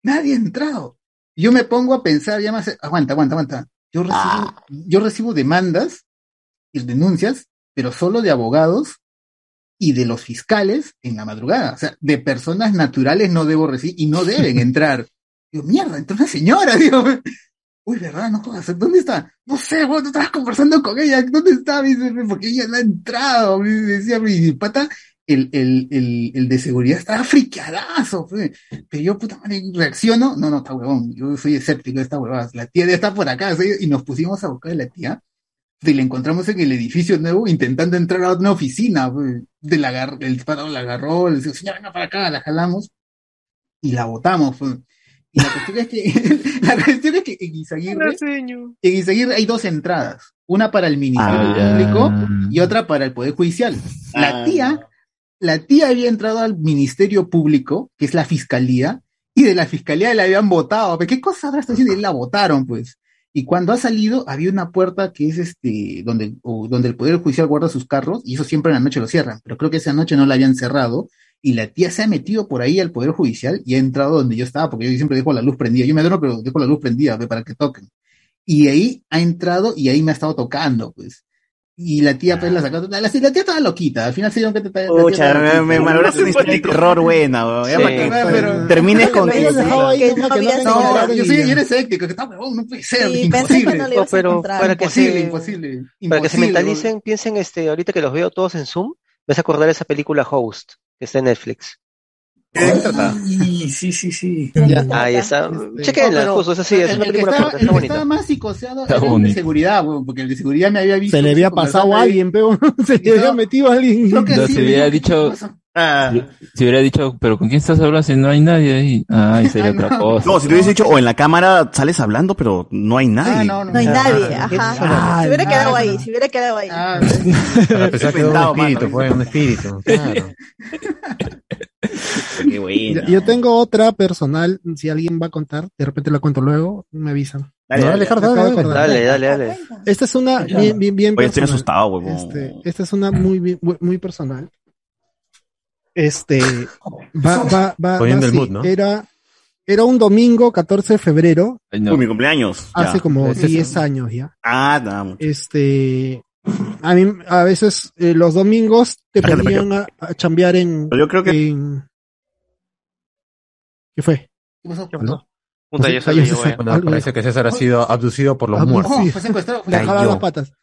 Nadie ha entrado. Yo me pongo a pensar, ya más, aguanta, aguanta, aguanta. Yo recibo, yo recibo demandas y denuncias, pero solo de abogados y de los fiscales en la madrugada. O sea, de personas naturales no debo recibir y no deben entrar. Digo, mierda, entró una señora, digo. Uy, ¿verdad? No jodas, ¿dónde está? No sé, vos tú estabas conversando con ella, ¿dónde está? Me dice, porque ella no ha entrado. Me decía mi pata, el, el, el, el de seguridad estaba friqueadazo, pero yo, puta madre, reacciono. No, no, está huevón, yo soy escéptico de esta huevada. La tía ya está por acá, ¿sí? y nos pusimos a buscar a la tía. Y la encontramos en el edificio nuevo intentando entrar a una oficina. De la agar- el disparo la agarró, le dijo, señora, venga para acá, la jalamos y la botamos. Y la cuestión es que, la cuestión es que en Izaguirre, en Izaguirre hay dos entradas, una para el Ministerio Ah. Público y otra para el Poder Judicial. La tía, la tía había entrado al Ministerio Público, que es la Fiscalía, y de la Fiscalía la habían votado. ¿Pero ¿Qué cosa habrá estado haciendo? Y la votaron, pues. Y cuando ha salido, había una puerta que es este, donde, o donde el Poder Judicial guarda sus carros, y eso siempre en la noche lo cierran, pero creo que esa noche no la habían cerrado, y la tía se ha metido por ahí al Poder Judicial y ha entrado donde yo estaba, porque yo siempre dejo la luz prendida. Yo me duermo, pero dejo la luz prendida ve, para que toquen. Y ahí ha entrado y ahí me ha estado tocando, pues. Y la tía, pues, la sacó. La, la tía estaba loquita. Al final se dieron que te Pucha, me, me malograste una historia de terror buena, weón. Sí, para que pero- termines con que... Que no que no nada. Yo soy, yo era escéptico, que está huevón, no puede ser, Sí, pensé que imposible. no le a pero para que Imposible, se, imposible, Para que se imposible, mentalicen, piensen, este, ahorita que los veo todos en Zoom, me hace acordar esa película Host, que está en Netflix. Sí, sí, sí, sí. Ahí está. Este, Chequenla, justo, es así, es el- una el que película estaba- corta, el está que bonita. estaba más psicoseado Está era el de bonito. seguridad, weón, porque el de seguridad me había visto. Se le había pasado a alguien, pero se le había metido a alguien. Creo que No, sí, si hubiera dijo, dicho. Si hubiera dicho, pero ¿con quién estás hablando si no hay nadie ahí? Ay, sería otra cosa. No, si te hubiese dicho, o en la cámara sales hablando, pero no hay nadie. no, No hay nadie, ajá. Ah, se hubiera ah, quedado ahí, se hubiera quedado ahí. Para pensar que era un espíritu, fue un espíritu. Claro. Qué. Yo, yo tengo otra personal, si alguien va a contar, de repente la cuento luego, me avisan. Dale, No, dale, dale, acabo de dale. Dale, dale, dale. Esta es una bien, bien, bien Oye, estoy personal. asustado, huevón. Este, esta es una muy, bien- muy, muy personal. Este, va, va, va, Poniendo va así. mood, ¿no? Era, era un domingo 14 de febrero, Uy, mi cumpleaños. ya. hace como Ese es- 10 años ya. Ah, nada. Este, a mí, a veces, eh, los domingos te ponían a, a chambear en, Pero yo creo que- en- ¿qué fue? ¿Qué pasó? ¿No? Puta, ya ya. Bueno, parece que César ha sido abducido por los muertos. No, fue secuestrado. Le jalaron Cayó. las patas.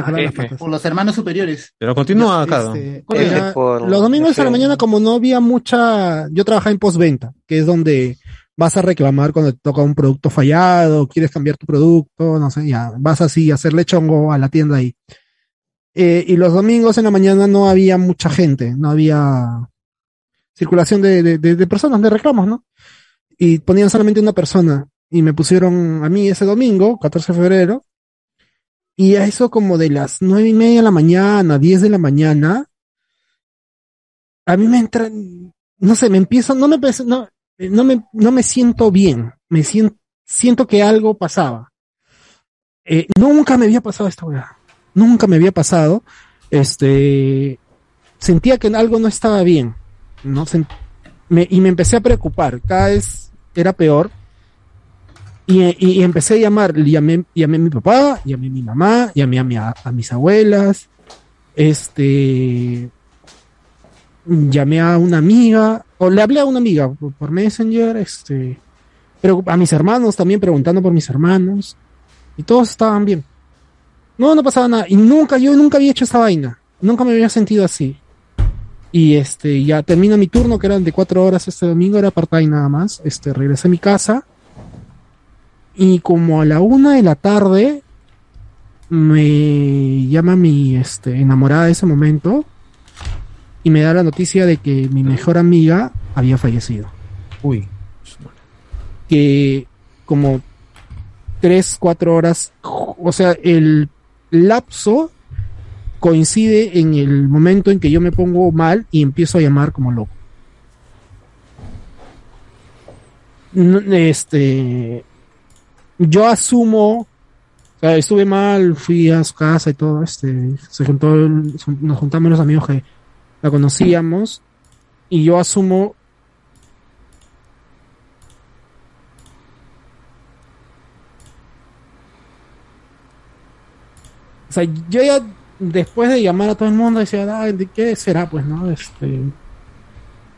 Jalaron las. Por los hermanos superiores. Pero continúa acá. ¿no? Este, era- por- los domingos a la F. mañana, como no había mucha, yo trabajaba en postventa, que es donde vas a reclamar cuando te toca un producto fallado, quieres cambiar tu producto, no sé, ya, vas así a hacerle chongo a la tienda ahí. Eh, y los domingos en la mañana no había mucha gente, no había circulación de, de- de- de personas, de reclamos, ¿no? Y ponían solamente una persona. Y me pusieron a mí ese domingo, 14 de febrero, y a eso como de las nueve y media de la mañana, 10 de la mañana, a mí me entra, no sé, me empiezo, no me, no, no me, no me siento bien, me siento, siento que algo pasaba. Eh, nunca me había pasado esta weá, nunca me había pasado, este, sentía que algo no estaba bien, no y me empecé a preocupar, cada vez era peor, y, empecé a llamar, llamé, llamé a mi papá, llamé a mi mamá, llamé a mis abuelas, este, llamé a una amiga, o le hablé a una amiga por, por Messenger, este, pero a mis hermanos también preguntando por mis hermanos, y todos estaban bien. No, no pasaba nada, y nunca, yo nunca había hecho esa vaina, nunca me había sentido así. Y este, ya termina mi turno, que eran de cuatro horas este domingo, era part-time nada más, este, regresé a mi casa, y como a la una de la tarde me llama mi este, enamorada de ese momento y me da la noticia de que mi mejor amiga había fallecido. Uy. Que como tres, cuatro horas, o sea, el lapso coincide en el momento en que yo me pongo mal y empiezo a llamar como loco. Este, yo asumo, estuve mal, fui a su casa y todo, este, se juntó, nos juntamos los amigos que la conocíamos y yo asumo O sea, yo ya después de llamar a todo el mundo decía, "Ah, ¿de qué será? Pues, ¿no? Este,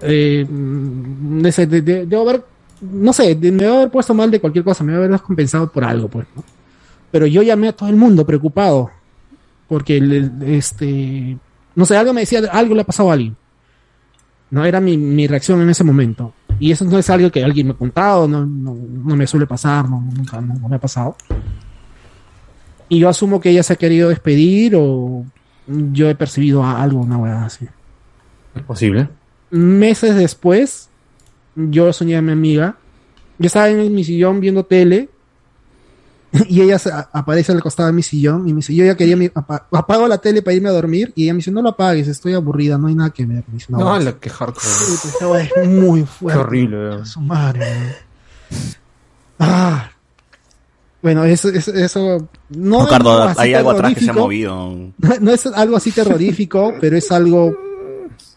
eh, mm, de, de- de- debo haber, no sé, me debo haber puesto mal de cualquier cosa, me debo haber descompensado por algo, pues, ¿no? Pero yo llamé a todo el mundo preocupado, porque, este, no sé, algo me decía, algo le ha pasado a alguien. No era mi, mi reacción en ese momento. Y eso no es algo que alguien me ha contado, no, no, no me suele pasar, no, nunca no, me ha pasado. Y yo asumo que ella se ha querido despedir o yo he percibido a- algo, una weá así. ¿Es posible? Meses después, yo soñé a mi amiga. Yo estaba en mi sillón viendo tele y ella aparece al costado de mi sillón y me dice, yo ya quería, mi, apa- apago la tele para irme a dormir y ella me dice, no lo apagues, estoy aburrida, no hay nada que ver. Me dice, No, "No, la que hardcore. weá es muy fuerte. Qué horrible. Su madre. Ah. Bueno, eso, eso, eso no Cardo, hay algo atrás que se ha terrorífico. movido. No es algo así terrorífico, pero es algo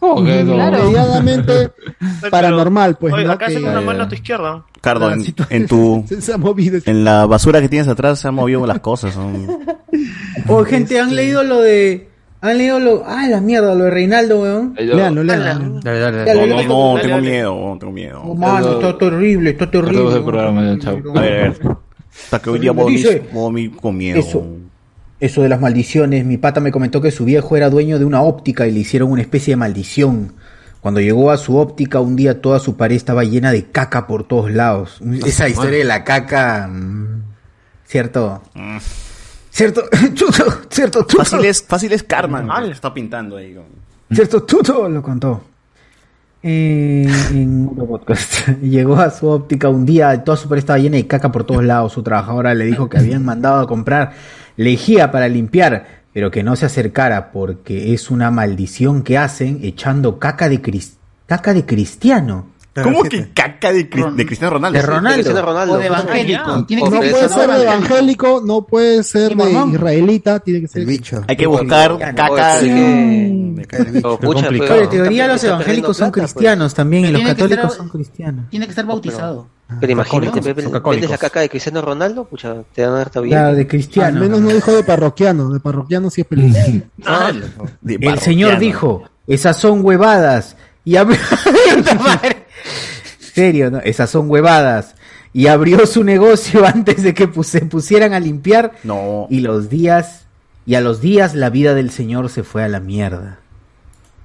Oh, qué no. medianamente paranormal, pues, Oye, ¿no? acá hacen una mano a tu izquierda. Cardo, en, en tu. se, ha movido. En la basura que tienes atrás se han movido las cosas. Son... Oh, gente, han leído lo de. Han leído lo. Ah, la mierda, lo de Reinaldo, weón. Léanlo, léanlo. Dale, dale, Dale, No, no, no, tengo dale. miedo, tengo miedo. Oh, mano, está terrible, está terrible. Programa, ya, chao. A ver, a ver. Hasta que hoy día voy con miedo. Eso. Eso de las maldiciones, mi pata me comentó que su viejo era dueño de una óptica y le hicieron una especie de maldición. Cuando llegó a su óptica, un día toda su pared estaba llena de caca por todos lados. Esa historia de la caca. mm, ¿Cierto? ¿Cierto? Chuto, ¿Cierto? Chuto. Fácil es, fácil es karma. ¿no? Está pintando ahí. con- ¿Cierto? Tuto lo contó. Eh, en otro podcast. Llegó a su óptica un día, toda su pared estaba llena de caca por todos lados. Su trabajadora le dijo que habían mandado a comprar lejía para limpiar, pero que no se acercara porque es una maldición que hacen echando caca de, cris- caca de cristiano. ¿Cómo que caca de, Cris- de Cristiano Ronaldo? De Ronaldo. Cristiano Ronaldo. O de evangélico. Tiene que No puede ser de evangélico, no puede ser de israelita, tiene que ser. bicho. Hay que buscar caca de... Pero, En teoría los evangélicos son plata, cristianos también y los Tiene que ser- católicos son cristianos. Tiene que estar bautizado. Pues. Pero imagínate, vendes la caca de Cristiano Ronaldo, pucha, te van a dar bien. Claro, de Al cristiano. menos no dijo de parroquiano, de parroquiano sí es peligroso. Ah, de El señor dijo, esas son huevadas. Y abrió... Serio, ¿no? Esas son huevadas. Y abrió su negocio antes de que se pusieran a limpiar. No. Y los días... Y a los días la vida del señor se fue a la mierda.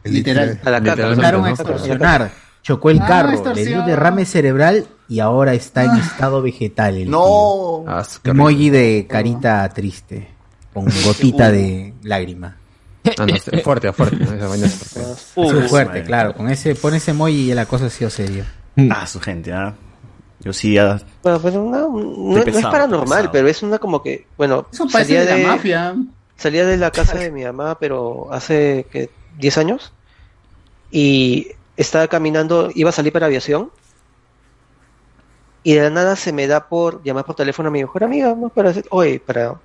Literal. A la caca. Empezaron a. Chocó el Ah, carro, le dio derrame cerebral y ahora está en estado vegetal. el No. Ah. Emoji de carita triste, con gotita de lágrima. Ah, no, fuerte, fuerte. Esa vaina es fuerte. Claro. Con ese, pon ese emoji y la cosa ha sido seria. Ah, su gente, ¿ah? Yo sí, ah, Bueno, pero no, no- no es paranormal, pero es una como que, bueno, Eso parece de la mafia. Salía de la casa de mi mamá, pero hace que 10 años. Y estaba caminando, iba a salir para aviación. Y de la nada se me da por llamar por teléfono a mi mejor amiga, vamos para decir, oye, para,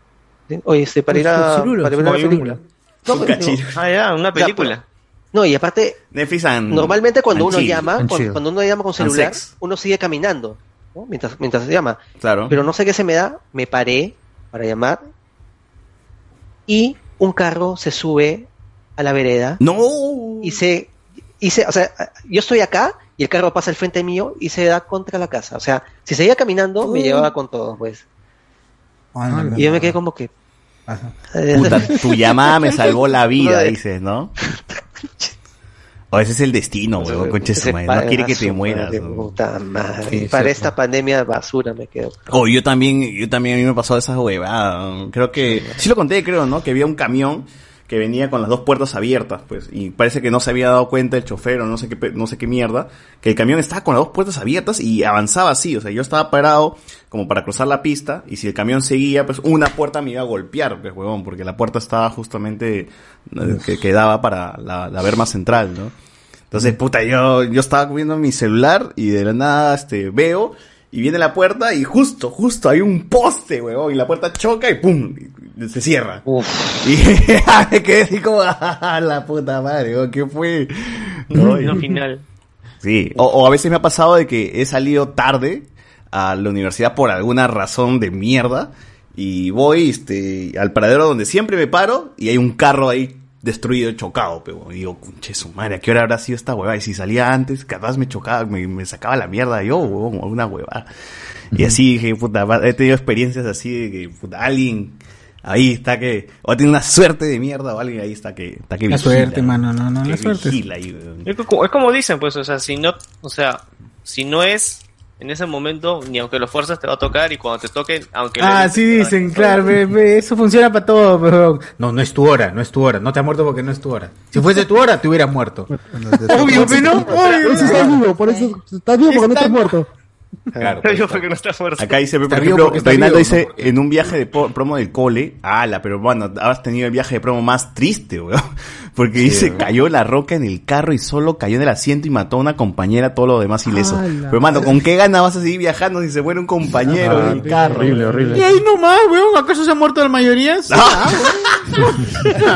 oye, este, para ir a, para ver una película. No, Un pero- cachillo. Ah, ya, una película. Ya, pero- no, y aparte, Netflix and- normalmente cuando and uno chill. llama, And cuando, uno llama con celular, uno sigue caminando, ¿no? Mientras, mientras se llama. Claro. Pero no sé qué se me da, me paré para llamar y un carro se sube a la vereda. No. Y se, y se, o sea, yo estoy acá y el carro pasa al frente mío y se da contra la casa. O sea, si seguía caminando, me llevaba con todo, pues. Y yo me quedé como que. eh, Puta, tu llamada me salvó la vida, dices, ¿no? O ese es el destino, concha su madre. No padre quiere que te mueras. madre, weón. puta madre. Sí, Para cierto. esta pandemia basura me quedo. Oh, yo también, yo también a mí me pasó esa huevada. Creo que, sí lo conté, creo, ¿no? Que había un camión que venía con las dos puertas abiertas, pues, y parece que no se había dado cuenta el chofer o no sé qué, no sé qué mierda, que el camión estaba con las dos puertas abiertas y avanzaba así, o sea, yo estaba parado como para cruzar la pista y si el camión seguía, pues una puerta me iba a golpear, pues, huevón, porque la puerta estaba justamente eh, que, que daba para la, la verma central, ¿no? Entonces, puta, yo, yo estaba viendo mi celular y de la nada, este, veo y viene la puerta y justo, justo hay un poste, huevón, y la puerta choca y pum, y se cierra. Y me quedé así como, "Ah, la puta madre, huevón, ¿qué fue? No, y- No, final. Sí, o, o a veces me ha pasado de que he salido tarde a la universidad por alguna razón de mierda y voy este, al paradero donde siempre me paro y hay un carro ahí destruido, chocado, pero digo, conche su madre, ¿a qué hora habrá sido esta huevada? Y si salía antes, capaz me chocaba, me, me sacaba la mierda yo, huevón, alguna huevada. Y así dije, puta, he tenido experiencias así de que, puta, alguien ahí está que, o tiene una suerte de mierda, o alguien ahí está que, está que La vigila, suerte, mano, no, no, la suerte. vigila ahí, huevón. Es como, es como dicen, pues, o sea, si no, o sea, si no es en ese momento, ni aunque lo fuerzas te va a tocar y cuando te toque, aunque Ah, sí dicen, claro, eso funciona para todo, pero no, no es tu hora, no es tu hora, no te has muerto porque no es tu hora. Si fuese tu hora, te hubieras muerto. Obvio, pero no, Por eso estás vivo, por eso estás vivo porque no estás muerto. Claro, Yo porque no está fuerte. Acá dice, por ejemplo, Reinaldo dice, en un viaje de promo del cole, ala, pero bueno, has tenido el viaje de promo más triste, weón. Porque dice, weón. cayó la roca en el carro y solo cayó en el asiento y mató a una compañera, todo lo demás ileso. Ala. Pero mano, ¿con qué gana vas a seguir viajando si se muere un compañero en el carro? Horrible, horrible. Y ahí nomás, weón, ¿acaso se ha muerto la mayoría? Sí, ah,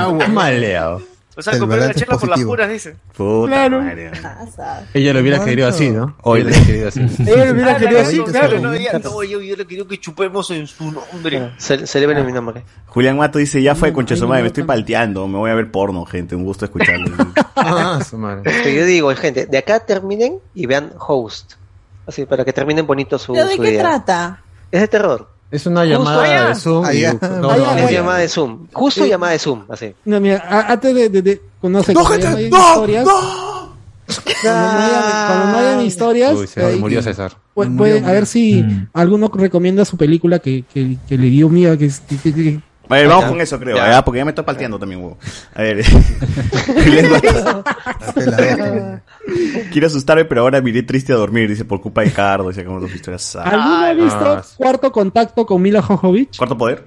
weón. Maleado. O sea, El compré es chela por las puras, dice. Puta Claro. madre. Ella lo hubiera querido así, ¿no? Oye, Ella lo hubiera querido así. Ella lo hubiera Ah, querido la así, verdad, claro. no, yo hubiera querido que chupemos en su nombre. Se, celebren mi nombre. Julián Mato dice, ya fue, concha su madre, me estoy palteando, me voy a ver porno, gente, un gusto escucharlo. Ah, su madre. Pero yo digo, gente, de acá terminen y vean Host. Así, para que terminen bonito su, ¿Pero de su qué día. trata? Es de terror. Es una llamada allá. de Zoom. y- Allá. No, Allá, no, Es bueno. llamada de Zoom. Justo Eh, llamada de Zoom, así. No, mira, a- antes de, de, de no sé, ¡No, cuando gente! ¡No! historias, Cuando no hayan, cuando no hayan historias, Uy, se ahí- murió César. pu- Murió, puede- a murió. ver si Mm. alguno recomienda su película que, que, que le dio que- que- A ver, vamos Ya. con eso, creo, Ya. ¿verdad? porque ya me estoy palteando también, huevo. A ver. Quiero asustarme, pero ahora miré triste a dormir, dice, por culpa de Cardo, dice, como dos historias. ah. ¿Alguno ha visto ah. Cuarto Contacto con Mila Jovovich? ¿Cuarto poder?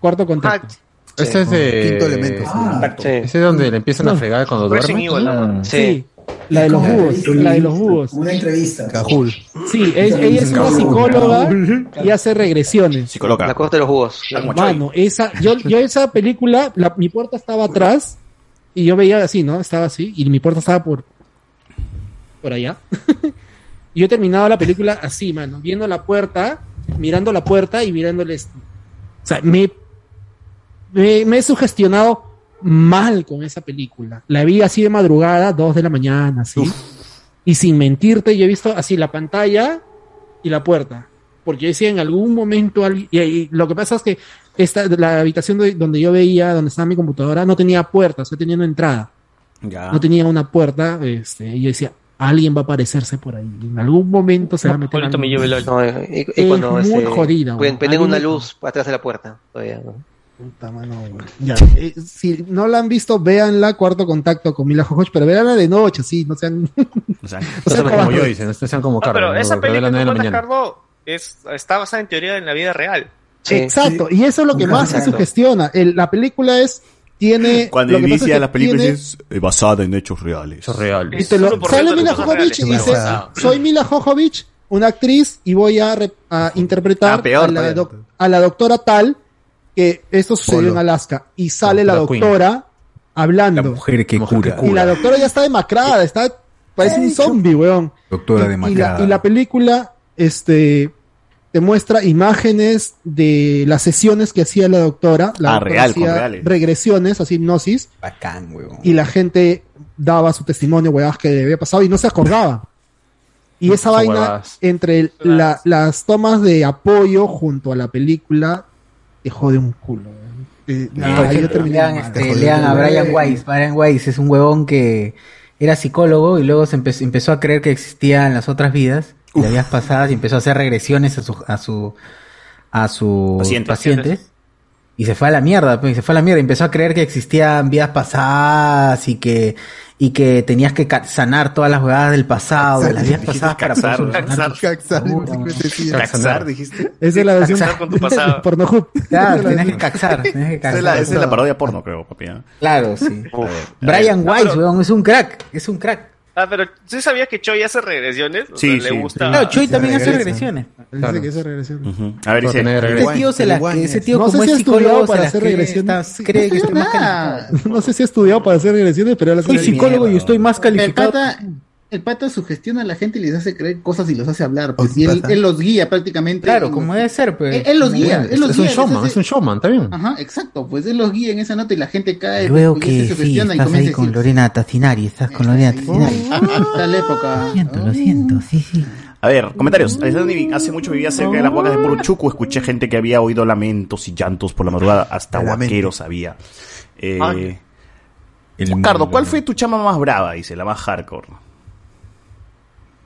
Cuarto Contacto. Ese es de... Quinto elemento. Sí. Ese es donde le empiezan a fregar cuando duerme. Evil. Sí. Sí. La de los búhos, la de los búhos. Una entrevista. Cajul. Sí, es- ella es una psicóloga y hace regresiones. Psicóloga. La corte de los jugos. Mano, esa, yo, yo esa película, la- mi puerta estaba atrás y yo veía así, ¿no? Estaba así y mi puerta estaba por por allá. y yo he terminado la película así, mano, viendo la puerta, mirando la puerta y mirándole esto. O sea, me, me, me he sugestionado mal con esa película. La vi así de madrugada, dos de la mañana, así. Y sin mentirte, yo he visto así la pantalla y la puerta. Porque yo decía en algún momento, alguien- y, y lo que pasa es que esta, la habitación de- donde yo veía, donde estaba mi computadora, no tenía puerta, o sea, tenía una entrada. Ya. No tenía una puerta, este, y yo decía, alguien va a aparecerse por ahí. En algún momento se va a meter. Me No, y, y Es cuando muy este, jodida, prenden weón. una luz atrás de la puerta. Todavía, ¿no? Puta mano. Ya, eh, si no la han visto, véanla, Cuarto Contacto con Mila Jojovic, pero véanla de noche, sí, no sean... O sea, como yo dicen, no sean como No, Carlos. pero esa película de la. Cardo, es, está basada en teoría en la vida real. Exacto, y eso es lo que más se sugestiona. El- la película es, tiene... Cuando lo que pasa es inicia que la película tiene- es eh, basada en hechos reales. Hechos reales. Y te lo- sale Mila Jovovich y dice, soy Mila Jovovich, una actriz, y voy a, re- a interpretar Ah, peor a, la a la doctora tal, que esto sucedió Polo. en Alaska, y sale la Doctora hablando. La mujer que cura. Y la doctora ya está demacrada, está, parece un zombie, weón. Doctora Y- demacrada. Y la, y la película, este, te muestra imágenes de las sesiones que hacía la doctora. La Ah, doctora real, con hacía reales. Regresiones, así hipnosis. Bacán, weón. Y la gente daba su testimonio, weón, que había pasado y no se acordaba. Y esa vaina, huevadas. entre el- la- las tomas de apoyo junto a la película, te jode un culo. Eh, yo lean, mal. este, lean a Brian Weiss. Brian Weiss es un huevón que era psicólogo y luego se empe- empezó a creer que existían las otras vidas, las vidas pasadas, y empezó a hacer regresiones a su a su a sus Pacientes. pacientes. Y se fue a la mierda, pues, y se fue a la mierda. Empezó a creer que existían vidas pasadas y que y que tenías que sanar todas las huevadas del pasado, de las vidas pasadas para poder tus- Caxar, dijiste. Esa es la versión Caxar con tu pasado. de Pornhub. Claro, tenés que versión. caxar, tenés que Esa es la, caxar. esa es la parodia porno, creo, papi. ¿eh? Claro, sí. Uf. Brian No, Weiss, pero- weón, es un crack, es un crack. Ah, pero ¿sí sabías que Choi hace regresiones? O Sí, sea, sí. le gusta. Claro, Choi también hace regresiones. Dice que hace regresiones. A ver, dice. Ese tío, se la, ese tío No sé como si es ha estudiado psicólogo para hacer cree, regresiones. está- cree que está más nada. No sé si ha estudiado para hacer regresiones, pero él hace Soy psicólogo y estoy más El calificado. pata, el pata sugestiona a la gente y les hace creer cosas y los hace hablar. Pues, y él, los guía prácticamente. Claro, como debe ser, pues. Él, él los guía. Bueno, Él los Es un guía, showman, hace- es un showman, está bien. Ajá, exacto. Pues él los guía en esa nota y la gente cae. Veo pues, y que se sí, sugestiona y estás comienza ahí a con decir, Lorena Tacinari, estás con Lorena Tacinari. Tal época. Lo siento, lo siento, sí, sí. A ver, comentarios. Hace mucho vivía cerca de las huacas de Puruchuco. Escuché gente que había oído lamentos y llantos por la madrugada. Hasta huaqueros había. Eh. Ricardo, ¿cuál fue tu chama más brava? Dice, la más hardcore.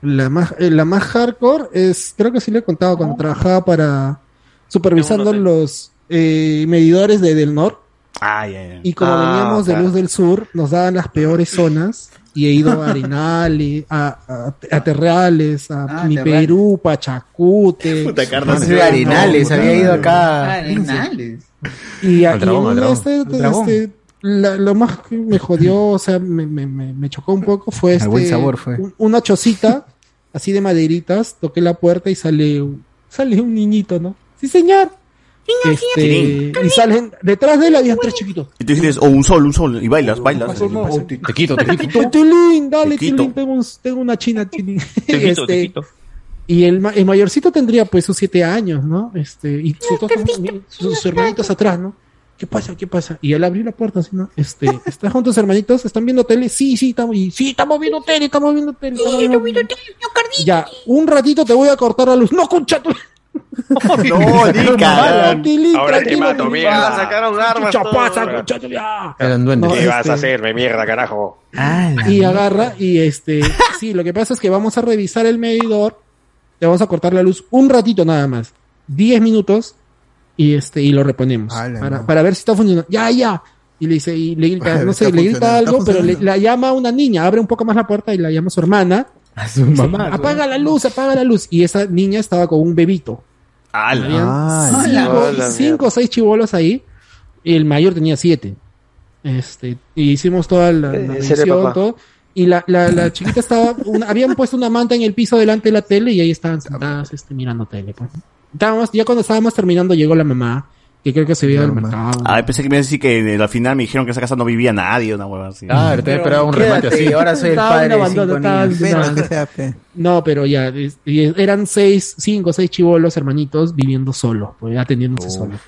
La más, eh, la más hardcore es, creo que sí le he contado cuando trabajaba para supervisando los eh, medidores de Del Nor. Ah, ya, ya. Y como Ah, veníamos de. Luz del Sur, nos daban las peores zonas. Y he ido a Arenales, a, a, a Terreales, a Ah, Mi Terreales. Perú, Pachacute. Puta, Ah, sí, Arenales, había ido acá. Arenales. Y, dragón, en este, este, la- lo más que me jodió, o sea, me, me, me, me chocó un poco fue este, buen sabor fue. un- una chocita, así de maderitas, toqué la puerta y sale, un- sale un niñito, ¿no? Sí, señor. Este, y salen, detrás de él habían tres chiquitos. Y tú dices, oh, un sol, un sol. Y bailas, bailas. Te quito, te quito. Tilín, dale, Te quito. Tilín, tengo, un- tengo una china, Tilín. Te quito, te Este, quito. Y el, ma- el mayorcito tendría pues sus siete años, ¿no? Este, y sus, dos- sus, sus hermanitos atrás, ¿no? ¿Qué pasa? ¿Qué pasa? Y él abrió la puerta así, ¿no? Este, ¿estás con tus hermanitos? ¿Están viendo tele? Sí, sí, estamos, y, sí, estamos viendo tele, estamos viendo tele. estamos viendo tele. Ya, un ratito te voy a cortar la luz. No, concha tu... No, ni. Tilín, Ahora te tranquilo, mato, mierda. Ah, sacaron armas. Chucha, todo. pasa, concha tu- ya. Eran duendes. No, ¿Qué vas este- a hacerme, mierda, carajo? Ah, y mierda. agarra y este sí lo que pasa es que vamos a revisar el medidor le vamos a cortar la luz un ratito nada más 10 minutos y este y lo reponemos para, no. para ver si está funcionando ya ya y le dice y le grita no sé le grita algo pero le, la llama una niña abre un poco más la puerta y la llama su hermana A su Dice, mamá. apaga la luz apaga la luz y esa niña estaba con un bebito. Habían cinco, o seis chivolos ahí. Y el mayor tenía siete. Este, y hicimos toda la, la Eh, todo. Y la, la, la chiquita estaba, una- habían puesto una manta en el piso delante de la tele y ahí estaban sentadas este, mirando tele. Pues. Estábamos, ya cuando estábamos terminando llegó la mamá, que creo que se había del mercado. Ah, pensé que me iba a decir que al final me dijeron que esa casa no vivía nadie, una hueva así. Claro, te esperaba un remate así. ahora soy el padre no, que sea fe. No, pero ya, eran seis, cinco o seis chivolos hermanitos viviendo solos, pues atendiéndose solos.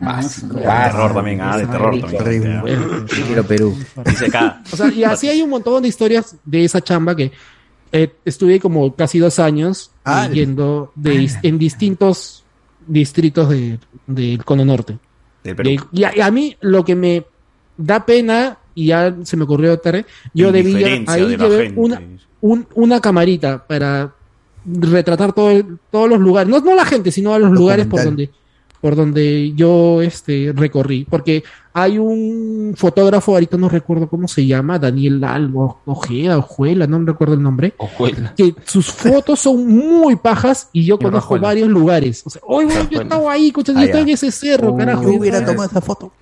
De terror también, ah, de terror también. Quiero Perú. Dice acá. O sea, y así hay un montón de historias de esa chamba que eh, estuve como casi dos años Ah, eh, yendo de, dis- en distintos distritos de- del Cono Norte. Del Perú. Y, a, y a mí lo que me da pena y ya se me ocurrió tarde, yo debía, ahí de una, un- una camarita para retratar todo el- todos los lugares, no, no la gente, sino a los lugares por donde, por donde yo este, recorrí, porque hay un fotógrafo, ahorita no recuerdo cómo se llama, Daniel Albo, Ojeda, Ojuela, no me recuerdo el nombre, que sus fotos son muy pajas y yo conozco Rajuela. varios lugares. O sea, oye, weón, yo estaba ahí, escucha, yo estaba en ese cerro, carajo. yo hubiera tomado esa foto.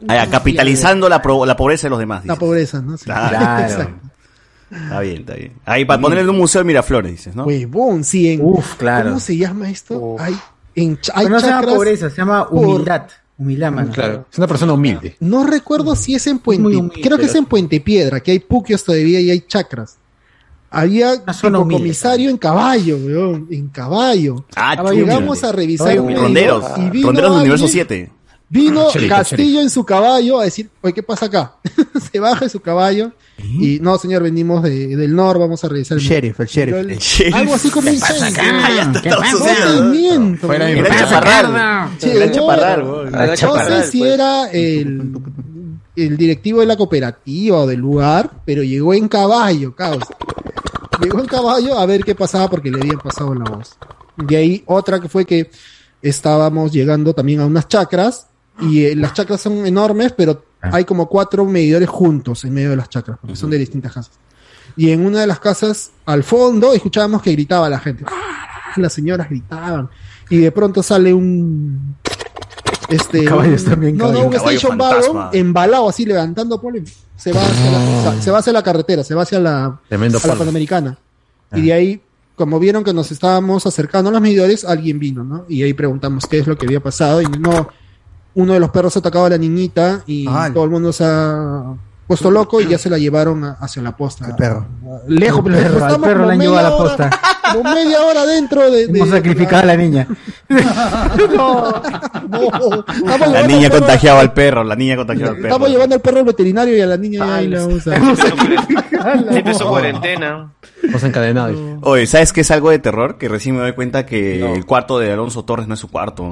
Ya, capitalizando la, pro- la pobreza de los demás. La pobreza, ¿no? Sí. Claro. Está bien, está bien. Ahí para ponerle en un museo de Miraflores, dices, ¿no? Huevón, sí, en, Uf, claro. ¿Cómo se llama esto? Hay, en, ch- hay Pero no se llama pobreza, se llama. Humildad, mano. Claro, es una persona humilde. No recuerdo si es en Puente, muy humilde, creo que es en Puente Piedra, que hay puquios todavía y hay chakras. Había humilde, comisario en caballo, weón, en caballo. Ah, Llegamos a revisar un Ronderos. y Ronderos del universo alguien- 7. Vino Castillo en su caballo a decir, oye, ¿qué pasa acá? Se baja de su caballo y no, señor, venimos de- del norte, vamos a revisar el sheriff, el sheriff. Le- El sheriff. Algo así como un Fuera de. Chaparral. Sí, Era no, Chaparral, No sé si pues. era el, el directivo de la cooperativa o del lugar, pero llegó en caballo, caos. Llegó en caballo a ver qué pasaba porque le habían pasado la voz. De ahí otra que fue que estábamos llegando también a unas chacras y eh, las chacras son enormes, pero hay como cuatro medidores juntos en medio de las chacras, porque son de distintas casas. Y en una de las casas al fondo escuchábamos que gritaba la gente. ¡Ah! Las señoras gritaban. Y de pronto sale un. Este. Caballos también, No, no, un Caballo station wagon embalado así, levantando polvo. Se va hacia la, se va hacia la carretera, se va hacia la, Tremendo a la. Panamericana. Y de ahí, como vieron que nos estábamos acercando a los medidores, alguien vino, ¿no? Y ahí preguntamos qué es lo que había pasado. Y no, uno de los perros atacaba a la niñita y todo el mundo se ha puesto loco y ya se la llevaron a- hacia la posta. El perro. Lejos, El pero perro, al estamos perro le han llevado a la media hora- posta. Como media hora dentro de. de- Hemos sacrificado a la niña. no, no. La niña contagiaba al perro, la niña contagiaba al perro. Estamos llevando al perro al veterinario y a la niña ya ahí la vamos a. Siempre su cuarentena. Los encadenados. Oye, ¿sabes qué es algo de terror? Que recién me doy cuenta que el cuarto de Alonso Torres no es su cuarto.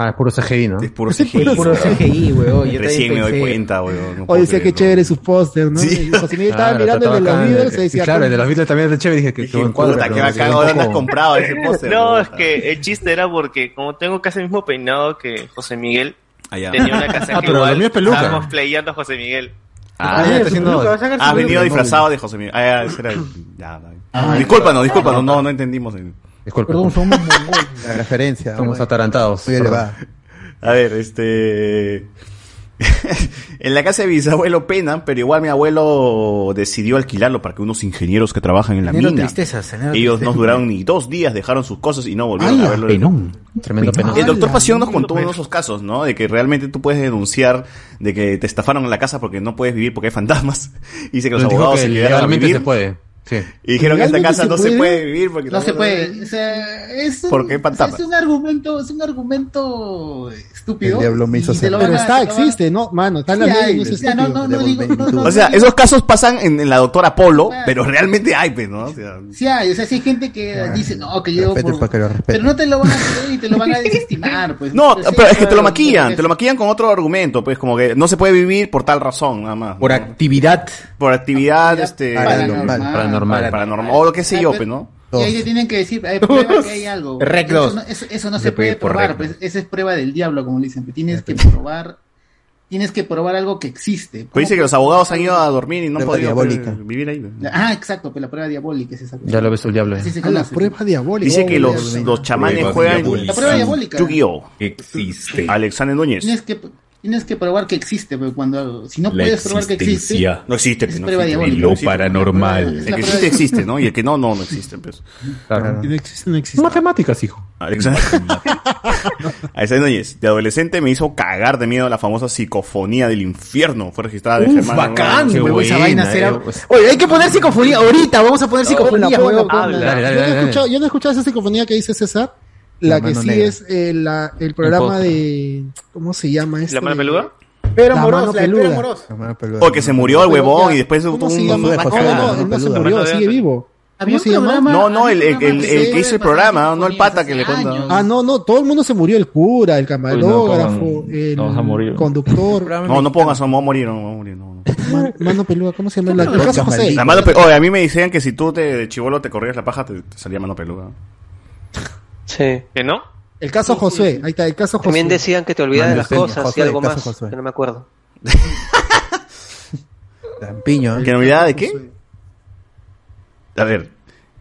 Ah, es puro CGI, ¿no? Es puro CGI. puro weón. CGI, weón, yo Recién me doy cuenta, weón. Oye, sé que chévere sus pósters, ¿no? Sí. José Miguel estaba mirando el de los Beatles y decía, Claro, el de los Beatles también es chévere. Dije que qué puta, qué bacán, ahora andas comprado ese póster. No, es que el chiste era porque como tengo casi el mismo peinado que José Miguel, ya. tenía una casa Ah, igual lo mío es peluca. estábamos playando a José Miguel. Ah, Ah, ya, está haciendo- peluca, va a sacar su has peluca. venido disfrazado de José Miguel. Ah, ya, ya. Discúlpanos, discúlpanos, no, no entendimos. el-. Perdón, somos La referencia. Somos atarantados. Muy elevada. A ver, este. en la casa de mi bisabuelo penan, pero igual mi abuelo decidió alquilarlo para que unos ingenieros que trabajan en la Genero mina. tristezas, Ellos no duraron ni dos días, dejaron sus cosas y no volvieron a verlo. Penón. Tremendo penón. El doctor. Pasión nos contó uno de esos casos, ¿no? De que realmente tú puedes denunciar de que te estafaron en la casa porque no puedes vivir porque hay fantasmas. Y dice que los abogados que se quedaron a legalmente vivir. se puede. Sí. Y dijeron que esta ¿Legalmente casa se no se puede? vivir porque No se puede. O sea, es un, ¿Por qué o sea, fantasma? es un argumento, es un argumento estúpido. El diablo me hizo hacer- Pero está, existe, ¿no? Mano, está en la Sí ley, hay, no es o sea, no, estúpido. no, no digo- no, no, O sea, no esos casos pasan en, en la doctora Polo, pero realmente hay, pues, ¿no? O sea, Sí hay, o sea, sí hay gente que dice, no, que yo por... para que lo respete. Pero no te lo van a creer y te lo van a desestimar, pues. No, Pero sí, pero es que te lo maquillan, te lo maquillan con otro argumento, pues como que no se puede vivir por tal razón, nada más. Por actividad. Por actividad, este... Paranormal. Paranormal. Paranormal. O lo que sé yo, pues, ¿no? Y ahí te tienen que decir, hay prueba que hay algo. Rec Eso no, eso, eso no Se se puede probar, pues, esa es prueba del diablo, como le dicen. pues, Tienes que probar, tienes que probar algo que existe. Pues dice que los abogados han ido a dormir y no han Prueba podido diabólica. pues, vivir ahí. Ah, exacto, pues la prueba diabólica es esa. Ya lo ves el diablo. Se Ah, la prueba diabólica. Dice que Oh, los, los chamanes Prueba juegan diabólica. La prueba diabólica. Yu-Gi-Oh! Existe. Alexander Núñez. Tienes que, tienes que probar que existe, pero cuando, si no La puedes probar que existe. No existe, es no prueba existe. diabólica. Y lo No existe. paranormal. Es El que existe, existe, ¿no? Y el que no, no, no existe, pues. Claro. No existe, no existe. Matemáticas, hijo. Alexander. Alexander Núñez, de adolescente me hizo cagar de miedo la famosa psicofonía del infierno. Fue registrada de Uf, Germán bacán, Qué esa vaina será- eh, pues. Oye, hay que poner psicofonía ahorita, vamos a poner psicofonía, yo no he escuchado esa psicofonía que dice César. La, La que sí negra. es eh, la- el programa de. ¿Cómo se llama este? ¿La mano peluda? Pedro La Moros, mano la peluda. Moros. O que se murió el huevón y después tuvo ¿Cómo se un... No, no, no, se peluda. murió, sigue vivo. ¿Cómo se llama? No, no, el, el, el- el que hizo el programa, no el pata que le cuenta. Ah, no, no, todo el mundo se murió, el cura, el camarógrafo, el conductor. No, no pongas, no, voy a morir, no, voy a morir, no. Man- Mano peluda, ¿cómo se llama? La, el caso José. La mano pe- Oye, a mí me decían que si tú te, de chivolo te corrías la paja, te, te salía mano peluda. Sí. ¿Que no? El caso José, ahí está, el caso José. También decían que te olvidas de las Josué, cosas y Josué, algo caso más, Josué. que no me acuerdo. Lampiño. ¿Que novedad de qué? A ver.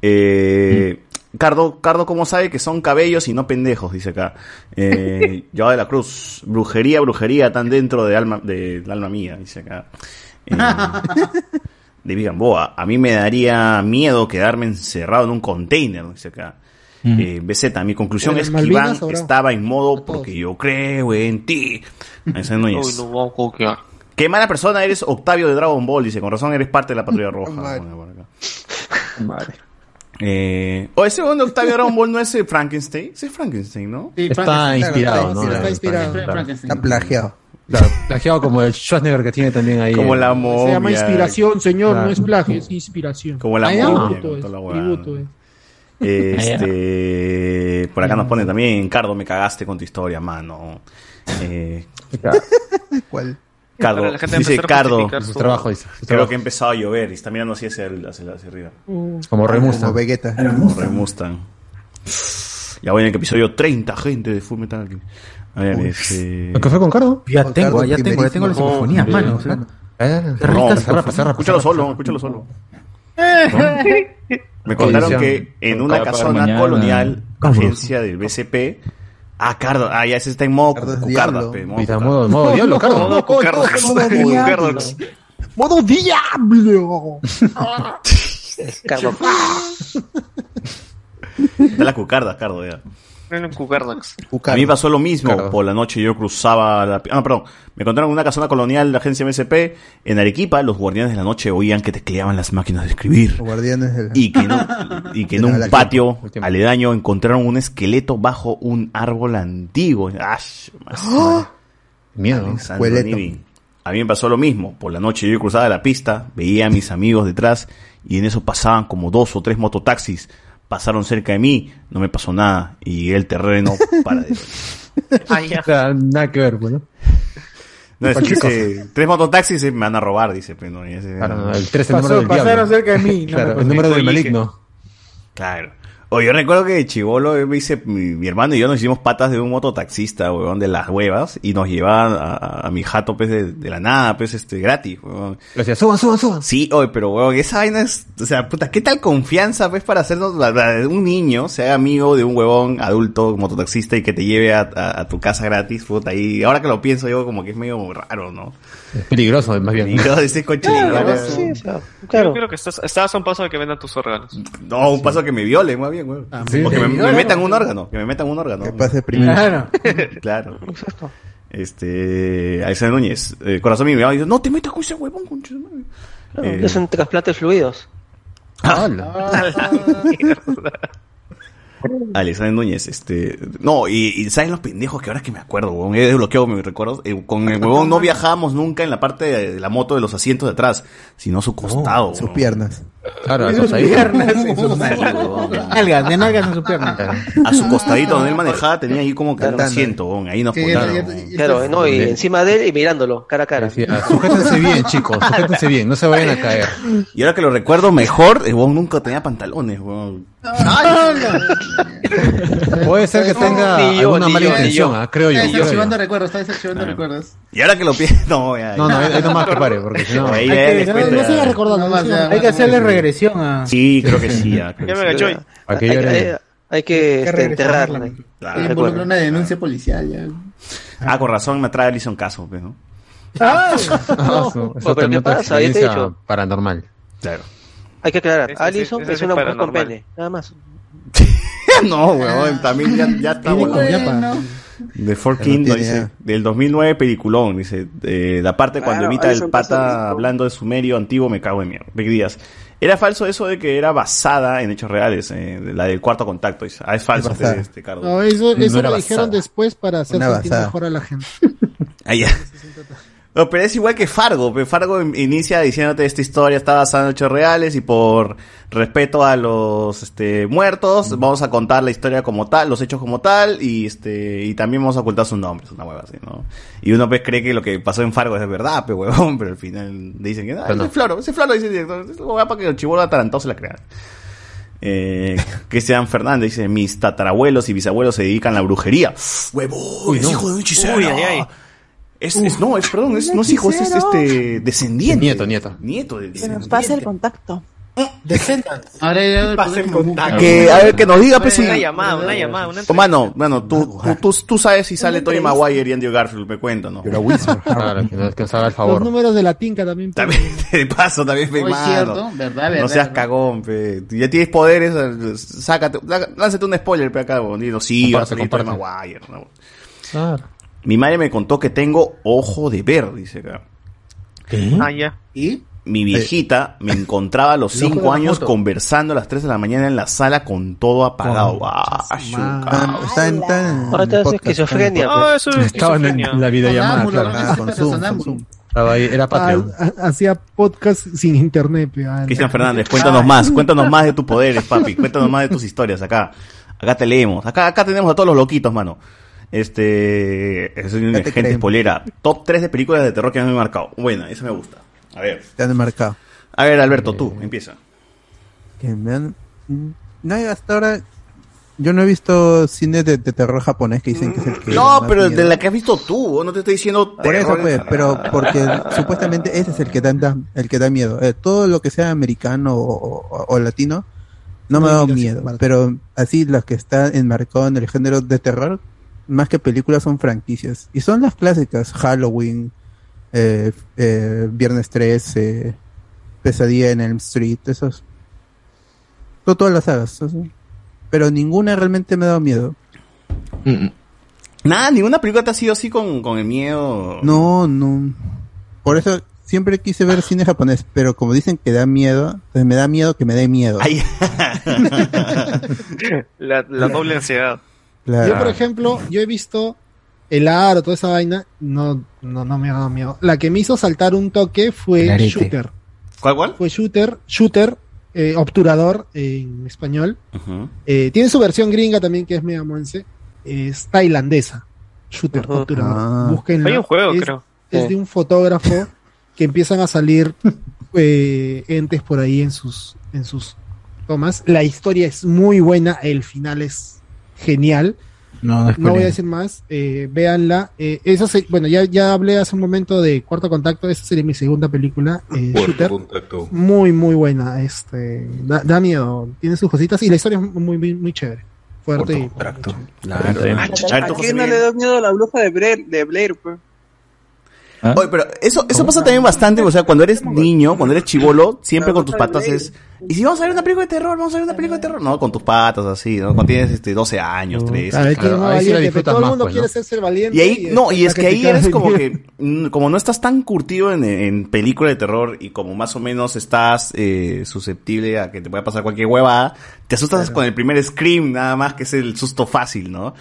Eh, Cardo, Cardo, ¿cómo sabe que son cabellos y no pendejos? Dice acá. Eh, Joao de la Cruz. Brujería, brujería, tan dentro de alma, de, del alma mía, dice acá. Eh, de Gamboa. A mí me daría miedo quedarme encerrado en un container, dice acá. Eh, BZ, mi conclusión es que Iván estaba en modo porque yo creo en ti. Uy, no coquear. Qué mala persona eres, Octavio de Dragon Ball. Dice, con razón eres parte de la Patrulla Roja. Acá. Eh, o ese segundo Octavio de Dragon Ball no es eh, Frankenstein. Sí, es Frankenstein, ¿no? Sí, Está Frankenstein. inspirado, ¿no? Está inspirado. Claro. Está plagiado. Claro, plagiado como el Schwarzenegger que tiene también ahí. Como el- la Se momia. llama inspiración, señor, Claro. no es plagio, es inspiración. Como la momia, tributo es, tributo es. Este, por acá nos pone también, Cardo, me cagaste con tu historia, mano. Eh, ¿Cuál? Cardo, dice Cardo, Su trabajo, dice. Creo trabajo. que ha empezado a llover y está mirando así hacia, el- hacia, hacia arriba. Como Rey Mustang. Como Vegeta. Como Rey Mustang. Ya voy en el episodio 30, gente, de Full Metal. A ver, este... ¿Lo que fue con Cardo? Ya Con tengo, Cardo ya tengo, ya tengo la primerísimo. sinfonía, Oh, mano. Qué escúchalo solo, escúchalo solo. Me contaron que en una casona mañana. colonial, agencia del BCP, ah, Cardo, ah, ya ese está en modo Cardo modo modo, modo diablo, Cardo. Modo cucardox. Cucardox. ¡Modo diablo! Carlos. Está la cucarda, Cardo, ya. Cucardox. A mí pasó lo mismo. Claro. Por la noche yo cruzaba la... Ah, perdón. Me contaron en una casona colonial de la agencia MSP. En Arequipa, los guardianes de la noche oían que tecleaban las máquinas de escribir. Los guardianes del... Y que, no- y que en De la un patio aledaño encontraron un esqueleto bajo un árbol antiguo. ¡Ash! más- Miedo. Alexander Esqueleto. Nivi. A mí me pasó lo mismo. Por la noche yo cruzaba la pista, veía a mis amigos detrás y en eso pasaban como dos o tres mototaxis. Pasaron cerca de mí, no me pasó nada y el terreno para de... Ah, ya. O sea, nada que ver, pues, ¿no? No, es- dice, tres mototaxis me van a robar, dice. Pero no, y ese- Claro, no, el 13 Pasó- número del pasaron diablo. cerca de mí. no Claro, el número del maligno. Claro. O yo recuerdo que de chivolo me hice, mi, mi hermano y yo nos hicimos patas de un mototaxista, weón, de las huevas, y nos llevaban a, mi jato, pues, de, de la nada, pues, este, gratis, weón. Le decía, suban, suban, suban. Sí, oye, pero weón, esa vaina es, o sea, puta, ¿qué tal confianza, pues, para hacernos, la- la- un niño sea amigo de un huevón adulto mototaxista y que te lleve a, a- a tu casa gratis, puta, y ahora que lo pienso yo, como que es medio raro, ¿no? Es peligroso, más bien. Yo, ese coche, Claro, sí, o sea, Yo claro. creo que estás, estabas a un paso de que vendan tus órganos. No, un paso que me violen, más bien, weón. Sí. o que me, me Claro. metan un órgano, que me metan un órgano. Que pase primero. Claro. claro. Este, Alexander Núñez, eh, corazón mío, dice, no te metas con ese huevón, de madre". Claro, Eh, Es un trasplante de fluidos. Alexander Núñez, este, no, y, y ¿saben los pendejos que ahora que me acuerdo, huevón? He desbloqueado mis recuerdos, eh, con el huevón no viajábamos nunca en la parte de la moto de los asientos de atrás, sino su costado, Sus huevón. piernas. Claro, sus ahí. piernas, en sus nalgas, de nalgas en sus piernas. A su costadito donde él manejaba tenía ahí como que un asiento, ahí nos ya- Claro, no, y encima de él y mirándolo, cara a cara. Decía, sujétense bien, chicos, sujétense bien, no se vayan a caer. Y ahora que lo recuerdo mejor, el huevón nunca tenía pantalones, huevón. Puede ser que tenga Ni yo, alguna ni mala yo, ni intención, yo. ah, creo yo. Está desarchivando recuerdos, está desarchivando recuerdos. Y ahora que lo pienso, no, ya, No, no, ya. ahí nomás que pare, porque si no. Ahí Hay ya que- les no, no ya. siga recordando. No no ya, Hay que hacerle regresión a. Sí, creo que sí, ya. creo Ya que me sí. Para que Hay, llore. hay- hay que este, regresar enterrarle. la- Claro. Ahí involucra una denuncia policial ya. Ah, con razón me trae Alison caso, pues, ¿no? Ah, eso, eso Pero también ¿qué otra pasa? Ya te he experiencia dicho. paranormal. Claro. Hay que aclarar. Ese sí- Allison ese es una mujer con pene, nada más. no, weón, también ya, ya está yapa. De Four Ya no King, tiene dice, del 2009 peliculón, dice, eh, la parte cuando Claro, imita el pata hablando de sumerio antiguo me cago en mierda. Big Díaz. Era falso eso de que era basada en hechos reales, eh, la del cuarto contacto. Dice. Ah, es falso, Es este, este Cardo. No, eso, eso lo dijeron después para hacer sentir mejor a la gente. Ah, ya. No, pero es igual que Fargo. Fargo in- inicia diciéndote esta historia está basada en hechos reales y por respeto a los este, muertos vamos a contar la historia como tal, los hechos como tal y este y también vamos a ocultar sus nombres, una hueva así, ¿no? Y uno pues cree que lo que pasó en Fargo es verdad, pero huevón, pero al final dicen que ah, no. ese es floro, ese es floro, dice el director, es hueva para que el chivolo atarantado se la crea. Eh, Cristian Fernández dice, mis tatarabuelos y bisabuelos se dedican a la brujería. Huevo, es hijo de un hechicero. Es, es- no, es, perdón, es, no es hijo, es, es, este descendiente. Nieto, nieto. Nieto de Que nos pase el contacto. Ahora ya Pasa el contacto. Que, a ver, que nos diga, pues, si... Una llamada, una llamada, una Oh, mano, mano, tú, tú, tú, tú sabes si sale Tony Maguire y Andrew Garfield, me cuento, ¿no? Pero Wizard, claro, que, nos- haga el Los favor. números de la tinca también. También, de paso, también, fe, mano. cierto, verdad, verdad. No seas cagón, pe. Ya tienes poderes, sácate, lá- lánzate un spoiler, pe, acá, bonito. Sí, va a Comparte, salir Tony. Maguire, ¿no? Claro. Mi madre me contó que tengo ojo de ver, dice acá. Ah, ya. ¿Y? Mi viejita me encontraba a los El ojo de 5 la años conversando a las 3 de la mañana en la sala con todo apagado. Ah, chuca. Está en, está en Ah, entonces podcast, esquizofrenia, está en Ah, podcast. eso es Estaban en la videollamada, Sonámbulo, claro. ¿no? Con Zoom, con Sonámbulo. Zoom. Estaba ahí, era Patreon. Ah, ah, Hacía podcast sin internet. pe, ah, Cristian Fernández, cuéntanos más, cuéntanos más de tus poderes, papi, cuéntanos más de tus historias acá. Acá te leemos, acá, acá tenemos a todos los loquitos, mano. Este, es te gente spoilera. Top 3 de películas de terror que me han marcado. Buena, eso me gusta. A ver. Te han marcado. A ver, Alberto, tú, empieza. Que me han... No, hasta ahora... Yo no he visto cine de, de terror japonés que dicen que es el que... No, pero miedo. de la que has visto tú, no te estoy diciendo Por eso, pues, pero porque supuestamente ese es el que da, da- el que da miedo. Eh, todo lo que sea americano o, o- o latino no me No, da mira, sí, miedo. Pero así las que están enmarcadas en el género de terror, más que películas son franquicias. Y son las clásicas, Halloween, eh, eh, Viernes 13, Pesadilla en Elm Street, esos. To- Todas las sagas. así. Pero ninguna realmente me ha dado miedo. Nada, ninguna película te ha sido así con, con el miedo. No, no. Por eso siempre quise ver cine japonés, pero como dicen que da miedo, entonces me da miedo que me dé miedo. La doble ansiedad. Claro. Yo, por ejemplo, yo he visto el aro, toda esa vaina, no, no, no me ha dado miedo. La que me hizo saltar un toque fue. Shooter. ¿Cuál, cuál? Fue Shooter, Shooter, eh, obturador en español. Eh, tiene su versión gringa también, que es mega monse. Es tailandesa. Shooter, Ujú. obturador. Ah. Hay un juego, es, creo. Es Sí. de un fotógrafo que empiezan a salir eh, entes por ahí en sus, en sus tomas. La historia es muy buena, el final es genial. No, no, No voy a decir más, eh, véanla. Eh, esa se- bueno, ya, ya hablé hace un momento de Cuarto Contacto, esa sería mi segunda película, eh, Shooter. Muy, muy buena. Este, da, da miedo, tiene sus cositas y la historia es muy, muy, muy chévere. Fuerte y Claro. Ah, A ¿A quién no le da miedo la bruja de Blair, de Blair pues? Oye, pero eso, eso pasa también bastante, o sea, cuando eres niño, cuando eres chivolo, siempre con tus patas es, ¿y si vamos a ver una película de terror? ¿Vamos a ver una película de terror? No, con tus patas así, ¿no? Cuando tienes este 12 años, 13. A ver, quién es más ahí sí la disfrutas todo el más, mundo pues, quiere ¿no? ser, ser valiente. Y ahí, no, y es que ahí eres como que, mm, como no estás tan curtido en, en película de terror y como más o menos estás eh, susceptible a que te pueda pasar cualquier huevada, te asustas con el primer scream nada más, que es el susto fácil, ¿no?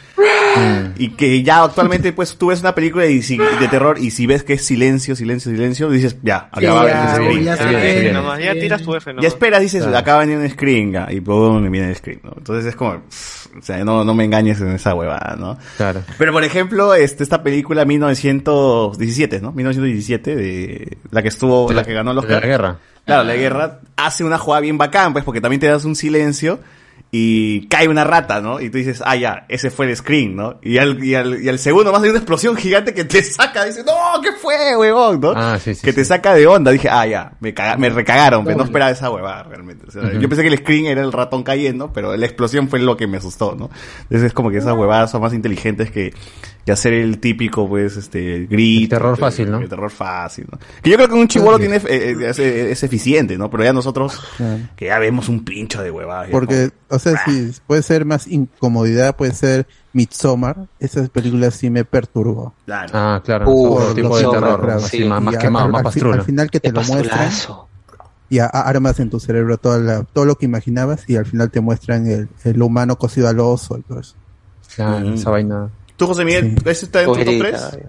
Y que ya actualmente, pues, tú ves una película si- de terror y si ves que es silencio, silencio, silencio, dices, ya, acá va a venir ya, el scream. ya Ya, Sí, viene. nomás, ya tiras tu F, ¿no? esperas, dices, Claro. acá va a venir un scream, ya, y pum, me viene el scream, ¿no? Entonces es como, pff, o sea, no, no me engañes en esa huevada, ¿no? Claro. Pero por ejemplo, este, esta película 1917, ¿no? 1917, de la que estuvo, la, que ganó De la guerra. Claro, la guerra hace una jugada bien bacán, pues, porque también te das un silencio y cae una rata, ¿no? Y tú dices, ah, ya, ese fue el screen, ¿no? Y al, y al, y al segundo más hay una explosión gigante que te saca, dices, no, ¿qué fue, huevón, no? Ah, sí, sí. que te saca de onda. Dije, ah, ya, me, caga- me recagaron, pero no esperaba esa huevada realmente. O sea. Yo pensé que el screen era el ratón cayendo, pero la explosión fue lo que me asustó, ¿no? Entonces es como que esas huevadas son más inteligentes que, que hacer el típico, pues, este, grito. El terror fácil, ¿no? El terror fácil, ¿no? Que yo creo que un chivolo tiene, eh, eh, es, es eficiente, ¿no? Pero ya nosotros, Claro. que ya vemos un pincho de huevadas. ya Porque, o sea, si puede ser más incomodidad, puede ser Midsommar. Esas películas sí me perturbó. Claro. Ah, claro. Uh, otro tipo de terror. claro, sí. más, más quemado, al- más pastrula. Al final que te lo muestran y a- a- armas en tu cerebro toda la- todo lo que imaginabas y al final te muestran el, el humano cocido al oso y todo eso. Claro, Mm. esa vaina. ¿Tú, José Miguel, Sí. ese está en tu top Cogerita. 3?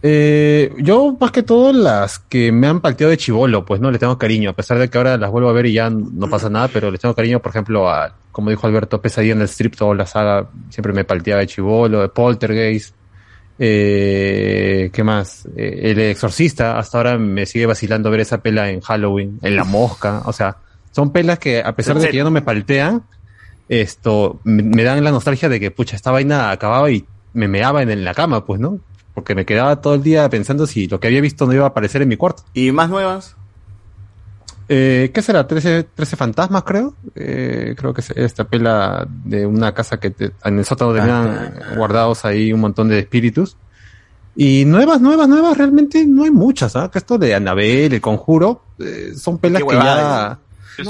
Eh, yo más que todo las que me han palteado de chivolo, pues no le tengo cariño, a pesar de que ahora las vuelvo a ver y ya no pasa nada, pero les tengo cariño, por ejemplo, a, como dijo Alberto, Pesadilla en el Strip, toda la saga siempre me palteaba de chivolo, de Poltergeist, eh, ¿qué más? Eh, el Exorcista, hasta ahora me sigue vacilando ver esa pela en Halloween, en La Mosca, o sea, son pelas que a pesar de que ya no me paltean, esto, me, me dan la nostalgia de que, pucha, esta vaina acababa y me meaba en, en la cama, pues, ¿no? Porque me quedaba todo el día pensando si lo que había visto no iba a aparecer en mi cuarto. ¿Y más nuevas? Eh, ¿Qué será? ¿13, 13 fantasmas, creo? Eh, creo que es esta pela de una casa que te- en el sótano tenían guardados ahí un montón de espíritus. Y nuevas, nuevas, nuevas, realmente no hay muchas, ¿ah? Que esto de Anabel, el conjuro, eh, son pelas que ya... huevada,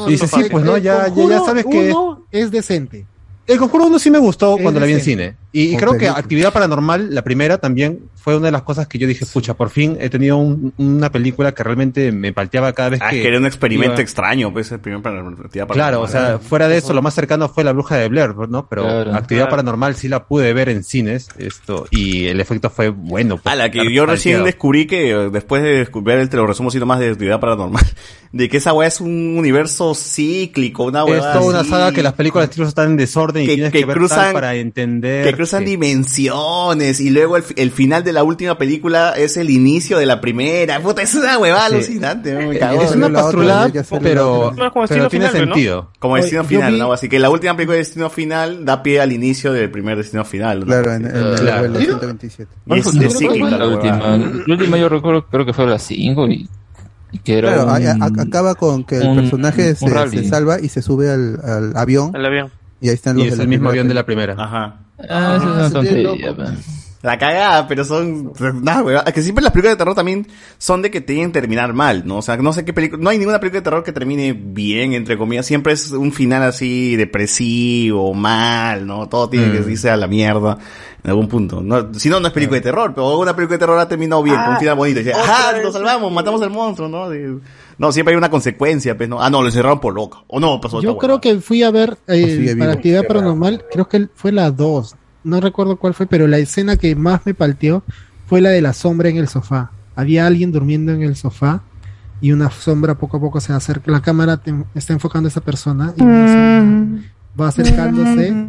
Y dices, sí, pues no, ya, ya, ya sabes que... Uno es decente. El Conjuro 1 sí me gustó cuando la vi en decente. cine. Y, creo que. Actividad Paranormal, la primera, también fue una de las cosas que yo dije, pucha, por fin he tenido un- una película que realmente me palteaba cada vez Ah, que... es que era un experimento iba- extraño, pues, el primer para actividad Claro, o sea, fuera de eso, lo más cercano fue La Bruja de Blair, ¿no? Pero Claro. Actividad Claro. Paranormal sí la pude ver en cines, esto, y el efecto fue bueno. pues, A la que yo recién palteado. descubrí que, eh, después de descubrir el te lo resumo así nomás de actividad paranormal, de que esa weá es un universo cíclico, una Es weá toda una saga que las películas de estilo están en desorden y Que- tienes que que, ver cruzan- tal para entender. que cruzan dimensiones y luego el, el final de la última película es el inicio de la primera. Puta, es una huevada Sí. alucinante. me cagó. es una pastrulada, pero, como pero destino tiene final, ¿no? sentido. Como destino final, vi- ¿no? Así que la última película de destino final da pie al inicio del primer destino final. ¿no? Claro, en, en el Claro. vuelo 127. Y es, es cíclica la la última, la última yo recuerdo, creo que fue a las 5 y, que era Claro, un- a- a- acaba con que el un- personaje un se, se salva y se sube al, al avión. El avión. Y ahí están los Y es el mismo avión de la primera. Ajá. Ah, eso es una tontería. man. La cagada, pero son, nada, weón. Es que siempre las películas de terror también son de que tienen que terminar mal, ¿no? O sea, no sé qué película, no hay ninguna película de terror que termine bien, entre comillas. Siempre es un final así depresivo, mal, ¿no? Todo tiene que Mm. irse a la mierda en algún punto. No, si no, no es película de terror, pero alguna película de terror ha terminado bien, con un final bonito. Y dice, ¡ajá! Lo salvamos, matamos al monstruo, ¿no? De- no, siempre hay una consecuencia, pues, ¿no? Ah, no, lo encerraron por loca. O no, pasó Yo creo que fui a ver eh, vivo. para actividad paranormal, creo que fue la 2. No recuerdo cuál fue, pero la escena que más me palteó fue la de la sombra en el sofá. Había alguien durmiendo en el sofá y una sombra poco a poco se acerca. La cámara te- está enfocando a esa persona y una sombra va acercándose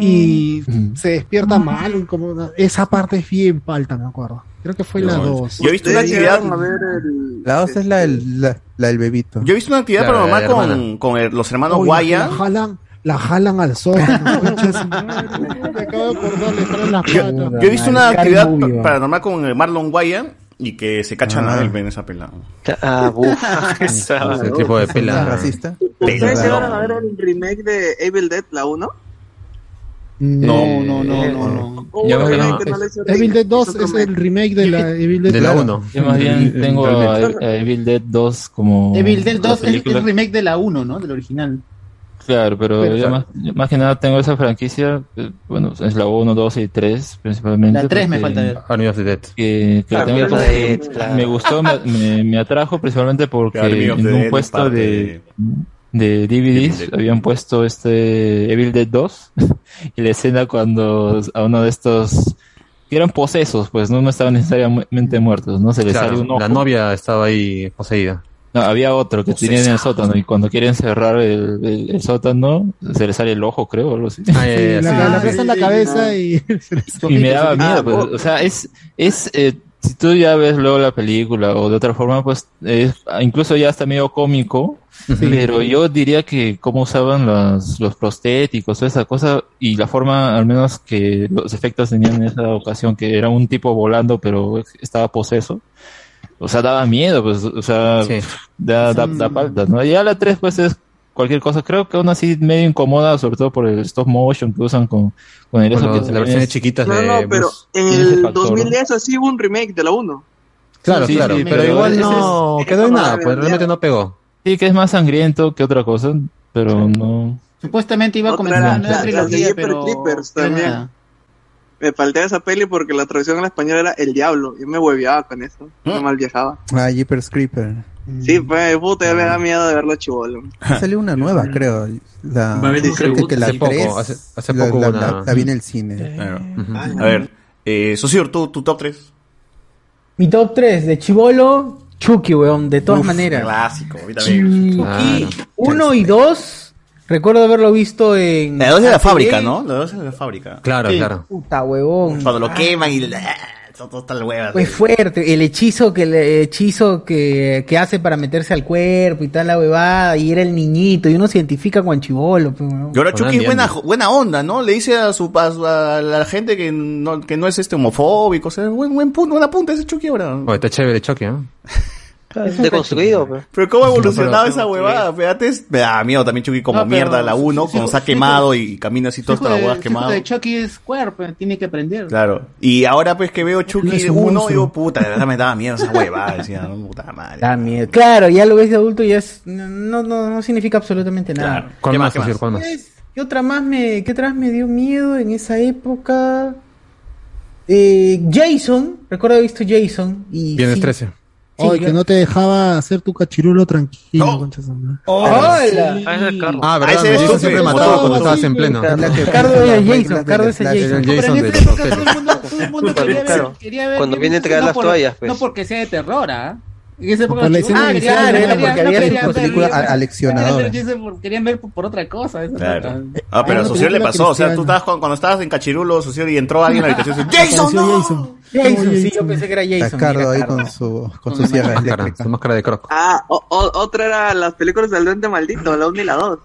y se despierta mal. Como una- esa parte es bien palta, me acuerdo. Creo que fue la 2. Yo he visto una actividad. llegaron a ver el- La otra es la del, la, la del bebito. Yo he visto una actividad paranormal la la con, hermana. con el- los hermanos Guaya. La jalan, la jalan al las Yo, he visto una actividad pa- paranormal con el Marlon Guaya y que se cachan Ah. a él en esa pelada. Ah, buf. Ese tipo de pela. racista? ¿Ustedes llegaron a ver el remake de Evil Dead, la 1? No, no, no, no, no. No hizo Evil Dead 2 otro es el remake de la Evil Dead De la 1. uno. Yo más bien tengo a, a Evil Dead 2 como... Evil Dead 2 la es el remake de la 1, ¿no? Del original. Claro, pero yo más, yo más que nada tengo esa franquicia, eh, bueno, es la 1, 2 y 3 principalmente. La 3 me falta ver. Army of the Dead. Que, que Claro, tengo claro. me gustó, me, me, me atrajo principalmente porque en un Dead puesto de, de DVDs habían puesto este Evil Dead 2 y la escena cuando a uno de estos que eran posesos, pues no, no estaban necesariamente muertos, ¿no? Se les Claro, sale un ojo. la novia estaba ahí poseída. No, había otro que tenía en el sótano y cuando quieren cerrar el, el- el sótano se le sale el ojo, creo, o algo así. Sí, la, la, la pesa en la cabeza y se les Y me daba Ah, miedo, pues, oh. o sea, es, es, eh, si tú ya ves luego la película o de otra forma, pues, es, incluso ya está medio cómico, pero yo diría que cómo usaban los, los prostéticos, toda esa cosa, y la forma, al menos que los efectos tenían en esa ocasión, que era un tipo volando, pero estaba poseso, o sea, daba miedo, pues, o sea, da, da, da paltas, ¿no? Y ya la 3, pues, es cualquier cosa. Creo que aún así medio incomoda, sobre todo por el stop motion que usan con, con el Con eso que las versiones chiquitas No, de no, pero Bruce. en el factor, ¿no? 2010 así hubo un remake de la 1. Claro, Sí, claro, sí, pero pero igual no es- quedó en esa nada, pues realmente no pegó. Sí, que es más sangriento que otra cosa, pero no. Supuestamente iba a comenzar una nueva la- la de trilogía, pero... Pero también. nada. Me falté esa peli porque la traducción en español era El Diablo. Yo me hueveaba con eso. ¿Mm? Me mal viajaba. Ah, Jeepers Creeper. Sí, pues, puta, me da miedo de verlo chivolo. Salió una nueva, creo. La, Va a haber creo reboot que, la hace poco, hace, hace poco la, una... la, la, vi en el cine. Sí. Claro. Uh ah, -huh. A ver, eh, Socio, ¿tú, tu top 3. Mi top 3 de chivolo, Chucky, weón, de todas Uf, maneras. Clásico, a mí también. Chucky, 1 ah, no. y 2. Recuerdo haberlo visto en. La dos de la fábrica, ¿no? La dos de la fábrica. Claro, sí. claro. Puta, huevón. Cuando lo ah. queman y todo. Es pues fuerte, el hechizo que el hechizo que, que, hace para meterse al cuerpo y tal la huevada, y era el niñito, y uno se identifica con Chivolo. Y pues, ahora Chucky es buena, buena onda, ¿no? Le dice a su a, a la gente que no, que no es este homofóbico, o sea, buen, buen punto, buena punta ese Chucky ahora. Oye, está chévere Chucky, ¿eh? Deconstruido. Pues. Pero cómo ha evolucionado esa huevada, pe. Antes me da miedo también Chucky como No, pero mierda la 1, sí, sí, con se ha quemado y camina así todas las huevadas quemadas. de Chucky es cuerpo, eh, tiene que aprender. Claro. Y ahora pues que veo Chucky 1, digo, puta, de verdad me daba miedo esa huevada. Decía, puta madre. Da miedo. Claro, ya lo ves de adulto y es no no no significa absolutamente nada. ¿Cuál ¿Qué más, qué más? ¿Cuál otra más me qué otra más me dio miedo en esa época? Eh, Jason, recuerdo haber visto Jason y Viernes sí, 13. Ay, yo... que no te dejaba hacer tu cachirulo tranquilo, no. concha oh, ¡Hola! Sí. Ah, ah verdad, ah, ese Jason siempre mataba cuando estabas en pleno. Cardo era Jason, Cardo es Jason. Pero en esa época todo el mundo quería ver... Cuando viene a traer las toallas, pues. No porque sea de terror, ¿ah? Y esa época la ah, claro, era porque había películas película aleccionadoras. Pues, querían ver por, otra cosa. Claro. Ah, pero a Sucio le pasó. O sea, tú estabas cuando estabas en Cachirulo, Sucio, y entró alguien a la habitación y dice: ¡Jason! ¡No! Jason, sí, yo pensé que era Jason. Tacardo ahí con su, con su, su máscara, su máscara de croco. Ah, o, o, otra era las películas del Duende Maldito, la 1 y la 2.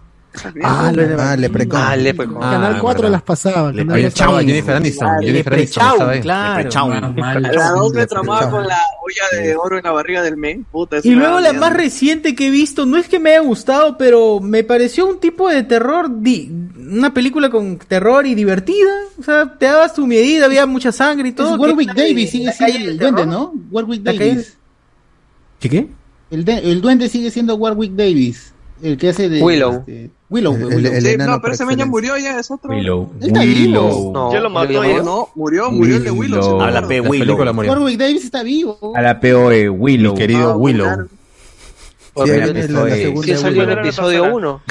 Ah, ah, ah, le, ah, ah, Canal 4 las pasaba. Leprechaun. Jennifer Aniston. Jennifer Aniston. Claro. La 2 me tramaba con la olla de oro en la barriga del men. Y luego la más reciente que he visto, no es que me haya gustado, pero me pareció un tipo de terror, una película con terror y divertida. O sea, te dabas tu medida, había mucha sangre y todo. Warwick Davis sigue siendo el duende, ¿no? Warwick Davis. ¿Qué qué? El, duende sigue siendo Warwick Davis. El que hace de. Willow. Este, Willow, el, Willow. El, el sí, no, pero ese men ya murió ya, es otro. Willow. Él está vivo. No, ya lo mató ya. ¿eh? No, murió, murió el de Willow. A la P, Willow. La Warwick Davis está vivo. A la P, -E, Willow. Mi querido ah, Willow. Claro. Sí, la, la, la segunda sí, salió en el episodio 1.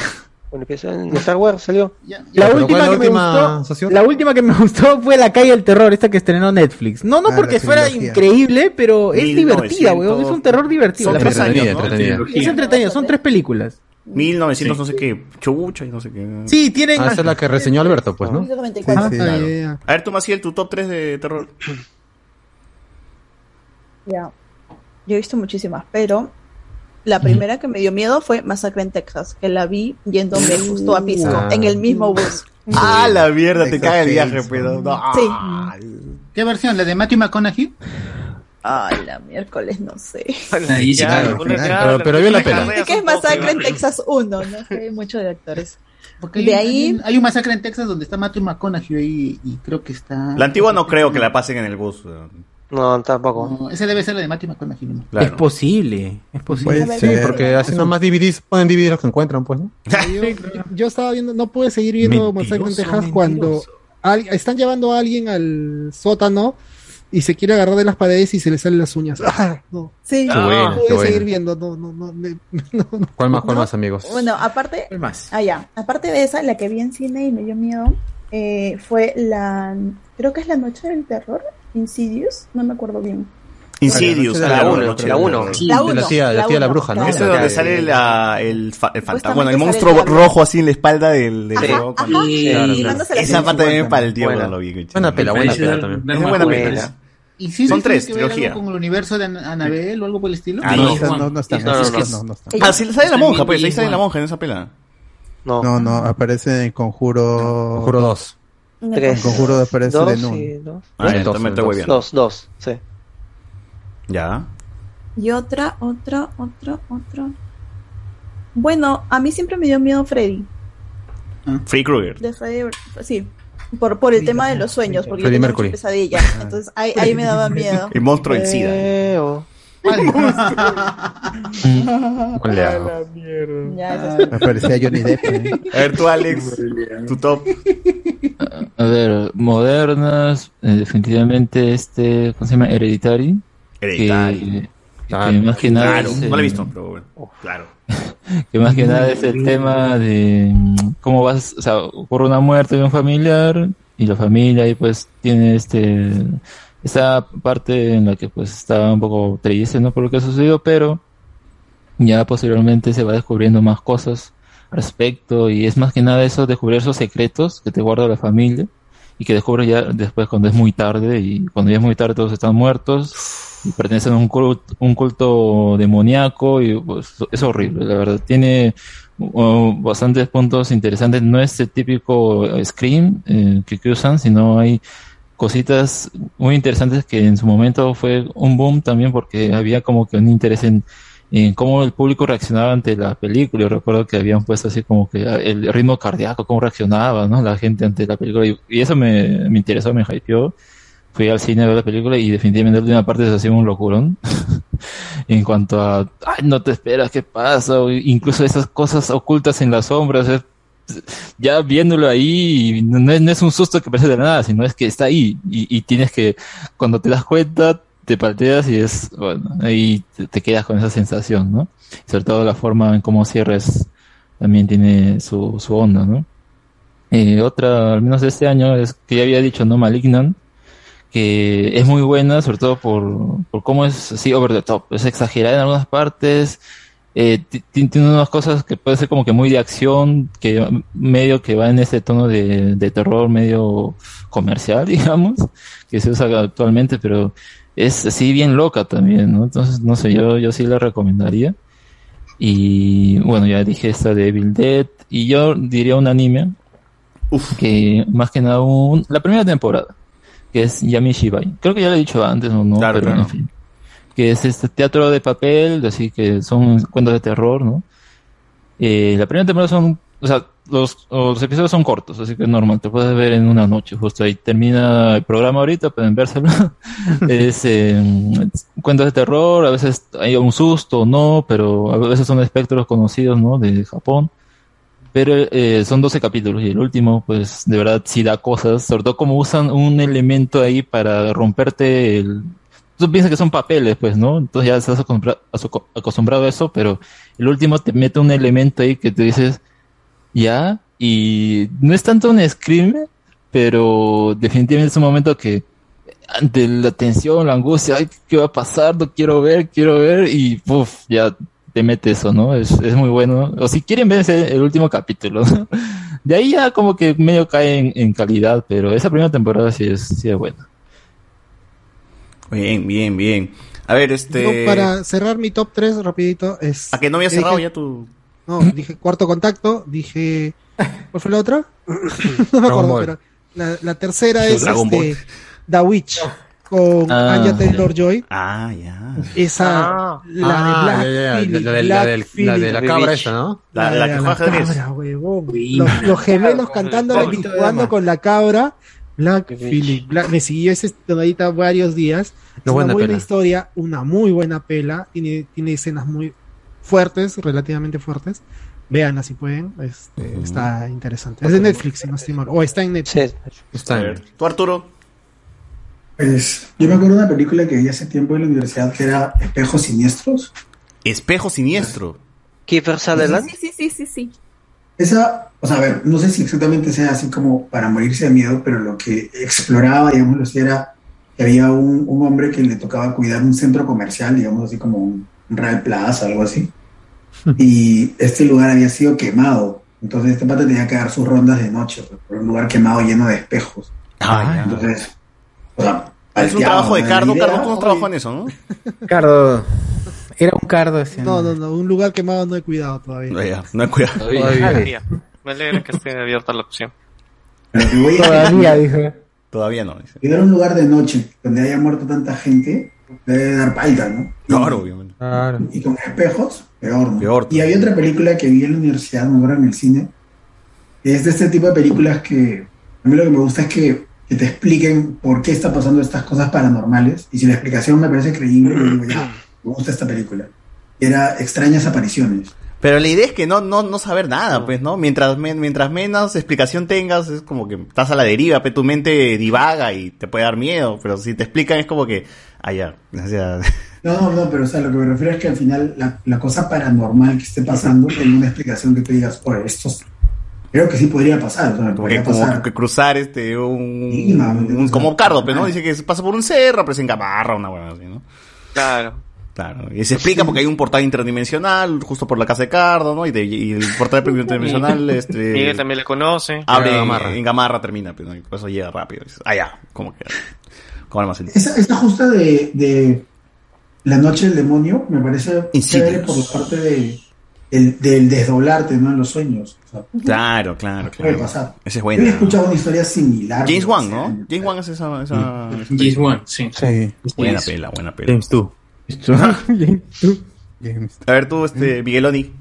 Bueno, en Star Wars salió. Ya, ya. La, última que última me gustó, la última que me gustó fue La calle del terror, esta que estrenó Netflix. No, no ah, porque fuera increíble, pero es 1900... divertida, weón. Es un terror divertido. Son la tres años, ¿no? Es entretenida, son tres películas. Mm. 1900 sí. no sé qué, chucha y no sé qué. Sí, tienen. Ah, esa es la que reseñó Alberto, pues, ¿no? 1994. Sí, sí. Claro. A ver, tú, Maciel, tu top 3 de terror. Ya. Yeah. Yo he visto muchísimas, pero la primera que me dio miedo fue Masacre en Texas, que la vi yéndome uh. justo a Pisco, ah. en el mismo bus. Ah, la mierda, te cae el viaje, pues, pero. No. Sí. Ah, ¿Qué versión? ¿La de Matthew McConaughey? Ay, la miércoles, no sé. Pero, pero vio la pena. Sí que es Masacre en Texas 1, no sé mucho de actores. Porque de hay, ahí... hay un masacre en Texas donde está Matthew McConaughey y, creo que está... La antigua no creo que la pasen en el bus. No, tampoco. No, ese debe ser la de Matthew McConaughey. ¿no? Es posible, es posible. Sí, porque así nomás DVDs ponen DVDs los que encuentran, pues, ¿no? Yo, estaba viendo, no pude seguir viendo mentiroso, Masacre en Texas cuando al, están llevando a alguien al sótano y se quiere agarrar de las paredes y se le salen las uñas. ¡Ah! ah no. Sí, ah, no bueno, pude seguir viendo. No, no, no, me, no, no, ¿Cuál más, cuál más, amigos? Bueno, aparte. ¿Cuál más? Ah, ya. Aparte de esa, la que vi en cine y me dio miedo eh, fue la. Creo que es la noche del terror, Insidious, no me acuerdo bien. Insidious, ah, la 1. La 1. La, la, la tía, la, tía la bruja, ¿no? Eso es donde sale la, el, fa, el fantasma. Bueno, el monstruo el rojo así en la espalda del, del Esa parte también para el tío, lo vi. Buena pela, buena pela también. Es buena pela. ¿Y si Son tres, que trilogía. Algo con el universo de Anabel o algo por el estilo? Ah, no, no, no, está. No, está. Ah, sí, sale la monja, pues, ahí sale la monja en esa pela. No. no, no, aparece en Conjuro... Conjuro 2. Tres. En Conjuro aparece dos, Lenun. Sí, dos. Ah, ya, dos, dos, dos, dos, sí. Ya. Y otra, otra, otra, otra. Bueno, a mí siempre me dio miedo Freddy. ¿Ah? Freddy Krueger. De Freddy, sí. Por, por el tema de los sueños, porque Freddie yo pesadilla. Entonces ahí, ahí, me daba miedo. El monstruo del SIDA. ¿Cuál le. Ya, ah, Me parecía Johnny Depp. ¿eh? A ver tú, Alex, tu top. A ver, modernas, eh, definitivamente este, ¿cómo se llama? Hereditary. Hereditary. Que, claro, no lo he visto, pero bueno, claro. que más que nada es el tema de mm, cómo vas, o sea, ocurre una muerte de un familiar y la familia ahí pues tiene este esta parte en la que pues está un poco triste no por lo que ha sucedido, pero ya posteriormente se va descubriendo más cosas al respecto y es más que nada eso descubrir esos secretos que te guarda la familia y que descubres ya después cuando es muy tarde y cuando ya es muy tarde todos están muertos y pertenecen a un culto, un demoníaco y pues es horrible, la verdad. Tiene uh, bastantes puntos interesantes, no es el típico Scream eh, que, usan, sino hay cositas muy interesantes que en su momento fue un boom también porque había como que un interés en, en cómo el público reaccionaba ante la película. Yo recuerdo que habían puesto así como que el ritmo cardíaco, cómo reaccionaba, ¿no? La gente ante la película. Y, y eso me, me interesó, me hypeó. Fui al cine a ver la película y definitivamente la última parte se hacía un locurón. en cuanto a, ay, no te esperas, ¿qué pasa? Incluso esas cosas ocultas en las sombras. es- ya viéndolo ahí, no es, un susto que parece de nada, sino es que está ahí y, tienes que, cuando te das cuenta, te palteas y es, bueno, ahí te, quedas con esa sensación, ¿no? Sobre todo la forma en cómo cierres también tiene su, su onda, ¿no? Eh, otra, al menos este año, es que ya había dicho, ¿no? Malignant, que es muy buena, sobre todo por, por cómo es así over the top, es exagerada en algunas partes, eh, ti- ti- tiene unas cosas que puede ser como que muy de acción, que medio que va en ese tono de, de terror medio comercial, digamos, que se usa actualmente, pero es así bien loca también, ¿no? Entonces, no sé, yo, yo sí la recomendaría. Y bueno, ya dije esta de Evil Dead, y yo diría un anime, que más que nada un, la primera temporada, que es Yami Shibai. Creo que ya lo he dicho antes, o no, pero claro. en fin que es este teatro de papel, así que son cuentos de terror, ¿no? Eh, la primera temporada son, o sea, los, los episodios son cortos, así que es normal, te puedes ver en una noche, justo ahí termina el programa ahorita, pueden vérselo. es eh, cuentos de terror, a veces hay un susto o no, pero a veces son espectros conocidos, ¿no? De Japón. Pero eh, son 12 capítulos y el último, pues de verdad sí da cosas, sobre todo como usan un elemento ahí para romperte el... Tú piensas que son papeles, pues, ¿no? Entonces ya estás acostumbrado a eso, pero el último te mete un elemento ahí que te dices, ya, y no es tanto un scream, pero definitivamente es un momento que ante la tensión, la angustia, ay, ¿qué va a pasar? No quiero ver, quiero ver, y puf, ya te mete eso, ¿no? Es, es muy bueno. O si quieren ver ese- el último capítulo, ¿no? De ahí ya como que medio cae en, en calidad, pero esa primera temporada sí es, sí es buena. Bien, bien, bien. A ver, este. Yo, para cerrar mi top 3 rapidito es... ¿A que no había dije- cerrado ya tu...? No, dije cuarto contacto, dije... ¿Cuál fue la otra? no me acuerdo, pero la, la tercera es Dragon este, Ball. The Witch con Ah, Anya Taylor-Joy. Ah, ya. Esa, la Ah, de Black ya, ya, Phillip, la de- la Black la Phillip. de la cabra esa, ¿no? La- la que juega ajedrez. cabra, huevón. Los, los gemelos cantando y jugando con la cabra. Black Phillip. Black- me siguió ese tonadita varios días. Es una buena buena pela. historia, una muy buena pela. Tiene, tiene escenas muy fuertes, relativamente fuertes. Veanla si pueden. Este, Está interesante. Es de Netflix, si no estoy mal. O está en Netflix. Está bien. ¿Tú, Arturo? Pues, yo me acuerdo de una película que vi hace tiempo en la universidad que era Espejos Siniestros. Espejo Siniestro. Kiefer Sutherland. Sí, sí, sí, sí, sí. Esa, o sea, a ver, no sé si exactamente sea así como para morirse de miedo, pero lo que exploraba, digamos, era que había un, un hombre que le tocaba cuidar un centro comercial, digamos así como un Real Plaza, algo así. Y este lugar había sido quemado. Entonces este pata tenía que dar sus rondas de noche pues, por un lugar quemado lleno de espejos. Ah. Entonces, o sea, Es un trabajo de. Cardo. Cardo, tú no trabajó en eso, ¿no? Cardo. Era un cardo ese. No, no, no. Un lugar quemado no he cuidado todavía. No, ya, no he cuidado. Todavía. Me alegra que esté abierta la opción. Todavía, dijo. Todavía no. dice. Cuidar un lugar de noche donde haya muerto tanta gente debe dar palta, ¿no? Claro, obviamente. Y con espejos, peor, ¿no? Y había otra película que vi en la universidad, no ahora en el cine, es de este tipo de películas que a mí lo que me gusta es que, que te expliquen por qué está pasando estas cosas paranormales y si la explicación me parece creíble, yo digo, ya, me gusta esta película. Era Extrañas Apariciones. Pero la idea es que no, no, no saber nada, pues, ¿no? Mientras, mientras menos explicación tengas, es como que estás a la deriva, pero tu mente divaga y te puede dar miedo. Pero si te explican es como que, ah, ya. No, no, no, pero o sea, lo que me refiero es que al final la, la cosa paranormal que esté pasando tiene una explicación que tú digas, oye, esto es- creo que sí podría pasar. O sea, Porque podría como pasar. que cruzar este un, como Cardo, pero no dice que pasa por un cerro, pero se engamarra una hueá así, ¿no? Claro. Claro. Y se explica porque hay un portal interdimensional justo por la casa de Cardo, ¿no? Y, de- y el portal interdimensional este Miguel también le conoce. abre en Gamarra. en Gamarra termina, pero y por eso llega rápido. Dices, Ah, ya, como que más. Esa, esta justa de, de La Noche del Demonio me parece chévere por la parte de, el- del desdoblarte ¿no? en los sueños. Claro, claro, puede claro. pasar. Ese es Yo he bueno. escuchado una historia similar. James Wan, hace ¿no? años. James Wan es esa, esa James Wan, sí. Buena Sí. pela, buena pela. James 2. A ver tú, este, Migueloni.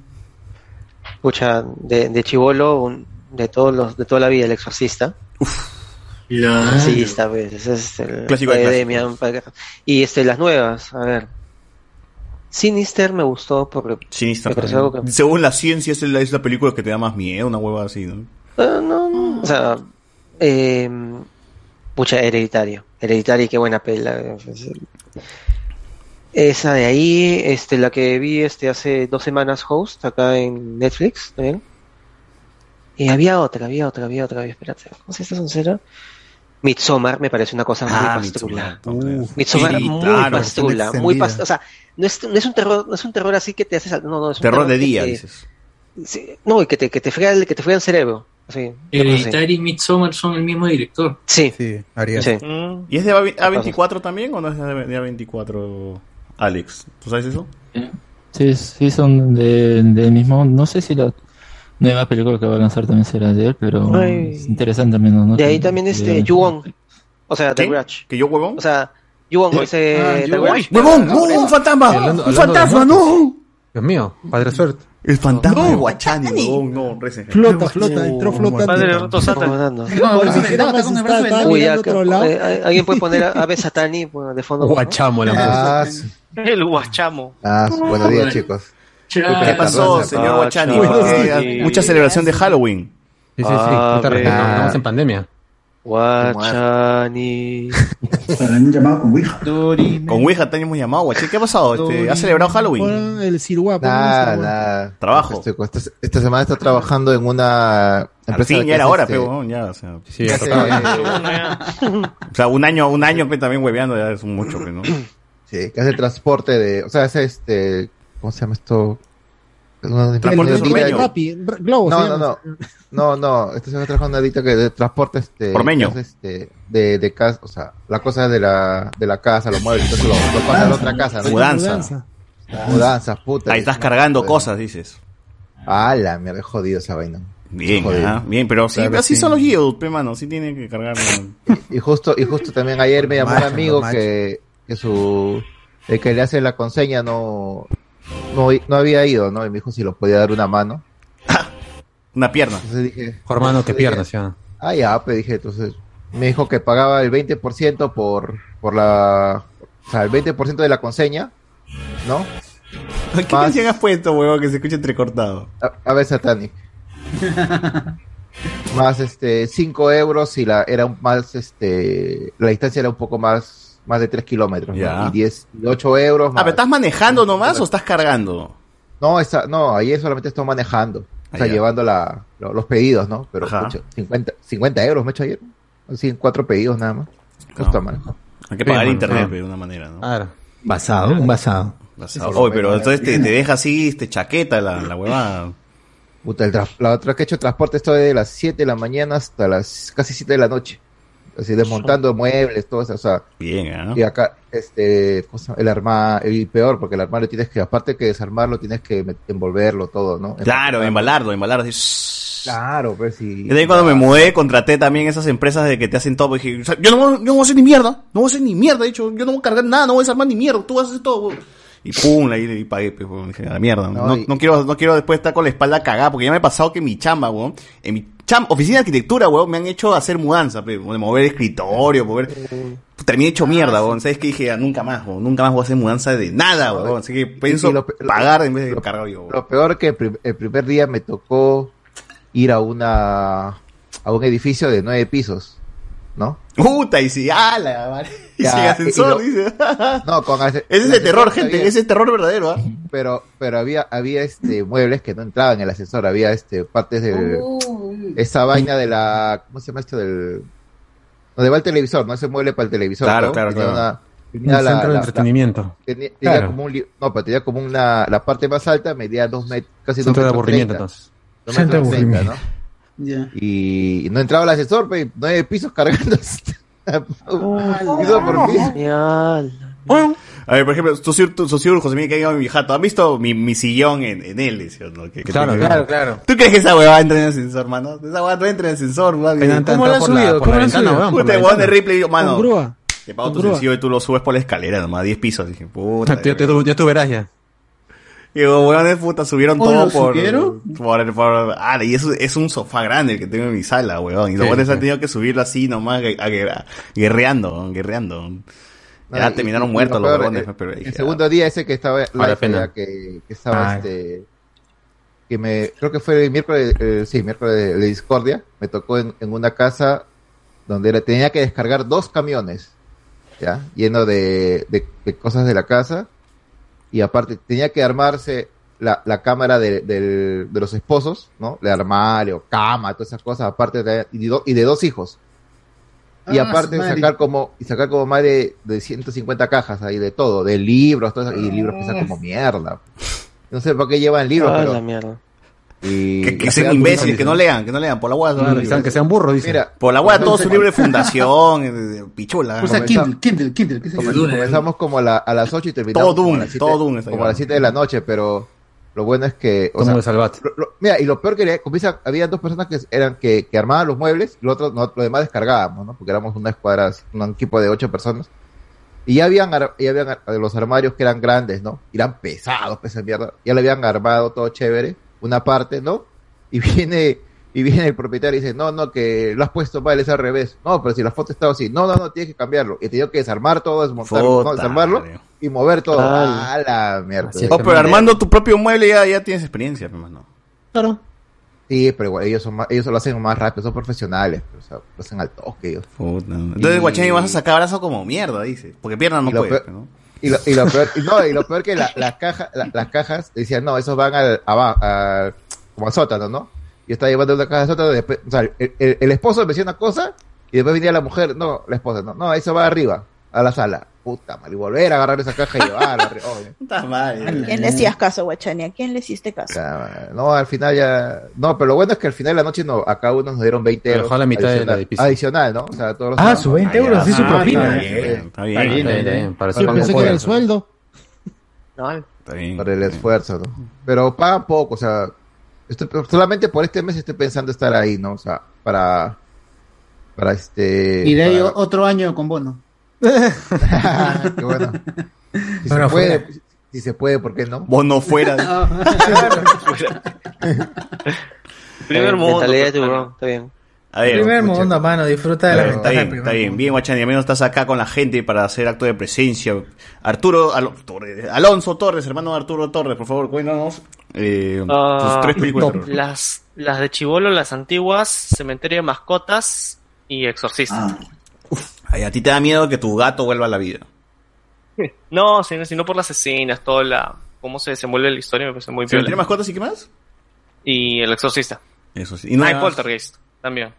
Escucha, de, de chivolo, un- de todos los, de toda la vida, el exorcista. El exorcista, pues, ese es el Clásico de clásicos. Demian, Y este, las nuevas, a ver. Sinister me gustó porque Sinister. me algo que Según la ciencia es la, es la película que te da más miedo, una hueva así, ¿no? Eh, no, no, o sea, eh, pucha, hereditario. Hereditario, qué buena pela. Esa de ahí, este, la que vi este hace dos semanas, Host, acá en Netflix, también. Y había otra, había otra, había otra, había, espérate, ¿cómo se esta sincera? Midsommar me parece una cosa muy Ah, pastrula. Midsommar, Midsommar Sí, muy claro, pastrula, muy pastrula. O sea, no es, no es un terror, no es un terror así que te hace sal- no, no, es un Terror de día, te- dices. sí, no, y que te, que te frega el, que te frega el cerebro. Así, Hereditary y Midsommar son el mismo director. Sí. Sí, Arias. Sí. ¿Y es de A- A24 también o no es de de A24, Alex? ¿Tú sabes eso? Sí, sí, son de- del mismo. No sé si la nueva película que va a lanzar también será de él, pero Ay. es interesante al menos. ¿no? De ahí también este Yuon. O sea, The. Grudge. ¿Que yo huevón? O sea, Ah. ¡Huevón! ¡No! ¡Un fantasma! Hablando- ¡Un fantasma! ¡No! Dios mío, padre suerte. El fantasma de Guachani. No, recen. Flota, flota, entró flotando. Padre Roto. No, no, no, eh, eh, alguien puede poner a Ave Satani de fondo. Guachamo, la Ah. El guachamo. Ah, buenos días, chicos. ¿Qué pasó, señor Ah, Guachani? Eh, Mucha celebración de Halloween. Sí, sí, sí. Ah. Estamos en pandemia. Guachani. Para un llamado con Ouija. Con Ouija te hemos llamado, Guachani. ¿Qué ha pasado? Este, ¿Has celebrado Halloween? El nada. Trabajo. Esta, esta semana está trabajando en una empresa que ya era hora, este, pero ya, o sea. Sí, ya. O sea, un año, un año pe, también hueveando ya es mucho, pe, ¿no? sí, que hace transporte de, o sea, hace este, ¿cómo se llama esto? Una Transporte de- Rappi, Globo. No, no, no, no, no, esto se trabajar una que de transporte este, Ormeño. que hace, este, de, de casa, o sea, la cosa de la, de la casa, los muebles, entonces lo, lo pasa a la otra casa, ¿no? Mudanza. Mudanza. Mudanzas, puta. Ahí estás cargando cosas, dices. Ah, la mierda, he jodido esa vaina. Bien, ah, bien, pero sí, Claro, así sí. son los yields, pe, mano. Sí tienen que cargar. ¿no? Y justo, y justo también ayer me llamó Macho, un amigo que, que su, el que le hace la conseña no, no, no había ido, ¿no? Y me dijo si lo podía dar una mano. Una pierna. Entonces dije, Hermano, qué piernas, ya. ah, ya, pues dije, entonces, me dijo que pagaba el 20% por, por la, o sea, el 20% de la conseña, ¿no? ¿Qué Más- canción has puesto, huevón, que se escucha entrecortado? A, a ver, Satanic. más este 5 euros y la era un- más este la distancia era un poco más más de 3 kilómetros ¿no? Y 10 y 8 euros Ah, más. pero ¿estás manejando nomás o estás cargando? no está, no ayer solamente estoy manejando o sea llevando la, lo- los pedidos no pero Ajá. pucha, 50 50 euros me he hecho ayer así en cuatro pedidos nada más no está mal Hay que pagar internet de una manera, ¿no? Claro. Basado, un basado. Basado. Oye, pero entonces te, te deja así, este, chaqueta la, la huevada. Puta, el tra- la otra que he hecho transporte estoy de las 7 de la mañana hasta las casi 7 de la noche así desmontando muebles todo eso o sea Bien, ¿ah? Y acá, este, el arma, y peor, porque el armario tienes que, aparte que desarmarlo, tienes que envolverlo todo, ¿no? Claro, embalardo, embalardo. así. Claro, pues sí. Y de ahí cuando me mudé, contraté también esas empresas de que te hacen todo. pues, Dije, o sea, yo no, voy- yo no voy a hacer ni mierda. No voy a hacer ni mierda. He dicho, yo no voy a cargar nada, no voy a desarmar ni mierda. Tú vas a hacer todo. weón. Y pum, ahí y pagué, pues, a la mierda. No, No, no, y- quiero, no quiero después estar con la espalda cagada, porque ya me ha pasado que mi chamba, weón, en mi chamba, oficina de arquitectura, weón, me han hecho hacer mudanza, pues, de mover escritorio, mover. Terminé hecho mierda, weón. ¿Sabes qué? Dije, "Ah, nunca más, weón. Nunca más voy a hacer mudanza de nada, weón. Así que pienso lo pe- lo- pagar en vez de cargar yo, weón. Lo peor que el, prim- el primer día me tocó ir a una, a un edificio de nueve pisos, ¿no? Puta, y si, ala. Y Ya, sin ascensor, y lo- dice. No, con Ese es el terror, gente. había- Ese es terror verdadero, ¿ah? Pero, pero había, había este muebles que no entraban en el ascensor, había este partes de, esa vaina de la, ¿cómo se llama esto? Del, donde va el televisor, no ese mueble para el televisor. Claro, ¿no? claro, Tenía claro. una- Un tenía la- centro de la- entretenimiento. Tenía, tenía Claro. como un, no, pero tenía como una, la parte más alta medía dos met, casi dos Centro de metros aburrimiento, 30. entonces. Dos Centro de metros 30, ¿no? aburrimiento. Ya. Y no entraba el ascensor, pe, nueve pisos cargando. Piso por piso. A ver, por ejemplo, tú, seguro, José Miguel, que ha ido a mi jato. ¿Han visto mi, mi sillón en, en él? ¿sí o no? Que- que Claro, claro, claro. ¿Tú crees que esa huevada entra en el ascensor, mano? Esa huevada no entra en el ascensor, entra- ¿Cómo por la- subido? por ¿Cómo la ventana, subido? Puta, huevón de. Ripley, mano. Con grúa. Te pago tu grúa. sencillo y tú lo subes por la escalera nomás, 10 pisos. Dije, puta. Ya, tú, ya tú verás ya. Y digo, weones, puta, subieron ¿Oh, todo lo por, subieron? por, por- ah, y eso es un sofá grande el que tengo en mi sala, weón. Y los Sí, weones sí. han tenido que subirlo así nomás, a guerra- guerreando, guerreando. Ya Ah, y- terminaron y- muertos lo los peor, weones, eh, pero El dije, segundo día ese que estaba Vale live, pena. ya que, que estaba Ah. este que me creo que fue el miércoles eh, sí miércoles de, de discordia me tocó en, en una casa donde era- tenía que descargar dos camiones ya lleno de, de- de cosas de la casa y aparte tenía que armarse la, la cámara de, del- de los esposos no de armario cama todas esas cosas aparte de, y, de, do- y de dos hijos y Ah, aparte sacar como y sacar como más de, de 150 cajas ahí de todo de libros todo eso, y libros pesan como mierda no sé por qué llevan libros Ah, pero la mierda. y que, que sean imbéciles, que no lean, que no lean, por la hueá. Claro, que sean burros, dice. Mira, por la hueá, todo su libro de fundación, eh, de pichula. O sea, Comenzamos- Kindle, Kindle, Kindle. ¿qué se llama? Comenzamos, comenzamos como a, la- a las 8 y terminamos Todo como Doom, a las siete- todo Doom como a las 7 de la noche, pero lo bueno es que... O Como sea, lo- lo- mira, y lo peor que comienza, había dos personas que eran que, que armaban los muebles, y lo otro, no, lo demás descargábamos, ¿no? Porque éramos una escuadra, un equipo de 8 personas. Y ya habían, ya habían ar- los armarios que eran grandes, ¿no? Y eran pesados, pesados mierda. Ya le habían armado todo chévere, una parte, ¿no? Y viene, y viene el propietario y dice, no, no, que lo has puesto mal, es al revés. No, pero si la foto estaba así, no, no, no, tienes que cambiarlo. Y tenía que desarmar todo, desmontarlo, ¿no? Desarmarlo y mover todo. Ah. a la mierda. Oh, pero armando tu propio mueble ya, ya tienes experiencia, hermano. Claro. Sí, pero igual, ellos son más, ellos lo hacen más rápido, son profesionales, pero, o sea, lo hacen al toque ellos. Entonces, guachani, vas a sacar brazo como mierda, dice. Porque pierna no Y lo puede, peor- ¿no? Y lo, y lo peor, y no, y lo peor que la, las cajas, la- las cajas decían, no, esos van al, abajo, al, como al sótano, ¿no? Yo estaba llevando una caja de sótano, después, o sea, el, el- el esposo me decía una cosa, y después venía la mujer, no, la esposa, no, no, eso va arriba, a la sala. Puta madre, y volver a agarrar esa caja y llevarla. Puta madre. ¿A quién le hacías caso, Guachani? ¿A quién le hiciste caso? Ya, No, al final ya. No, pero lo bueno es que al final de la noche no, a cada uno nos dieron 20 Pero euros. dejó la mitad de la adicional, de piso. adicional, ¿no? O sea, todos los Ah, su 20 euros, sí, su Ah, propina. Está bien, Está bien, Está bien, está bien, para Yo pensé que era el sueldo. Está bien. Por el esfuerzo, ¿no? Pero pagan poco, o sea. Estoy- solamente por este mes estoy pensando estar ahí, ¿no? O sea, para. Para este. Y de ahí para- otro año con bono. Qué bueno. Si Bueno, se puede, fuera. si se puede, ¿por qué no? Vos no fuera. Primer de pues, tiburón, está bien. A ver, Primer escucha. mundo, mano, disfruta de la Está ventaja. bien, del primer está bien, bien, Guachani, al menos estás acá con la gente para hacer acto de presencia. Arturo, Torres, Alonso Torres, hermano de Arturo Torres, por favor, cuéntanos eh, Ah, tus tres películas. las, las de Chivolo, las antiguas, Cementerio de Mascotas y Exorcista. Ay, a ti te da miedo que tu gato vuelva a la vida. No, sino, sino por las escenas, toda la cómo se desenvuelve la historia me parece muy ¿Cementerio de mascotas y qué más? Y el Exorcista. Eso sí. Y no ah, hay. Poltergeist también.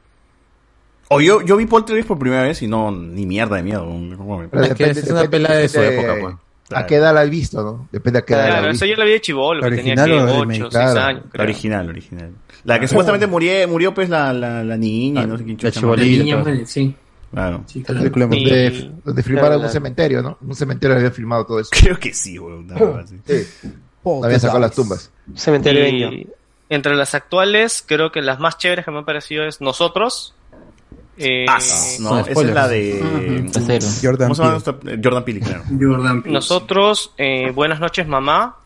O yo, yo vi Poltergeist por primera vez y no, ni mierda de miedo. ¿Cómo me- Pero depende- depende A qué edad la has visto, ¿no? Depende a qué edad la Claro, eso yo la vi de Chivolo, que tenía que ¿Original o 8, remake? 6 Claro, años. La creo. original, original. La que supuestamente murió, murió pues la, la, la niña, no sé quién chibolita, La niña muere, sí. Claro. Sí, claro. Película Y- donde, donde filmaron Claro, un la- cementerio, ¿no? Un cementerio había filmado todo eso. Creo que sí, weón. una así. Sí. Habían sacado las tumbas. Cementerio Y entre las actuales, creo que las más chéveres que me han parecido es Nosotros. Eh, Ah, no, esa es la de. Jordan ¿Cómo se llama? Peele. nuestra- eh, Jordan Peele, claro. Jordan Peele. Nosotros, eh, Buenas noches, mamá.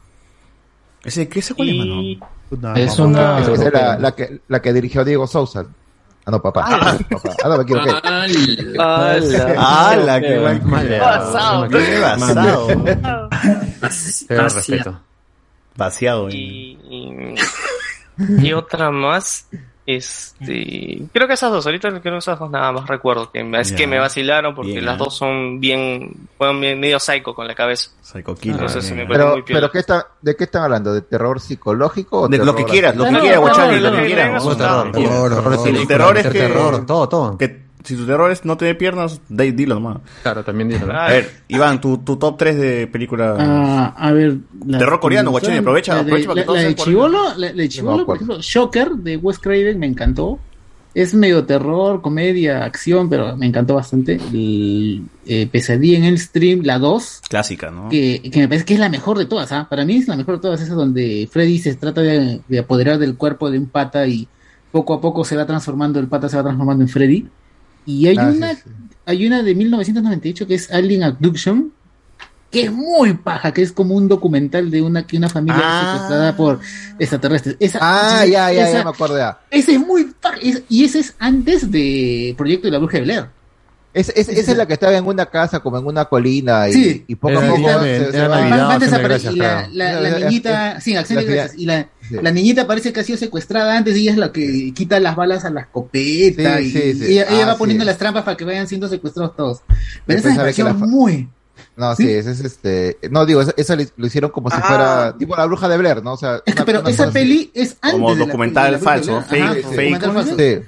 ¿Ese, ¿Qué es cuál es, Y mano? Es una. Es la, la que, la que dirigió Diego Sousa. Ah, no, papá. Ah. papá. Ah, no, me equivoqué. ¡Hala! ¡Qué Basado. ¡Qué basado! Respeto. Vaciado. eh. y, y, y otra más. Este, creo que esas dos, ahorita creo que esas dos nada más recuerdo que me, es que me vacilaron porque las ¿eh? dos son bien, fueron bien medio psycho con la cabeza. Psycho Entonces me Pero, muy pero ¿qué está, ¿de qué están hablando? ¿De terror psicológico? o De lo que quieras, lo que quieras, Guachani, lo que quieras. Terror, terror, terror. Si tu terror es no tener piernas, de- dilo nomás. Claro, también dilo. A ver, Iván, tu, tu top 3 de película... Ah, a ver. la- Terror coreano, Guachani, aprovecha, la de- aprovecha para que la- todos La de. Chivolo, la, la de Chibolo, por ejemplo, Shocker de Wes Craven me encantó. Es medio terror, comedia, acción, pero me encantó bastante. El, eh, Pesadilla en el stream, la 2, Clásica, ¿no? que, que me parece que es la mejor de todas. ¿ah? Para mí es la mejor de todas. Esa donde Freddy se trata de, de apoderar del cuerpo de un pata y poco a poco se va transformando, el pata se va transformando en Freddy. Y hay Ah, una hay una de 1998 que es Alien Abduction, que es muy paja, que es como un documental de una que una familia Ah. es secuestrada por extraterrestres. Esa, Ah, ya, ya, esa- ya me acuerdo ya. Ese es muy paja, es- y ese es antes de Proyecto de la Bruja de Blair. Es, es- esa es la que estaba en una casa, como en una colina, y, Sí. y poco a poco se, va- Navidad, y la, niñita, sí, acción de gracias. Y la, Sí. La niñita parece que ha sido secuestrada antes y ella es la que quita las balas a la escopeta. Sí, y, sí, sí. y ella, ella Ah, va poniendo las trampas para que vayan siendo secuestrados todos. Pero esa la fa- muy. No, sí, ese es este. No, digo, eso, eso lo hicieron como si Ah. fuera tipo la bruja de Blair, ¿no? O sea, Es una- pero una esa peli es antes Como de la- documental de la falso, fake- Ajá, fake- documental falso. Sí.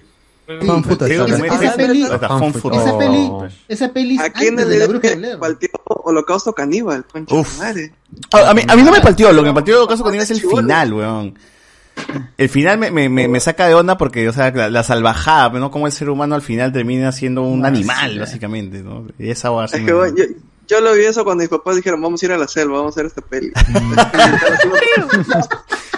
Sí, Fan footage. esa, Fake- esa fake- peli, esa peli, Oh. esa peli ¿A quién le la bruja de partió Holocausto Caníbal? Uf. A, a mí, a mí no me partió, lo que me partió caso con es el final, weón. El final me, me, me, me saca de onda porque, o sea, la, la salvajada, ¿no? Como el ser humano al final termina siendo un animal, básicamente, ¿no? Y esa va Es que bueno, yo, yo lo vi eso cuando mis papás dijeron, vamos a ir a la selva, vamos a hacer esta peli.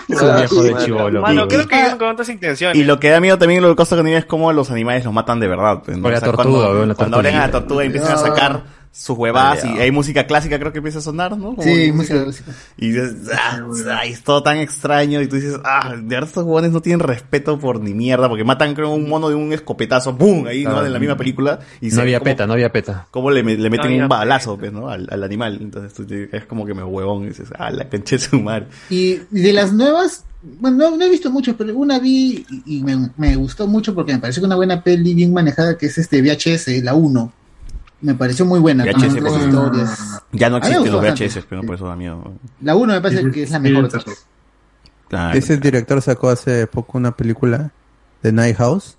Es un viejo de chivolo. Mano, Y- creo que iban con otras intenciones. Y lo que da miedo también lo que Costa es como los animales los matan de verdad. ¿no? O la tortuga, cuando, abren a la tortuga y empiezan a sacar sus huevadas Ah, y ya. hay música clásica creo que empieza a sonar, ¿no? Como Sí, música clásica. Y dices, ah, es todo tan extraño y tú dices, ah, de verdad estos huevones no tienen respeto por ni mierda porque matan creo un mono de un escopetazo, ¡pum! Ahí, ¿no? En la misma película. Y No había como- peta, no había peta. cómo le, me- le meten un balazo, pues, ¿no? Al, al animal. Entonces tú es como que me huevón y dices, ah, la cancha de su madre. Y de las nuevas, bueno, no, no he visto mucho, pero una vi y, y me, me gustó mucho porque me pareció una buena peli bien manejada, que es este VHS, la 1. Me pareció muy buena. VHS, las porque historias. ya no existen los bastante. VHS, pero por eso da miedo. La 1 me parece que es la mejor. Claro. Ese director sacó hace poco una película de Night House,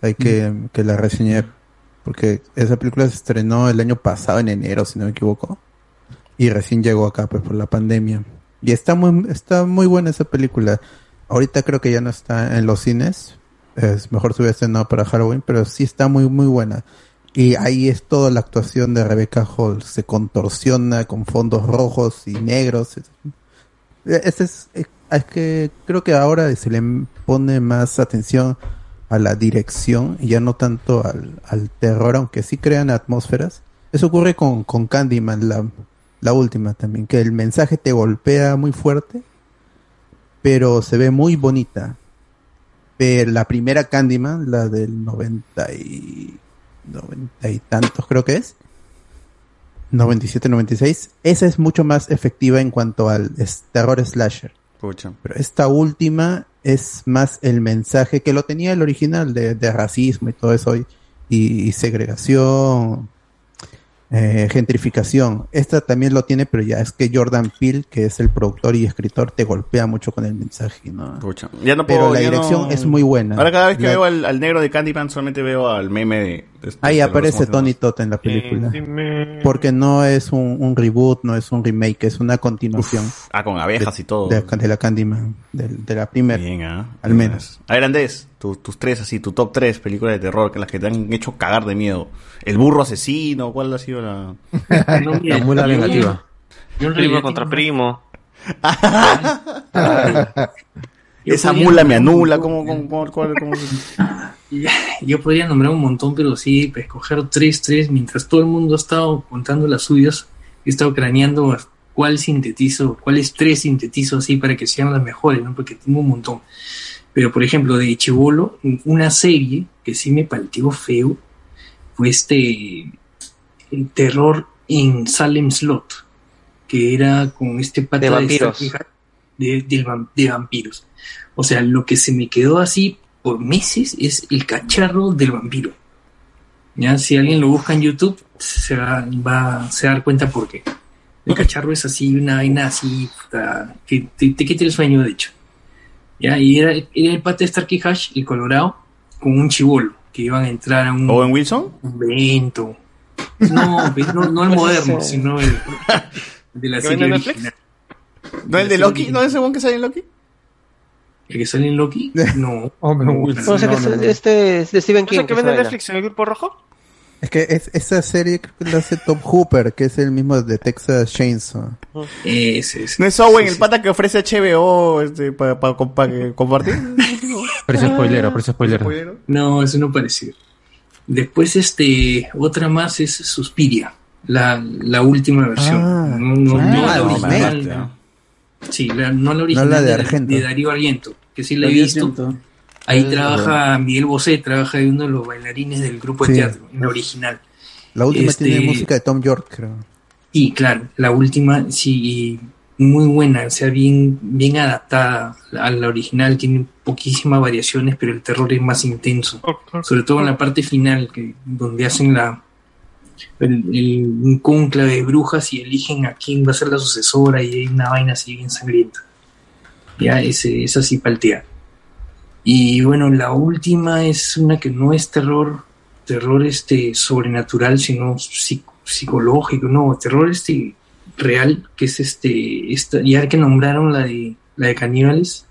hay que, que la reseñé, porque esa película se estrenó el año pasado en enero, si no me equivoco, y recién llegó acá pues por la pandemia. Y está muy, está muy buena esa película. Ahorita creo que ya no está en los cines, es mejor se hubiera estrenado para Halloween, pero sí está muy muy buena. Y ahí es toda la actuación de Rebecca Hall, se contorsiona con fondos rojos y negros. Este es, es que creo que ahora se le pone más atención a la dirección y ya no tanto al, al terror, aunque sí crean atmósferas. Eso ocurre con, con Candyman, la, la última también, que el mensaje te golpea muy fuerte, pero se ve muy bonita. Pero la primera Candyman, la del 90 y, 90 y tantos creo que es, 97, 96, esa es mucho más efectiva en cuanto al terror slasher. Pucha. Pero esta última es más el mensaje que lo tenía el original de, de racismo y todo eso y, y segregación, eh, gentrificación. Esta también lo tiene, pero ya es que Jordan Peele, que es el productor y escritor, te golpea mucho con el mensaje. ¿no? Pucha. Ya no pero la dirección no- es muy buena. Ahora cada vez que La- veo al, al negro de Candyman solamente veo al meme de... de- Ahí aparece Tony Todd en la película. Candyman. Porque no es un, un reboot, no es un remake, es una continuación. Ah, con abejas de- y todo. De, de la Candyman, de, de la primera. Bien, ah. Al menos. A ver, Andrés, tu- tus tres así, tu top tres películas de terror que las que te han hecho cagar de miedo. El burro asesino, ¿cuál ha sido la...? La mula vengativa. Primo contra primo. Yo Esa mula me anula. ¿cómo, cómo, cómo, cuál- cómo Yo podría nombrar un montón, pero sí, para escoger tres, tres, mientras todo el mundo ha estado contando las suyas, he estado craneando cuál sintetizo, cuáles tres sintetizo así para que sean las mejores, ¿no? Porque tengo un montón. Pero, por ejemplo, de Chivolo, una serie que sí me pareció feo fue este el terror en Salem Slot, que era con este pata vampiros. De vampiros. O sea, lo que se me quedó así por meses es el cacharro del vampiro. Ya, si alguien lo busca en YouTube, se va, va a se va a dar cuenta por qué. El cacharro es así, una vaina así, puta, que te, te quita el sueño, de hecho. Ya, y era, era el pata de Starkey Hash, el Colorado, con un chivolo, que iban a entrar a un ¿Owen Wilson? evento. No, no, no el moderno, sino el de la ¿Que serie original. ¿No el de Loki? ¿No es ese one que sale en Loki? ¿El que sale en Loki? No. Hombre, no, Wilson. No, o sea que No, no, es- no. este es de Stephen ¿No King. sé qué que vende. Netflix en el grupo rojo? Es que es, esa serie creo que la hace Top Hooper, que es el mismo de Texas Chainsaw. Ese, ese. ¿No es Owen el pata que ofrece HBO este, para compartir? Precio spoilero, precio spoilero. No, eso no parecido. Después, este, otra más es Suspiria, la, la última versión. Ah. no, no, Ah, no la no, original. no. Sí, la- no la original la de de, Argento. de Darío Argento, que sí la he visto. Ahí Ah, trabaja Miguel Bosé, trabaja de uno de los bailarines del grupo de teatro, en la original. La última Este, tiene música de Tom York, creo. Y claro, la última sí, y muy buena, o sea, bien, bien adaptada a la original, tiene poquísimas variaciones, pero el terror es más intenso. Sobre todo en la parte final, que, donde hacen la el, el- un cónclave de brujas y eligen a quién va a ser la sucesora y hay una vaina así bien sangrienta. Ya, ese, esa sí paltea. Y bueno, la última es una que no es terror, terror este sobrenatural, sino psi- psicológico, no, terror este real, que es este, esta, ya que nombraron la de la de caníbales,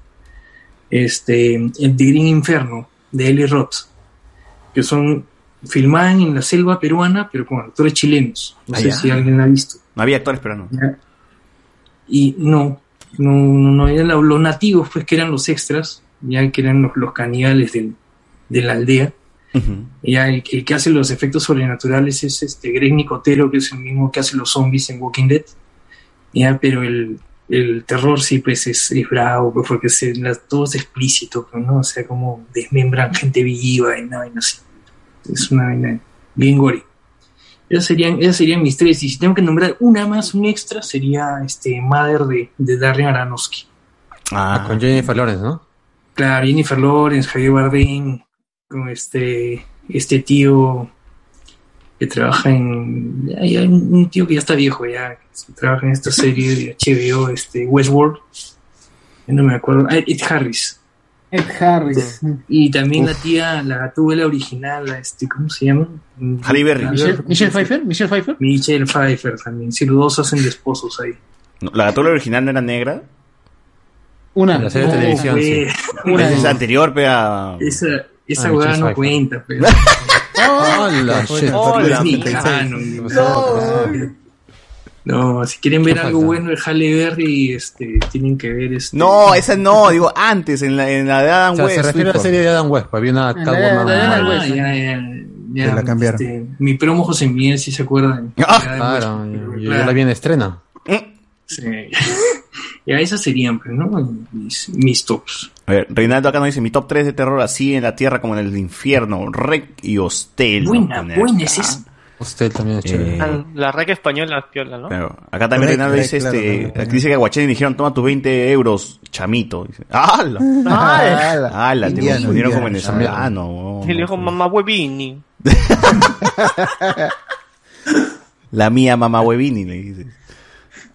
este, el The Green Inferno, de Eli Roth, que son filmadas en la selva peruana, pero con actores chilenos. No Ah, sé ya. si alguien la ha visto. No había actores peruanos. Y no, no, no, no eran los nativos, pues que eran los extras, ya que eran los, los caníbales del- de la aldea. Ya el, el que hace los efectos sobrenaturales es este Greg Nicotero, que es el mismo que hace los zombies en Walking Dead. Ya, pero el, el terror sí, pues es, es bravo, pues, porque se, la- todo es explícito, pues, ¿no? O sea, como desmembran gente viva y una vaina así. Es una vaina bien gore. Esas serían, esas serían mis tres. Y si tengo que nombrar una más, un extra, sería este Mother de, de Darren Aronofsky. Ah, con Jennifer Lawrence, ¿no? Claro, Jennifer Lawrence, Javier Bardem, con este, este tío que trabaja en... Hay un tío que ya está viejo ya, que trabaja en esta serie de HBO, este, Westworld. Yo No me acuerdo. Ah, Ed Harris. Ed Harris. Y también la tía, la tuve la original, la este, ¿cómo se llama? Halle Berry. Michelle, Michelle Pfeiffer, Michelle Pfeiffer. Michelle Pfeiffer también. Sí, los dos hacen de esposos ahí. No, ¿La gatula original no era negra? Una. La serie de No, televisión, güey. sí. Una es anterior, pega. Esa, esa Ah, hueá Michelle no Pfeiffer. cuenta, pero. Hola. Hola. No. Si quieren ver ¿Qué algo falta? bueno de Halle Berry, este, tienen que ver este. No, esa no, digo antes, en la, en la de Adam O sea, West. se refiere a la serie de Adam West, pues había una Ah, Catwoman. ya, ya, ya, ya, la cambiaron. este, mi promo José Miguel, si se acuerdan. Ah, Ya, claro, pues, yo, yo la vi en estrena. Sí. ya, esas serían, pues, ¿no? Mis, mis tops. A ver, Reinaldo acá nos dice mi top 3 de terror así en la tierra como en el infierno. Rec y Hostel. Buena, buena es esa. Usted también es chévere. Ah, La raca española piola, ¿no? Claro. Acá también Reinaldo dice claro, este, claro, aquí dice que a Guachani le dijeron toma tus 20 euros, chamito. Dice, ¡Hala! ¡Hala! ¡Hala! Te confundieron con indiano. venezolano. Y le dijo mamá huevini. La mía mamá huevini le dice.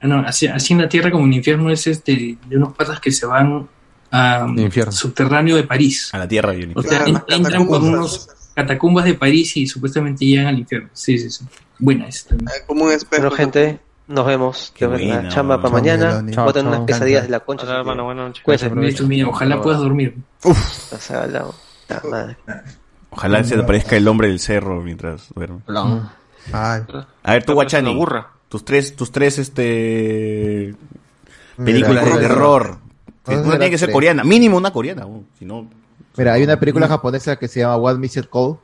Ah, no, así, así en la tierra como en el infierno es este de unos patas que se van a subterráneo de París. A la tierra y el O sea, entran por unos catacumbas de París y supuestamente llegan al infierno. Sí, sí, sí. Buena esa también. Como un espejo. Bueno, gente, nos vemos. Qué buena buena, chamba para mañana. Chao, unas pesadillas de la concha. Hola, hermano, buenas noches. Cuídense. Listo, mira, ojalá puedas dormir. Uf. O sea, la puta madre. Ojalá se te aparezca el hombre del cerro mientras duerme. Ay. A ver, tú, Está Guachani. una burra. Tus tres, tus tres, este. Mira, Películas de terror. Sí, Vamos a no hacer tiene que ser coreana, mínimo una coreana. uh, Si no. Mira, hay una película japonesa que se llama What Missed Call.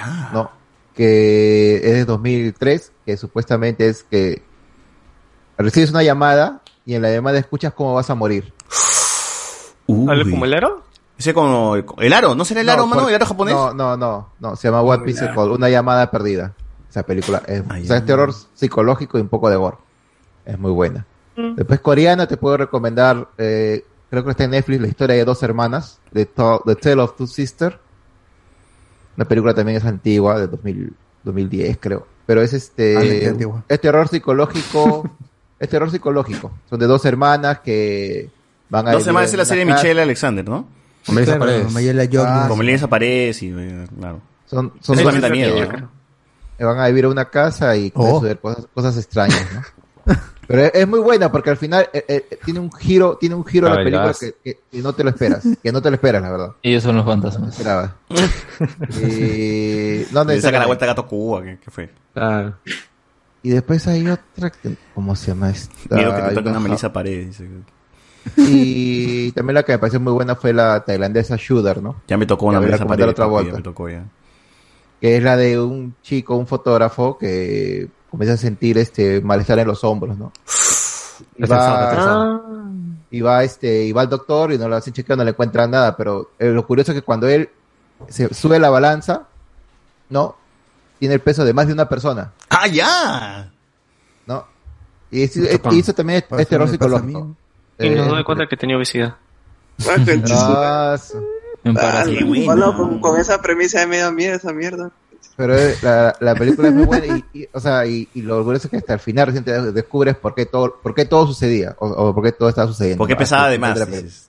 Ah, No. Que es de 2003, que supuestamente es que recibes una llamada y en la llamada escuchas cómo vas a morir. ¿Hable como el aro? Ese como. El aro, ¿no será el aro, No, mano? por- ¿El aro japonés? No, no, no, no, se llama What Missed Call, una llamada perdida. Esa película es, o sea, es terror psicológico y un poco de gore. Es muy buena. Mm. Después coreana te puedo recomendar eh, creo que está en Netflix, la historia de dos hermanas, de To- The Tale of Two Sisters. La película también es antigua, de 2000, 2010 creo. Pero es Ah, este, es terror psicológico, es terror psicológico. Son de dos hermanas que van a Dos en es la una serie de casa. Michelle Alexander, ¿no? Con Melissa Paredes. Ah, Como Paredes y, eh, claro. Son, son Eso dos también da miedo, van a vivir a una casa y pueden Oh. suceder cosas, cosas extrañas, ¿no? Pero es, muy buena porque al final eh, eh, tiene un giro, tiene un giro a la Ah, el película que, que- que no te lo esperas, que no te lo esperas, la verdad. Ellos son los No fantasmas. esperaba. y, no Le saca la vuelta a Gato Cuba, ¿qué, qué fue? y después hay otra, que- ¿cómo se llama esta? Miedo que te toque una Melissa Paredes. dice. Y también la que me pareció muy buena fue la tailandesa Shooter, ¿no? Ya me tocó una Melissa Paredes. otra vuelta. ya me tocó ya. que es la de un chico, un fotógrafo que comienza a sentir este malestar en los hombros, ¿no? Y va, estresado. y va este, y va al doctor y no lo hacen chequeo, no le encuentran nada, pero eh, lo curioso es que cuando él se sube la balanza, ¿no? Tiene el peso de más de una persona, ¡Ah, ya! ¿no? Y, es- eh, y eso también es, es terror me pasa a psicológico. Y no Eh, me doy cuenta que tenía obesidad. ah, Ah, con, con esa premisa me da miedo esa mierda. Pero eh, la, la película es muy buena y, y, o sea, y, y lo curioso es que hasta el final recién te descubres por qué todo, por qué todo sucedía o, o por qué todo estaba sucediendo. ¿Por qué Hasta pesaba el de más? la película. dices?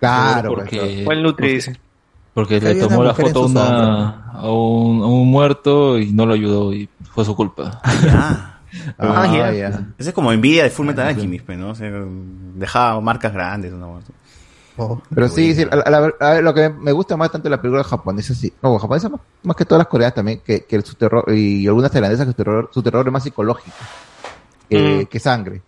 Claro, porque, ¿Cuál Nutri dice? porque le una tomó la foto a, una, un, a un muerto y no lo ayudó y fue su culpa. Ah, Ah, ya. ya. Ese es como envidia de Full Metal Alchemist, pues, ¿no? O sea, dejaba marcas grandes. ¿no? Oh. Pero sí, sí, a- a la- a ver, lo que me gusta más tanto de la película japonesa, sí, no, japonesa más, más que todas las coreanas también, que, que su terror, y algunas tailandesas que su terror, su terror es más psicológico que, Mm. que sangre.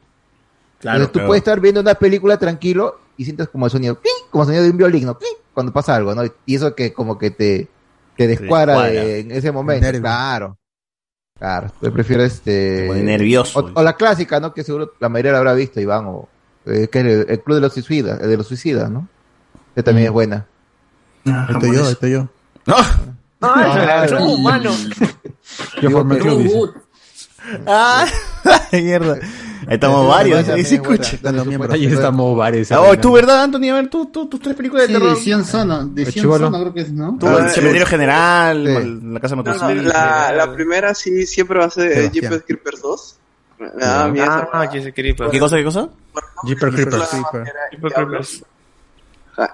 Claro, Entonces tú pero- puedes estar viendo una película tranquilo y sientes como el sonido, ¡ping! como el sonido de un violín, cuando pasa algo, ¿no? Y eso que como que te, te descuadra descuadra. de- en ese momento, claro. Claro, yo prefiero este... Te pone nervioso. O, o la clásica, ¿no? Que seguro la mayoría la habrá visto, Iván, o eh, que es el, el Club de los Suicidas, el de los Suicidas, ¿no? Que también es buena. Ah, estoy yo, estoy yo. ¡Ah, no, mano! Yo formé el club. ¡Ah! mierda! Ahí estamos varios, ahí es se escucha. Dando miembros. Ahí estamos varios. Oh, tú, ¿verdad, Anthony? A ver, tú, tú, tus tres películas de Sí, terror. de Sion Sono, de El Sion. Sono creo que es, ¿no? Tú, Ah, el cementerio general, la casa de No, no, la, la primera sí siempre va a ser. Jeepers Creepers 2. Me da miedo. Ah, Jesse Creeper. ¿Qué cosa, qué cosa? Jeepers Creepers. Creeper. Creeper, Creepers.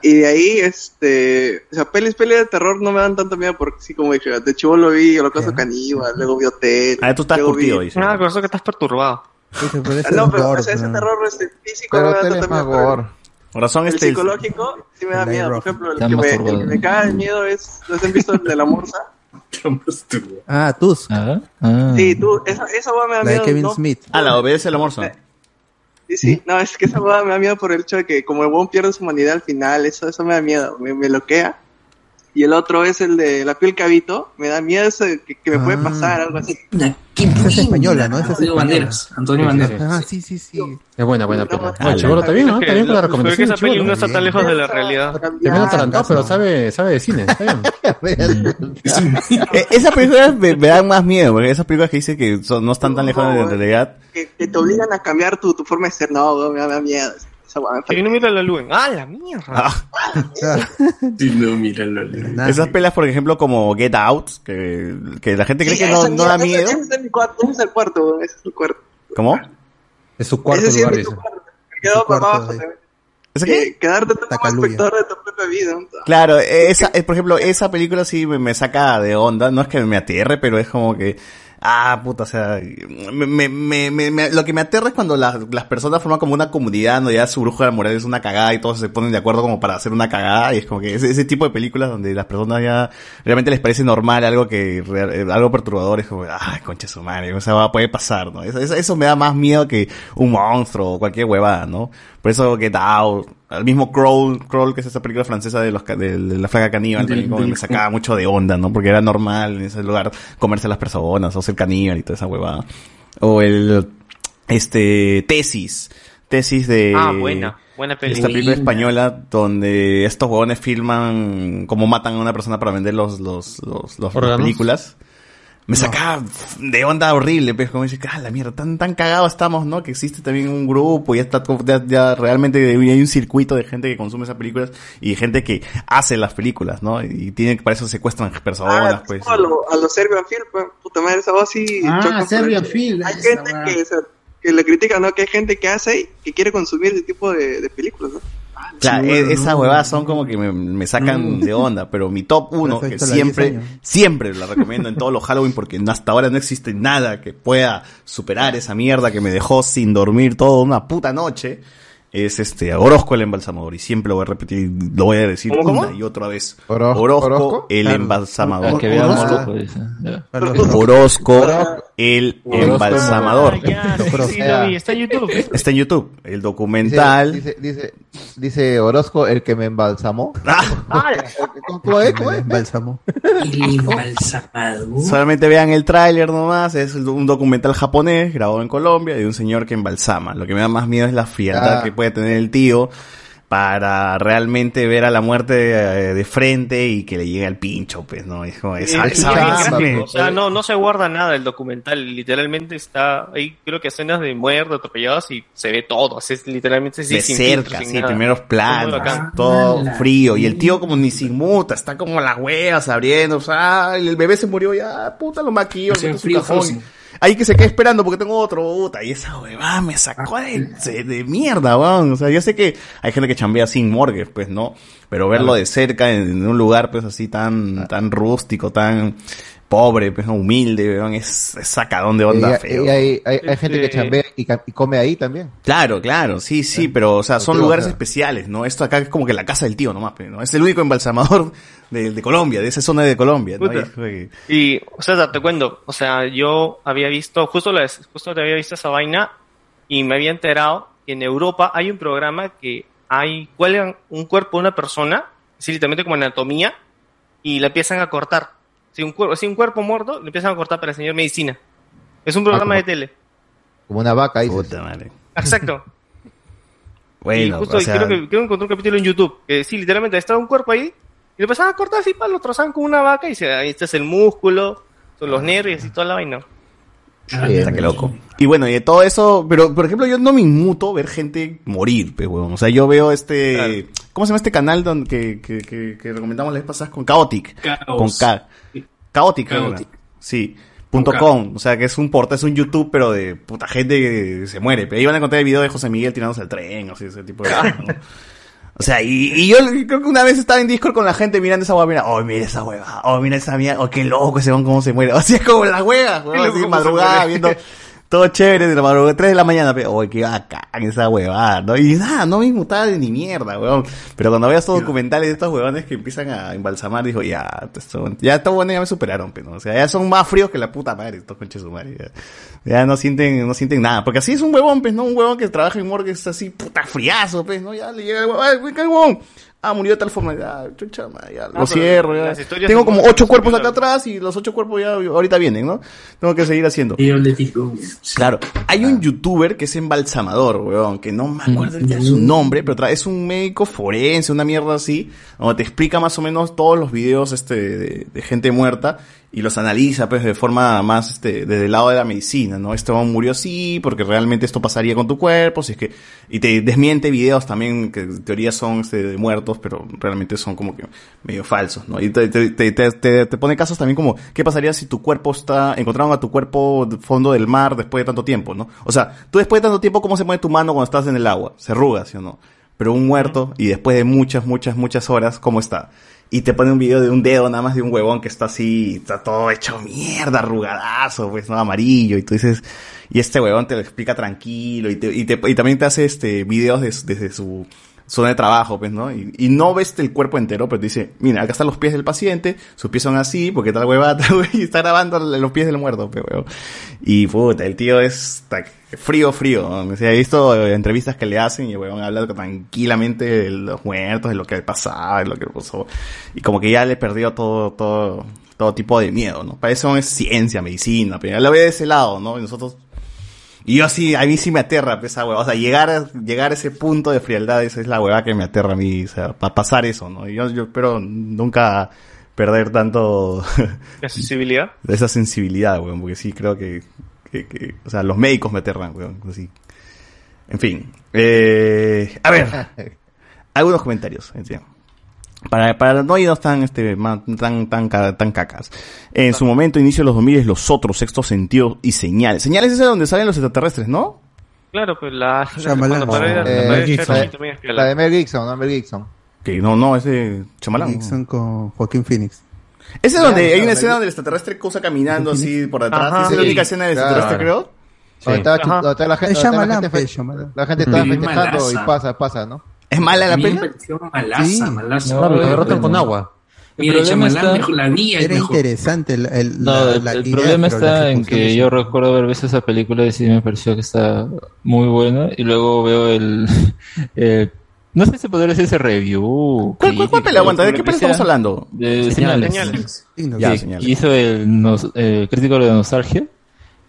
Y de ahí, este, o sea, pelis, pelis de terror no me dan tanto miedo porque sí, como dije, de chivo lo vi, Holocausto Caníbal, luego vi Hotel. Ah, tú estás curtido, vi- dice. Ah, con eso que estás perturbado. Ah, No, pero o gore, sea, ese terror este, físico Pero no me da más miedo. Por razón, El este. psicológico sí me da El miedo. Por ejemplo, el que, me, el masturbado. que me caga de miedo es, ¿no han visto el de la morsa? Ah, Tusk. Ah, ah. Sí, tú, esa, esa hueá me da La de miedo. Kevin ¿no? Smith. Ah, la obedece el amor. Sí, sí, no, es que esa hueá me da miedo por el hecho de que como el huevón pierde su humanidad al final, eso, eso me da miedo, me, me bloquea. Y el otro es el de la piel cabito, me da miedo eso que, que me puede Ah. pasar, algo así. Esa es española, ¿no? Esa es Antonio española. Banderas. Antonio Banderas. Ah, sí, sí, sí. Es buena, buena. Ah, el chivolo está bien, ¿no? Está bien con la Pero es que recomendación. esa chibolo. no está tan lejos de la realidad. Veo atarantado, pero sabe, sabe de cine. Está bien. Eh, esas películas me, me dan más miedo, porque esas películas que dicen que son- no están tan lejos de la realidad. Que, que te obligan a cambiar tu, tu forma de ser, no, me da miedo. Y no mira la luz. ¡Ah, la mierda! Ah, no, míralo. esas pelas, por ejemplo, como Get Out, que, que la gente cree Sí, que no, no da miedo. Ese ese es mi cuarto, ese es el cuarto, ese es el cuarto. ¿Cómo? Es su cuarto Ese sí es lugar, mi cuarto. Me quedo para abajo también. ¿Esa Que, quedarte tú como espectador de tu propia vida. ¿no? Claro, esa, eh, por ejemplo, esa película sí me, me saca de onda. No es que me aterre, pero es como que, ah, puta, o sea, me, me, me, me- lo que me aterra es cuando las, las personas forman como una comunidad, donde ya su bruja moral es una cagada y todos se ponen de acuerdo como para hacer una cagada. Y es como que ese, tipo de películas donde las personas ya realmente les parece normal algo que, eh, algo perturbador, es como, ah, concha su madre, o sea, puede pasar, ¿no? Eso, eso me da más miedo que un monstruo o cualquier huevada, ¿no? Por eso Get Out, el mismo Crawl, Crawl, que es esa película francesa de, los, ca- de, de la flaca caníbal, Del- del- me sacaba mucho de onda, ¿no? Porque era normal en ese lugar comerse a las personas, o ser caníbal y toda esa huevada. O el, este, Tesis, Tesis de... Ah, buena. Buena peli. Esta película española donde estos huevones filman cómo matan a una persona para vender los, los, los, los- las películas. Me sacaba de onda horrible, pues, como dice, ah, la mierda, tan, tan cagados estamos, ¿no? Que existe también un grupo y ya está, ya, ya realmente hay un circuito de gente que consume esas películas y gente que hace las películas, ¿no? Y tiene para eso secuestran personas, Ah, pues. a los a los Serbian Film, pues, puta madre, esa voz sí Ah, Serbian Film, Hay gente que, o sea, que le critica, ¿no? Que hay gente que hace y que quiere consumir ese tipo de, de películas, ¿no? Claro, Sí, e- bueno, esas no. huevadas son como que me, me sacan de onda, pero mi top uno, Por eso que está la siempre, 10 años. siempre la recomiendo en todos los Halloween porque hasta ahora no existe nada que pueda superar esa mierda que me dejó sin dormir toda una puta noche, es este Orozco el embalsamador y siempre lo voy a repetir lo voy a decir ¿Cómo, cómo? una y otra vez. Oro- Orozco, Orozco. el embalsamador. Orozco. Orozco, el embalsamador. Ah, ya, sí, sí, lo vi, está en YouTube. Está en YouTube, el documental. Dice, dice, dice, dice Orozco, el que me embalsamó. Ah, ¿Cómo es? ¿Cómo es? Bálsamo. El embalsamador. Solamente vean el tráiler nomás, es un documental japonés grabado en Colombia de un señor que embalsama. Lo que me da más miedo es la frialdad Ah. que puede tener el tío para realmente ver a la muerte eh, de frente y que le llegue al pincho, pues, ¿no? Es como esa, Eh, esa es o sea, no, no se guarda nada el documental, literalmente está, ahí creo que escenas de muerte, atropelladas y se ve todo, así es literalmente sí, de sin cerca, filtro, sin sí, nada. primeros Es planos, todo frío. Y el tío como ni se inmuta, está como las huevas abriendo, o sea, el bebé se murió ya, puta, lo maquillo, en su frío, cajón. Ahí que se quede esperando porque tengo otro, puta, y esa huevada me sacó de, de, de mierda, weón. O sea, yo sé que hay gente que chambea sin morgue, pues, ¿no? Pero verlo de cerca en, en un lugar, pues, así tan, tan rústico, tan pobre, pues, humilde, es, es sacadón de onda Y- feo. y hay, hay, hay gente que Este- chambea y, come ahí también. Claro, claro, sí, sí, pero, o sea, son lugares especiales, ¿no? Esto acá es como que la casa del tío nomás, pues, ¿no? Es el único embalsamador de, de Colombia, de esa zona de Colombia, ¿no? Y o sea, te cuento, o sea, yo había visto, justo, la, justo te había visto esa vaina y me había enterado que en Europa hay un programa que hay, cuelgan un cuerpo de una persona, así literalmente como anatomía, y la empiezan a cortar. Si un, cuerpo, si un cuerpo muerto, le empiezan a cortar para enseñar medicina. Es un programa como- de tele. Como una vaca, dices. Puta madre. Exacto. y Bueno, justo o sea, creo, que, creo que encontré un capítulo en YouTube que sí, literalmente estaba un cuerpo ahí y lo empezaban a cortar así, pa, lo trozaban con una vaca y se, ahí este es el músculo, son los nervios y toda la vaina. Puta, qué loco. Y bueno, y de todo eso, pero por ejemplo, yo no me inmuto ver gente morir, pues, weón. O sea, yo veo este, ¿cómo se llama este canal donde, que, que, que, que recomendamos la vez pasada con Chaotic? Con K. Chaotic. Sí. Punto com, o sea que es un portal, es un YouTube, pero de puta gente que se muere. Pero ahí van a encontrar el video de José Miguel tirándose al tren, o sea, ese tipo de ¿no? O sea, y, y yo creo que una vez estaba en Discord con la gente mirando esa hueá, mira, oh, mira esa hueva, oh, mira esa mierda, oh, qué loco ese weón cómo se muere. O sea, es como la hueva, Qué loco así madrugada, viendo todo chévere de la madrugada, 3 de la mañana, pero, oh, qué bacán esa huevada, ¿no? Y nada, no me de ni mierda, weón. Pero cuando veo estos documentales de estos huevones que empiezan a embalsamar, digo, ya, esto, ya está bueno, ya me superaron, pero, o sea, ya son más fríos que la puta madre, estos conches su madre, ya. Ya no sienten, no sienten nada, porque así es un huevón, pues, ¿no? Un huevón que trabaja en morgue es así, puta friazo, pues, ¿no? Ya le llega el huevón, ay, huevón. Ah, murió de tal forma, ya, chucha, madre, ya, lo pero cierro, ya. Tengo como ocho cuerpos acá atrás y los ocho cuerpos ya ahorita vienen, ¿no? Tengo que seguir haciendo. Claro, hay un youtuber que es embalsamador, weón, que no me acuerdo ahorita de su nombre, pero es un médico forense, una mierda así, donde te explica más o menos todos los videos este de, de gente muerta y los analiza pues de forma más este desde el lado de la medicina, ¿no? Este hombre murió así porque realmente esto pasaría con tu cuerpo, si es que y te desmiente videos también que en teoría son este, de muertos, pero realmente son como que medio falsos, ¿no? Y te, te, te, te- pone casos también como qué pasaría si tu cuerpo está encontraron a tu cuerpo fondo del mar después de tanto tiempo, ¿no? O sea, tú después de tanto tiempo cómo se mueve tu mano cuando estás en el agua, se arruga, ¿sí o no? Pero un muerto y después de muchas muchas muchas horas, ¿cómo está? Y te pone un video de un dedo nada más de un huevón que está así, está todo hecho mierda, arrugadazo, pues, no, amarillo. Y tú dices, y este huevón te lo explica tranquilo y, te, y, te- y también te hace este videos des- desde su zona de trabajo, pues, ¿no? Y, no ves el cuerpo entero, pero te dice, mira, acá están los pies del paciente, sus pies son así, porque tal huevada, tal y está grabando los pies del muerto, pues. Y puta, el tío es frío, frío. ¿no? O sea, he visto eh, entrevistas que le hacen y el huevón habla tranquilamente de los muertos, de lo que pasaba, de lo que pasó. Y como que ya le perdió todo, todo, todo tipo de miedo, ¿no? Para eso es ciencia, medicina, pero ya lo ve de ese lado, ¿no? Y nosotros y yo sí, a mí sí me aterra esa hueva. O sea, llegar a, llegar a ese punto de frialdad, esa es la hueva que me aterra a mí. O sea, para pasar eso, ¿no? Y yo, yo espero nunca perder tanto La sensibilidad. de esa sensibilidad, weón, porque sí creo que, que- que- o sea, los médicos me aterran, weón, así. En fin, eh, a ver, algunos comentarios, en serio. Para, para no irnos tan, este, tan, tan, tan cacas. En su momento, inicio de los 2000, los otros, sexto sentido y señales. Señales es de donde salen los extraterrestres, ¿no? Claro, pues la. Cuando pared- la Eh. La de Mel Gibson, no Mel Gibson. Que no, no, es de Chamalán. Gibson con Joaquín Phoenix. Ese es donde Claro, hay una claro, Mel- donde el extraterrestre cosa caminando así por detrás. Ajá. Esa es la Sí, única escena del claro. extraterrestre, creo. Donde estaba chu- Ajá. donde está la gente, Es donde está la gente pues, la gente estaba festejando y pasa, pasa, ¿no? ¿Es mala la A mí me peli? pareció malaza, Sí. malaza. Muy lo derrotan con agua. Mira, El problema Chamalán está- la es Era mejor. interesante el, el- No, la, el, la el idea, problema está en que yo recuerdo haber visto esa película y sí me pareció que está muy buena y luego veo el... eh, no sé si podría decir ese review. ¿Cuál, cuál, cuál peli? Aguanta, ¿de qué peli estamos hablando? De Señales. señales. Señales. Que Ya, señales. hizo el, nos- el crítico de nostalgia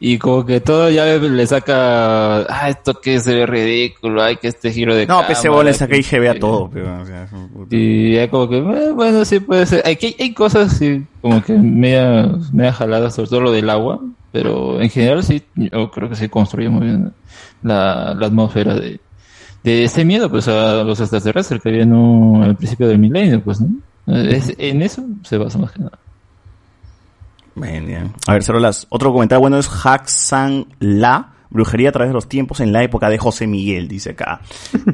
y como que todo ya le, le saca, ah, esto que se ve ridículo, ay, que este giro de No, cámara, PC le que- IGB a todo. pero, o sea, y ya como que, eh, bueno, sí puede ser. Hay, hay cosas sí, como que media, media jaladas, sobre todo lo del agua, pero en general sí, yo creo que sí construye muy bien la, la atmósfera de, de ese miedo pues a los extraterrestres que había en un- al principio del milenio, pues, ¿no? Es- en eso se basa más que nada. Bien, bien. A ver, Cerolas, otro comentario bueno es Haxan La, brujería a través de los tiempos en la época de José Miguel, dice acá.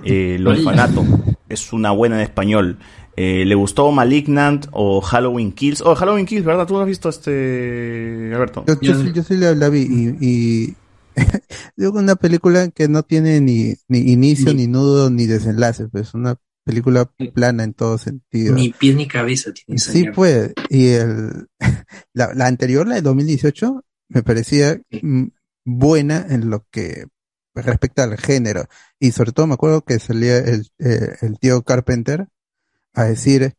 Eh, el orfanato es una buena en español. Eh, ¿Le gustó Malignant o Halloween Kills? Oh, Halloween Kills, ¿verdad? ¿Tú lo has visto, este, Alberto? Yo, yo sí, yo sí la, la vi y, y digo que una película que no tiene ni, ni inicio, ni, nudo, ni desenlace, pues una película plana en todo sentido. Ni pies ni cabeza tiene esa Sí, mierda. pues, y el, la, la anterior, la de 2018, me parecía buena en lo que respecta al género. Y sobre todo me acuerdo que salía el, eh, el tío Carpenter a decir,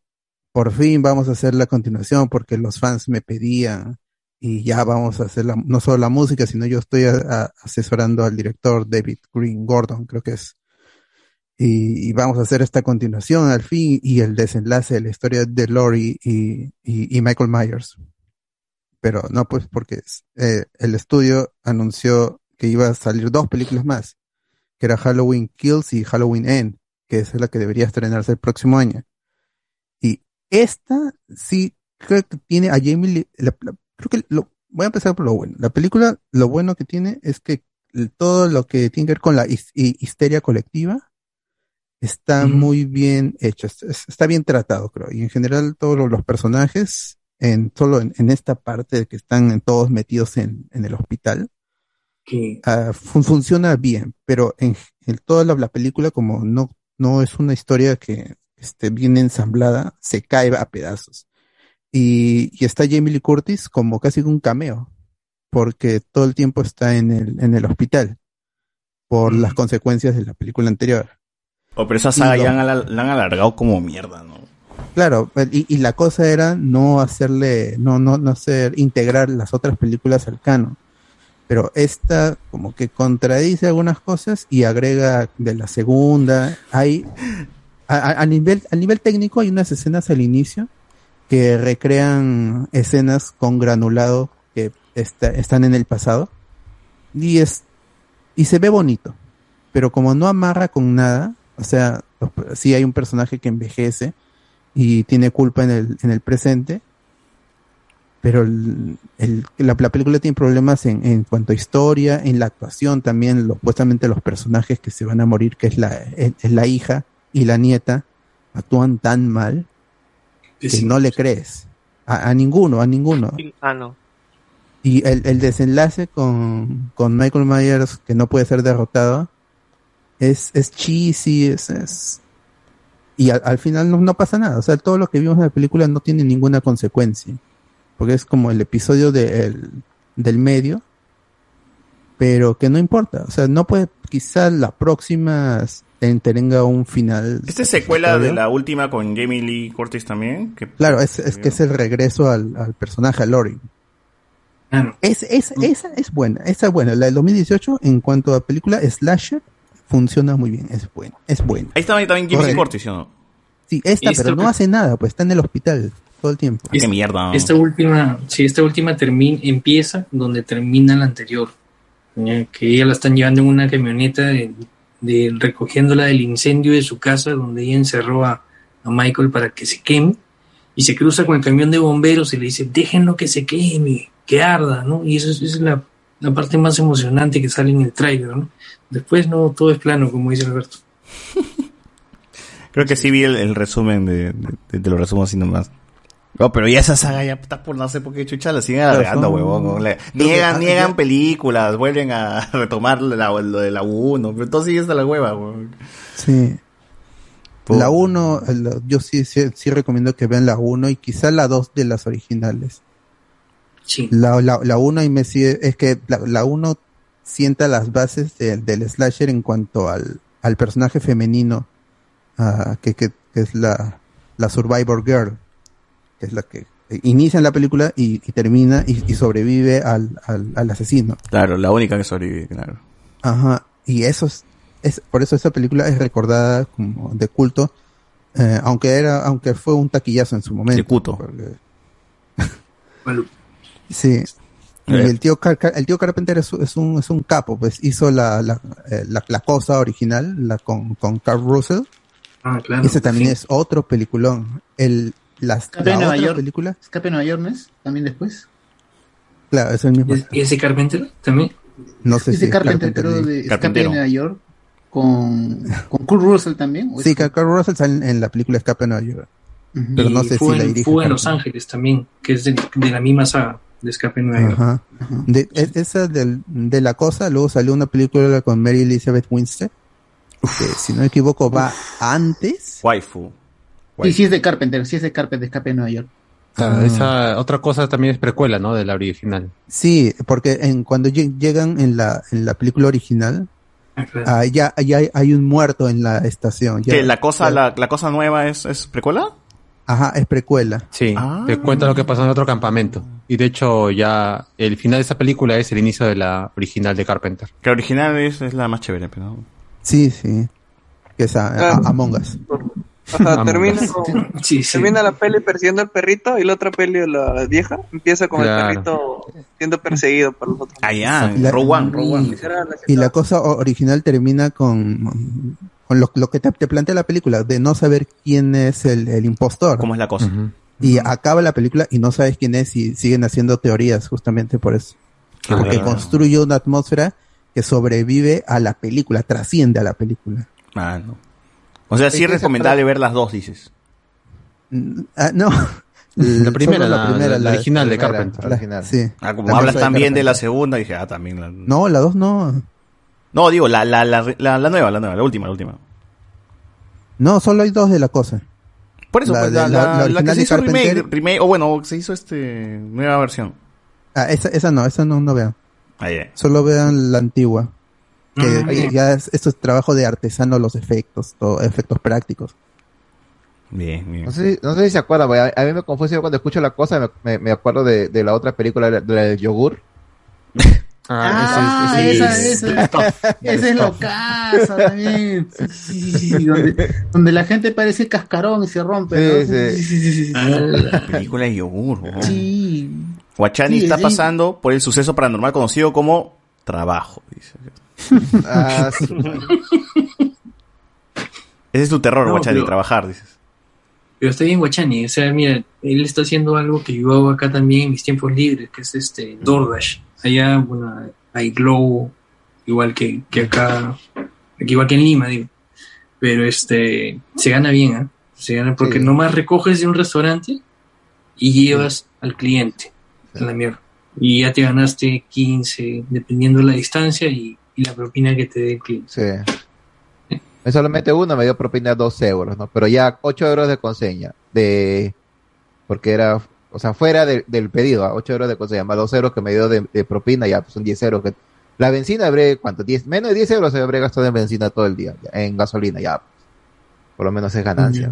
por fin vamos a hacer la continuación porque los fans me pedían y ya vamos a hacer la- no solo la música, sino yo estoy a- a- asesorando al director David Green Gordon, creo que es. Y, vamos a hacer esta continuación al fin y el desenlace de la historia de Lori y, y- Michael Myers. Pero no, pues porque eh, el estudio anunció que iba a salir dos películas más, que era Halloween Kills y Halloween End, que es la que debería estrenarse el próximo año. Y esta sí creo que tiene a Jamie Lee, la- creo que lo, voy a empezar por lo bueno. La película, lo bueno que tiene es que todo lo que tiene que ver con la his- hi- histeria colectiva está muy bien hecho, es- es- está bien tratado, creo. Y en general todos los, personajes, en solo en, en esta parte de que están en- todos metidos en, en el hospital, fun- funciona bien, pero en, en toda la, la película, como no, no es una historia que esté bien ensamblada, se cae a pedazos. Y, y está Jamie Lee Curtis como casi un cameo, porque todo el tiempo está en el, en el hospital por las consecuencias de la película anterior. Oh, pero esa saga ya han la han alargado como mierda, ¿no? Claro, y, y la cosa era no hacerle, no, no, no hacer, integrar las otras películas al canon. Pero esta como que contradice algunas cosas y agrega de la segunda. Hay, a nivel, a nivel técnico hay unas escenas al inicio que recrean escenas con granulado que está- están en el pasado. Y es, y se ve bonito. Pero como no amarra con nada, o sea, sí hay un personaje que envejece y tiene culpa en el, en el presente, pero el, el- la, la película tiene problemas en, en cuanto a historia, en la actuación también, lo- supuestamente los personajes que se van a morir, que es la, es, es la hija y la nieta, actúan tan mal que no le crees. A, a ninguno, a ninguno. Ah, no. Y el, el desenlace con, con Michael Myers, que no puede ser derrotado, es, es cheesy, es, es- y al, al final no, no pasa nada. O sea, todo lo que vimos en la película no tiene ninguna consecuencia. Porque es como el episodio de- el- del medio, pero que no importa. O sea, no puede, quizás la próxima ten- tenga un final. ¿Esta es secuela de la última con Jamie Lee Curtis también? Que- Claro, es, es que es el regreso al, al personaje, a Lori. Es, es, esa es buena, esa es buena. La del 2018, en cuanto a película Slasher, funciona muy bien, es buena, es buena. Ahí estaba ahí también ¿sí o no? Sí, esta, Y pero no hace nada, pues está en el hospital. todo el tiempo. Qué mierda. Esta última, sí, esta última termina, empieza donde termina la anterior. Que ella la están llevando en una camioneta de, de- recogiéndola del incendio de su casa donde ella encerró a, a Michael para que se queme y se cruza con el camión de bomberos y le dice déjenlo que se queme, que arda, ¿no? Y eso es la, la parte más emocionante que sale en el tráiler, ¿no? Después no, todo es plano, como dice Alberto. Creo que sí vi el, el resumen de, de, de los resumos así nomás. No, pero ya esa saga ya está por no sé por qué chucha la siguen alargando, huevón. niegan, niegan películas, vuelven a retomar la, lo de la 1, pero todo sigue hasta la hueva, huevón. Sí. La 1, yo sí, sí, sí recomiendo que vean la 1 y quizá la 2 de las originales. Sí. La, la, la 1 y me sigue, es que la, la 1 sienta las bases de- del slasher en cuanto al, al personaje femenino, ah, que, que, que es la, la Survivor Girl, que es la que inicia en la película y, y termina y, y sobrevive al, al, al asesino. Claro, la única que sobrevive, claro. Ajá, y eso es, es por eso esta película es recordada como de culto, eh, aunque era, aunque fue un taquillazo en su momento. De culto. porque- Bueno, Sí. Y Eh. el tío Car- Car- el tío Carpenter es, es un es un capo, pues hizo la la, eh, la, la cosa original, la con con Carl Russell. Ah, claro. Ese también sí. es otro peliculón. El las Escape la de Nueva otra York. película, Escape de Nueva York, ¿no es? También después. claro, es el mismo. ¿Y ese Carpenter también? No sé si es Carpenter, Carpenter, pero sí. de Escape de. Nueva York con, con Kurt Russell también. ¿o Sí, Carl Russell sale en, en la película Escape de Nueva York. Pero no Y sé si Fuga la en- dirige. Fuga en Los. Ángeles también, que es de, de la misma saga de Escape en Nueva York. Ajá. De, es- esa del- de la cosa, luego salió una película con Mary Elizabeth Winstead, que si no me equivoco va antes. Waifu. Sí, sí es de Carpenter, sí es de Carpenter, de Escape de Nueva York. Ah. esa otra cosa también es precuela, ¿no? De la original. Sí, porque en, cuando lleg- llegan en la, en la película original, ah, ya, ya hay, hay un muerto en la estación. Ya- ¿Que la cosa, ya- la, la cosa nueva es, es precuela? Ajá, es precuela. Sí, Ah. te cuenta lo que pasó en otro campamento. Y de hecho, ya el final de esa película es el inicio de la original de Carpenter. Que la original es, es la más chévere, pero... Sí, sí. Que es a- a- Ah. Among Us. Ajá, termina, Us. con- Sí, sí. termina la peli persiguiendo al perrito y la otra peli la vieja empieza con Claro. el perrito siendo perseguido por los otros. Ah, ya. Era la- Y la cosa original termina con lo, lo que te, te plantea la película, de no saber quién es el, el impostor. ¿Cómo es la cosa? Y acaba la película y no sabes quién es y siguen haciendo teorías justamente por eso. Porque Claro. construye una atmósfera que sobrevive a la película, trasciende a la película. Ah, no. O sea, sí es recomendable ver las dos, dices. Ah, no. La primera, Solo la- la original de primera, Carpenter. la- original. sí. Ah, como La hablas de también de la segunda, dije, ah, también la... No, la dos no. No, digo, la, la, la, la, la nueva, la nueva, la última, la última. No, solo hay dos de la cosa. Por eso, La pues, la, la- la- la la que se de hizo remake, Carpenter. remake, o bueno, se hizo este nueva versión. Ah, esa, esa no, esa no, no vean. Ah, ya. Solo vean la antigua. Que Ah, bien. ya es, esto es trabajo de artesano, los efectos, todo, efectos prácticos. Bien, bien. No sé, si- no sé si se acuerdan, porque a, a mí me confunde cuando escucho la cosa, me, me, me acuerdo de, de la otra película, de la- de la del yogur. Ah, ese- ese- esa, ese- esa, es locaza también. Sí, sí, sí, donde, donde la gente parece cascarón y se rompe. ¿no? Sí, sí. sí, sí, sí, sí. La película de yogur. Sí. Guachani Sí, está sí. pasando por el suceso paranormal conocido como trabajo. dice. Ah, Ese es tu terror, No, Guachani, pero- trabajar, dices. Pero está bien Guachani, o sea, mira, él está haciendo algo que yo hago acá también en mis tiempos libres, que es este DoorDash. Allá, bueno, hay Glow, igual que, que acá, aquí igual que en Lima, digo. Pero este, se gana bien, ¿ah? Se gana porque Sí. nomás recoges de un restaurante y llevas al cliente a la mierda. Y ya te ganaste 15, dependiendo de la distancia y, y la propina que te dé el cliente. Sí. Me solamente uno me dio propina dos euros, ¿no? Pero ya ocho euros de conseña. De. Porque era. O sea, fuera de- del pedido, a 8 euros de conseña, más dos euros que me dio de, de propina, ya pues, son 10 euros. Que, la benzina habré, ¿cuánto? 10, menos de 10 euros se habré gastado en benzina todo el día, ya, en gasolina, ya. Por lo menos es ganancia.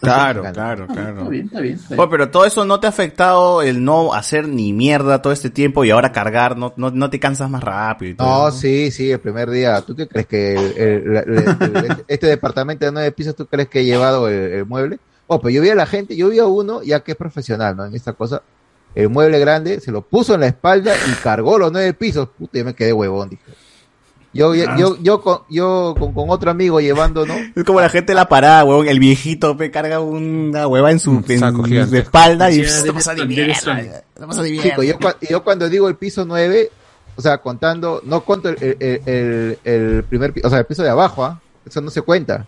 Claro, claro, claro. Está bien, está bien. está bien. Oye, pero todo eso no te ha afectado el no hacer ni mierda todo este tiempo y ahora cargar, no, no, no te cansas más rápido y todo. No, sí, sí, el primer día. ¿Tú qué crees que el- el- el- el- este departamento de nueve pisos, tú crees que he llevado el, el mueble? Oh, pero yo vi a la gente, yo vi a uno ya que es profesional, ¿no? En esta cosa, el mueble grande, se lo puso en la espalda y cargó los nueve pisos. Puta, yo me quedé huevón, dije. Yo, yo, yo, yo, con, yo con, con otro amigo llevando, ¿no? Es como la gente de la parada, huevón. El viejito me carga una hueva en su, en saco su gigante. espalda y pasa mierda. Chico, yo, cua- yo cuando digo el piso 9, o sea, contando, no cuento el, el, el, el primer piso, o sea, el piso de abajo, ¿ah? Eso no se cuenta.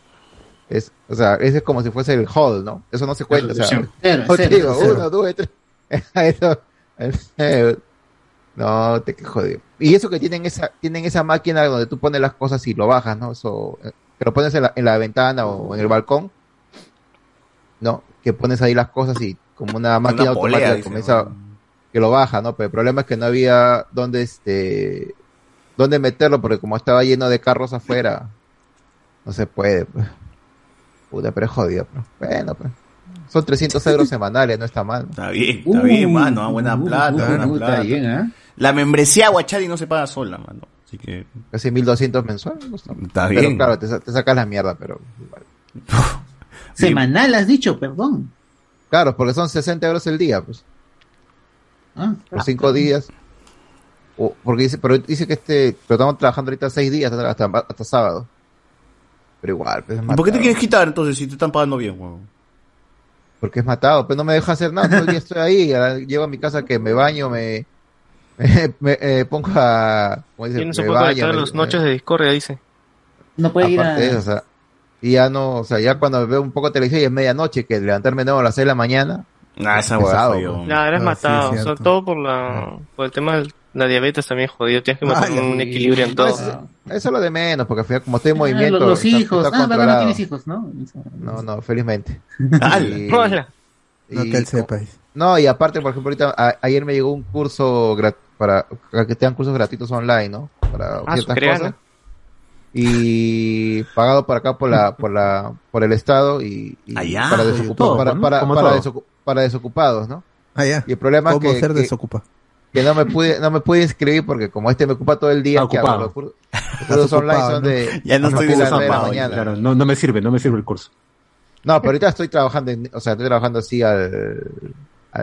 Es, o sea, ese es como si fuese el hall, ¿no? Eso no se cuenta. O sea, Cero, cero, no te cero, digo, cero. uno, dos, tres. Eso, eh, no, te que jodido. Y eso que tienen esa, tienen esa máquina donde tú pones las cosas y lo bajas, ¿no? Eso, eh, que lo pones en la, en la ventana o en el balcón, ¿no? Que pones ahí las cosas y como una máquina polea, automática dice, comienza, que lo baja, ¿no? Pero el problema es que no había dónde, este, dónde meterlo porque como estaba lleno de carros afuera, no se puede, pues. Puta, pero es jodido, pues. Bueno, pues. Son 300 euros semanales, no está mal. Está bien, está bien, mano. ah, Buena plata, buena uh, está plata. bien, ¿eh? La membresía Guachari no se paga sola, mano. Así que. Casi 1200 mensuales. no está, Está pero bien. claro, te, sa- te sacas la mierda, pero. igual. Semanal has dicho, perdón. Claro, porque son 60 euros el día, pues. Ah, Por 5 días. O- porque dice, pero dice que este, pero estamos trabajando ahorita 6 días hasta, hasta, hasta sábado. Pero igual, pues es ¿Y ¿Por qué te matado. quieres quitar entonces si te están pagando bien, huevón? Porque es matado, pero no me deja hacer nada, todo el día estoy ahí, ahora llego a mi casa que me baño, me, me, me, eh, pongo a, ¿cómo dice? Puede baño, conectar me- las noches de discordia, dice. No puede ir a... De eso, o sea, y ya no, o sea, ya cuando veo un poco de televisión y es medianoche, que levantarme de nuevo a las 6 de la mañana. Ah, esa pesado, hueá, pues. Ya, eres Ah, sí, matado. sobre todo por, la, por el tema de la diabetes también jodido. Tienes que mantener un equilibrio en no, todo. Eso, es lo de menos, porque al final, como estoy en Ah, movimiento. los, los está- hijos. está ah, no tienes hijos, ¿no? No, no, felizmente. Y- Hola. No y que él sepa. No, y aparte, por ejemplo, ahorita a- ayer me llegó un curso para para que te dan cursos gratuitos online, ¿no? Para Ah, ciertas Sucreana. cosas. Y pagado por acá por la por la por el estado y, y Allá. para, Como desocupados, para, ¿no? para, para todo. desocu- para desocupados, ¿no? Ah, ya. Y el problema ¿Cómo es que, ser que- desocupa? Que no me pude no me pude inscribir porque como este me ocupa todo el día, ocupado. Los los cursos online son de Ya no estoy desocupado. mañana. Claro, no, no me sirve, no me sirve el curso. No, pero ahorita estoy trabajando, en, o sea, estoy trabajando así al,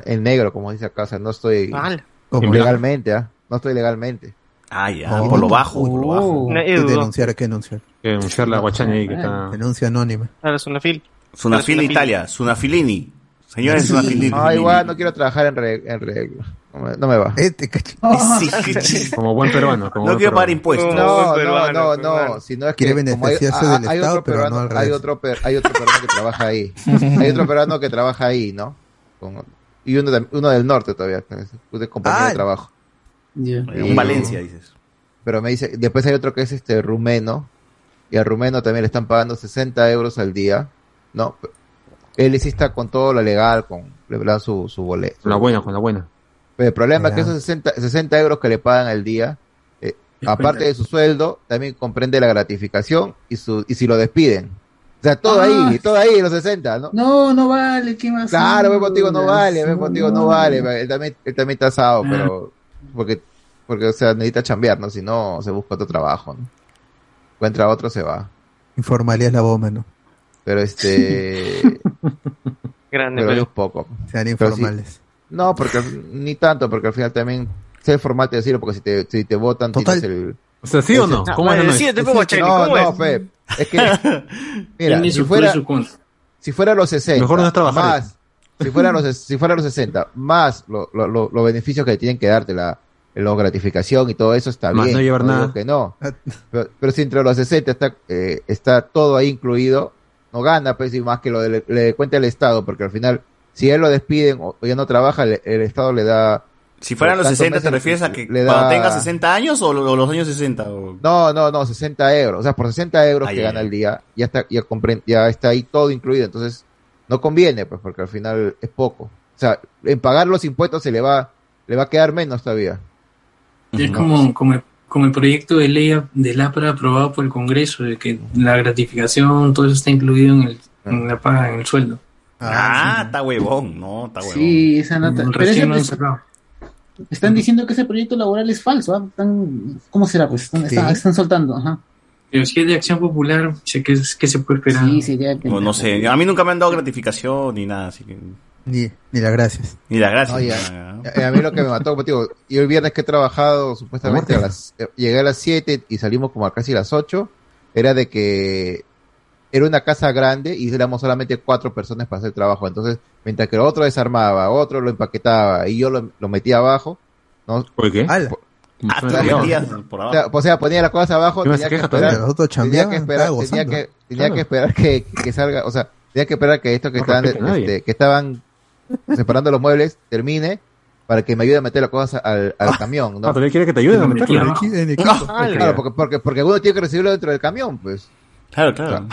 en negro, como dice acá, o sea, no estoy Ala. ¿Cómo? legalmente, ¿ah? No estoy legalmente. Ah, ya, Oh. por lo bajo, por lo bajo. Hay que dudó. denunciar, hay que denunciar. Que denunciar la guachani ahí que está. Denuncia anónima. Ahora es una fil. Sunafil Italia, Sunafilini. Señores, Sunafilini. Ah, igual no quiero trabajar en, en regla. No me, no me va. Como buen peruano. Como No buen quiero pagar impuestos. No, no, no, no, sino es que Quiere hay, beneficiarse ah, del hay Estado, otro pero no peruano, al hay otro hay otro peruano que trabaja ahí. hay otro peruano que trabaja ahí, ¿no? Con- y uno, de- uno del norte todavía, de compañero Ah. de trabajo. En Valencia, dices. Pero me dice, después hay otro que es este rumeno, y al rumeno también le están pagando 60 euros al día, ¿no? Él sí está con todo lo legal, con, le dan su, su boleto. Con la buena, con la buena. Pero el problema es que esos 60, 60 euros que le pagan al día, eh, aparte de su sueldo, también comprende la gratificación y su y si lo despiden. O sea, todo Ah. ahí, todo ahí, los 60, ¿no? No, no vale, ¿qué más? Claro, ve contigo no vale, ve No, contigo no vale, él también, él también está asado, pero porque, porque, o sea, necesita chambear, ¿no? Si no, se busca otro trabajo, ¿no? Encuentra otro, se va. Informalía es la bomba, ¿no? Pero este, Grande, pero es poco. Sean Pero sí- informales. No, porque ni tanto, porque al final también sé formal de decirlo, porque si te, si te votan, Total. tienes el... O sea, ¿sí o no? ¿Cómo? No, es- No, ¿cómo no, es? Fe. Es que, mira, si fuera, si fuera los 60, Mejor no es trabajar. más, si fuera los, si fuera los 60, más lo- lo- lo- los beneficios que tienen que darte, la, la gratificación y todo eso está Más bien. no llevar nada. que no. Pero, pero si entre los 60 está, eh, está todo ahí incluido, no gana, pues, y más que lo de- le, le cuente al Estado, porque al final, si él lo despiden o, ya no trabaja, le- el Estado le da... Si fueran los tantos 60, ¿te refieres a que le cuando da- tenga 60 años o, lo- o los años 60? o- No, no, no, 60 euros. O sea, por 60 euros Ay, que ay, gana ay. el día, ya está, ya, ya está ahí todo incluido. Entonces, no conviene, pues, porque al final es poco. O sea, en pagar los impuestos se le va, le va a quedar menos todavía. Es como, como, el, como el proyecto de ley del APRA aprobado por el Congreso, de que la gratificación, todo eso está incluido en, el, en la paga, en el sueldo. Ah, está huevón, no, está huevón. Sí, esa nota. Pero Recién ese- lo han es- sacado. están diciendo que ese proyecto laboral es falso. ¿ah? Están- ¿Cómo será? Pues están, están- están soltando. Ajá. Pero si es de acción popular, sé que, ¿qué se puede esperar? Sí, sería No, no sé, a mí nunca me han dado gratificación ni nada, así que... Ni, ni las gracias. Ni las gracias. Oye, nada. a, a mí lo que me mató, como te digo, yo el viernes que he trabajado, supuestamente a las, eh, llegué a las 7 y salimos como a casi las 8, era de que era una casa grande y éramos solamente cuatro personas para hacer trabajo. Entonces, mientras que el otro desarmaba, otro lo empaquetaba y yo lo, lo metía abajo, ¿no? ¿Por qué? Ah, lo metías por O sea, abajo. o sea, ponía las cosas abajo, ¿Qué más tenía se que, queja esperar, todavía? Los otros tenía que esperar, tenía que, tenía Claro. que esperar que, que salga, o sea, tenía que esperar que esto que No estaban, respeta a nadie. este, que estaban separando los muebles termine para que me ayude a meter las cosas al, al camión, ¿no? Ah, ¿todavía quiere que te ayuden a meterlo? Equipo. Claro, porque, porque, porque uno tiene que recibirlo dentro del camión, pues. Claro, claro.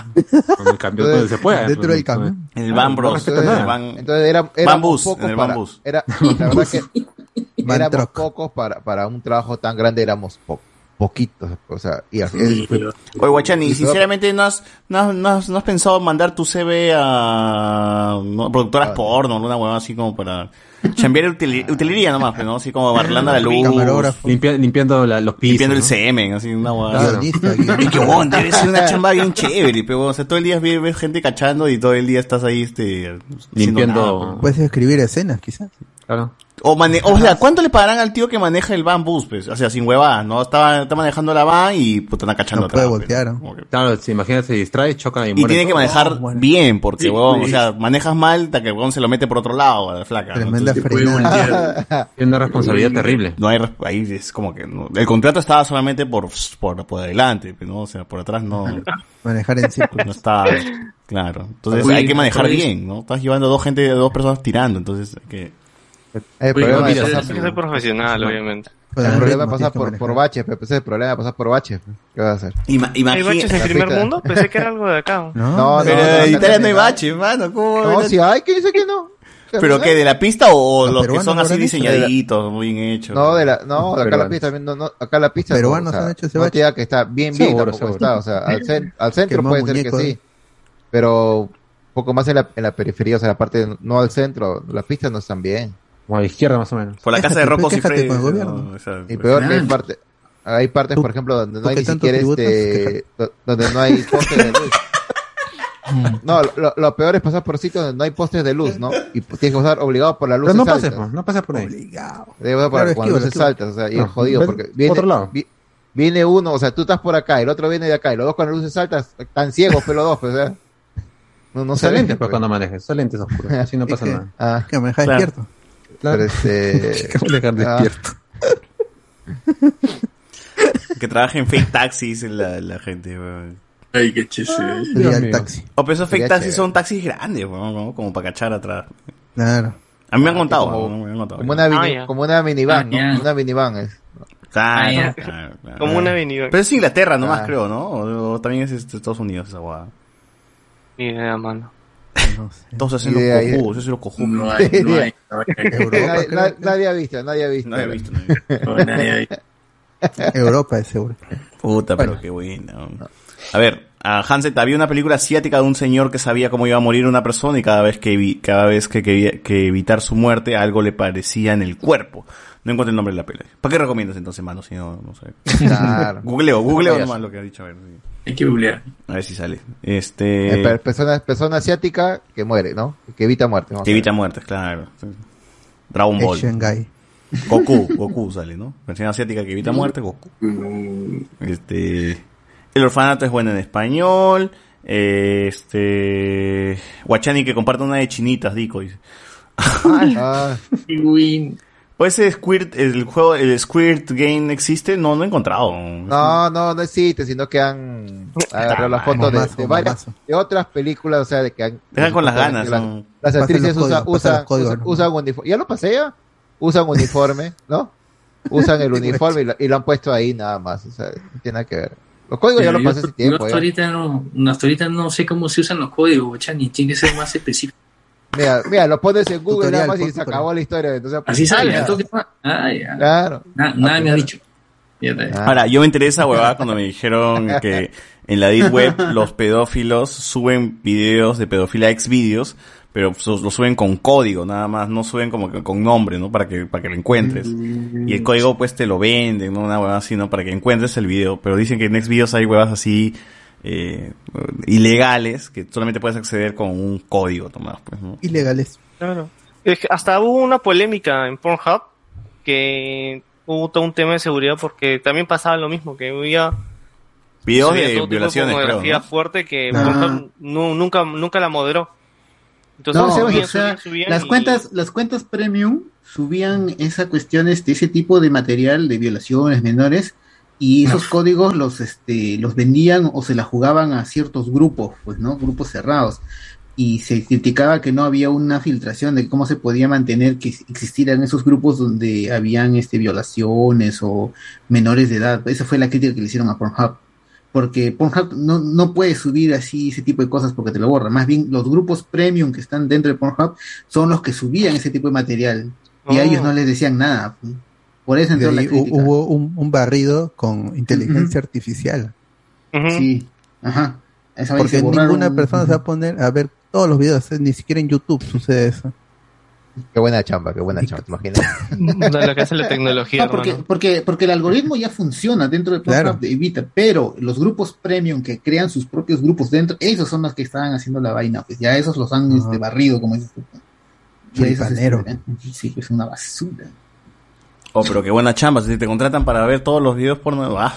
Con el cambio donde se pueda. Dentro pues, del camión. En el Claro, Van no Bros. respeta en el nada. Van, Entonces era, Van éramos Bus, pocos en el para, Van Bus. era, la verdad que éramos Truck. pocos para, para un trabajo tan grande, éramos po- poquitos, o sea, y así fue- Oye, Guachani, sinceramente ¿no has, no, has, no, has, no has pensado mandar tu CV a ¿no? productoras Ah, porno, alguna huevada así como para chambear utili- utilería nomás, pues, ¿no? Así como barrelando la luz. Limpia- limpiando la- los pisos. limpiando el semen, así una. Guionista, Y que debe ser una chamba bien chévere, pero o sea, todo el día ves, ves gente cachando y todo el día estás ahí este Limpiando- nada, pues. Puedes escribir escenas, quizás. Claro. O, mane o sea, ¿cuánto le pagarán al tío que maneja el van bus? Pues? O sea, sin huevadas, ¿no? Está, está manejando la van y puta, está cachando No puede atrás, voltear. pues, ¿no? Claro, si imagínate, se distrae, choca y Y muere. tiene que manejar bueno. bien, porque, Sí, huevón, o sea, manejas mal, hasta que el huevón se lo mete por otro lado a la flaca. ¿no? Tremenda Entonces, puede voltear. Tiene una responsabilidad terrible. no hay, ahí es como que, no- el contrato estaba solamente por, por, por adelante, pues, ¿no? O sea, por atrás no, Manejar en círculo. no está, claro. Entonces Uy, hay que manejar bien, ¿no? Estás llevando dos gente, dos personas tirando, entonces hay que... el Uy, problema mira, es que profesional, obviamente. El que por, por baches, pero ese es el problema de pasar por baches. ¿Qué vas a hacer? Ima, ¿Hay baches en primer mundo? Pensé que era algo de acá. No, No, Pero no, en no, Italia no hay baches, mano, ¿cómo? No, si hay, ¿quién dice que no? ¿Pero qué, de la pista o Los los que son así diseñaditos, muy bien hechos? No, de la, no, de acá la pista, no, no, acá la pista. Peruanos han hecho ese bache. que está bien, bien, Seguro, tampoco seguro. está, o sea, al, cen- al centro puede ser que sí, eh. pero un poco más en la, en la periferia, o sea, la parte, no al centro, las pistas no están bien. Como a la izquierda, más o menos. Por la casa de Rocco pues, con el gobierno. no, o sea, Y pues, peor que hay parte, hay partes, por ejemplo, donde no hay ni siquiera este, do- donde no hay postes de luz. No, lo, lo peor es pasar por sitios donde no hay postes de luz, ¿no? Y tienes que pasar obligado por Pero luces no pases, altas. pues, no pases por ahí. Obligado. Debe pasar por Claro, esquiva, luces altas, o sea, y es jodido porque viene, otro lado. vi- viene uno, o sea, tú estás por acá, el otro viene de acá, y los dos con las luces altas, están ciegos, pero los dos, pues, o sea, no, no se lentes, pues, pues. cuando manejes. Usa lentes oscuros. Así no pasa nada. Ah, Que manejar Claro. Despierto. pero este... Que manejar ah, despierto. que trabaja en fake taxis la, la gente, weón. Ay, qué chiste. Taxi. O pero esos fake taxis son taxis grandes, weón, como, como para cachar atrás. Claro. A mí me han contado, como- weón, me han contado. Como una, mini- Ah, ya. como una minivan, Ah, ¿no? ya. Una minivan es. Claro, Ah, ya. claro, claro. Como una avenida. Pero es Inglaterra nomás, Ah. creo, ¿no? O, o también es este, Estados Unidos esa guada. Ni idea, mano. No sé. Todos hacen Idea, los cojudos, los cojudos. No hay, no hay. No hay. Europa, nadie, nadie- que- nadie ha visto, nadie ha visto. No he visto, visto. Nadie. Europa es seguro. Puta, pero qué buena. A ver, a Hanset había una película asiática de un señor que sabía cómo iba a morir una persona y cada vez que cada vez que quería que evitar su muerte algo le parecía en el cuerpo. No encuentro el nombre de la peli. ¿Para qué recomiendas entonces, mano? Si no, no sé. Claro. Googleo, googleo nomás lo que ha dicho. A ver, sí. Hay que googlear. A ver si sale. Eh, Este. per- persona, persona asiática que muere, ¿no? Que evita muerte. Que evita muertes, claro. Dragon Ball. Guy. Goku, Goku sale, ¿no? Versión asiática que evita muerte, Goku. Este. El orfanato es bueno en español. eh, Este. Guachani que comparte una de chinitas, Dico. Dice. Ah. Pues ese Squirt, el juego, el Squirt Game existe, no, no he encontrado. no, no, no existe, sino que han agarrado las fotos de, varias, de otras películas, o sea, de que han... Dejan con las ganas, Las, ¿no? las Pasen actrices usan, usan, usan, ¿no? usan uniforme. ¿Ya lo pasé ya? Usan uniforme, ¿no? Usan el uniforme y lo, y lo han puesto ahí nada más, o sea, no tiene nada que ver. Los códigos ya los yo- pasé hace yo tiempo, hasta ya. ahorita no, no, hasta ahorita no sé cómo se usan los códigos, Chani. Tiene que ser más específico. Mira, mira, lo pones en Google Tutorial, nada más y se acabó la historia. Entonces, Así sale, toque más. Ah, ya. Claro. Na- nada me ha dicho. Ah. Ahora, yo me enteré de esa huevada cuando me dijeron que en la Deep Web los pedófilos suben videos de pedofilia ex videos pero lo suben con código nada más, no suben como que con nombre, ¿no? Para que, para que lo encuentres. Y el código pues te lo venden, ¿no? Una huevada así, ¿no? Para que encuentres el video. Pero dicen que en Xvideos hay huevas así, eh, ilegales, que solamente puedes acceder con un código tomado, pues, ¿no? Ilegales. Claro. Es que hasta hubo una polémica en Pornhub que hubo todo un tema de seguridad porque también pasaba lo mismo, que había Videos de todo tipo violaciones, creo, ¿no? fuerte que Ah. Pornhub nu- nunca, nunca la moderó. Entonces, no, subían, o sea, subían, subían las y- cuentas, las cuentas premium subían esa cuestiones de ese tipo de material de violaciones menores y esos códigos los este los vendían o se la jugaban a ciertos grupos, pues, ¿no? Grupos cerrados. Y se criticaba que no había una filtración de cómo se podía mantener que existieran esos grupos donde habían este violaciones o menores de edad. Esa fue la crítica que le hicieron a Pornhub porque Pornhub no, no puede subir así ese tipo de cosas porque te lo borra. Más bien, los grupos premium que están dentro de Pornhub son los que subían ese tipo de material y a Oh. ellos no les decían nada. Por eso Y entró la crítica. hubo un, un barrido con inteligencia artificial. Sí, ajá. Esa Porque borraron- ninguna persona se va a poner a ver todos los videos, eh, ni siquiera en YouTube sucede eso. Qué buena chamba, qué buena chamba, ¿te imaginas? lo que hace la tecnología, No, porque, porque, porque el algoritmo ya funciona dentro de Claro. de Evita, pero los grupos premium que crean sus propios grupos dentro, esos son los que estaban haciendo la vaina, pues ya esos los han este, barrido, como dices tú. Choripanero. este, sí, pues una basura. Oh, pero qué buena chamba. Si te contratan para ver todos los videos porno, ah,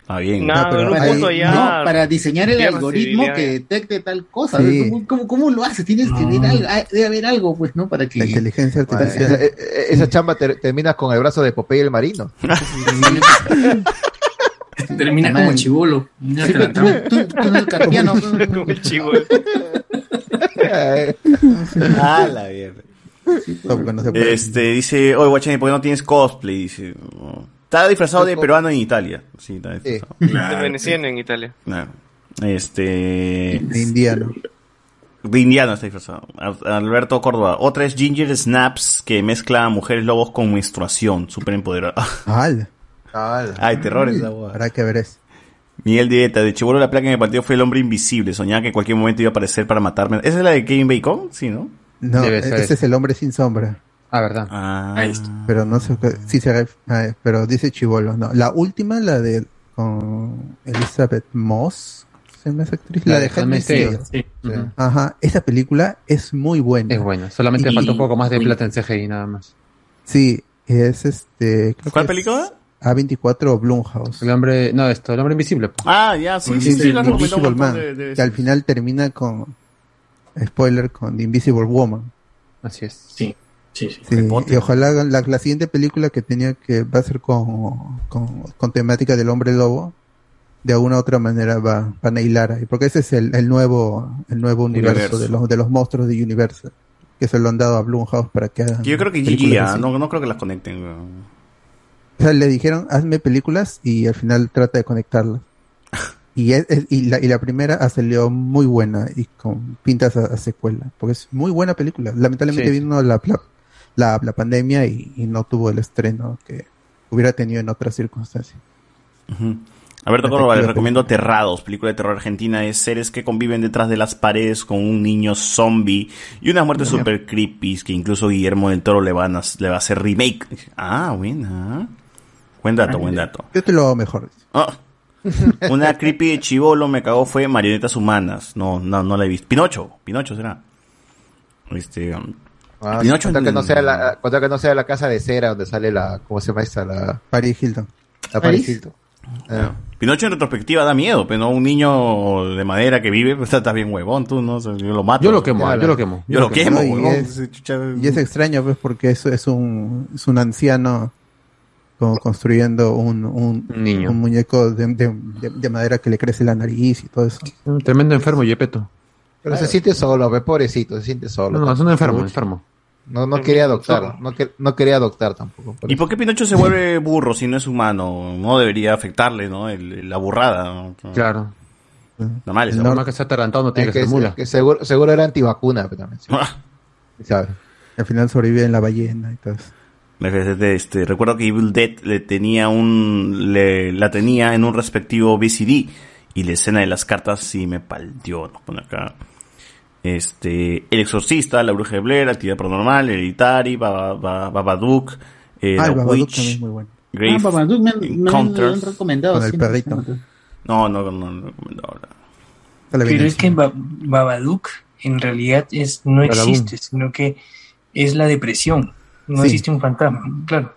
está bien. Nah, pero Para- punto ya- no, para diseñar el algoritmo que detecte tal cosa. Sí. ¿Cómo, cómo, cómo lo hace? Tienes que ver algo, ah, debe haber algo, pues, ¿no? Para que... La inteligencia Esa, artificial. e- e- esa chamba ter- terminas con el brazo de Popeye el marino. Termina como chivolo. Ya Sí, te la tú, tú- tú en el carpiano. como el chivolo. Ah, la mierda. Este, dice, oye, Guachani, ¿por qué no tienes cosplay? Está disfrazado de peruano en Italia. Sí, está disfrazado. De veneciano en Italia. Claro. Este. De indiano. De indiano está disfrazado. Al- Alberto Córdoba. Otra es Ginger Snaps que mezcla a mujeres lobos con menstruación. Súper empoderada. ¡Al! Ay, terrores. esa. Habrá que ver eso. Miguel Dieta, de Chibolo la placa en el partido fue el hombre invisible. Soñaba que en cualquier momento iba a aparecer para matarme. ¿Esa es la de Kevin Bacon? Sí, ¿no? No, ese ese. es el hombre sin sombra. Ah, verdad. Ah, Pero no sé, qué- sí se ah, pero dice Chivolo, no. La última, la de con Elizabeth Moss, ¿se esa actriz? La, La de de. Ajá, esa película es muy buena. Es buena, solamente Y- falta un poco más de plata en CGI nada más. Sí, es este. ¿Cuál es película? A24 Blumhouse. El hombre, no, esto, el hombre invisible. pues. Ah, ya, sí, sí, Sí, sí, has Invisible Man, de- de que al final termina con spoiler con The Invisible Woman. Así es. Sí, sí, sí. Sí, y ojalá la, la siguiente película que tenía que va a ser con, con, con temática del hombre lobo, de alguna u otra manera va, van a hilar ahí, porque ese es el, el nuevo el nuevo universo, Universo. de los de los monstruos de Universal, que se lo han dado a Blumhouse para que hagan Yo creo que GG, no, no creo que las conecten. O sea, le dijeron, hazme películas y al final trata de conectarlas. Y, es- es- y, la, y la primera ha salido muy buena y con pintas a, a secuela, porque es muy buena película. Lamentablemente Sí, vino la, la, la, la pandemia y, y no tuvo el estreno que hubiera tenido en otras circunstancias. Ujú. Alberto Córdoba, les recomiendo Aterrados, película de terror argentina. Es seres que conviven detrás de las paredes con un niño zombie y unas muertes super creepy que incluso Guillermo del Toro le, van a, le va a hacer remake. Ah, buena. Buen dato, buen dato. Yo te lo hago mejor. Ah. Una creepy de chivolo me cagó fue Marionetas Humanas. No, no, no la he visto. Pinocho, Pinocho será. Este, um, Ah, Pinocho contra que en- no sea la, que no sea la casa de cera donde sale la, ¿cómo se llama esta? La, Paris Hilton. la Paris. Hilton. Ah. Pinocho en retrospectiva da miedo, pero no un niño de madera que vive, pues estás bien huevón, tú, ¿no? Yo lo mato. Yo lo quemo, yo lo quemo. Yo lo quemo, No, y, huevón. es, y es extraño, pues, porque eso es un, es un anciano como construyendo un, un, niño. un muñeco de, de- de- de madera que le crece la nariz y todo eso. Un tremendo enfermo, Yepeto. Pero se siente solo, ve, pobrecito, se siente solo. No, no, es un enfermo, Uy. enfermo. No, no quería adoptar, no, que- no quería adoptar tampoco. ¿Y por qué Pinocho se vuelve burro si no es humano? No debería afectarle, ¿no? El- la burrada. ¿no? Claro. Normal, eso. normal que sea atarantado no tiene Es que que, ser mula. que seguro, seguro era antivacuna, pero también. sí. ¿Sabes? Al final sobrevive en la ballena y todo eso. Este, este, recuerdo que Evil Dead le tenía un, le, la tenía en un respectivo VCD y la escena de las cartas sí me paldió, ¿no? Pone acá. Este, El Exorcista, La Bruja de Blair, Actividad Paranormal, Hereditary, Baba- Baba- Babadook, eh, Ah, The Babadook Witch, muy bueno. Grave Ah, Babadook me me han recomendado, Con el sí, perrito. recomendado. No, no, no, no recomendado ahora. Pero es que Ba- Babadook en realidad es, no existe, sino que es la depresión. No Sí. existe un fantasma, claro.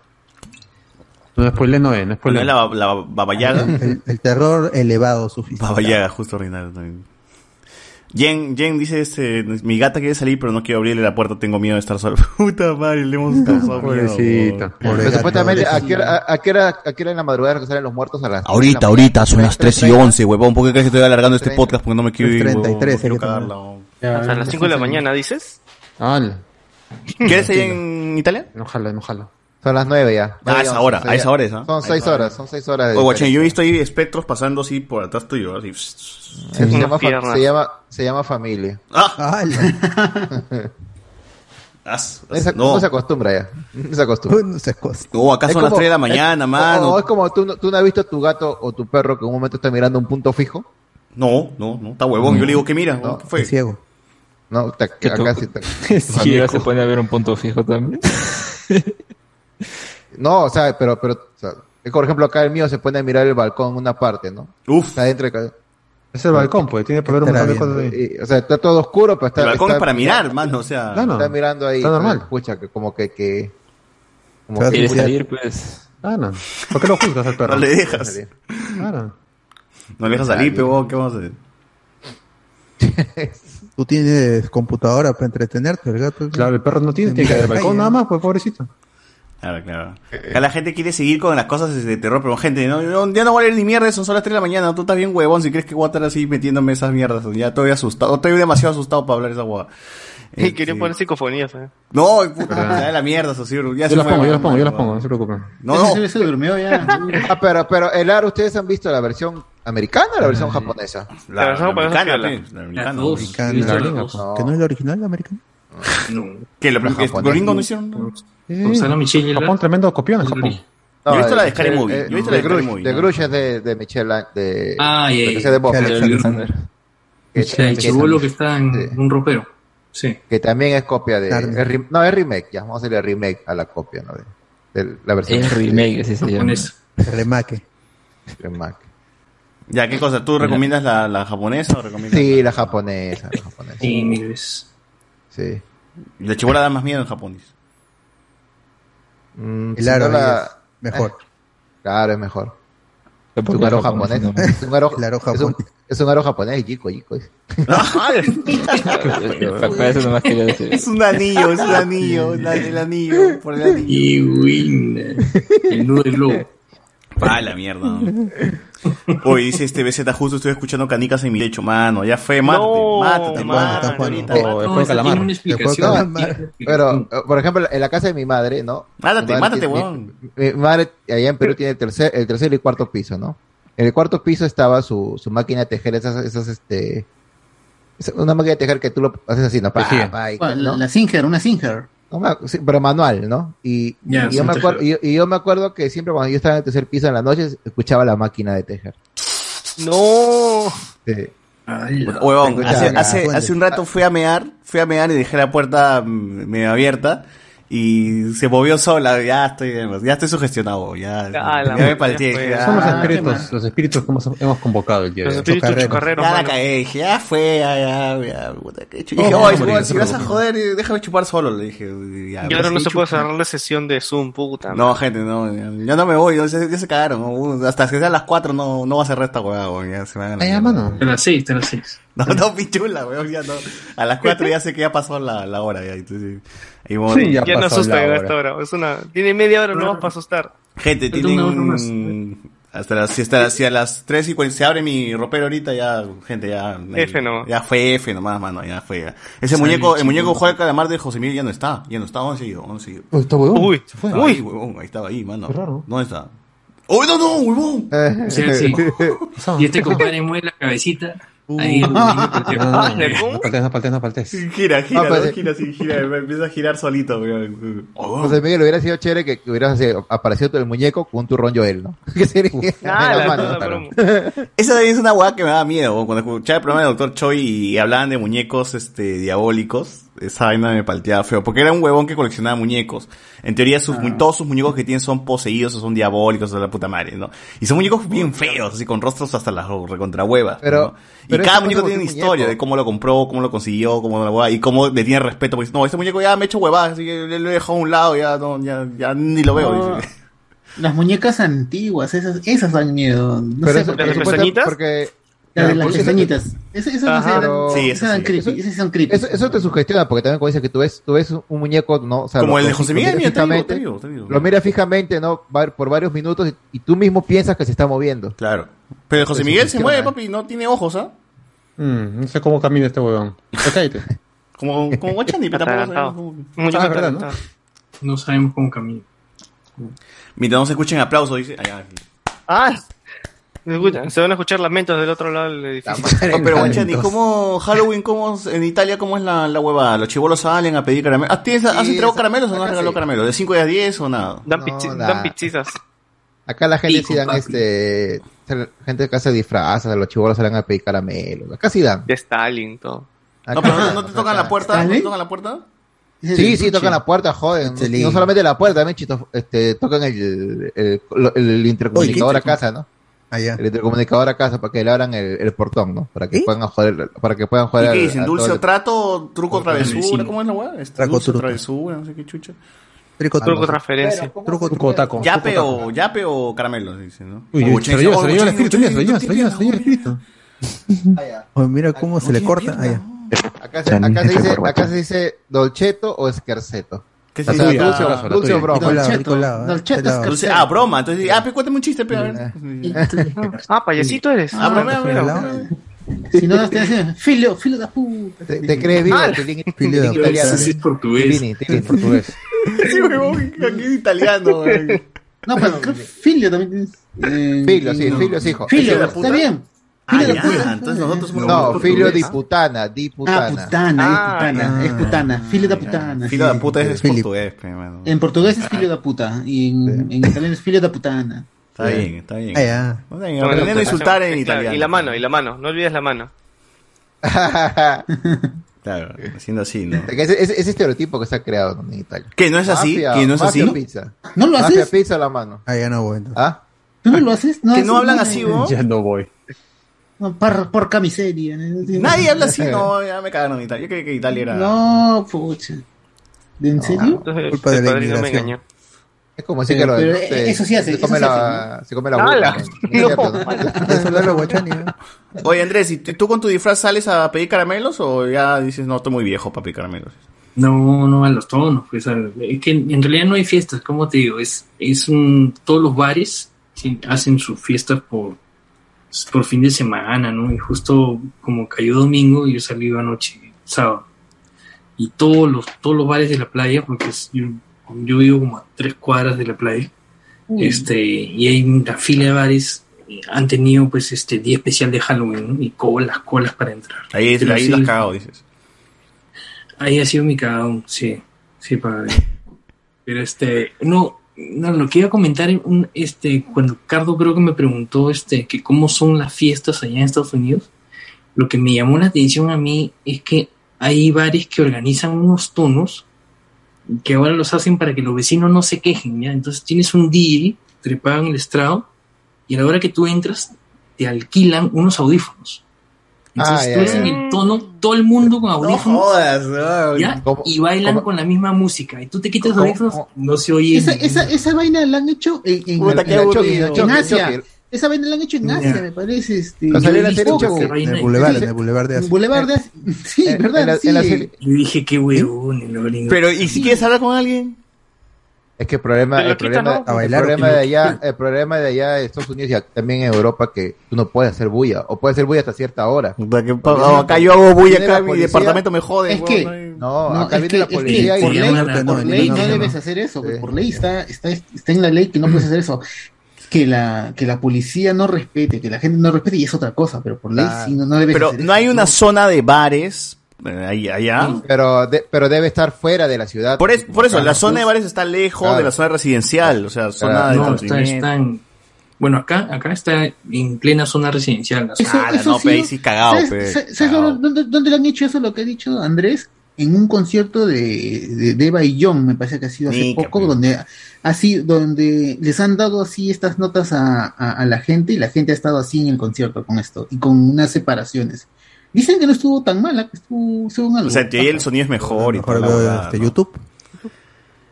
No spoiler no es, no ¿No spoiler. es la, la Baba Yaga? El, el terror elevado suficiente. Baba Yaga, justo Reinaldo también. Jen, Jen dice este, mi gata quiere salir pero no quiero abrirle la puerta, tengo miedo de estar sola. Puta madre, le hemos causado miedo. Pobrecita. Supuestamente, ¿a qué, hora, a, a qué hora, a qué hora en la madrugada que salen los muertos a las Ahorita, ahorita, son las 3 y 11, huevón. ¿Por qué crees que estoy alargando este podcast? Porque no me quiero ir, huevón, 33, no quiero cagarla, huevón. Hasta las 5 de la mañana, dices. ¿Quieres ir en Italia? No no jala. Son las nueve ya. Ah, a esa hora, a esa hora es, ¿ah? Son seis horas, son seis horas. de Oye, guachín, yo he visto ahí espectros pasando así por atrás tuyo, así. Se, llama, fa- se, llama, se llama familia. Ah. Esa- no. no. se acostumbra ya. No se acostumbra. No se acostumbra. No, acá Es son las como- 3 de la mañana, es- mano. o- o es como tú, no- tú no has visto a tu gato o tu perro que en un momento está mirando un punto fijo. No, no, no, está huevón. Yo le digo que mira, No, ¿qué fue? ciego. No, te, Que tú- acá sí te- Sí, ahora se pone a ver un punto fijo también. No, o sea, pero, pero, o sea, es por ejemplo, acá el mío se pone a mirar el balcón en una parte, ¿no? Uf. Está dentro de Es el balcón, pues, tiene que ver un montón de cosas ahí. Y, o sea, está todo oscuro, pero está. El balcón está es para mirar, mano, o sea. Claro. Está mirando ahí. Está normal. Escucha, que como que. que como Quiere que- salir, pues. Ah, no. ¿Por qué lo juzgas al perro? No le dejas. Claro. No le dejas salir, pero ¿qué vamos a hacer? Tú tienes computadora para entretenerte, el gato. Claro, el perro no tiene, tiene que al balcón nada más, pues pobrecito. Claro, claro. Acá la gente quiere seguir con las cosas de terror, pero gente, no, yo- ya no voy a leer ni mierda, son solo las 3 de la mañana, tú estás bien huevón si crees que voy a estar así metiéndome esas mierdas, ya estoy asustado, estoy demasiado asustado para hablar esa hueá. Y quería poner psicofonías, ¿eh? No, puta, de la mierda, sí, ya Yo se las pongo, yo las pongo, yo las pongo, no se preocupen. No, no. Se durmió ya. Ah, pero, pero el AR, ¿ustedes han visto la versión americana o la versión japonesa? La, la americana, japonesa, la americana. Americana. La dos. ¿Que no es la original americana? No. ¿Qué? ¿Lo La que japonesa. los gringos no hicieron? No. Roxana Michelle y la- Japón, tremendo copión en Japón. Yo he visto la de Scary el- Movie, el- yo he visto la de Scary Movie, de ¿no? Grush es de, de Michelle, de, Ah, ya, de, que sea de. Buffalo. Alexander. Que, El que- chibolo que está en un ropero. Sí. que también es copia de, es no, es remake, ya, vamos a hacerle remake a la copia, ¿no? De, de la versión. Es remake, así se llama. Japonés. Remake. Remake. Ya, ¿qué cosa? ¿Tú recomiendas la, la japonesa o recomiendas? Sí, la japonesa, la japonesa. Sí, veces. Sí. La chibola da más miedo en japonés. Mm, El si aro no ahí la- es mejor. Claro, es mejor. Es un aro japonés. Es un aro, es un, japonés. es un aro japonés, quería decir. Es un anillo, es un anillo, el, el anillo, por el anillo. Y win. El nudo del globo. Pa la mierda. Hoy dice este BZ justo estoy escuchando canicas en mi lecho, mano. Ya fue, mátate, No, mátate, mátate. O No, tiene calamar. Pero, por ejemplo, en la casa de mi madre, ¿no? Mátate, madre mátate, weón. Mi, mi madre allá en Perú tiene el tercer, el tercer y cuarto piso, ¿no? En el cuarto piso estaba su, su máquina de tejer, esas, esas, este, es una máquina de tejer que tú lo haces así, ¿no? Pa, pa, y- La, ¿no? la Singer, una Singer. No me ac- sí, pero manual, ¿no? Y, yo me acuerdo, y, yo- y yo me acuerdo que siempre cuando yo estaba en el tercer piso en las noches, escuchaba la máquina de tejer. No. Sí. Huevón, hace, hace, hace un rato fui a mear, fui a mear y dejé la puerta mm, medio abierta y se movió sola, ya estoy, ya estoy sugestionado, ya, Ah, ya me palteé, pues. ya, Son los espíritus, los espíritus que hemos, hemos convocado el día de Los hoy. espíritus Chocarreros. chocarreros, ya la cagué, dije, ya fue, ya, ya, ya, puta, que. Y Oh, dije, no, no, weón, no si vas a joder, déjame chupar solo, le dije, ya, Y ahora no sí, se puede cerrar la sesión de Zoom, puta. No, gente, no, ya, ya no me voy, ya se, ya se cagaron, ¿no? hasta que sean las 4 no, no va a cerrar esta hueá, weón, ya se me van a Ah, mano. A las seis, a las seis. No, no, pichula, weón, ya no. A las 4 ya sé que ya pasó la, la hora, ya, entonces, ahí vamos. Sí, ya Ya no pasó asusta la en hora. esta hora. Es una, tiene media hora no para asustar. Gente, tienen... Hasta las, si, hasta si a las 3 y 40 se abre mi ropero ahorita, ya, gente, ya... F nomás. Ya fue F nomás, mano, ya fue. ya. Ese muñeco, el muñeco juega de calamar de José Miguel ya no está, ya no está, ¿dónde ido? ¿Dónde ido? Oh, está huevón. Uy, Se fue. Uy. ahí, huevón, ahí estaba ahí, mano. Qué raro. ¿Dónde está? ¡Uy, no, no, huevón! O sea, sí. Y este compadre mueve la cabecita Ahí, No, Domingo no, Paltés. no, Ah, no paltés, no paltés, no paltés. Gira, gira, No, pues, ¿no? eh. gira, sí, gira, empieza a girar solito. Oh. José Miguel hubiera sido chévere que, que hubieras aparecido el muñeco con un turrón Joel, ¿no? Que sería Ah, mano, broma. Esa también es una hueá que me daba miedo. Cuando escuchaba el programa del Dr. Choi y hablaban de muñecos este, diabólicos, esa vaina me palteaba feo. Porque era un huevón que coleccionaba muñecos. En teoría, sus, mu- todos sus muñecos que tienen son poseídos o son diabólicos o de la puta madre, ¿no? Y son muñecos bien feos, así con rostros hasta las recontrahuevas. Pero- ¿no? Y pero cada muñeco tiene una historia muñeco. de cómo lo compró, cómo lo consiguió, cómo la hueá, y cómo le tiene respeto. Porque dice, no, este muñeco ya me ha hecho huevadas, así que le lo he dejado a un lado, ya, no, ya, ya ni lo veo. No. dice. Las muñecas antiguas, esas, esas dan miedo. No Pero sé eso- por qué. ¿Las? Porque- Las de las porque- pestañitas. Esas, sí. creepy. Esas son creepy. Eso, eso te sugestiona, porque también como dices que tú ves, tú ves un muñeco, ¿no? O sea, Como lo- el de José Miguel, mira, te digo, fijamente, te digo, te digo. Lo mira fijamente, ¿no? Por varios minutos y, y tú mismo piensas que se está moviendo. Claro. Pero José Miguel se mueve, papi, no tiene ojos, ¿ah? Mm, no sé cómo camina este huevón. Ya cállate. Como, como Guachani, pero tampoco sabemos Ah, verdad, ¿no? No sabemos cómo camina. Mientras no se escuchen aplausos, dice. Ah, se se van a escuchar lamentos del otro lado del edificio. No, pero Guachani, ¿cómo Halloween, cómo en Italia, cómo es la, la huevada? ¿Los chibolos salen a pedir caramelos? ¿Has, Sí, entregado caramelos o no has acá regalado sí. caramelos? ¿De 5 a 10 o nada? Dan, No, pichi- dan pizzizas. Acá la gente sí dan papi. este, gente que hace disfrazas, los chibolos salen a pedir caramelos. Acá sí dan. De Stalin, todo. No, pero no, no te tocan la puerta, ¿no te tocan la puerta? Sí, sí, tocan la puerta, joden. No solamente la puerta, también chito, este, tocan el, el, el- el intercomunicador Oye, a ¿qué casa, ¿no? El intercomunicador a casa para que le abran el, el portón, ¿no? Para que puedan joder, para que puedan ¿Y joder. qué dicen? a ¿Dulce o trato? ¿Truco o travesura? ¿Cómo es la hueá? Este, dulce o truco. travesura, no sé qué chucha. Trico, Truco transferencia. Truco, truco, taco. Yape o, yape o caramelos, dicen, ¿no? Uy, se lo lleva, dice, se lo "Oh, lleva el espíritu, se lo lleva, se lo el espíritu. Mira cómo se le corta. Ya. Acá se, acá se dice, acá se dice dolceto o esquerceto. ¿Qué significa? dulce o- Ah, dulce o broma. Entonces, ah, broma. Entonces, ah, pues cuéntame un chiste, pe, a ver. Ah, payasito eres. Ah, bromea, mira. Si no, te hacen filo, filo de puta. Te, te crees vivo, Ah, Filio de Tilín italiano. puta. Sí, es portugués. Tilín, Tilín, portugués. Sí, huevón, aquí es italiano, güey. No, pero creo que filio también tienes. eh, Filio, sí, no. filio es hijo. Filio, ¿Filio de está bien. Ah, Filio de ya, puta. entonces nosotros somos No, filio di putana, di Ah, putana. putana, es Ah, putana, es putana. Filio de putana. Filo sí. de puta es portugués, mano. En portugués es filio de puta y en, en italiano es filio de putana. Está bien, está bien. Ah, a insultar en italiano. Y la mano, y la mano. No olvides la mano. Claro, haciendo así, ¿no? Ese, ese, ese estereotipo que se ha creado ¿no? en Italia. ¿Que no es así? Mafia, ¿Que no es mafia así? pizza. ¿No lo Mafia haces? pizza a la mano. Ah, ya no voy. entonces. ¿Ah? ¿Tú no lo haces? Que haces no hablan así, ¿no? Ya no voy. No, por, por camiseria. ¿no? Nadie habla así, no, ya me cagaron en Italia. Yo creí que Italia era. No, pucha. ¿En serio? Entonces, Culpa de la me inmigración. engañó. Es como decir Pero- que lo, pero se, eso sí hace, se eso come la, se come la ¿no? Eso lo ¿no? Oye, Andrés, ¿y tú con tu disfraz sales a pedir caramelos o ya dices, no, estoy muy viejo para pedir caramelos? No, no a los tonos, pues es que en realidad no hay fiestas, como te digo, es, es un, todos los bares hacen sus fiestas por, por fin de semana, ¿no? Y justo como cayó domingo, yo salí anoche, sábado, y todos los, todos los bares de la playa, porque es- yo, yo vivo como a tres cuadras de la playa, este, y hay una fila de bares, eh, han tenido pues este día especial de Halloween, ¿no? Y colas, colas para entrar. Ahí, Pero ahí las cagado, dices. Ahí ha sido mi cagón, sí, sí, padre. Pero este, no, no, lo que iba a comentar, un, este, cuando Cardo creo que me preguntó, este, que cómo son las fiestas allá en Estados Unidos, lo que me llamó la atención a mí es que hay bares que organizan unos tonos que ahora los hacen para que los vecinos no se quejen, ¿ya? Entonces tienes un DJ, te pagan el estrado, y a la hora que tú entras, te alquilan unos audífonos. Entonces Ah, tú en el tono, todo el mundo con audífonos. jodas, no. ¿ya? ¿Cómo- Y bailan cómo- con la misma música. Y tú te quitas los ¿Cómo- audífonos, no se oye. Esa, esa, esa vaina la han hecho en, en, Puta, en- qué en- aburrido. en Choque, Asia. choque. Esa vaina la han hecho en. Asia, me parece. Este, la serie En el Boulevard, en Dice- el Boulevard de en Asia. Boulevard de Asia. Sí, ¿verdad? en la- sí. en la serie- Yo dije, qué huevón. Pero, ¿y si quieres hablar con alguien? Es que el problema, el quita, problema, ¿no? El problema de allá, el problema de allá de Estados Unidos y también en Europa que tú no puedes hacer bulla o puedes hacer bulla hasta cierta hora. Porque oh, acá yo hago bulla, acá mi policía. departamento me jode. Es que- no No, No, acá es viene que, la es que policía por y ley, no, no, por no, ley no, no, no, no. debes hacer eso, Sí. por ley está, está, está en la ley que no puedes hacer eso. que la, que la policía no respete, que la gente no respete, y es otra cosa, pero por ley Claro. sí, no, no debe Pero ser no hay una zona de bares ahí, allá. Pero, de- pero debe estar fuera de la ciudad. Por, es- por eso, la zona de bares está lejos Claro. de la zona residencial, o sea, zona de No, está, entretenimiento. está en, bueno, acá, acá está en plena zona residencial. la zona- Eso- eso no, sí, pe, ahí sí cagado, ¿sabes- pe, ¿sabes- sabes dónde, dónde le han hecho eso, lo que ha dicho Andrés? En un concierto de, de, de Eva y John, me parece que ha sido hace Nica, poco, donde así, donde les han dado así estas notas a, a, a la gente y la gente ha estado así en el concierto con esto y con unas separaciones. Dicen que no estuvo tan mala, que estuvo, según algo. O sea, en teoría el sonido es mejor y Mejor veo huevada, este, ¿no? YouTube.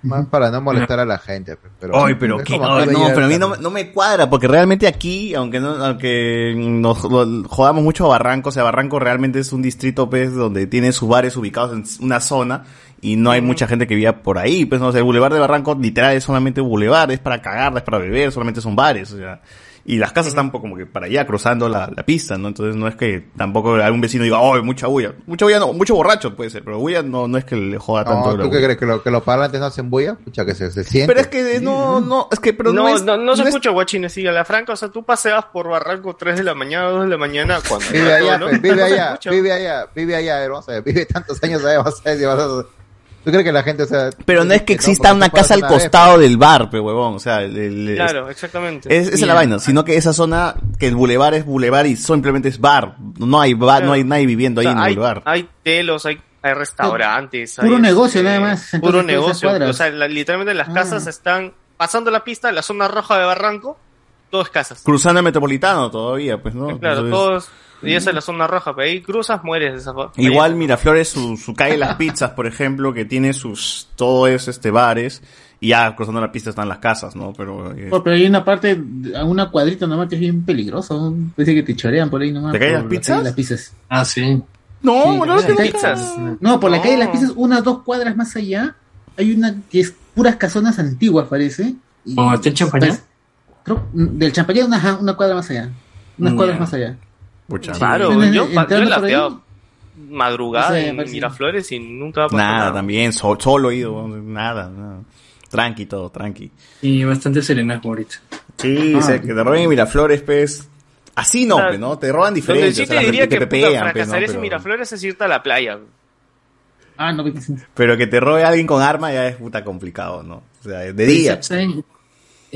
Más para no molestar a la gente. pe, Pero, Ay, pero qué- no, veía- pero a mí no, me- no me cuadra, porque realmente aquí, aunque no, aunque nos lo- jodamos mucho a Barranco, o sea, Barranco realmente es un distrito, pues, donde tiene sus bares ubicados en una zona y no hay mucha gente que viva por ahí, pues, no sé, el Boulevard de Barranco literal es solamente boulevard, es para cagar, es para beber, solamente son bares, o sea, y las casas están como que para allá, cruzando la, la pista, ¿no? Entonces no es que tampoco algún vecino diga, oh, mucha bulla, mucha bulla no, mucho borracho puede ser, pero bulla no, no es que le joda tanto. No, ¿tú qué crees? ¿Que, lo, que los parlantes no hacen bulla? Pucha, que se, se siente. Pero es que no, no, es que, pero no, no, es, no, no se es- escucha guachines, sí, a la franca, o sea, tú paseas por Barranco 3 de la mañana, 2 de la mañana, cuando Vive allá, ¿no? pe, vive No se allá, vive allá, vive allá, hermano, o sea, vive tantos años allá, vas a decir, vas a- ¿Tú crees que la gente, o sea... Pero no es que exista una casa al una vez, costado del bar, pe huevón. O sea, el- el- Claro, exactamente. Es, esa es la vaina, sino que esa zona, que el bulevar es bulevar y simplemente es bar. No hay bar, no hay nadie viviendo O sea, ahí en el hay, bulevar. hay telos, hay, hay restaurantes. Puro hay, negocio, este, nada más, entonces, Puro negocio. O sea, la- literalmente las casas están pasando la pista, la zona roja de Barranco, todo es casas. Cruzando el metropolitano todavía, pues, ¿no? Claro, Entonces, todos. Y esa es la zona roja, pero ahí cruzas, mueres de esa forma. Igual Miraflores, su, su calle Las Pizzas, por ejemplo, que tiene sus, todo es este bares, y ya cruzando la pista están las casas, ¿no? Pero, eh, Oh, pero hay una parte, a una cuadrita nomás que es bien peligroso. Parece que te chorean por ahí nomás. ¿De calle por Las la Pizzas? calle de las pizzas. Ah, sí. No, Sí, claro que la no. calle- Pizzas. No, por la calle de las pizzas, unas dos cuadras más allá, hay una que es puras casonas antiguas, parece. Y- ¿O está el champañá? Pues, creo, del champañá, una, una cuadra más allá. Unas cuadras más allá. Pucha. Claro, Sí. yo, yo he lateado madrugada no sé, en parece- Miraflores y nunca Nada, nada. también, so- solo he ido, nada, nada. Tranqui todo, tranqui. Y bastante serenazgo ahorita. Sí, Ah. o sea, que te roben en Miraflores, pues. Así no, O sea, pe, ¿no? Te roban diferente. sí o sea, te diría te que pepean, puta, pe, ¿no? fracasarías en Pero- Miraflores es irte a la playa. Ah, no, Pero que te robe alguien con arma ya es puta complicado, ¿no? O sea, de día. ¿Saben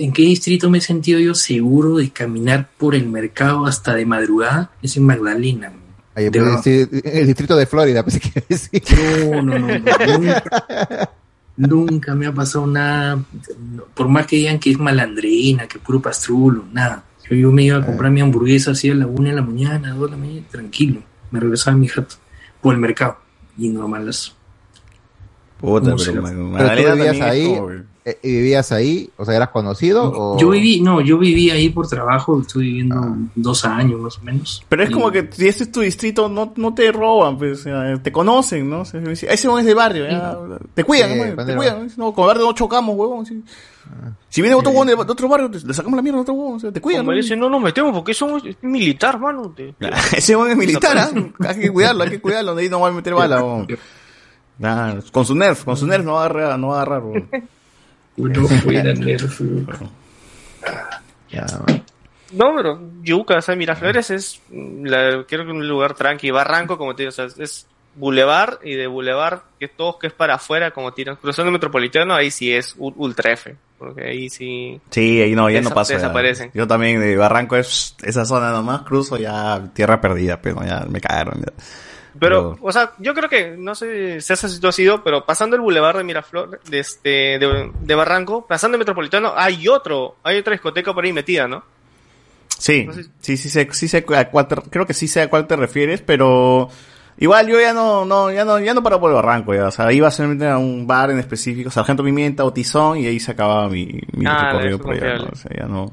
en qué distrito me he sentido yo seguro de caminar por el mercado hasta de madrugada? Es en Magdalena. Ahí, De pues, sí, el distrito de Florida, pues, que decir. No, no, no, no, nunca, nunca me ha pasado nada. Por más que digan que es malandrina, que puro pastrulo, nada. Yo, yo me iba a comprar mi hamburguesa así a la una de la mañana, a dos de la mañana, tranquilo. Me regresaba a mi jato por el mercado. Y normalazo. Puta, ¿Cómo pero Pero tú vivías es ahí, y vivías ahí, o sea, ¿eras conocido? O... Yo viví, no, yo viví ahí por trabajo, estoy viviendo dos años más o menos. Pero es Y- como que si este es tu distrito, no, no te roban, pues, o sea, te conocen, ¿no? O sea, ese hombre es de barrio, ya, te cuidan, Sí, ¿no? te cuidan. No, con el barrio no chocamos, huevón. sí. Si viene otro huevón de, de otro barrio, le sacamos la mierda a otro huevón, o sea, te cuidan. Como ¿no? dicen, no nos metemos porque somos es militar, mano. Te- Ese huevón es militar, ¿ah? Hay que cuidarlo, hay que cuidarlo, ahí no va a meter bala, huevón. Nah, con su nerf, con su nerf no va a agarrar, no va a agarrar, huevón. Uno. No, pero Yuca, o sea, Miraflores es, mm, la, creo que un lugar tranqui. Barranco, como te digo, o sea, es Boulevard y de Boulevard, que es todo que es para afuera, como tiran. Cruzando el metropolitano, ahí sí es ultra F, porque ahí sí. Sí, ahí no, ya no pasa. ya. desaparecen. Yo también de Barranco es esa zona nomás, cruzo ya tierra perdida, pero ya me cagaron. ya. Pero, o sea, yo creo que, no sé si has tú has ido, pero pasando el Boulevard de Miraflores, de, este, de, de Barranco, pasando el metropolitano, hay otro, hay otra discoteca por ahí metida, ¿no? Sí, sí, sí sé, sí sé a cuál te- creo que sí sé a cuál te refieres, pero igual yo ya no, no, ya no, ya no paro por el barranco, ya, o sea, iba solamente a un bar en específico, Sargento Pimienta o Tizón, y ahí se acababa mi, mi Ah, recorrido por allá. ¿no? o sea, ya no,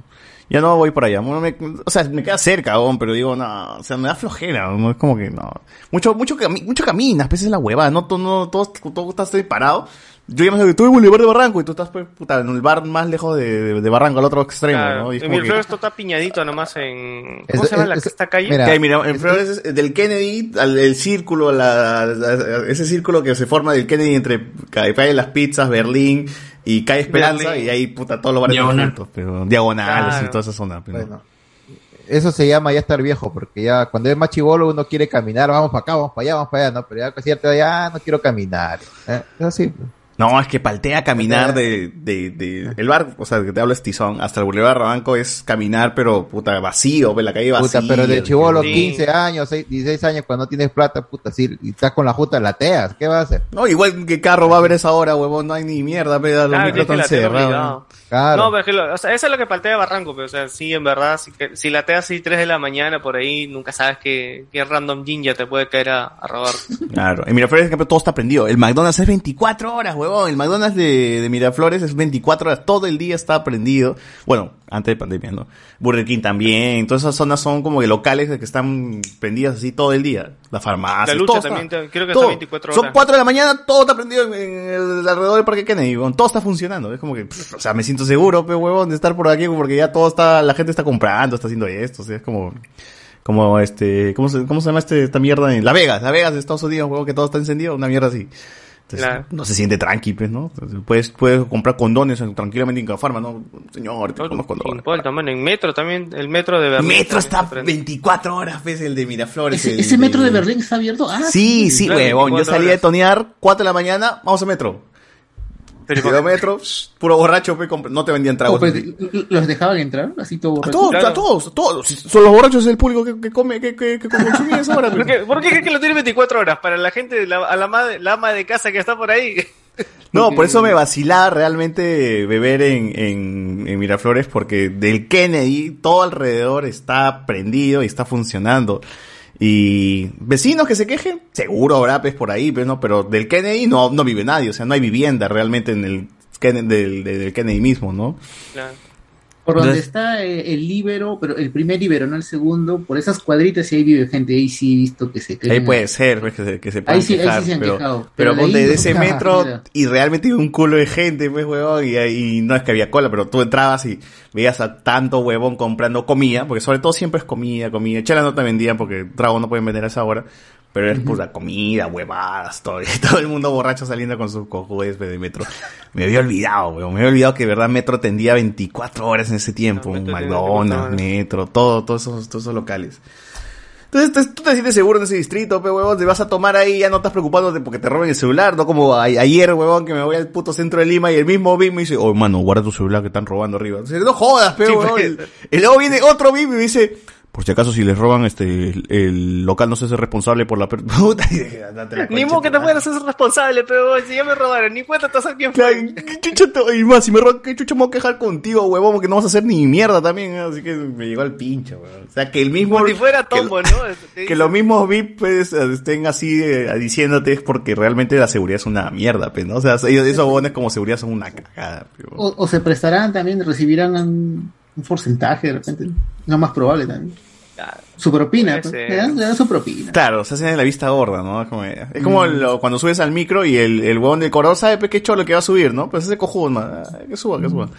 ya no voy por allá, Bueno, me- o sea, me queda cerca, aún, pero digo, no, o sea, me da flojera, no es como que, no, mucho, mucho, cami- mucho caminas, pues es la hueva, no, todo, no, todo, todo estás ahí parado, Yo ya me tuve Boulevard de Barranco y tú estás, pues, puta, en el bar más lejos de, de- de Barranco, al otro extremo, Claro. ¿no? Y es En como que- Miraflores esto está piñadito nomás en... ¿Cómo Es- se llama la es- esta calle? Que hay, mira, en Flores es del Kennedy al el círculo, la, la- ese círculo que se forma del Kennedy entre calle Las Pizzas, Berlín y calle Esperanza Berlín. y ahí puta todos los bares Diagonal. juntos, pero diagonales Claro. y toda esa zona. pero- Bueno, eso se llama ya estar viejo, porque ya cuando es más chivolo uno quiere caminar, vamos para acá, vamos para allá, vamos para allá, ¿no? Pero ya edad ya no quiero caminar. ¿eh? Es así. No, es que paltea caminar de, de, de el bar, o sea, que te hablo es Tizón, hasta el Boulevard Rabanco es caminar, pero puta vacío, ve la calle vacía. Puta, pero de chivolo, Sí. 15 años, 6, 16 años, cuando no tienes plata, puta, sí, y estás con la justa, lateas, ¿qué vas a hacer? No, igual que carro va a ver esa hora, huevón, no hay ni mierda, pero los Claro, micros que están cerrados. Claro. No, pero es que lo- o sea, eso es lo que paltea Barranco, pero o sea, sí, en verdad, si, que- si lateas así 3 de la mañana por ahí, nunca sabes qué, qué random ninja te puede caer a, a robar. Claro, en Miraflores ejemplo, todo está prendido. El McDonald's es 24 horas, huevón. El McDonald's de, de Miraflores es 24 horas. Todo el día está prendido. Bueno, antes de pandemia, ¿no? Burger King también. Todas esas zonas son como que locales que están prendidas así todo el día. La farmacia. La lucha todo también, está- creo que todo. está 24 horas. Son 4 de la mañana, todo está prendido en, en el alrededor del Parque Kennedy, huevón. Todo está funcionando. Es como que, pff, o sea, me siento seguro, pe, huevón, de estar por aquí porque ya todo está, la gente está comprando, está haciendo esto. O sea, es como, como este, ¿cómo se, cómo se llama este, esta mierda en La Vegas? La Vegas de Estados Unidos, huevón, que todo está encendido, una mierda así. Entonces, Claro. no se siente tranqui, pues, ¿no? Entonces, puedes, puedes comprar condones en- tranquilamente en Cafarma, ¿no? Señor, te compras condones. Importa, mano, en metro también, el metro de Berlín. Metro está se prende. 24 horas, ves, el de Miraflores. ¿Ese, el ese metro de Berlín está abierto? Ah, Sí, sí, claro, huevón. Yo 24 salí de tonear, 4 de la mañana, vamos a metro. Pero metro, shh, puro borracho, no te vendían tragos. Oh, pero, ¿Los dejaban entrar? Así todo A borracho. todos, a todos, a todos. Son los borrachos el público que, que come, que, que, que consume esa hora. ¿Por qué, por qué crees que lo tiene 24 horas? Para la gente, la, a la, ama de- la ama de casa que está por ahí. No, por eso me vacilaba realmente beber en, en, en Miraflores, porque del Kennedy todo alrededor está prendido y está funcionando. Y vecinos que se quejen, seguro habrá pues por ahí, pues, ¿no? pero del Kennedy no, no vive nadie, o sea, no hay vivienda realmente en el del, del Kennedy mismo, ¿no? Por donde Entonces- está eh, el líbero, pero el primer líbero, no el segundo, por esas cuadritas sí ahí vive gente, ahí sí he visto que se Ahí puede ser, pues, que se, que se Ahí sí- ahí sí quejar, se han pero, quejado, pero, pero de ahí ese metro mira. y realmente un culo de gente, pues, huevón, y, y no es que había cola, pero tú entrabas y veías a tanto huevón comprando comida, porque sobre todo siempre es comida, comida. Chela no te vendían porque trago no pueden vender a esa hora, pero es pura comida, huevadas, todo, todo el mundo borracho saliendo con sus cojudes de metro. Me había olvidado, huevón, me había olvidado que de verdad Metro tendía 24 horas en ese tiempo, un McDonald's, Metro, todo, todos esos, todos esos locales. Entonces tú te sientes seguro en ese distrito, pe huevón, te vas a tomar ahí, ya no estás preocupándote porque te roben el celular, no como a- ayer, huevón, que me voy al puto centro de Lima y el mismo BIM me dice, oh mano, guarda tu celular que están robando arriba. Entonces, no jodas, pe huevón. Y luego viene otro BIM y me dice, por si acaso si les roban este, el, el local no se hace responsable por la per- puta. y dije, "Andate la Ni modo que te puedas hacer responsable, pero si ya me robaron, ni cuenta quién fue. ¿Qué chucha te- y más, si me roban, ¿qué chucha me voy a quejar contigo, huevón? Porque no vas a hacer ni mierda también, ¿eh? así que me llegó al pincho, huevón. O sea, que el mismo... Como si fuera tombo, ¿no? Te Que los mismos VIP pues, estén así eh, diciéndote es porque realmente la seguridad es una mierda, pues, ¿no? O sea, ellos, esos bonos como seguridad son una cagada. pues. O, o se prestarán también, recibirán un, porcentaje de repente. Lo más probable también. Su propina, pues, le dan, le dan su propina. Claro, se hacen en la vista gorda, ¿no? Es como, es como Mm. lo- cuando subes al micro y el, el huevón del corredor sabe pues, qué cholo que va a subir, ¿no? Pues ese cojudo, ¿no? Ah, que suba, que suba.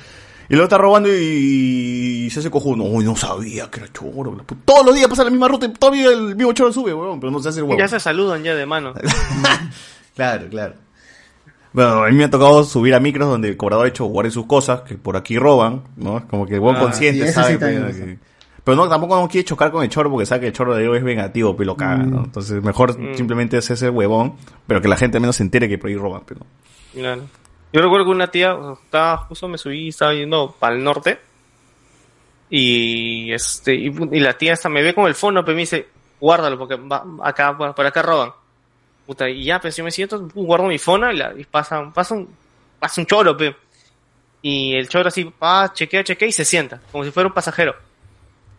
Y luego está robando y, y se hace cojudo. No, uy, no sabía que era choro. puta. Todos los días pasa la misma ruta y todavía el mismo choro sube, huevón, pero no se hace el huevón. Ya se saludan ya de mano. Claro, claro. Bueno, a mí me ha tocado subir a micros donde el cobrador ha hecho guarde sus cosas, que por aquí roban, ¿no? Como que el buen Ah, consciente sabe. sí pues, que- Pero no, tampoco no quiere chocar con el choro porque sabe que el choro de ellos es vengativo, pero lo caga, ¿no? Entonces mejor Mm. simplemente hacerse el huevón, pero que la gente menos se entere que por ahí roban, pero. Claro. Yo recuerdo que una tía, estaba, justo me subí, estaba yendo para el norte. Y este, y, y la tía hasta me ve con el fono, pero me dice, guárdalo, porque va- acá, por por acá roban. Puta, y ya, pues yo me siento, guardo mi fono y, la, y pasa, pasa un, pasa un choro, pe. Y el choro así, pa, chequea, chequea y se sienta, como si fuera un pasajero.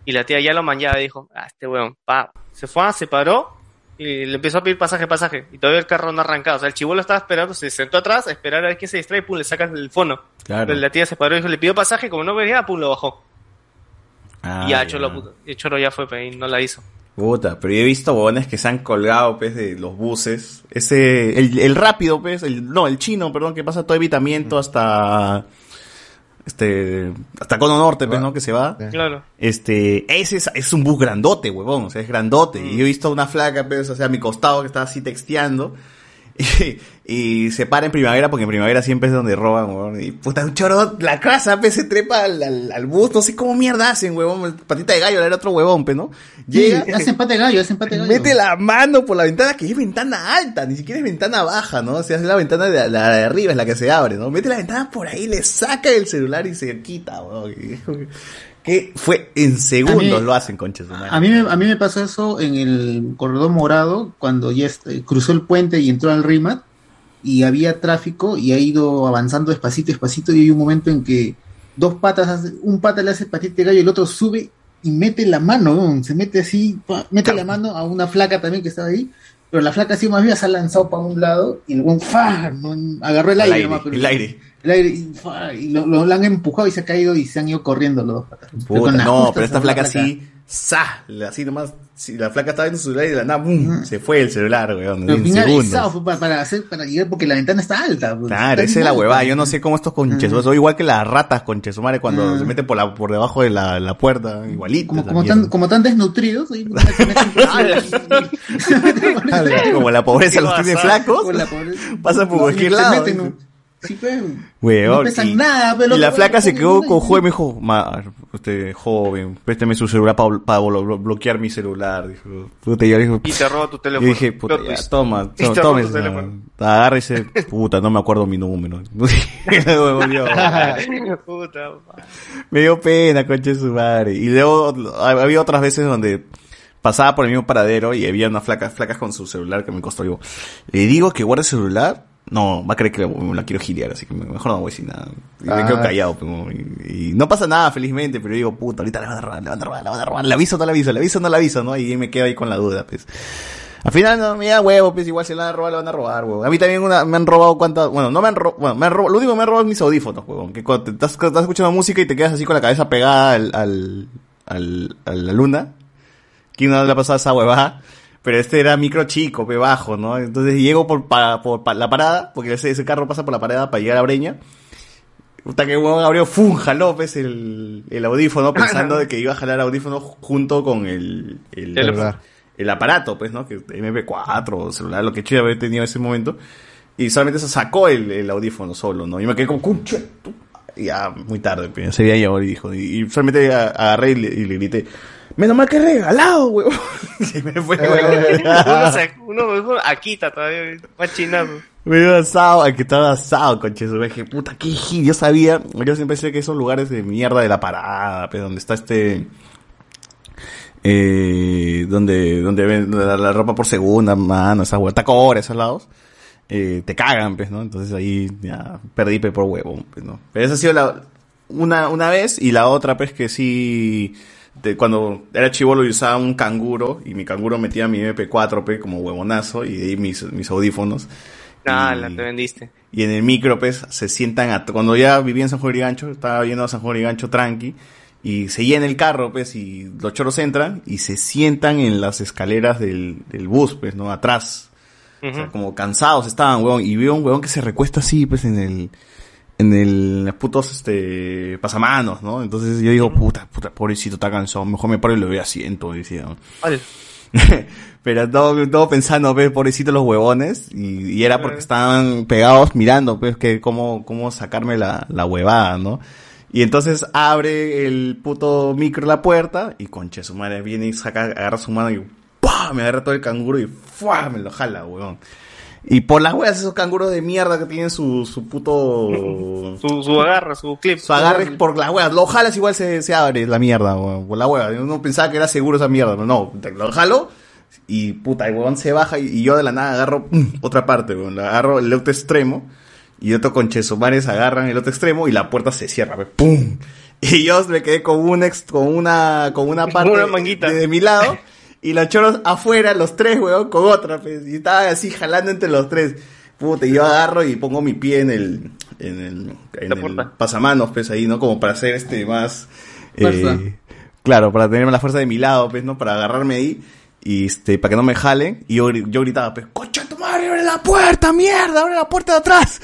Y la tía ya lo manchaba y dijo, ah, este weón, pa, se fue, se paró y le empezó a pedir pasaje, pasaje. Y todavía el carro no arrancaba. O sea, el chivolo estaba esperando, se sentó atrás a esperar a ver quién se distrae y pum, le sacas el fono. Claro. La tía se paró y dijo, le pidió pasaje, como no veía, pum, lo bajó. Ah, y ya, el choro ya fue, pe, y no la hizo. Puta, pero yo he visto huevones que se han colgado, pues, de los buses. Ese, el, el rápido, pues, el, no, el chino, perdón, que pasa todo evitamiento hasta, este, hasta Cono Norte, pues, ¿no? Que se va. Claro. Este, ese es, es un bus grandote, huevón, o sea, es grandote. Y yo he visto una flaca, pues, o sea, a mi costado que estaba así texteando. Y, y se para en primavera, porque en primavera siempre es donde roban, huevón. Y puta, un choro, la casa, pues, se trepa al, al, al bus, no sé cómo mierda hacen, huevón. Patita de gallo, era otro huevón, pues, ¿no? Llega, Sí, hace empate de gallo, hace empate de gallo. mete la mano por la ventana, que es ventana alta, ni siquiera es ventana baja, ¿no? O sea, es la ventana de, la de arriba, es la que se abre, ¿no? Mete la ventana por ahí, le saca el celular y se quita, huevón. Que- fue en segundos mí- lo hacen, conches. A mí, me, a mí me pasó eso en el corredor morado, cuando ya este, cruzó el puente y entró al RIMAT, y había tráfico, y ha ido avanzando despacito, despacito, y hay un momento en que dos patas, hace- un pata le hace patita de gallo, y el otro sube y mete la mano, ¿no? se mete así, mete la mano a una flaca también que estaba ahí, pero la flaca así más bien se ha lanzado para un lado, y el buen ¡fa! ¿no? agarró el Al aire, aire, nomás, pero- el aire. El aire, y, y lo, lo- lo han empujado y se ha caído y se han ido corriendo los dos patas. Puta, no, pero esta flaca sí, ¡sa! Así nomás, si la flaca estaba viendo su celular y de la nada, ¡bum! Se fue el celular, weón, Pero en bien segundos. alisado fue para, para hacer, para llegar, porque la ventana está alta. pues. Claro, esa es la huevada. Yo no sé cómo estos conchesumares, son igual que las ratas conchesumares cuando se meten por la por debajo de la, la puerta, igualito. Como, como, tan, como tan desnutridos. ahí, se meten por- Como la pobreza los tiene flacos, Con la pobreza. pasa por cualquier lado. Sí, pues, Weón, no pesan y, nada, pero y la flaca se quedó con juego y me dijo, "Ma, usted joven, présteme su celular para bloquear mi celular. Dijo, puta, y yo dije, Y te roba tu yo teléfono. dije, puta, ya, toma, Y te toma, roba toma tu teléfono. agarra y dice, puta, no me acuerdo mi número. Y. Puta. Me dio pena, concha de su madre. Y luego había otras veces donde pasaba por el mismo paradero y había unas flacas, flacas con su celular que me costó. Digo, ¿le digo que guarde el celular? No, va a creer que la quiero gilear, así que mejor no voy decir nada. Y me Ah. quedo callado. pero- y, y no pasa nada, felizmente, pero digo, puta, ahorita le van a robar, le van a robar, le van a robar. ¿Le aviso o no le aviso? ¿Le aviso o no le aviso? ¿no? Y me quedo ahí con la duda, pues. Al final, no, me da huevo, pues igual se la van a robar, le van a robar, huevo. A mí también una, me han robado cuántas, bueno, no me han robado, bueno, me han robado, lo único que me han robado es mis audífonos, huevón. Que cuando te estás, estás escuchando música y te quedas así con la cabeza pegada al, al, al, a la luna. ¿Quién no le ha pasado esa huevada? Pero este era micro chico, pe bajo, ¿no? Entonces llego por, por la parada, porque ese, ese carro pasa por la parada para llegar a Breña. Puta que huevón abrió, ¡fum! jaló pues el, el audífono pensando de que iba a jalar audífono junto con el, el, Teléfono. el aparato, pues, ¿no? Que MP4 o celular, lo que yo había tenido en ese momento. Y solamente se sacó el, el audífono solo, ¿no? Y me quedé como. Y ya, muy tarde, pues, se veía llevar y dijo. Y, y solamente agarré y le, y le grité, menos mal que regalado, huevón. y me fue, huevón. uno, se, uno mejor Akita todavía, más chinado. Me dio asado, al que estaba asado, conche, su dije, puta, qué gil, yo sabía, yo siempre sé que esos lugares de mierda de la parada, pues, donde está este, eh, donde, donde ven la, la ropa por segunda mano, esa hueá, Tacora, esos lados, eh, te cagan, pues, ¿no? Entonces ahí ya perdí pe por huevo, pues, ¿no? Pero esa ha sido la, una, una vez, y la otra, pues, que sí, de cuando era chivolo y usaba un canguro, y mi canguro metía mi MP4, pe, como huevonazo, y de ahí mis, mis audífonos. Ah, Y- la te vendiste. y en el micro, pues, se sientan, a- cuando ya vivía en San Juan de Gancho, estaba yendo a San Juan de Gancho tranqui, y se llena el carro, pues, y los choros entran, y se sientan en las escaleras del, del bus, pues, ¿no? Atrás. O sea, como cansados estaban, weón, y veo un weón que se recuesta así, pues, en el, en el, putos, este, pasamanos, ¿no? Entonces yo digo, puta, puta, pobrecito, está cansado, mejor me paro y lo doy asiento, decía, ¿no? Vale. Pero todo, todo pensando, pues, pobrecito los huevones, y, y era porque estaban pegados mirando, pues, que cómo, cómo sacarme la, la huevada, ¿no? Y entonces abre el puto micro la puerta, y conche, su madre viene y saca, agarra su mano y ¡pah! me agarra todo el canguro y ¡fua! me lo jala, huevón. Y por las huevas esos canguros de mierda que tienen su, su puto... Su, su agarra, su clip. Su agarre por las huevas. Lo jalas igual se, se abre la mierda, weón. Por la hueva. Yo no pensaba que era seguro esa mierda, pero no. Lo jalo y puta, el huevón se baja y, y yo de la nada agarro otra parte, weón. Agarro el otro extremo y otro con chesumares agarran el otro extremo y la puerta se cierra, weón. ¡pum! Y yo me quedé con un ex, con una, con una parte Una manguita. de, de mi lado y los choros afuera, los tres, weón, con otra, pues. Y estaba así jalando entre los tres. Puta, y yo agarro y pongo mi pie en el, en el, en el pasamanos, pues ahí, ¿no? Como para hacer este más, eh, claro, para tener la fuerza de mi lado, pues, ¿no? Para agarrarme ahí. y este, para que no me jalen, y yo gritaba, pues, concha tu madre, abre la puerta, mierda, abre la puerta de atrás.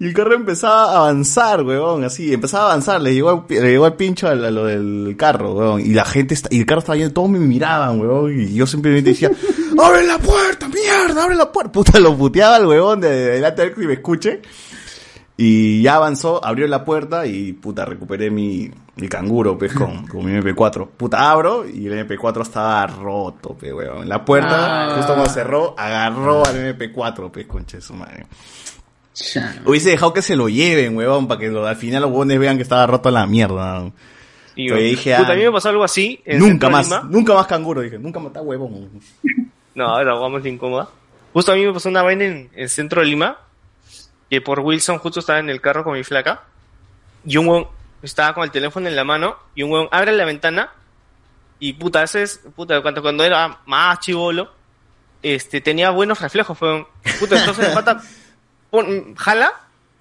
Y el carro empezaba a avanzar, weón, así, empezaba a avanzar, le llegó, le llegó al pincho a, lo del carro, weón, y la gente, está- y el carro estaba lleno, todos me miraban, weón, y yo simplemente decía, abre la puerta, mierda, abre la puerta. Puta, lo puteaba al weón de, de delante de él que me escuche. Y ya avanzó, abrió la puerta y puta, recuperé mi, mi canguro, pues, con, con mi MP4. Puta, abro y el MP4 estaba roto, pues, weón. La puerta, Ah. justo cuando cerró, agarró al MP4, pues, concha de su madre. Hubiese dejado que se lo lleven, weón, para que lo- al final los huevones vean que estaba roto a la mierda. Y Pero yo, dije, puta, ah, a mí me pasó algo así. en nunca más, Lima. nunca más canguro, dije, nunca más está huevón. No, ahora vamos incómoda. Justo a mí me pasó una vaina en el centro de Lima, que por Wilson justo estaba en el carro con mi flaca, y un huevón estaba con el teléfono en la mano, y un huevón abre la ventana, y puta, a veces, puta, cuando, cuando era más chivolo, este, tenía buenos reflejos, fue puta, entonces el pata pon- jala,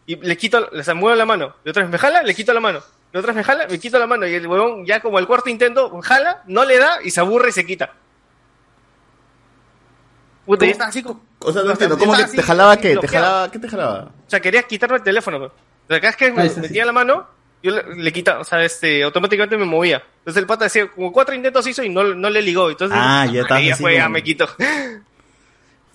y le quito, le muevo la mano, y otra vez me jala, le quito la mano, y otra vez me jala, me quito la mano, y el huevón ya como el cuarto intento, jala, no le da, y se aburre y se quita. Puta, y estaba así como... O sea, no entiendo, ¿cómo que te jalaba qué? ¿Te jalaba, qué te jalaba? O sea, querías quitarme el teléfono. pues. O sea, cada vez que me Ah, sí, metía la mano, yo le, le quitaba, o sea, este, automáticamente me movía. Entonces el pata decía, como cuatro intentos hizo y no, no le ligó. Entonces, Ah, ya ahí ya ya me quito.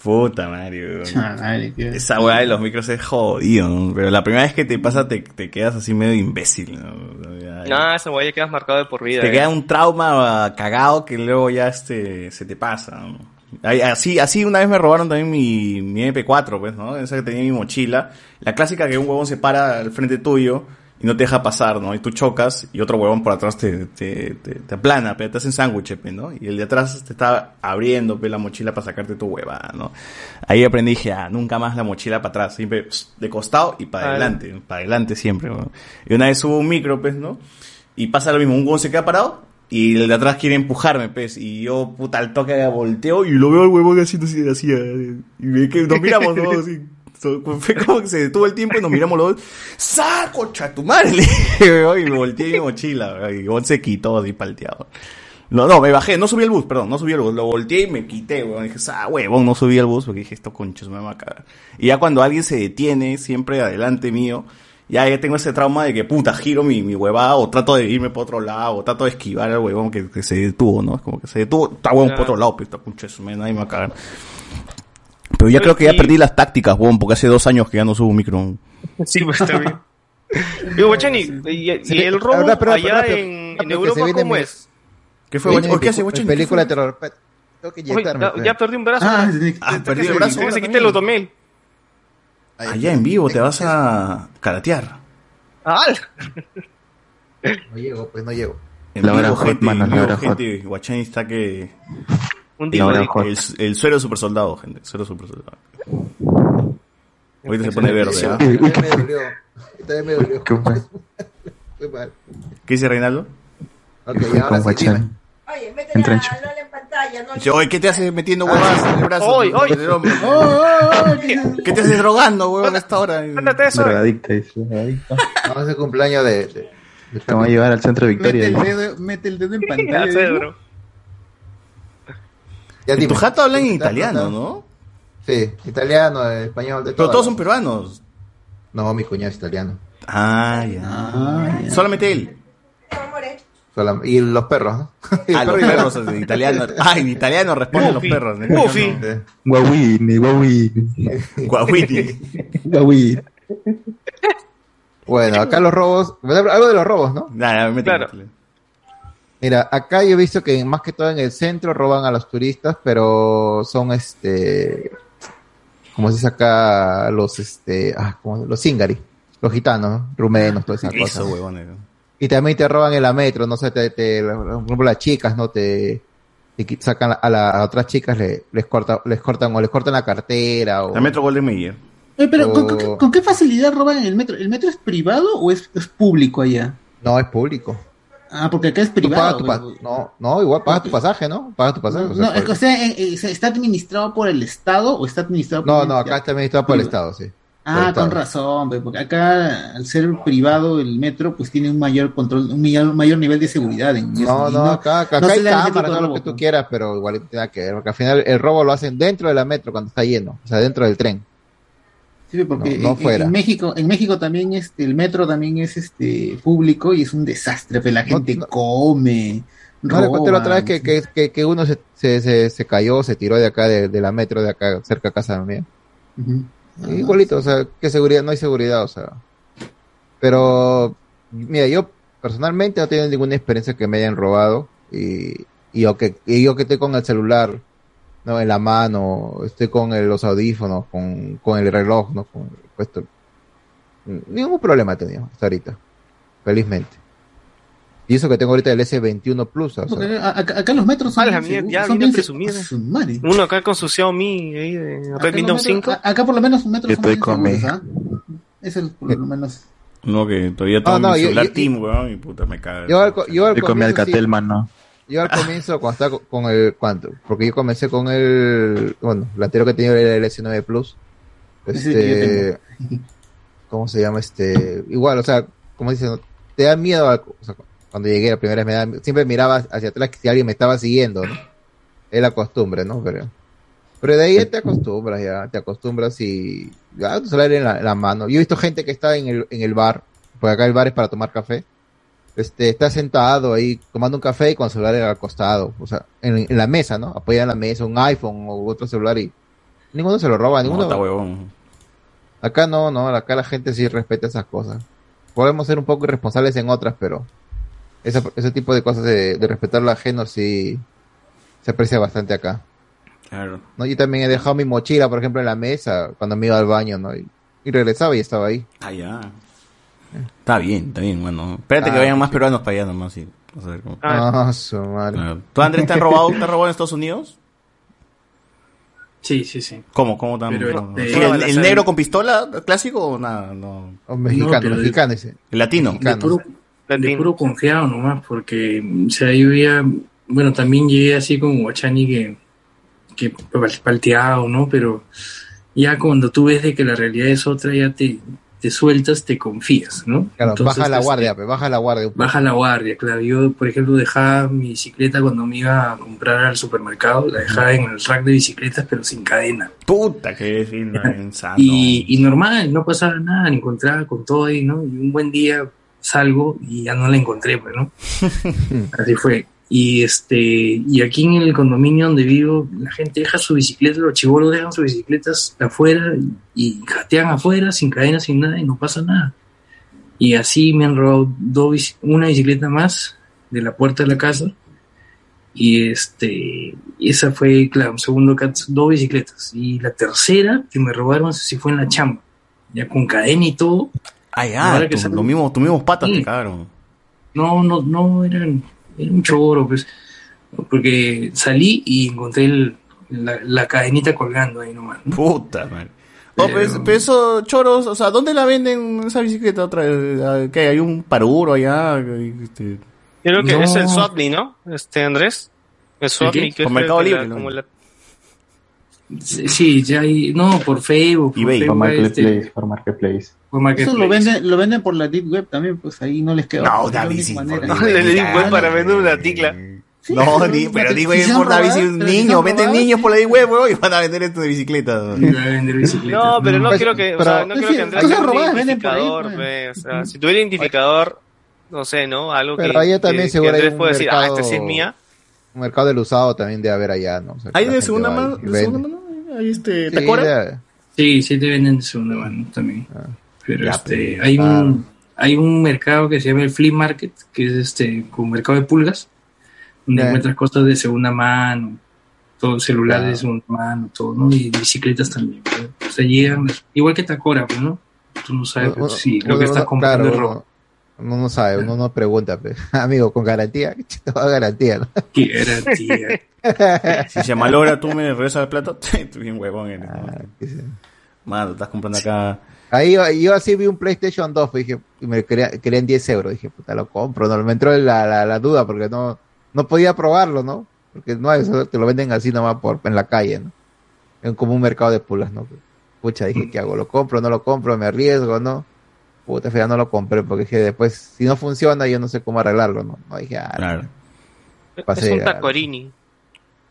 Puta madre, weón. Esa weá de los micros es jodido, ¿no? Pero la primera vez que te pasa te, te quedas así medio imbécil, ¿no? Ya- No, esa guay ya quedas marcado de por vida. te eh. queda un trauma ah, cagado que luego ya este se te pasa. ¿no? Así, así una vez me robaron también mi, mi MP4, pues, ¿no? Esa que tenía en mi mochila. La clásica que un huevón se para al frente tuyo y no te deja pasar, ¿no? Y tú chocas y otro huevón por atrás te, te, te, te aplana, pero te hacen sándwich, ¿no? Y el de atrás te está abriendo, pe, la mochila para sacarte tu hueva, ¿no? Ahí aprendí, dije, ah, nunca más la mochila para atrás, siempre pss, de costado y para adelante, para adelante siempre, ¿no? Y una vez subo un micro, pues, ¿no? Y pasa lo mismo, un huevón se queda parado y el de atrás quiere empujarme, pues, y yo, puta, al toque volteo y lo veo al huevón haciendo así, así, eh, y me que nos miramos, ¿no? Así, fue como que se detuvo el tiempo y nos miramos los dos, ¡saco, weón, y me volteé mi mochila, y huevón se quitó así palteado. No, no, me bajé, no subí al bus, perdón, no subí al bus, lo volteé y me quité, weón. Dije, ah, huevón, no subí al bus porque dije, esto conchos me va a cagar. Y ya cuando alguien se detiene, siempre adelante mío, ya, ya tengo ese trauma de que puta, giro mi, mi huevada o trato de irme por otro lado o trato de esquivar al huevón que, que se detuvo, ¿no? Es como que se detuvo, está huevón por Claro. otro lado, pero está conchos, nadie me va a cagar. Pero ya creo que ya perdí las tácticas, huevón, porque hace dos años que ya no subo un micro. Sí, pues está bien. Digo, Guachani, y, y el robo Ahora, perdón, allá perdón, en, en se Europa, ¿cómo mi- es? ¿Qué fue, Guachani? ¿Qué hace, Guachani? película de terror. Tengo que inyectarme. ya, pe. ya perdí un brazo. Ah, Ah, perdí el brazo se quite el otomel. Allá en vivo te vas a karatear. ¡Ah! No llego, pues no llego. En La hora vivo, hot, gente, mano, en la hora hot. gente, Guachani está que... Un La hot. el, el suero super soldado, gente, suero super soldado. Ahorita se pone verde, ¿ah? También me dolió. También me dolió. Qué mal. ¿Qué dice Reinaldo? Ok, ahora sí, dime. Guachani. Entra en shock. Dice, oye, ¿qué te haces metiendo huevas en el brazo? Oy, oy. Del hombre? ¿Qué te haces drogando, huevón, a esta hora? Drogadicta, dice, drogadicta. No, es el cumpleaños de... Te vamos a llevar al centro de Mete Victoria. el dice. dedo, mete el dedo en pantalla. Ya En tu jato hablan en italiano, ¿no? Sí, italiano, español, de todo. Pero todos son peruanos. No, mi cuñado es italiano. Ah, ya. Solamente él. Solam- Y los perros, ¿no? Ah, los perros en italiano. Ah, en italiano responden los perros. Buffy. guauini. no. Guauiti. Guauini. Bueno, acá los robos, algo de los robos, ¿no? Nada, me. Claro. Mira, acá yo he visto que más que todo en el centro roban a los turistas, pero son este, como se dice acá, los este, ah, ¿cómo? los zingari, los gitanos, ¿no? rumenos, todas esas Eso, cosas. huevones. Y también te roban en la metro, no sé, te, te- por ejemplo las chicas, ¿no? Te, te sacan a, la- a otras chicas, le- les corta, les cortan o les cortan la cartera o La Metro Golden Mayer. Oye, pero ¿con, O- con- con qué facilidad roban en el metro? ¿El metro es privado o es, es público allá? no es público. Ah, porque acá es Tú privado. tu pa- pero- no, no, igual pagas tu pasaje, ¿no? Pagas tu pasaje. o sea, No, es que, o sea, eh, eh, ¿está administrado por el Estado o está administrado por no, no, acá está administrado por el Estado, sí. Ah, con razón, porque acá al ser privado el metro, pues tiene un mayor control, un mayor, mayor nivel de seguridad. En No, no, acá, acá no hay de todo lo que tú quieras, pero igual tiene que ver, porque al final el robo lo hacen dentro de la metro cuando está lleno, o sea, dentro del tren. Sí, porque No, fuera. En, México, en México también este, el metro también es este público y es un desastre, pero la gente come. No, le conté la otra vez que, que, que, que uno se, se, se, se cayó, se tiró de acá, de, de la metro de acá, cerca de casa mía. Igualito, o sea, que seguridad, no hay seguridad, o sea. Pero, mira, yo personalmente no he tenido ninguna experiencia que me hayan robado y, y yo que, y yo que estoy con el celular, no, en la mano, estoy con el- los audífonos, con, con el reloj, no, con puesto. Ningún problema he tenido hasta ahorita, felizmente. Y eso que tengo ahorita el S21 Plus, o sea, acá, acá los metros son, Ah, mierda, seguros, ya son bien presumido. se- su madre. Uno acá con su Xiaomi ahí de Acá Redmi Note metros- 5. a- acá por lo menos un metro Yo son estoy con seguros, mi- ¿ah? Es el por lo menos. No, que todavía tengo Ah, no, mi yo- celular yo- Team, weón, y puta, me caga. Yo al, yo al Yo con mi comienzo Alcatel, sí- mano. Yo al comienzo, cuando estaba co- con el, ¿cuánto? Porque yo comencé con el, bueno, el anterior que tenía era el S9 Plus. Este, ¿cómo se llama? Este, igual, o sea, como dicen, te da miedo, o sea, cuando llegué la primera vez, me da- siempre miraba hacia atrás que si alguien me estaba siguiendo, ¿no? Es la costumbre, ¿no? Pero, pero de ahí ya te acostumbras, ya, te acostumbras y ya tu celular en la, en la mano. Yo he visto gente que está en el, en el bar, porque acá el bar es para tomar café este, está sentado ahí tomando un café y con el celular al costado, o sea, en, en la mesa, ¿no? Apoya en la mesa un iPhone o otro celular y ninguno se lo roba, ninguno. No, está huevón. Acá no, no, acá la gente sí respeta esas cosas. Podemos ser un poco irresponsables en otras, pero ese, ese tipo de cosas de, de respetar lo ajeno sí se aprecia bastante acá. Claro. ¿no? Yo también he dejado mi mochila, por ejemplo, en la mesa cuando me iba al baño, ¿no? Y, y regresaba y estaba ahí. Ah, ya. Está bien, está bien, bueno. Espérate Ah, que vayan más sí. peruanos para allá nomás. Y, a ver cómo- Ah, su madre. ¿Tú, Andrés, te han robado, te han robado en Estados Unidos? Sí, sí, sí. ¿Cómo? ¿Cómo tan? Pero, cómo? este, ¿El, negro con pistola clásico o nada? No. O mexicano, No, mexicano ese. El latino. De puro, de puro confiado nomás, porque, o sea, yo bueno, también llegué así como Guachani que, que pal- palteado, ¿no? Pero ya cuando tú ves de que la realidad es otra, ya te, te sueltas, te confías, ¿no? Claro, Entonces, baja la este, guardia, pe, baja la guardia un poco. Baja la guardia, claro. Yo, por ejemplo, dejaba mi bicicleta cuando me iba a comprar al supermercado, la dejaba en el rack de bicicletas, pero sin cadena. Puta, que fino, insano. Y, y normal, no pasaba nada, me encontraba con todo ahí, ¿no? Y un buen día salgo y ya no la encontré, pues, ¿no? Así fue. Y este, y aquí en el condominio donde vivo, la gente deja su bicicleta, los chibolos dejan sus bicicletas afuera y, jatean afuera, sin cadena, sin nada, y no pasa nada. Y así me han robado dos, una bicicleta más de la puerta de la casa. Y este, esa fue, claro, un segundo cat, dos bicicletas. Y la tercera que me robaron, no sé si fue en la chamba, ya con cadena y todo. Ah, ya, que tus mismos patas Sí. te cagaron. No, no, no, eran, era un choro, pues. Porque salí y encontré el- la, la cadenita colgando ahí nomás. ¿no? Puta, madre. Oh, pero, es- pero eso, choros, o sea, ¿dónde la venden esa bicicleta otra vez? ¿Qué? ¿Hay un paruro allá? Este... Yo creo que No. es el Swapney, ¿no? Este, Andrés. El Swapney, qué? que Por es Mercado el que Libre, la- ¿no? como la- Sí, ya hay, no, por Facebook. Por, Por Facebook, Marketplace, este, por Marketplace. por Eso Marketplace. lo venden, lo venden por la Deep Web también, pues ahí no les queda. No, David, sí, la por única Deep. Web. Web para vender una ticla. no, ni, pero digo, es por la bici un niño, venden niños por la de huevo y van a vender esto de bicicleta. No, pero no Pues, quiero que, o pero- sea, no quiero que que Andrés tenga un identificador, pues. pe, o sea, si tuviera identificador, no sé, ¿no? Algo que, Pero allá también que, seguro que Andrés puede decir, ah, mercado- esta sí es mía. Un mercado del usado también debe haber allá, ¿no? O sea, que ¿Hay la de segunda mano? ¿De segunda mano? Ahí este, ya- Sí, sí te venden de segunda mano también. Pero Ya, este, pues, hay claro. un hay un mercado que se llama el Flea Market, que es este como mercado de pulgas, donde encuentras cosas de segunda mano, todo celulares Claro. de segunda mano, todo, ¿no? Y bicicletas también. ¿no? O sea, llegan, igual que Tacora, pues, ¿no? Tú no sabes si lo que estás comprando claro, es robo. Uno- no sabe, uno no pregunta, pe. amigo, con garantía, toda garantía, ¿no? Garantía. Si se malogra, tú me regresas el plato. Tú bien huevón eres. Ah, Mano, estás comprando acá. Ahí yo, así vi un PlayStation 2, pues, dije, y me quería, querían 10 euros, dije, puta, lo compro, no, me entró la, la, la duda porque no, no podía probarlo, ¿no? Porque no, eso te lo venden así nomás por, en la calle, ¿no? En como un mercado de pulas, ¿no? pucha, dije, ¿qué hago? ¿Lo compro, no lo compro? ¿Me arriesgo, no? Puta, al final no lo compré porque dije, después, si no funciona, yo no sé cómo arreglarlo, ¿no? No dije, ah, Claro. pasé es un tacorini.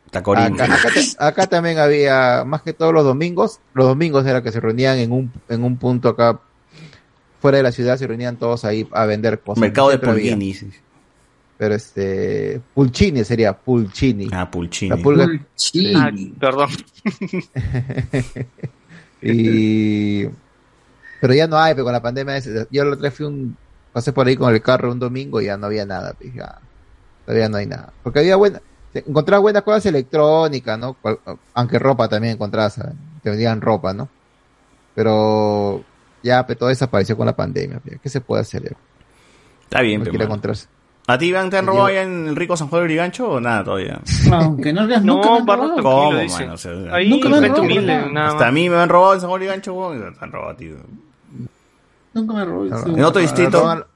Tacorín. Acá, acá ta- acá también había, más que todos los domingos, los domingos era que se reunían en un, en un punto acá, fuera de la ciudad, se reunían todos ahí a vender cosas. Mercado de sí. Pero este, Pulcini sería, Pulcini. Ah, Pulcini. La pulga. Ah, perdón. y pero ya no hay, pero con la pandemia es- yo lo otra vez fui un pasé por ahí con el carro un domingo y ya no había nada, pues, ya, todavía no hay nada. Porque había buena encontraba buenas cosas electrónicas, ¿no? Aunque ropa también encontrabas, ¿sabes? te vendían ropa, ¿no? Pero ya pues, todo desapareció con la pandemia, pues, ¿qué se puede hacer? ya? Está bien, No pero encontrarse. ¿A ti, Iván, te han robado allá en el rico San Juan de Brigancho o nada todavía? Aunque no veas, No, nunca me han barro ¿Cómo, mano? O sea, Ahí, Nunca me han robado, humilde, nada. nada Hasta a mí me han robado en San Juan de Brigancho, weón. Te han robado, tío. Nunca me robó. sí. En otro distrito. A,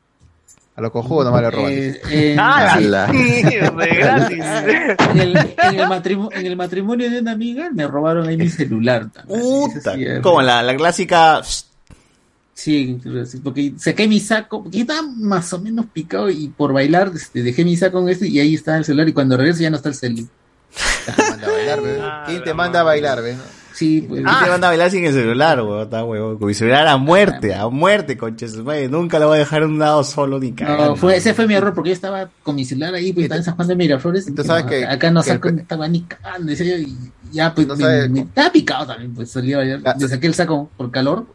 a los cojudos nomás le roban. Eh, eh, ¡Ah, sí. gratis! En el, en, el matrimonio, en el matrimonio de una amiga me robaron ahí mi celular. es Como la, la clásica. Sí, porque saqué mi saco, porque estaba más o menos picado y por bailar este, dejé mi saco en este y ahí está el celular y cuando regreso ya no está el celular. manda a bailar, ve? ¿Quién te manda a bailar, ve? Sí, pues. ¿Quién te manda a bailar sin el celular, weón? Está weón. Con mi celular a muerte, a muerte, conches. madre. Nunca lo voy a dejar en un lado solo ni cagando. No, fue, ese fue mi error porque yo estaba con mi celular ahí, pues estaba en San Juan de Miraflores. y sabes no, que- acá no saco, estaba ni cagando, y ya pues No me, sabes me- estaba picado también, pues salí a bailar. Le saqué el saco por calor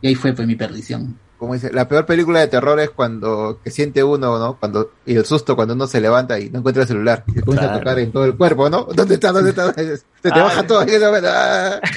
y ahí fue pues mi perdición. Como dice, la peor película de terror es cuando que siente uno, ¿no? Cuando y el susto cuando uno se levanta y no encuentra el celular y se comienza Claro. a tocar en todo el cuerpo, ¿no? ¿Dónde está? ¿Dónde está? Se te Ah, baja todo. Ah.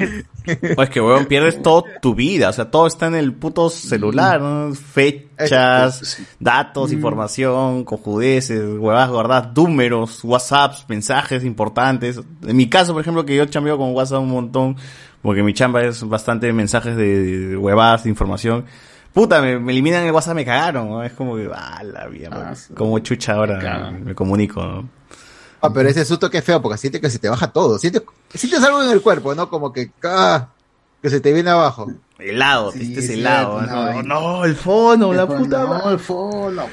O es que, weón, pierdes toda tu vida. O sea, todo está en el puto celular, ¿no? Fechas, datos, información, cojudeces, huevadas guardadas, números, WhatsApps, mensajes importantes. En mi caso, por ejemplo, que yo chambeo con WhatsApp un montón, porque mi chamba es bastante mensajes de, de huevadas, de información. Puta, me, me eliminan el WhatsApp, me cagaron, ¿no? Es como que, ah, la mierda. como chucha ahora me comunico, ¿no? Ah, pero ese susto que es feo porque sientes que se te baja todo. Sientes, sientes algo en el cuerpo, ¿no? Como que, ah, que se te viene abajo. Helado, Sí, este es helado. cierto, ¿no? no, No, el fono, la puta No, el fono,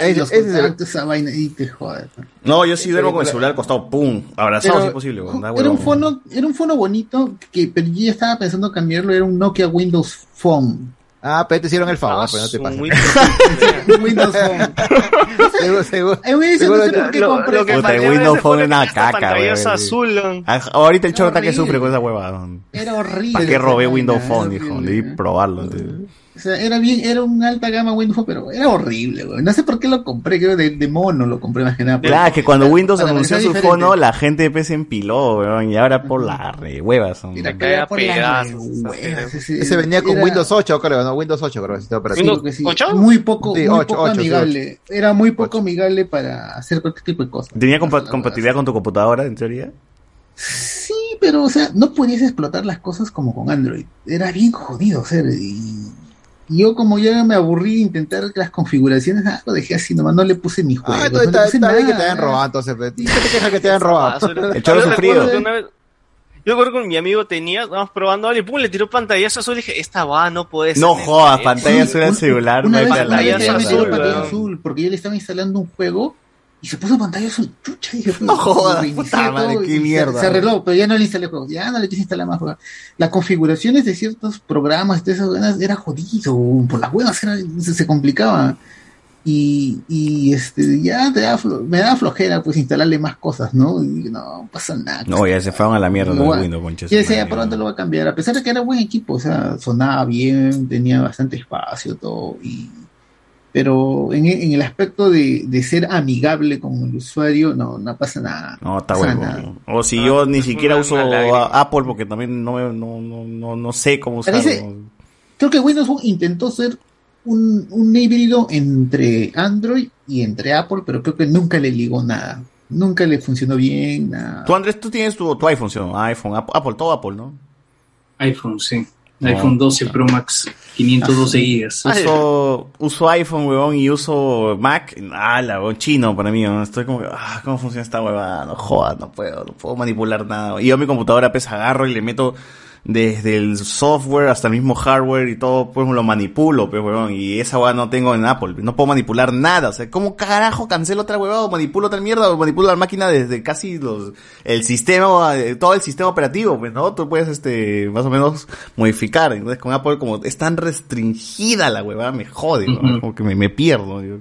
Ese- esa vaina y te joder. No, yo sí duermo con el celular al costado, pum, abrazado Pero si es posible, weón, da Era un fono, era un fono bonito que pero yo ya estaba pensando cambiarlo, era un Nokia Windows Phone. Ah, pero te hicieron el favor, pero no te pasa. Windows Phone. seguro, seguro. Eh, güey, ese no sé por qué Lo- compré. lo que Puta, Windows Phone es una caca, weón. azul, ¿no? Ah, Ahorita el chorro está que sufre con esa huevada. Era horrible. ¿Para qué robé Windows Phone? Dijo, debí probarlo. antes. O sea, era bien, era un alta gama Windows pero era horrible, güey. No sé por qué lo compré, creo de, de mono lo compré más que nada. Claro, que cuando Para- Windows para anunció su diferente. fono, la gente pues se empiló, weón, y ahora por la re huevas. son. Era cae a por huevas, ese- venía con era- Windows 8, creo, ¿no? Windows 8, creo. Este operativo. Sí, que sí. Muy poco, Sí, muy poco amigable. Era muy poco amigable para hacer cualquier tipo de cosas. ¿Tenía compa- compatibilidad con tu computadora, en teoría? Sí, pero, o sea, no podías explotar las cosas como con Android. Era bien jodido, o sea, y y yo como ya me aburrí de intentar las configuraciones, ah, lo dejé así, nomás no le puse mi juego. Ah, entonces está, está bien que te hayan robado, entonces. ¿Qué te quejas que te hayan robado? El chorro Yo sufrido. Yo recuerdo que mi amigo tenía, estábamos probando algo y pum, le tiró pantallazo azul y dije, esta va, no puede ser. No jodas, eh". pantalla azul al celular, dio azul, pantalla azul porque yo le estaba instalando un juego y se puso pantalla azul. Chucha, dije, No jodas, puta madre, qué y se- mierda. Se, arregló, pero ya no le instalé el juego, ya no le quise instalar más juegos. Las configuraciones de ciertos programas, de esas ganas, era jodido, por las era- se, se complicaba. Y, y este ya te da me da flojera pues instalarle más cosas, ¿no? Y no pasa nada. No, ya se fueron a la mierda Lo los Windows, conches. Y decía, pronto lo va a cambiar, a pesar de que era buen equipo, o sea, sonaba bien, tenía bastante espacio, todo, y pero en, en el aspecto de, de ser amigable con el usuario, no, no pasa nada. No, está bueno. nada. O si yo ni siquiera uso Apple porque también no, me- no, no, no, no sé cómo usarlo. Parece- Creo que Windows intentó ser un, un híbrido entre Android y entre Apple, pero creo que nunca le ligó nada. Nunca le funcionó bien, nada. Tú, Andrés, tú tienes tu, tu iPhone, ¿sí? iPhone, Apple, Apple, todo Apple, ¿no? iPhone, sí. IPhone 12 Pro Max, 512 gigas. Uso, uso iPhone, huevón, y uso Mac. Ah, la huevón, chino para mí. ¿no? Estoy como que, ah, ¿cómo funciona esta huevada? No jodas, no puedo, no puedo manipular nada. Y yo mi computadora, pues, agarro y le meto desde el software hasta el mismo hardware y todo, pues lo manipulo, pues, weón. Y esa weá no tengo en Apple. No puedo manipular nada. O sea, ¿cómo carajo cancelo otra weá o manipulo otra mierda o manipulo la máquina desde casi los, el sistema, eh, todo el sistema operativo, pues, ¿no? Tú puedes, este, más o menos modificar. Entonces, con Apple, como es tan restringida la weá, me jode, weón. Como que me, me pierdo. digo.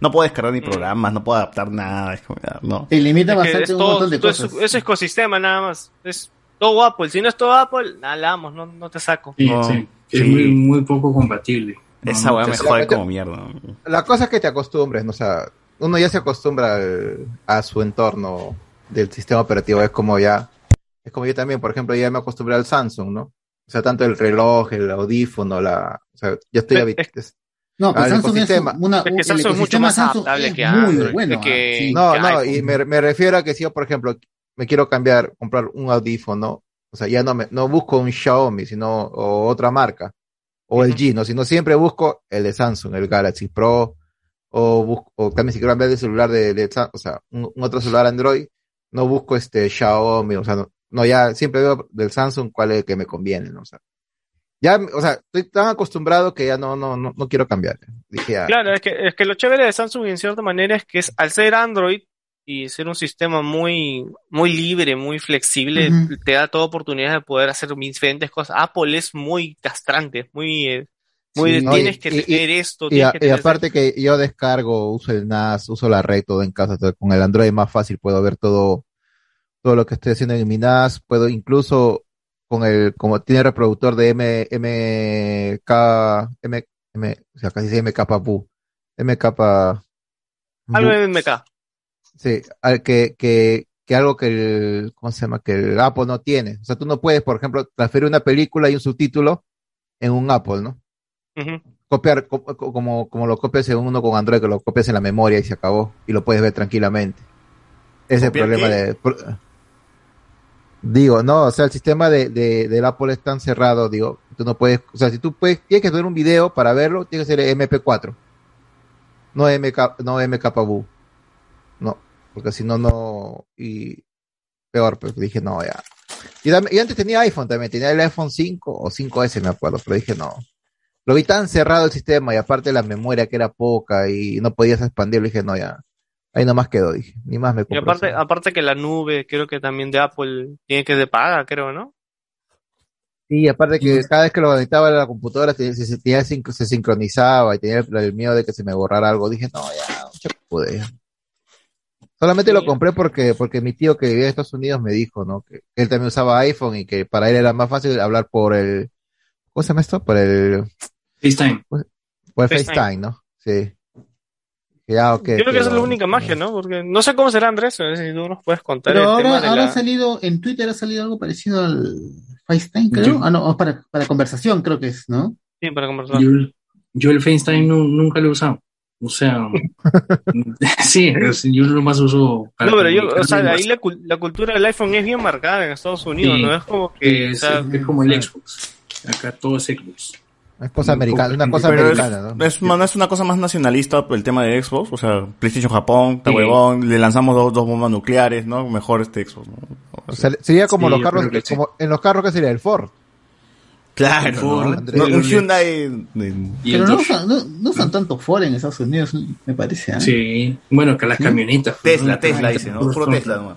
No puedo descargar ni programas, no puedo adaptar nada. Es como, no. Te limita Es bastante un todo- montón de todo cosas. Es, es ecosistema nada más. Es todo Apple. Si no es todo Apple, vamos, no, no te saco. Sí, No, sí. Es sí. muy, muy poco compatible. Esa no weá me jode como mierda. La cosa es que te acostumbres, ¿no? O sea, uno ya se acostumbra al- a su entorno del sistema operativo. Es como ya, es como yo también, por ejemplo, ya me acostumbré al Samsung, ¿no? O sea, tanto el reloj, el audífono, la, o sea, ya estoy habituado. No, pero Samsung es ecosistema. una, Es que el Samsung es mucho más Samsung adaptable es que muy Android, bueno. que- ah, sí. No, que no, iPhone. y me, me refiero a que si yo, por ejemplo, me quiero cambiar, comprar un audífono, o sea, ya no me, no busco un Xiaomi, sino o otra marca, o el G, ¿no? Sino siempre busco el de Samsung, el Galaxy Pro, o busco, o también si quiero cambiar de celular de, de o sea, un, un otro celular Android, no busco este Xiaomi, o sea, no, no, ya siempre veo del Samsung cuál es el que me conviene, ¿no? O sea, ya, o sea, estoy tan acostumbrado que ya no, no, no, no quiero cambiar. Dije. Claro, es que, es que lo chévere de Samsung en cierta manera es que es, al ser Android y ser un sistema muy, muy libre, muy flexible, te da toda oportunidad de poder hacer diferentes cosas. Apple es muy castrante, muy, eh, muy, Sí, tienes y- que y- tener esto, Y, a- que y aparte que yo descargo, uso el NAS, uso la red todo en casa, con el Android es más fácil, puedo ver todo, todo lo que estoy haciendo en mi NAS, puedo incluso con el, como tiene reproductor de M, MK, M, M, o sea, casi dice MKPU, MK, algo MK. Sí, al que, que, que algo que el, ¿cómo se llama? Que el Apple no tiene. O sea, tú no puedes, por ejemplo, transferir una película y un subtítulo en un Apple, ¿no? Copiar co- co- como, como lo copias en uno con Android, que lo copias en la memoria y se acabó, y lo puedes ver tranquilamente. Ese es el ¿Copiar problema qué? de... pro- Digo, no, o sea, el sistema de, de, del Apple es tan cerrado, digo, tú no puedes, o sea, si tú puedes, tienes que ver un video para verlo, tiene que ser MP4, no MK, no MKBU, porque si no, no, y peor, pues dije, no, ya. Y, y antes tenía iPhone también, tenía el iPhone 5 o 5S, me acuerdo, pero dije, no, lo vi tan cerrado el sistema y aparte la memoria que era poca y no podías expandirlo, dije, no, ya, ahí nomás quedó, dije, ni más me Y compro. aparte, aparte que la nube, creo que también de Apple tiene que de paga, creo, ¿no? Sí, aparte que cada vez que lo conectaba a la computadora se, se, tenía sin- se sincronizaba y tenía el, el miedo de que se me borrara algo. Dije, no, ya, mucha pude. Solamente lo compré porque, porque mi tío que vivía en Estados Unidos me dijo, ¿no? Que él también usaba iPhone y que para él era más fácil hablar por el, ¿cómo se llama esto? Por el, FaceTime. por el FaceTime. FaceTime, ¿no? Sí. Ya, ok. Yo creo que esa es la única magia, ¿no? Porque no sé cómo será Andrés, si tú nos puedes contar Pero el ahora, tema de ahora la... ha salido, en Twitter ha salido algo parecido al FaceTime, creo. Yo- Ah, no, para, para conversación creo que es, ¿no? Sí, para conversar. Yo, yo el FaceTime no- nunca lo he usado. O sea, sí, es- yo nomás uso. para No, pero yo, o sea, ahí la, la cultura del iPhone es bien marcada en Estados Unidos, Sí. ¿no? Es como que, o Es, sea, es como el Xbox. Acá todo es Xbox. Es cosa americana, una cosa Pero es, americana, ¿no? es, no es una cosa más nacionalista el tema de Xbox, o sea, PlayStation Japón, Sí. huevón, le lanzamos dos, dos bombas nucleares, ¿no? Mejor este Xbox, ¿no? O sea, sería como Sí, los carros, como en los carros que sería el Ford. Claro, Ford, ¿no? Andrés. No, un Hyundai de- Pero no usan, no, no usan tanto Ford en Estados Unidos, me parece. ¿ah? Sí, bueno, que las camionetas. pues, Tesla, ¿no? Tesla Las dice, ¿no? Puro Tesla, nomás.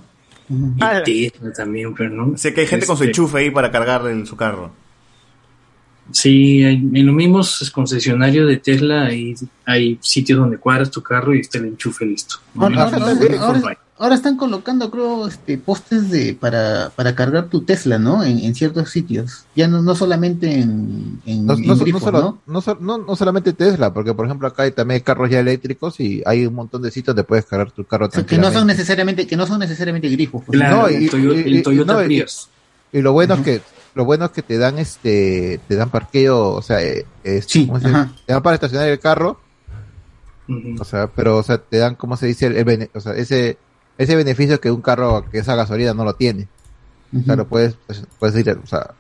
Y Tesla también, pero no. Sé que hay gente con su Este, enchufe ahí para cargar en su carro. Sí, hay- en los mismos concesionarios de Tesla hay, hay sitios donde cuadras tu carro y está el enchufe listo. Ahora, No, ahora- no, ahora- no, ahora- están colocando, creo, este, postes de para, para cargar tu Tesla, ¿no? En, en ciertos sitios. Ya no, no solamente en, en, No, en no, no grifos, solo- ¿no? no so- no- no solamente Tesla, porque por ejemplo acá hay también carros ya eléctricos y hay un montón de sitios donde puedes cargar tu carro O sea, que no son necesariamente, que no son necesariamente grifos. pues. No, y, el y- Toyota no, y- Prius. y lo bueno es que lo bueno es que te dan este te dan parqueo, o sea, eh, ajá. te dan para estacionar el carro, o sea, pero o sea, te dan como se dice el, el o sea, ese ese beneficio que un carro que esa gasolina no lo tiene. O sea, lo puedes puedes ir, o sea,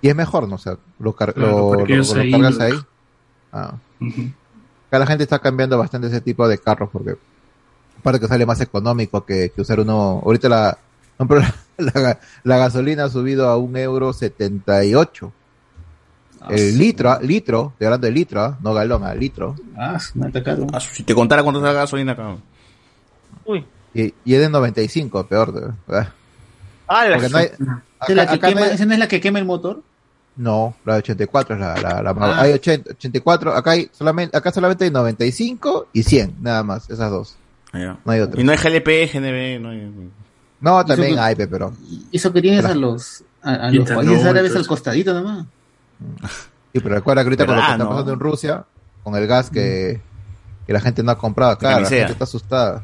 y es mejor, ¿no? O sea, lo, car- Claro, lo- es cargas ahí. Ah. Acá la gente está cambiando bastante ese tipo de carros porque aparte que sale más económico que, que usar uno. Ahorita la, la, la- la gasolina ha subido a un euro 78. El litro, ah, litro, estoy hablando de litro, ah, no galón, a litro. Ah, me atacaron. Si te contara cuánto está la gasolina acá. Uy. Y, y es de 95, peor. Ah, la- no hay- ¿Esa es la que no hay- ¿Esa no es la que quema el motor? No, la de 84 es la, la, la más- Ah. Hay 80, 84, acá hay solamente, acá solamente hay 95 y 100, nada más, esas dos. No hay otra. Y no hay GLP, GNB, no hay... No, también Eso- hay, pe, pero. Eso que tienes a los, a, a los países árabes al costadito nomás. Sí, pero recuerda que ahorita con lo que ¿Verdad, está no? pasando en Rusia, con el gas que, que la gente no ha comprado acá, la gente está asustada.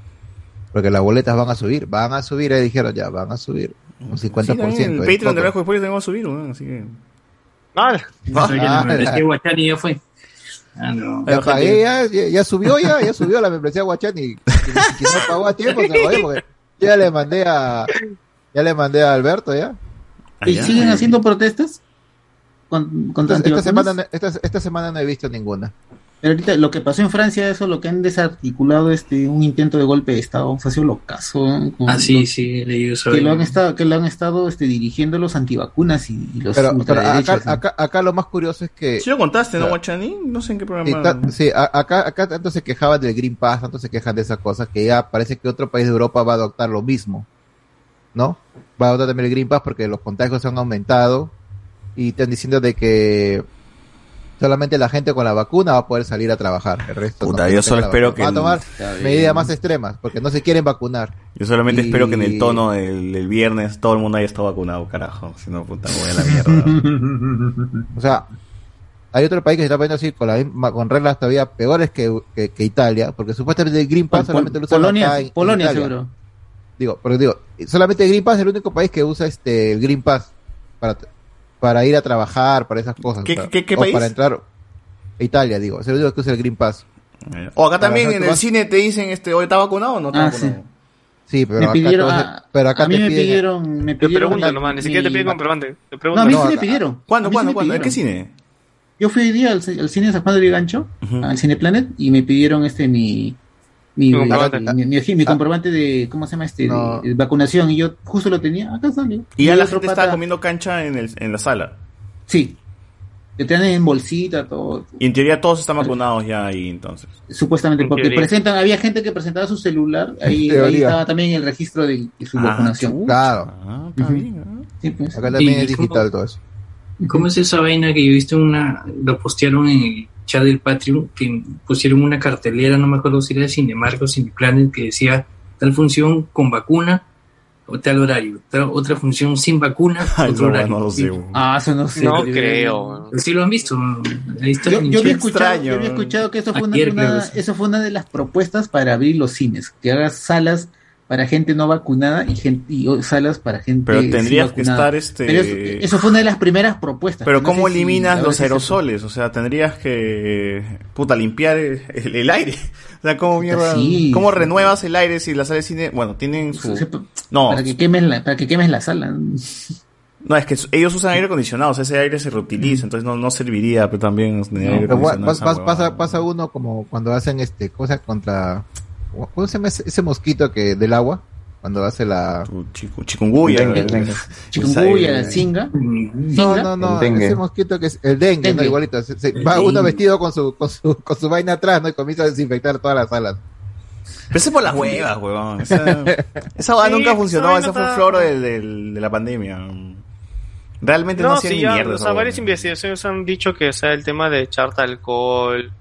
Porque las boletas van a subir, van a subir, eh, dijeron ya, van a subir. Un 50%. Sí, el Patreon de. Bajo después tenemos a subir, así que... Ah, ya Ah, la membresía la- Guachani ya fue. Ah, no. Ya pagué, ya, ya, ya subió ya, ya subió la membresía Guachani. Quien no pagó a tiempo se jodió porque yo ya le mandé a, ya le mandé a Alberto ya. ¿Y siguen haciendo protestas? Con, contra Esta, esta antivacunas? semana, no- esta, esta semana no he visto ninguna. Pero ahorita lo que pasó en Francia, eso lo que han desarticulado este un intento de golpe de Estado, o sea, ha sido locazo. ¿eh? Con Ah, sí, los- sí, leído sobre que lo han estado, que lo han estado este, dirigiendo los antivacunas y, y los Pero, pero acá, ¿no? acá, acá lo más curioso es que. Sí lo contaste, ¿no. Guachani? No sé en qué programa... ta- sí, acá, acá tanto se quejaban del Green Pass, tanto se quejan de esas cosas, que ya parece que otro país de Europa va a adoptar lo mismo. ¿No? Va a adoptar también el Green Pass porque los contagios han aumentado y están diciendo de que solamente la gente con la vacuna va a poder salir a trabajar. El resto Puta, no, yo solo espero que Van a tomar medidas más extremas porque no se quieren vacunar. Yo solamente Y- espero que en el tono del, del viernes todo el mundo haya estado vacunado, carajo. Si no, puta, voy a la mierda. O sea, hay otro país que se está poniendo así con, la misma- con reglas todavía peores que, que- que Italia, porque supuestamente el Green Pass Pol- solamente lo usan Polonia, acá en- en Polonia Italia. seguro. Digo, porque digo, solamente el Green Pass es el único país que usa este el Green Pass para, para ir a trabajar, para esas cosas. ¿Qué- qué o país? para entrar. Italia, digo, es el único que usa el Green Pass. O acá también en el cine te dicen, este, ¿hoy está vacunado o no está Ah, vacunado? Sí, pero me acá pidieron, todos- ah, pero acá a mí te me piden- pidieron, me Te pidieron mi- nomás, ni siquiera te piden comprobante. Te No, a mí sí me pidieron. ¿Cuándo, A cuándo, cuándo? ¿En qué cine? Yo fui hoy día al, al cine de San Juan de Vigancho, al Cine Planet, y me pidieron este mi mi, mi, mi- mi- mi comprobante de ¿cómo se llama este? No. De, de vacunación y yo justo lo tenía, acá salió. Y ya la gente pata- estaba comiendo cancha en, el, en la sala. Sí. Te traen en bolsita todo. Y en teoría todos están vacunados ya ahí, entonces. Supuestamente, En porque teoría. presentan, había gente que presentaba su celular, ahí, ahí estaba también el registro de, de su Ah, vacunación. Claro. Sí, pues. Acá también ¿Y es digital todo eso. ¿Cómo es esa vaina que yo he visto una, lo postearon en el chat del Patreon, que pusieron una cartelera, no me acuerdo si era de Cinemark o Cineplanet, que decía tal función con vacuna o tal horario, tal- otra función sin vacuna, Ay, otro no, horario. no lo sé. Ah, eso no sé. No creo. Sí lo han visto. Yo, yo había escuchado, yo había escuchado que eso fue, una, Ayer, eso fue una de las propuestas para abrir los cines, que hagas salas para gente no vacunada y, gente, y salas para gente Pero tendrías que vacunada. estar, este- Pero eso, eso fue una de las primeras propuestas. Pero No ¿cómo si eliminas los aerosoles? O sea, tendrías que, puta, limpiar el, el- el aire. O sea, ¿cómo mierda? Sí, ¿Cómo sí. renuevas el aire si la sala de cine, bueno, tienen su... No, Para que quemes la, para que quemes la sala. no, es que ellos usan aire acondicionado, o sea, ese aire se reutiliza, entonces no, no serviría pero también aire Pero gua- acondicionado. pas- esa pas- huevada. pasa, pasa uno como cuando hacen este cosa contra ¿cómo se llama ese, ese mosquito que del agua? Cuando hace la el dengue. Chikungunya, Esa- zinga. No, Zinga. no, no, ese mosquito que es el dengue, no igualito. se- se- El va uno vestido con su, con su con su vaina atrás, ¿no? Y comienza a desinfectar todas las salas. Pero ese es por las huevas, huevón. Esa, Sí, nunca funcionó, esa fue el floro de la pandemia. Realmente no, No, hacía sí, ni ya, mierda. o sea, varias investigaciones han dicho que o sea, el tema de echarte alcohol,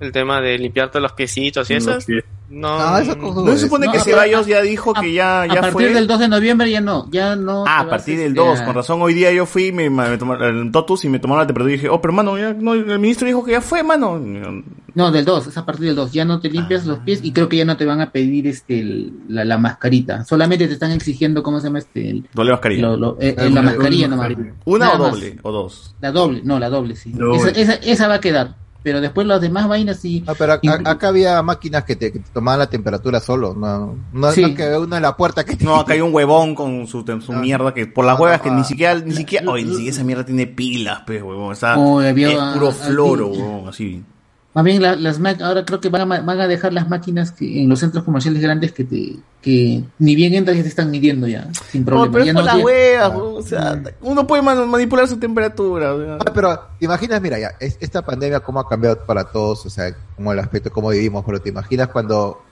el tema de limpiarte los piecitos y pies. No... No, eso No se supone No, que a- Ceballos ya dijo que ya, A ya partir fue. del 2 de noviembre ya no, ya no. Ah, a partir del este, 2, a- con razón. Hoy día yo fui, me, me tomaron el totus y me tomaron la temperatura y dije, oh, pero mano, ya, no, el ministro dijo que ya fue, mano. No, del 2, es a partir del 2. Ya no te limpias los pies y creo que ya no te van a pedir este el- la, la mascarita. Solamente te están exigiendo, ¿cómo se llama este? El, Doble mascarilla. lo- lo- eh, eh, la mascarilla nomás. ¿Una Nada o más. doble? ¿O dos? La doble, no, la doble, sí. Doble. Esa, esa, esa va a quedar. Pero después las demás vainas sí. Ah, pero a- acá había máquinas que te, que te tomaban la temperatura solo, no, no, Sí. no que uno en la puerta que te- No, acá hay un huevón con su, su mierda que por las huevas que ah. ni siquiera, ni siquiera, oye, ni siquiera esa mierda tiene pilas, pues, huevón. Está, Oh, había- es puro ah, floro, huevón, así. Más bien la- las ma- ahora creo que van a, van a dejar las máquinas que en los centros comerciales grandes que te que ni bien entras ya te están midiendo ya sin No, problema. pero Ya es por no las tiene- huevas, o sea, uno puede man- manipular su temperatura. o sea. Ah, pero te imaginas, mira, ya, es- esta pandemia cómo ha cambiado para todos, o sea, como el aspecto cómo vivimos, pero te imaginas cuando,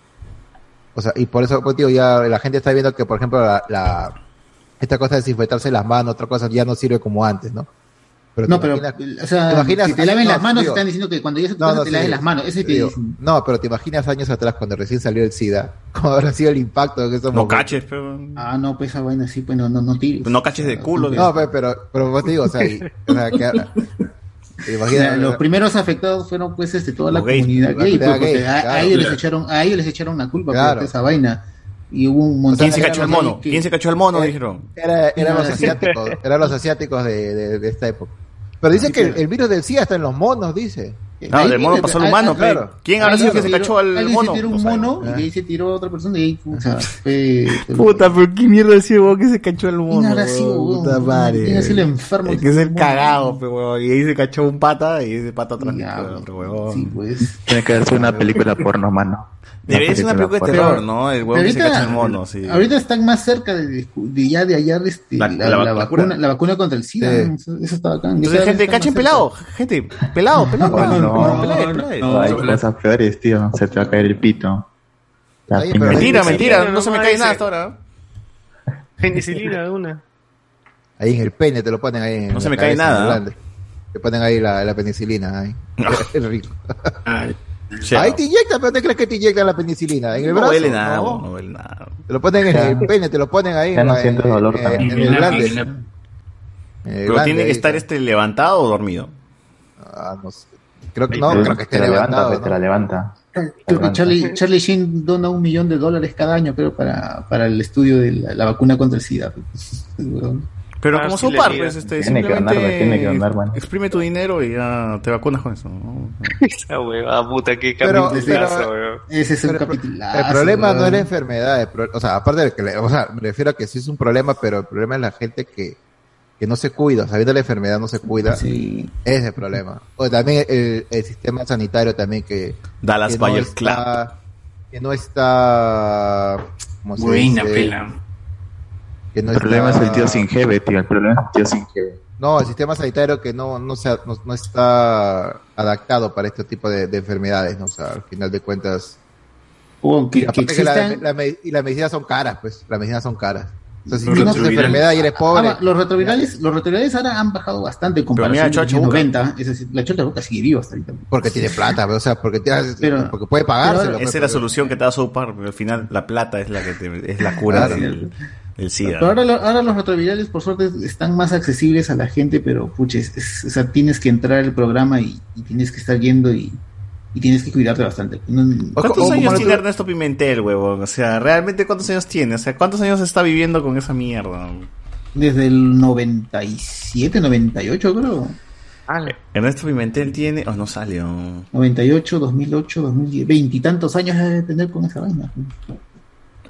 o sea, y por eso, pues, digo, ya la gente está viendo que, por ejemplo, la, la- esta cosa de desinfectarse las manos, otra cosa ya no sirve como antes, ¿no? Pero No, te pero, imaginas- o sea, ¿te imaginas si te años- laven no, las manos, digo, están diciendo que cuando ya se te, no, no, te sí, laves las manos. Ese digo, dicen. no, pero te imaginas años atrás cuando recién salió el SIDA, cómo habrá sido el impacto de esos No momentos? caches, pero... Ah, no, pues esa vaina sí, pues no, no, no tires. No caches de culo. No, pero, pero, pero vos te digo, o sea, y- o sea, que, La- los primeros afectados fueron pues este toda la gays, comunidad gay, pues, porque gay, a, a claro. ellos les echaron, a ellos les echaron la culpa Claro. por esa vaina. Y hubo un montón ¿Quién se cachó el mono? ¿Quién se cachó el mono? Dijeron. Era, eran los asiáticos, eran los asiáticos de, de, de esta época. Pero dicen que el, el virus del SIDA está en los monos, dice. No, del mono pasó al humano, pe. ¿Quién habrá sido que se cachó al Alguien mono? se tiró un sé. mono y de ahí se tiró a otra persona y ahí, o sea, fue- Puta, pero qué mierda decía vos que se cachó el mono. habrá sido, weón? weón? Puta madre. ¿Quién el enfermo que ser mono? cagado, pe, weón. Y ahí se cachó un pata y ese pata atrás. otro huevón. Sí, pues. Tiene que hacerse una película porno, mano. Debería ser una película de terror, ¿no? El huevón que se Ahorita- cacha el mono, sí. Ahorita están más cerca de, de ya de hallar este, La- la, la la vac- vacuna, vacuna. la vacuna contra el SIDA. Sí. ¿no? Eso, eso está bacán. Entonces, gente, cachen pelado. Gente, pelado, pelado. Oh, no, pelado, pelado. no, hay cosas peores, tío. Se te va a caer el pito. Mentira, mentira. no No se me cae nada hasta ahora. Penicilina de una. Ahí en el pene te lo ponen ahí. En No se me cae nada, ¿no? Te ponen ahí la, la penicilina. Ahí. Es rico. Sí, ahí no. te inyectan, pero ¿te crees que te inyectan la penicilina? En el No brazo. huele nada, no. no huele nada. Te lo ponen en el pene, te lo ponen ahí. Ya no en- sientes en- dolor en- también. En En el glande. Pero glande tiene que estar este levantado o dormido. Ah, no sé. Creo que Te- no, creo que esté te la levanta, levantado. pues, te la levanta. Creo que Charlie, Charlie Sheen dona un millón de dólares cada año, creo, para, para el estudio de la, la vacuna contra el SIDA. Pero Ah, como Park, diga. pues, este, Tiene que ganar, simplemente tiene que ganar, man. exprime tu dinero y ya te vacunas con eso. ¿no? Esa huevada puta, qué Pero- capitulazo, pero- weón. Ese es un Pero el pro- capitulazo. El problema no es la enfermedad, pro- o sea, aparte de que, le- o sea, me refiero a que sí es un problema, pero el problema es la gente que, que no se cuida, sabiendo la enfermedad no se cuida, Sí. ese es el problema. O también el, el sistema sanitario también que, Dallas que no Buyers está, que no está, ¿cómo se Buena pela. Que no El problema es el tío sin jeve, tío. El problema es el tío sin jeve. No, el sistema sanitario que no, no, se, no, no está adaptado para este tipo de, de enfermedades, ¿no? O sea, al final de cuentas, Weón, que, Y que aparte que la, la y las medicinas son caras, pues. Las medicinas son caras. O sea, si Los tienes retrovirales. enfermedad y eres pobre. Ahora, los retrovirales, los retrovirales ahora han bajado bastante en comparación Chocha con los Buca. 90. Es decir, la Chocha Boca sigue viva hasta ahorita. Porque tiene plata, pues, o sea, porque, te hace- Pero- porque puede pagárselo. pues, Esa es la solución que te da South Park, pero al final la plata es la que te- es la cura Claro. del, SIDA. Pero ahora, lo- ahora los retrovirales, por suerte, están más accesibles a la gente, pero puches, es- o sea, tienes que entrar al programa y, y tienes que estar yendo y, y tienes que cuidarte bastante. No- ¿Cuántos o- o años tiene tú- Ernesto Pimentel, huevón? O sea, ¿realmente cuántos años tiene? O sea, ¿cuántos años está viviendo con esa mierda? Desde el 97, 98 creo. Ernesto Pimentel tiene... Oh, no salió. 98, 2008, 2010. Veintitantos años de tener con esa vaina.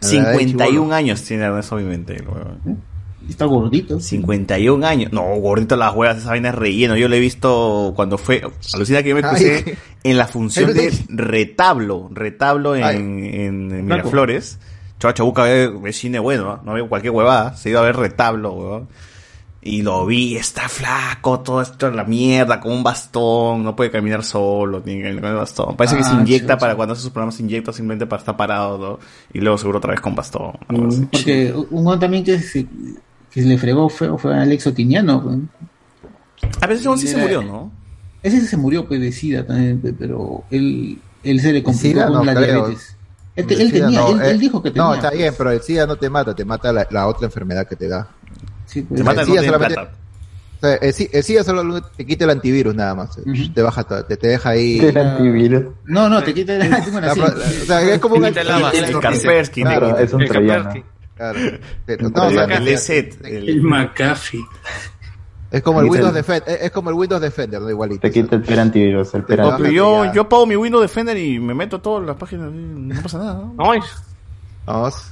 51 años tiene Ernesto Pimentel, huevón. Está gordito. 51 años. No, gordito las huevas, esa vaina es relleno. Yo lo he visto cuando fue. Alucina que yo me puse en la función de retablo. Retablo en, en, en. Miraflores. Chava Chabuca ve, ve cine bueno, ¿no? veo cualquier huevada. Se iba a ver retablo, huevón. Y lo vi, está flaco, todo esto en la mierda, con un bastón, no puede caminar solo, tiene que caminar con el bastón. Parece que se Ah, inyecta chucha. para cuando hace sus programas, se inyecta simplemente para estar parado, ¿no? Y luego seguro otra vez con bastón. algo así. Porque un hombre también que se, que se le fregó fue, fue Alex Otiniano. pues. A veces sí se murió, ¿no? Ese se murió pues de SIDA también, pe- pero él, él se le complicó SIDA? con No la creo. diabetes. Él, te- El él tenía, no, él, eh, él dijo que tenía. No, está bien, pero el SIDA no te mata, te mata la, la otra enfermedad que te da. Sí, pues. Te mata el no plata. O sea, el, SIDA, el SIDA solo te quita el antivirus nada más. Te baja todo, te, te deja ahí. El antivirus. No, no, te quita el así. pro- o sea, es como un antivirus. El base. Kaspersky, Claro, ¿no? Es un El troyano. Claro. Un no, o sea. El ESET. El El, McAfee. es como el Windows el- Defender, es, es como el Windows Defender, no igualito. Te quita el per antivirus. El per No, antivirus. yo, yo apago mi Windows Defender y me meto a todas las páginas. No pasa nada. ¿no?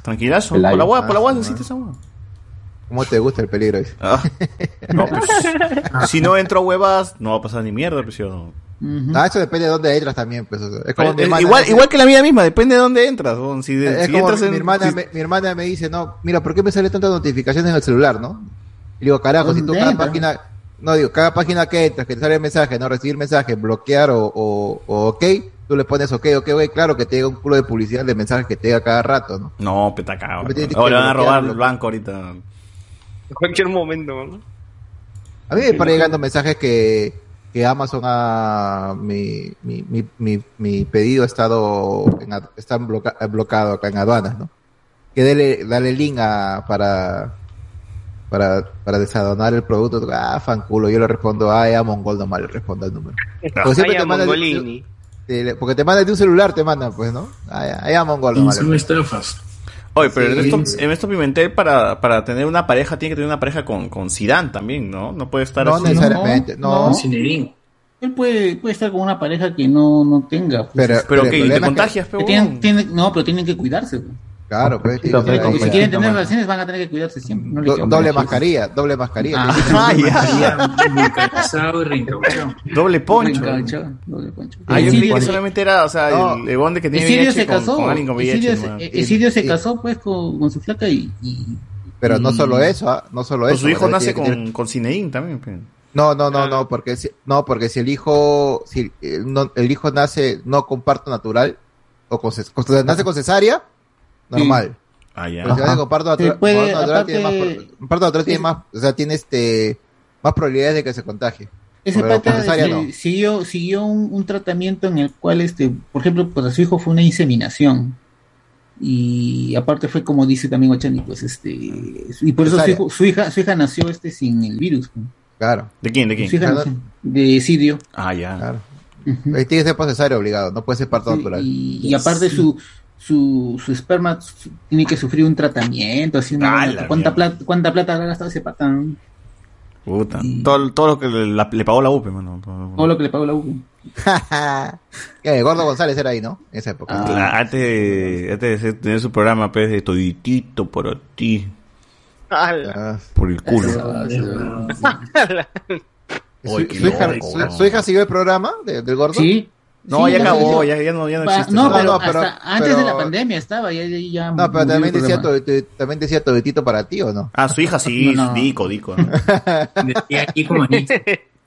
Tranquilazo. El Por la hueá, por la Ah, necesitas esa hueá. ¿Cómo te gusta el peligro? Ah. No, pues, si no entro a huevas, no va a pasar ni mierda, pues yo. Ah, eso depende de dónde entras también, pues. o sea, es como Eh, mi hermana igual, igual que la vida misma, depende de dónde entras. Si, de- es si como entras en, mi, hermana si- me, mi hermana me dice, no, mira, ¿por qué me salen tantas notificaciones en el celular, no? Y digo, carajo, si tú ¿Dónde cada página, no digo, cada página que entras, que te sale mensaje, no recibir mensaje, bloquear o, o, o ok, tú le pones ok, ok, ok, claro que te llega un culo de publicidad de mensajes que te llega cada rato, ¿no? No, peta cagado. Me tienes que Ahora van a robar el banco ahorita. En cualquier momento, ¿no? A mí me están llegando mensajes que, que Amazon ha, mi, mi, mi, mi, mi pedido ha estado, en, está bloca- bloqueado acá en aduanas, ¿no? Que dele, dale link a, para, para, para desadonar el producto. Ah, fanculo, yo le respondo, ah, ya mongol nomás le respondo al número. Porque siempre te te- porque te mandan de un celular, te mandan, pues, ¿no? Ah, ya, ya mongol nomás. Son estafas. Oye, pero Sí. en, esto, en esto Pimentel, para, para tener una pareja, tiene que tener una pareja con, con Zidane también, ¿no? No puede estar No así. necesariamente, no. Zinedine. Él puede, puede estar con una pareja que no, no tenga. pues, Pero- pero problema ¿Te que- contagias, que tienen- tienen- no, pero tienen que cuidarse. Pues. Claro, pues. Que- quieren, si quieren tener relaciones van a tener que cuidarse siempre. No Do- doble mascarilla, doble mascarilla. Ah, y. Doble poncho. Doble poncho. Ah, yo creí que solamente era, o sea, No. el Ebonde que tiene Esidio VIH se con, casó. con alguien con VIH. Esidio se- eh, casó pues con, con su flaca y, y- Pero no y- solo eso, ¿ah? no solo Pues eso. su hijo nace con, con Zinedine también. pe. No, no, no, no, porque si, no, porque si el hijo, si el, no- el hijo nace no con parto natural o con, nace con cesárea, normal. Ah, ya. Pero si con parto natural, Se puede, parto natural aparte- tiene más, parto natural tiene más, o sea, tiene este más probabilidades de que se contagie. Ese pata este, no. siguió, siguió un, un tratamiento en el cual, este, por ejemplo, para su hijo fue una inseminación. Y aparte fue como dice también Ochani, pues este, y por eso su, hijo- su hija, su hija nació este sin el virus. pues. Claro. ¿De quién? ¿De quién? Su hija nació de Sidio. Ah, ya. Claro. Ahí tiene que ser por cesárea obligado, no puede ser parto natural. Y, y aparte su, su, su esperma su- tiene que sufrir un tratamiento, así una Ah, ¿Cuánta plata, cuánta plata habrá gastado ese patán? Puta. Todo, todo lo que le, la- le pagó la UPE, mano. Todo- Todo lo que le pagó la U. ¿Qué? Gordo González era ahí, ¿no? En esa Ah. época. Claro, antes de, antes de tener su programa, pues, de toditito por ti, Ah. por el culo. ¿Su, hija, loco, su- weón. su hija siguió el programa de- del gordo? Sí. No, Sí, ya acabó, ya, ya no, ya no Pa- existe. no, pero, vaina. pero- hasta antes pero- de la pandemia estaba, ya, ya, ya No, pero también decía, programa. todo, también decía toditito para ti, ¿o no? Ah, su hija sí, No, no. Dico, Dico. ¿no? Decía Kiko Manito.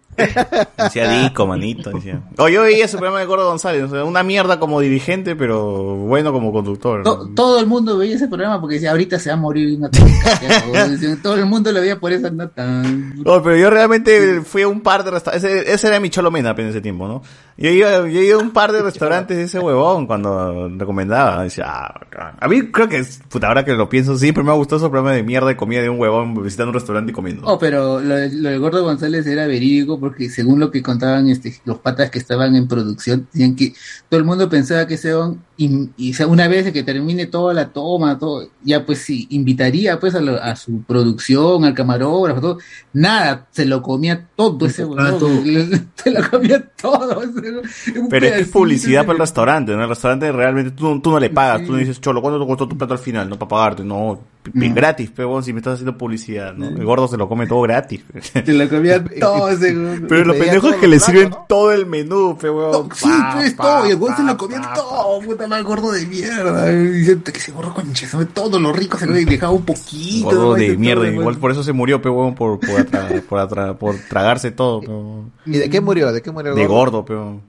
Decía Dico, manito. Decía. Oh, yo veía ese programa de Gordo González, o sea, una mierda como dirigente, pero bueno como conductor. To- todo el mundo veía ese programa porque decía, ahorita se va a morir una tonta". Decían, Todo el mundo lo veía por esa nota. Oh, pero yo realmente fui a un par de restaurantes. Ese, ese era mi cholomena en ese tiempo, ¿no? Yo iba, yo iba a un par de restaurantes de ese huevón cuando recomendaba. Decía, ah, a mí creo que, puta, ahora que lo pienso, siempre me ha gustado ese programa de mierda de comida de un huevón visitando un restaurante y comiendo. Oh, pero lo, lo de Gordo González era verídico porque según lo que contaban este, los patas que estaban en producción, decían que todo el mundo pensaba que ese don, y, y, una vez que termine toda la toma, todo, ya pues sí, invitaría pues a, lo- a su producción, al camarógrafo, todo. Nada, se lo comía todo ese huevón, se lo comía todo. ese- Pero es que es pedacito publicidad de- para el restaurante, ¿no? El restaurante realmente tú, tú no le pagas, tú no dices, cholo, ¿cuánto te costó tu plato al final? No para pagarte, no, pi- pi- gratis, pero si me estás haciendo publicidad, ¿no? El gordo se lo come todo gratis. Se lo comía todo ese huevón. Pero lo pendejo es que le sirven todo el menú, pe huevón. Sí, Pa, pues pa, todo, y el güey se lo comía todo, puta mal gordo de mierda. Que ese gordo concha, sabe todo lo rico se lo dejaba un poquito. Gordo de mierda, igual por eso se murió, pe huevón, por, por, atra- por, atra- por tragarse todo. ¿Y de qué murió? ¿De qué murió De gordo? gordo, pe huevón.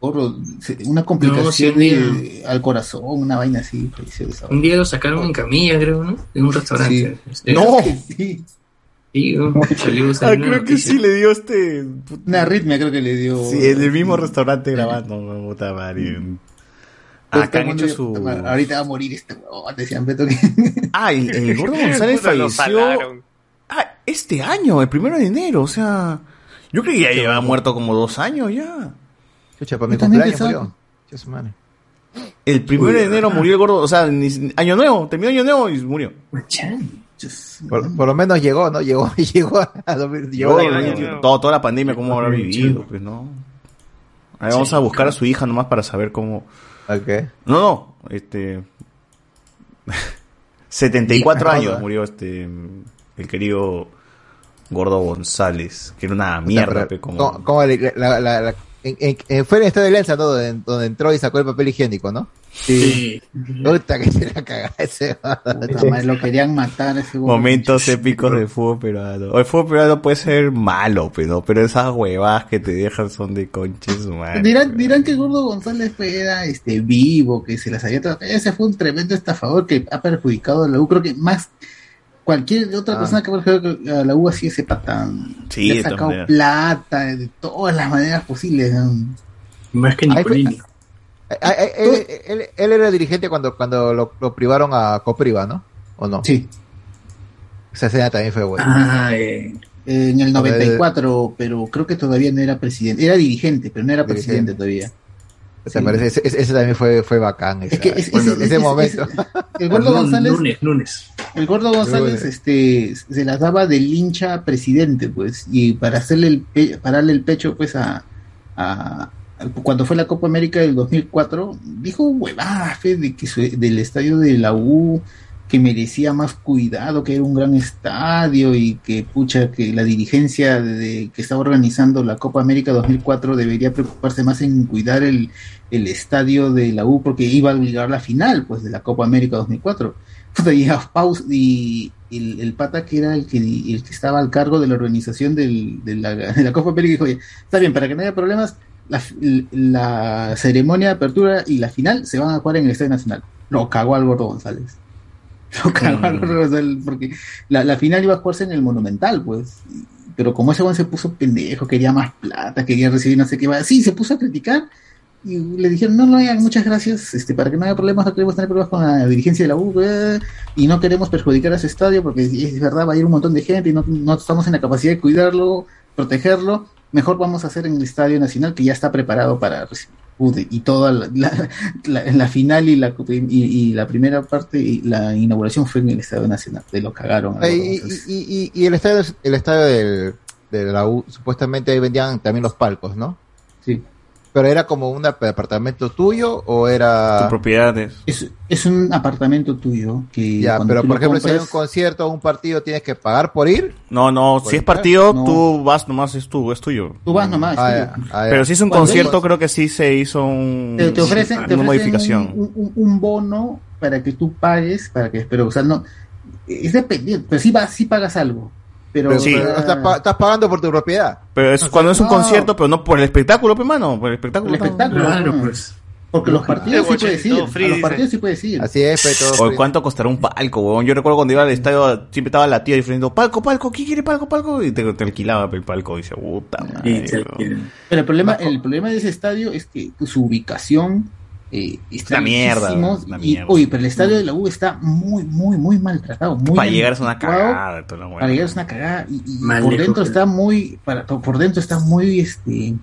Gordo, se- una complicación No, sí, de- al corazón, una vaina así. esa Un día lo sacaron en camilla, creo, ¿no? En un restaurante. Este, ¡No! Sí. Sí, Ah, salió creo que sí le dio este. Una arritmia creo que le dio. Sí, en el mismo restaurante grabando, no, puta madre. Pues Acá han hecho su. Ahorita va a morir este huevón, decían Beto que. Ah, el, el gordo González falleció. Ah, este año, el primero de enero, o sea. Yo creí que ya llevaba muerto como dos años ya. Chucha, para mi cumpleaños murió. Chucha su madre. El primero de enero murió el gordo, o sea, año nuevo, terminó año nuevo y murió. Por, por lo menos llegó, ¿no? Llegó, llegó a dormir. Llegó, Llegó, ¿no? llegó. todo, toda la pandemia, cómo habrá vivido, pues, ¿no? Ahí vamos a buscar a su hija nomás para saber cómo. No, no, este. 74 Sí, años murió este. El querido Gordo González, que era una mierda, Pero, como. ¿cómo- cómo le- la, la, la, en- en- en- fue en el estadio de Alianza, ¿no? Donde, donde entró y sacó el papel higiénico, ¿no? Sí. Puta que se la cagaba ese. Lo querían matar ese huevón. Momentos épicos del fútbol peruano. O el fútbol peruano puede ser malo, pero, pero esas huevadas que te dejan son de conches, madre. Dirán, dirán que Gordo González era este vivo, que se las había tratado. Ese fue un tremendo estafador que ha perjudicado a la U. Creo que más cualquier otra Ah. persona que ha perjudicado a la U así ese patán. Sí, Le de ha todas sacado plata de todas las maneras posibles. ¿no? Más que Nicolini. Ah, ah, Él, él- él era dirigente cuando, cuando lo, lo privaron a Copriva, ¿no? ¿O no? Sí. Esa escena también fue buena. Ah, eh, en el 94, pero creo que todavía no era presidente. Era dirigente, pero no era presidente todavía. Ese, también fue, fue bacán. esa- que es- bueno, ese- ese ese- momento. El Gordo González. Lunes, lunes. El gordo González este, se las daba del hincha presidente, pues, y para hacerle el pe- pararle el pecho, pues, a- cuando fue la Copa América del 2004, dijo huevadas de que del estadio de la U que merecía más cuidado, que era un gran estadio y que pucha que la dirigencia de, que estaba organizando la Copa América 2004 debería preocuparse más en cuidar el, el estadio de la U porque iba a obligar la final pues de la Copa América 2004 Puta, y y el, el pata que era el que el que estaba al cargo de la organización de, la, Copa América dijo "Oye, está bien para que no haya problemas la, la ceremonia de apertura y la final se van a jugar en el Estadio Nacional. Lo cagó Gordo González. Lo cagó al Gordo González porque la, la final iba a jugarse en el Monumental pues. Pero como ese güey se puso pendejo quería más plata quería recibir no sé qué sí se puso a criticar y le dijeron, no, no, ya, muchas gracias, este, para que no haya problemas, no queremos tener problemas con la dirigencia de la U, eh, y no queremos perjudicar a ese estadio, porque es verdad, va a ir un montón de gente y no, no estamos en la capacidad de cuidarlo, protegerlo, mejor vamos a hacer en el Estadio Nacional, que ya está preparado para recibir. Y toda la, la, la- la final y la, y, y la primera parte, y la inauguración fue en el Estadio Nacional, de lo cagaron. y- y- y el estadio, el estadio del, de la U, supuestamente ahí vendían también los palcos, ¿no? Sí. Pero era como un departamento tuyo o era... Tu propiedades. Es, es un apartamento tuyo que... Ya, pero por lo ejemplo, si hay un concierto o un partido, ¿tienes que pagar por ir? No, no, si es entrar? partido, No. tú vas nomás, es tu, es tuyo. Tú vas nomás. Ah, ah. Pero si es un concierto, creo que sí se hizo un, te, te ofrecen, te una ofrecen modificación. Un, un- un bono para que tú pagues, para que, pero, o sea, no, es dependiente, pero sí, vas, sí pagas algo. Pero, Pero, Sí. pero estás, pa- estás pagando por tu propiedad. Pero es O sea, cuando es un no. concierto, pero no por el espectáculo, pues, mano. Por el espectáculo. El espectáculo, Claro, ¿no? pues. porque los partidos sí puedes ir, a los partidos sí puedes ir. Así es, pero todo O free. cuánto costará un palco, huevón. Yo recuerdo cuando iba al estadio, siempre estaba la tía diciendo, palco, palco, ¿quién quiere palco, palco? Y te, te alquilaba el palco. Y dice, puta madre. Y te huevón". alquilan. Pero el problema, el problema de ese estadio es que su ubicación eh, está Una mierda, una y, mierda. oye, pero el estadio de la U está muy, muy, muy maltratado. Muy Para llegar es una cagada. toda la hueá. para llegar es una cagada y, por dentro está muy para, por por dentro está muy este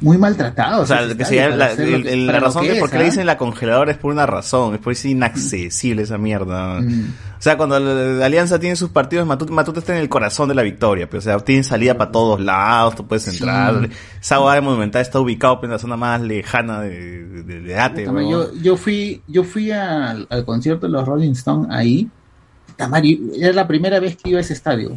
muy maltratado O sea, que la, el- que- la razón de por qué ¿ah? le dicen la congeladora es por una razón, es por es inaccesible esa mierda. Mm. O sea, cuando la, la Alianza tiene sus partidos, Matute, Matute está en el corazón de la victoria, pero, o sea, tiene salida para todos lados, tú puedes entrar. Esa monumental está ubicado pues, en la zona más lejana de, de, de Ate, yo, yo fui yo fui al, al concierto de los Rolling Stones ahí Puta madre, era la primera vez que iba a ese estadio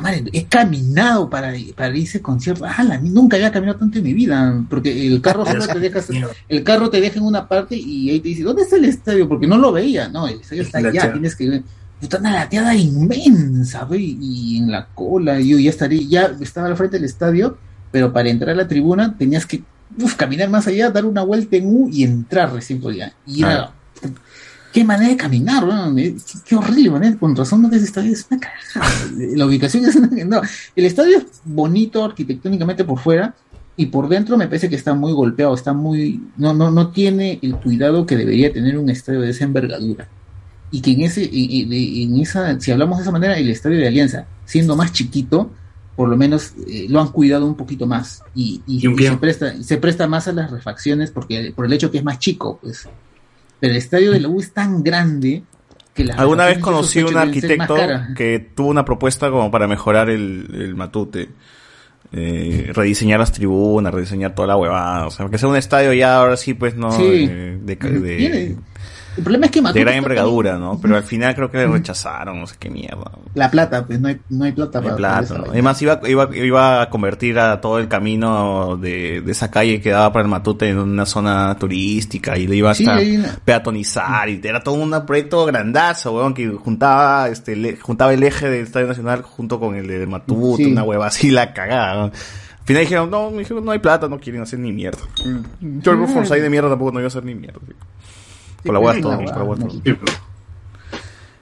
Madre, he caminado para, para ir a ese concierto nunca había caminado tanto en mi vida porque el carro solo te deja el carro te deja en una parte y ahí te dice ¿dónde está el estadio? porque no lo veía no el estadio está allá tienes que puta una lateada inmensa y en la cola yo ya estaría ya estaba al frente del estadio pero para entrar a la tribuna tenías que uf, caminar más allá, dar una vuelta en U y entrar recién podía. Y era, qué manera de caminar, qué, qué horrible manera, con razón no ese estadio es una cagada. La ubicación es una no, el estadio es bonito arquitectónicamente por fuera y por dentro me parece que está muy golpeado, está muy, no, no, no tiene el cuidado que debería tener un estadio de esa envergadura. Y que en ese, y- y- en esa, si hablamos de esa manera, el estadio de Alianza, siendo más chiquito, por lo menos eh, lo han cuidado un poquito más. Y, y- se presta se presta más a las refacciones porque por el hecho que es más chico pues pero el estadio de la U es tan grande que las Alguna vez conocí un arquitecto que tuvo una propuesta como para mejorar el, el matute. Eh, rediseñar las tribunas, rediseñar toda la huevada. O sea, que sea un estadio ya ahora sí, pues no. Sí. eh, de, El problema es que de Matute gran envergadura, ¿no? Pero al final creo que le rechazaron, no sé qué mierda. La plata, pues no hay, no hay plata No hay para plata, para ¿no? Además iba, iba, iba a convertir a todo el camino de, de esa calle que daba para el Matute en una zona turística y le iba Sí, hasta una- peatonizar y era todo un proyecto grandazo, weón, que juntaba, este, le- juntaba el eje del Estadio Nacional junto con el de Matute, Sí. una hueva así, la cagada, ¿no? Al final dijeron, no, me dijeron, no hay plata, no quieren hacer ni mierda. Yo el Forsyth de mierda tampoco no iba a hacer ni mierda. sí. Por la hueá por la hueá.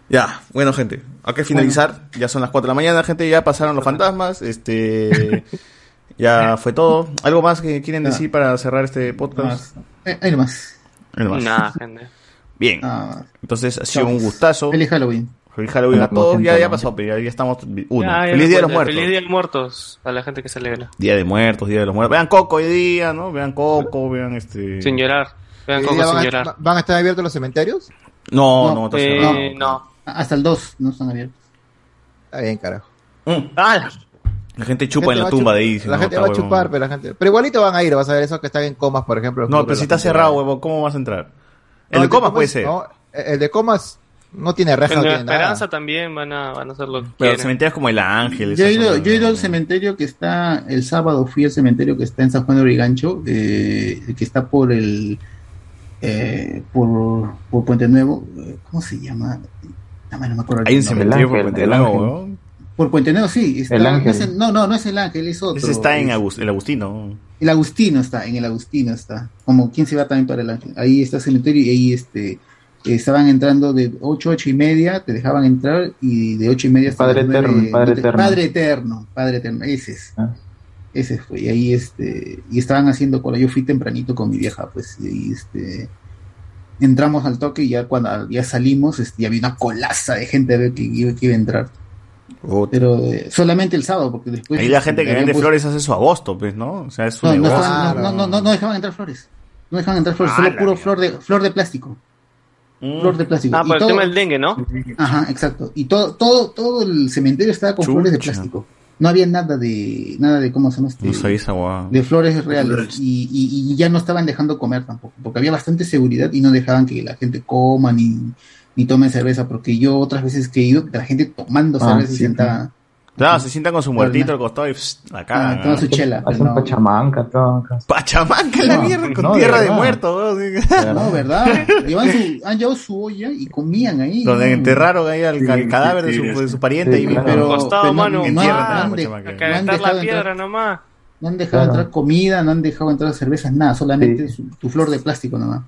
Ya, bueno gente, hay que finalizar, ya son las 4 de la mañana, gente, ya pasaron los fantasmas, este ya fue todo. ¿Algo más que quieren Ya. decir para cerrar este podcast? Eh, Ahí nomás. Ahí nomás. Nada, gente. Bien. Entonces ha sido un gustazo. Feliz Halloween. Feliz Halloween a todos. Ya, ya pasó, pero ya, ya estamos uno. Ya, ya Feliz Día de los Muertos. Feliz Día de los Muertos a la gente que se alegra. Día de Muertos, Día de los Muertos. Vean Coco hoy día, ¿no? Vean Coco, vean este Sin llorar. Vean ¿Y cómo ya sin van, a, van estar abiertos los cementerios? No, no, está Eh, cerrado. no. Hasta el 2 no están abiertos. Está bien, carajo. Ah, La gente chupa gente en la tumba de ahí. si La no, gente va a huevón. chupar, pero la gente. Pero igualito van a ir, vas a ver esos que están en comas, por ejemplo. No, pero si está cerrado, huevón, ¿cómo vas a entrar? El No, de comas puede ser. no, el de comas no tiene reja, En no la tiene nada. Esperanza también van a, van a hacer lo que Pero el quieren. cementerio es como el ángel. Yo he, ido, yo he ido al cementerio que está, el sábado fui al cementerio que está en San Juan de Origancho, eh, que está por el, eh, por, por Puente Nuevo, eh, ¿cómo se llama? No, no me acuerdo. Hay un cementerio por Puente Nuevo. Por Puente Nuevo, sí. Está, El Ángel. No, es el- no, no, no es el Ángel, es otro. Ese está en Es- Agus- el Agustino. El Agustino está, en el Agustino está. Como quien se va también para el Ángel. Ahí está el cementerio y ahí este estaban entrando de 8, 8 y media, te dejaban entrar y de 8 y media hasta Padre las nueve, Eterno, Padre no te- Eterno. Padre Eterno, Padre Eterno, ese es. Ah. Ese fue. Y ahí este, y estaban haciendo cola. Yo fui tempranito con mi vieja, pues, y ahí, este entramos al toque y ya cuando ya salimos, este, ya había una colaza de gente a ver que, iba- que iba a entrar. Pero eh, solamente el sábado, porque después. Ahí la este, gente que vende puesto- flores hace su agosto, pues, ¿no? O sea, es su no, no, negocio. estaban- no, no, no, no dejaban entrar flores. No dejaban entrar flores, Ah, solo la puro flor de, flor de plástico. Flor de plástico. Ah, Y por el todo- tema del dengue, ¿no? Ajá, exacto. Y todo, todo, todo el cementerio estaba con flores de plástico. No había nada de, nada de cómo se llama este, No de flores reales. Y, y, y ya no estaban dejando comer tampoco, porque había bastante seguridad y no dejaban que la gente coma ni, ni tome cerveza, porque yo otras veces que he ido, la gente tomando Ah, cerveza y sí, sentada. Claro, se sientan con su muertito al costado y pss, la cagan. Ah, toma su chela, Hacen no. pachamanca, todo. acá. Pachamanca la mierda, con no, tierra de, verdad. muerto, weón. No, ¿verdad? Llevan su, han llevado su olla y comían ahí. Donde ¿no? enterraron ahí al, Sí, al sí, cadáver de, sí, su, sí. de su pariente Sí, mismo. claro. Pero- Costado, mano. no- Entierran no a la han de-. A calentar dejado la piedra entrar- nomás. No han dejado entrar comida, no han dejado entrar cervezas, nada, solamente su, tu flor de plástico nomás.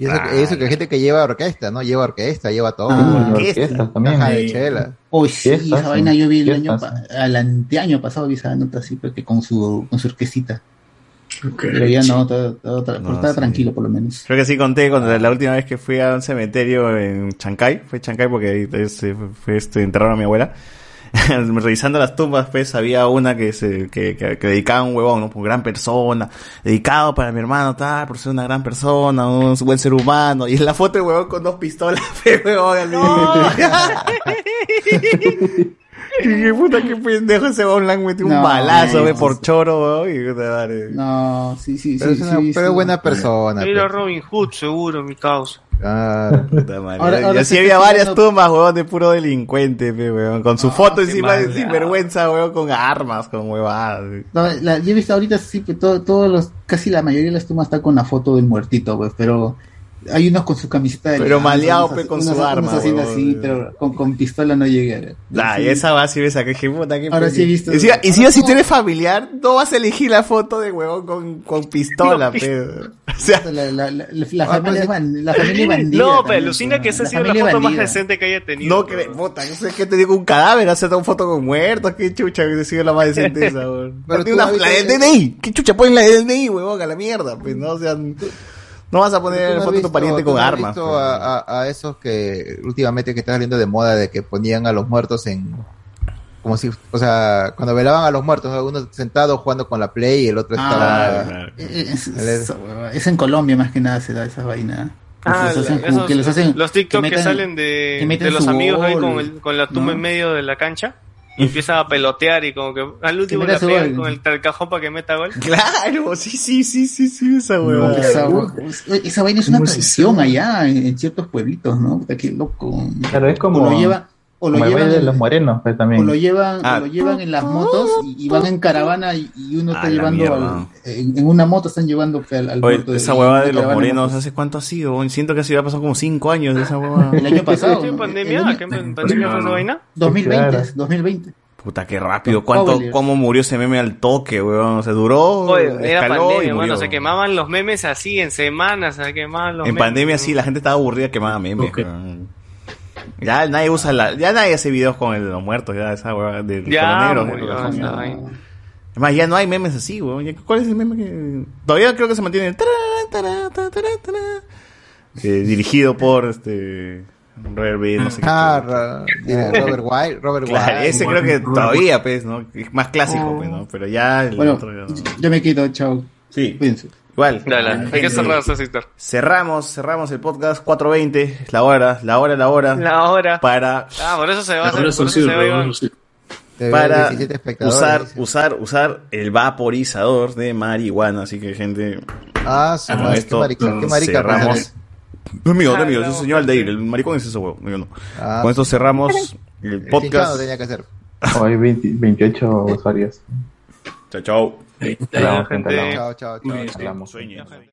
Y eso, que- eso que hay gente que lleva orquesta, ¿no? Lleva orquesta, lleva todo. Ah, orquesta también. Caja de Sí. chela. Hoy sí, esa vaina yo vi el año, al anteaño pasado vi esa nota así, porque con su, con su orquestita. Pero ya no, todo, todo tra- No, estaba sí. tranquilo por lo menos. Creo que sí conté cuando la última vez que fui a un cementerio en Chancay, fue Chancay porque ahí este, fue este, enterraron a mi abuela. Revisando las tumbas, pues había una que se, que, que, que dedicaba a un huevón, ¿no? Por gran persona, dedicado para mi hermano, tal, por ser una gran persona, un buen ser humano. Y en la foto el huevón con dos pistolas, fe, huevón, así. Y qué puta, qué pendejo ese huevón, le han metido un No, balazo, no, ve, no, por sí. choro, huevón, y puta madre. No, sí, sí, Pero sí. es una- sí, pero sí. buena persona. Era pues. Robin Hood, seguro, mi causa. Claro. Puta madre. Ahora- y ahora así se había varias tirando- tumbas, huevón, de puro delincuente, pe, huevón. Con su Ah, foto encima de sinvergüenza, huevón, con armas, con huevadas. No, la- yo he visto ahorita sí que todo, todos los, casi la mayoría de las tumbas está con la foto del muertito, pues, pero hay unos con su camiseta de Pero Alianza, maleado, unos pe, así- con unos- su unos arma, huevón. así, pero con, con pistola no llegué a ver. Nah, Sí. y esa va así, esa que dije, puta, que Ahora sí he visto- Y si, y si, si tú eres familiar, no vas a elegir la foto de huevón con, con pistola, No, pe. O sea, La, la, la, la Ah, familia, pues, ban- la familia bandida. No, pero alucina que esa ha la sido la foto más bandida. decente que haya tenido. no que, puta, no sé qué te digo, un cadáver, hacer una foto con muertos, qué chucha, que sido la más decente esa. Pero Tiene una- la del DNI, qué chucha, ponen la del DNI, huevón, a la mierda, pues, no, o sea, no vas a poner no foto de tu pariente con no armas. visto pues. a, a- a esos que últimamente que están saliendo de moda de que ponían a los muertos en como si, o sea, cuando velaban a los muertos, uno sentado jugando con la play y el otro Ah, estaba Es, es- es en Colombia más que nada se da esa vaina. Ah, Que los hacen- esos- que los hacen- los TikTok que, metan- salen de, que de los amigos ahí gol, con, el- con la tumba ¿no? en medio de la cancha. Y empieza a pelotear y como que al último le pegan con el, el cajón para que meta gol. Claro, sí, sí, sí, sí, sí, esa huevada. Esa, esa vaina es una tradición allá en, en ciertos pueblitos, ¿no? Qué loco. Claro, es como, lleva- o lo como el llevan de en- los morenos, pues también. O lo llevan, Ah. o lo llevan en las motos y, y van en caravana y, y uno está A la llevando al- en, en una moto están llevando al, al Oye, muerto esa y huevada de los morenos, ¿hace cuánto ha sido? Siento que ha sido, ha pasado como cinco años de esa huevada. El año pasado, ¿En ¿no? pandemia? El año- ¿Qué en pandemia fue esa vaina? 2020, Claro. 2020. Puta, qué rápido. ¿Cuánto, cómo murió ese meme al toque, weón? O sea, duró, Oye, era escaló y pandemia, murió. mano. Se quemaban los memes así en semanas, se quemaban los En memes. pandemia sí, la gente estaba aburrida quemaba memes. weón. Ya nadie usa la, ya nadie hace videos con el- los muertos, ya esa huevada de Ya, negros. Es más, ya no hay memes así, weón. ¿Cuál es el meme que...? Todavía creo que se mantiene... tará, tará, tará, tará, tará. Eh, dirigido por este... Robert B, no sé qué. Ah, Ro- de Robert White, Robert Claro, White. ese creo que todavía, pues, ¿no? Es más clásico, pues, ¿no? Pero ya el Bueno, otro ya no. yo me quito, chao. Sí. Cuídense. Igual. Dale, hay que cerrar. Cerramos, cerramos el podcast 4.20, la hora, la hora, la hora. La hora. Para, Ah, por eso se va a hacer. Por eso se va para 17 espectadores, usar, usar, usar el vaporizador de marihuana. Así que, gente. Ah, su madre, esto qué marica, qué marica, cerramos. pues, No es mío, no es Ah, mío, es el señor Aldeir. El maricón es ese huevo. no. Ah. Con esto cerramos el podcast. hinchado tenía que hacer. Hoy 20 28 usuarios. Chao, chao. Hablamos, gente. gente. Chao, chao, chao. Muy bien.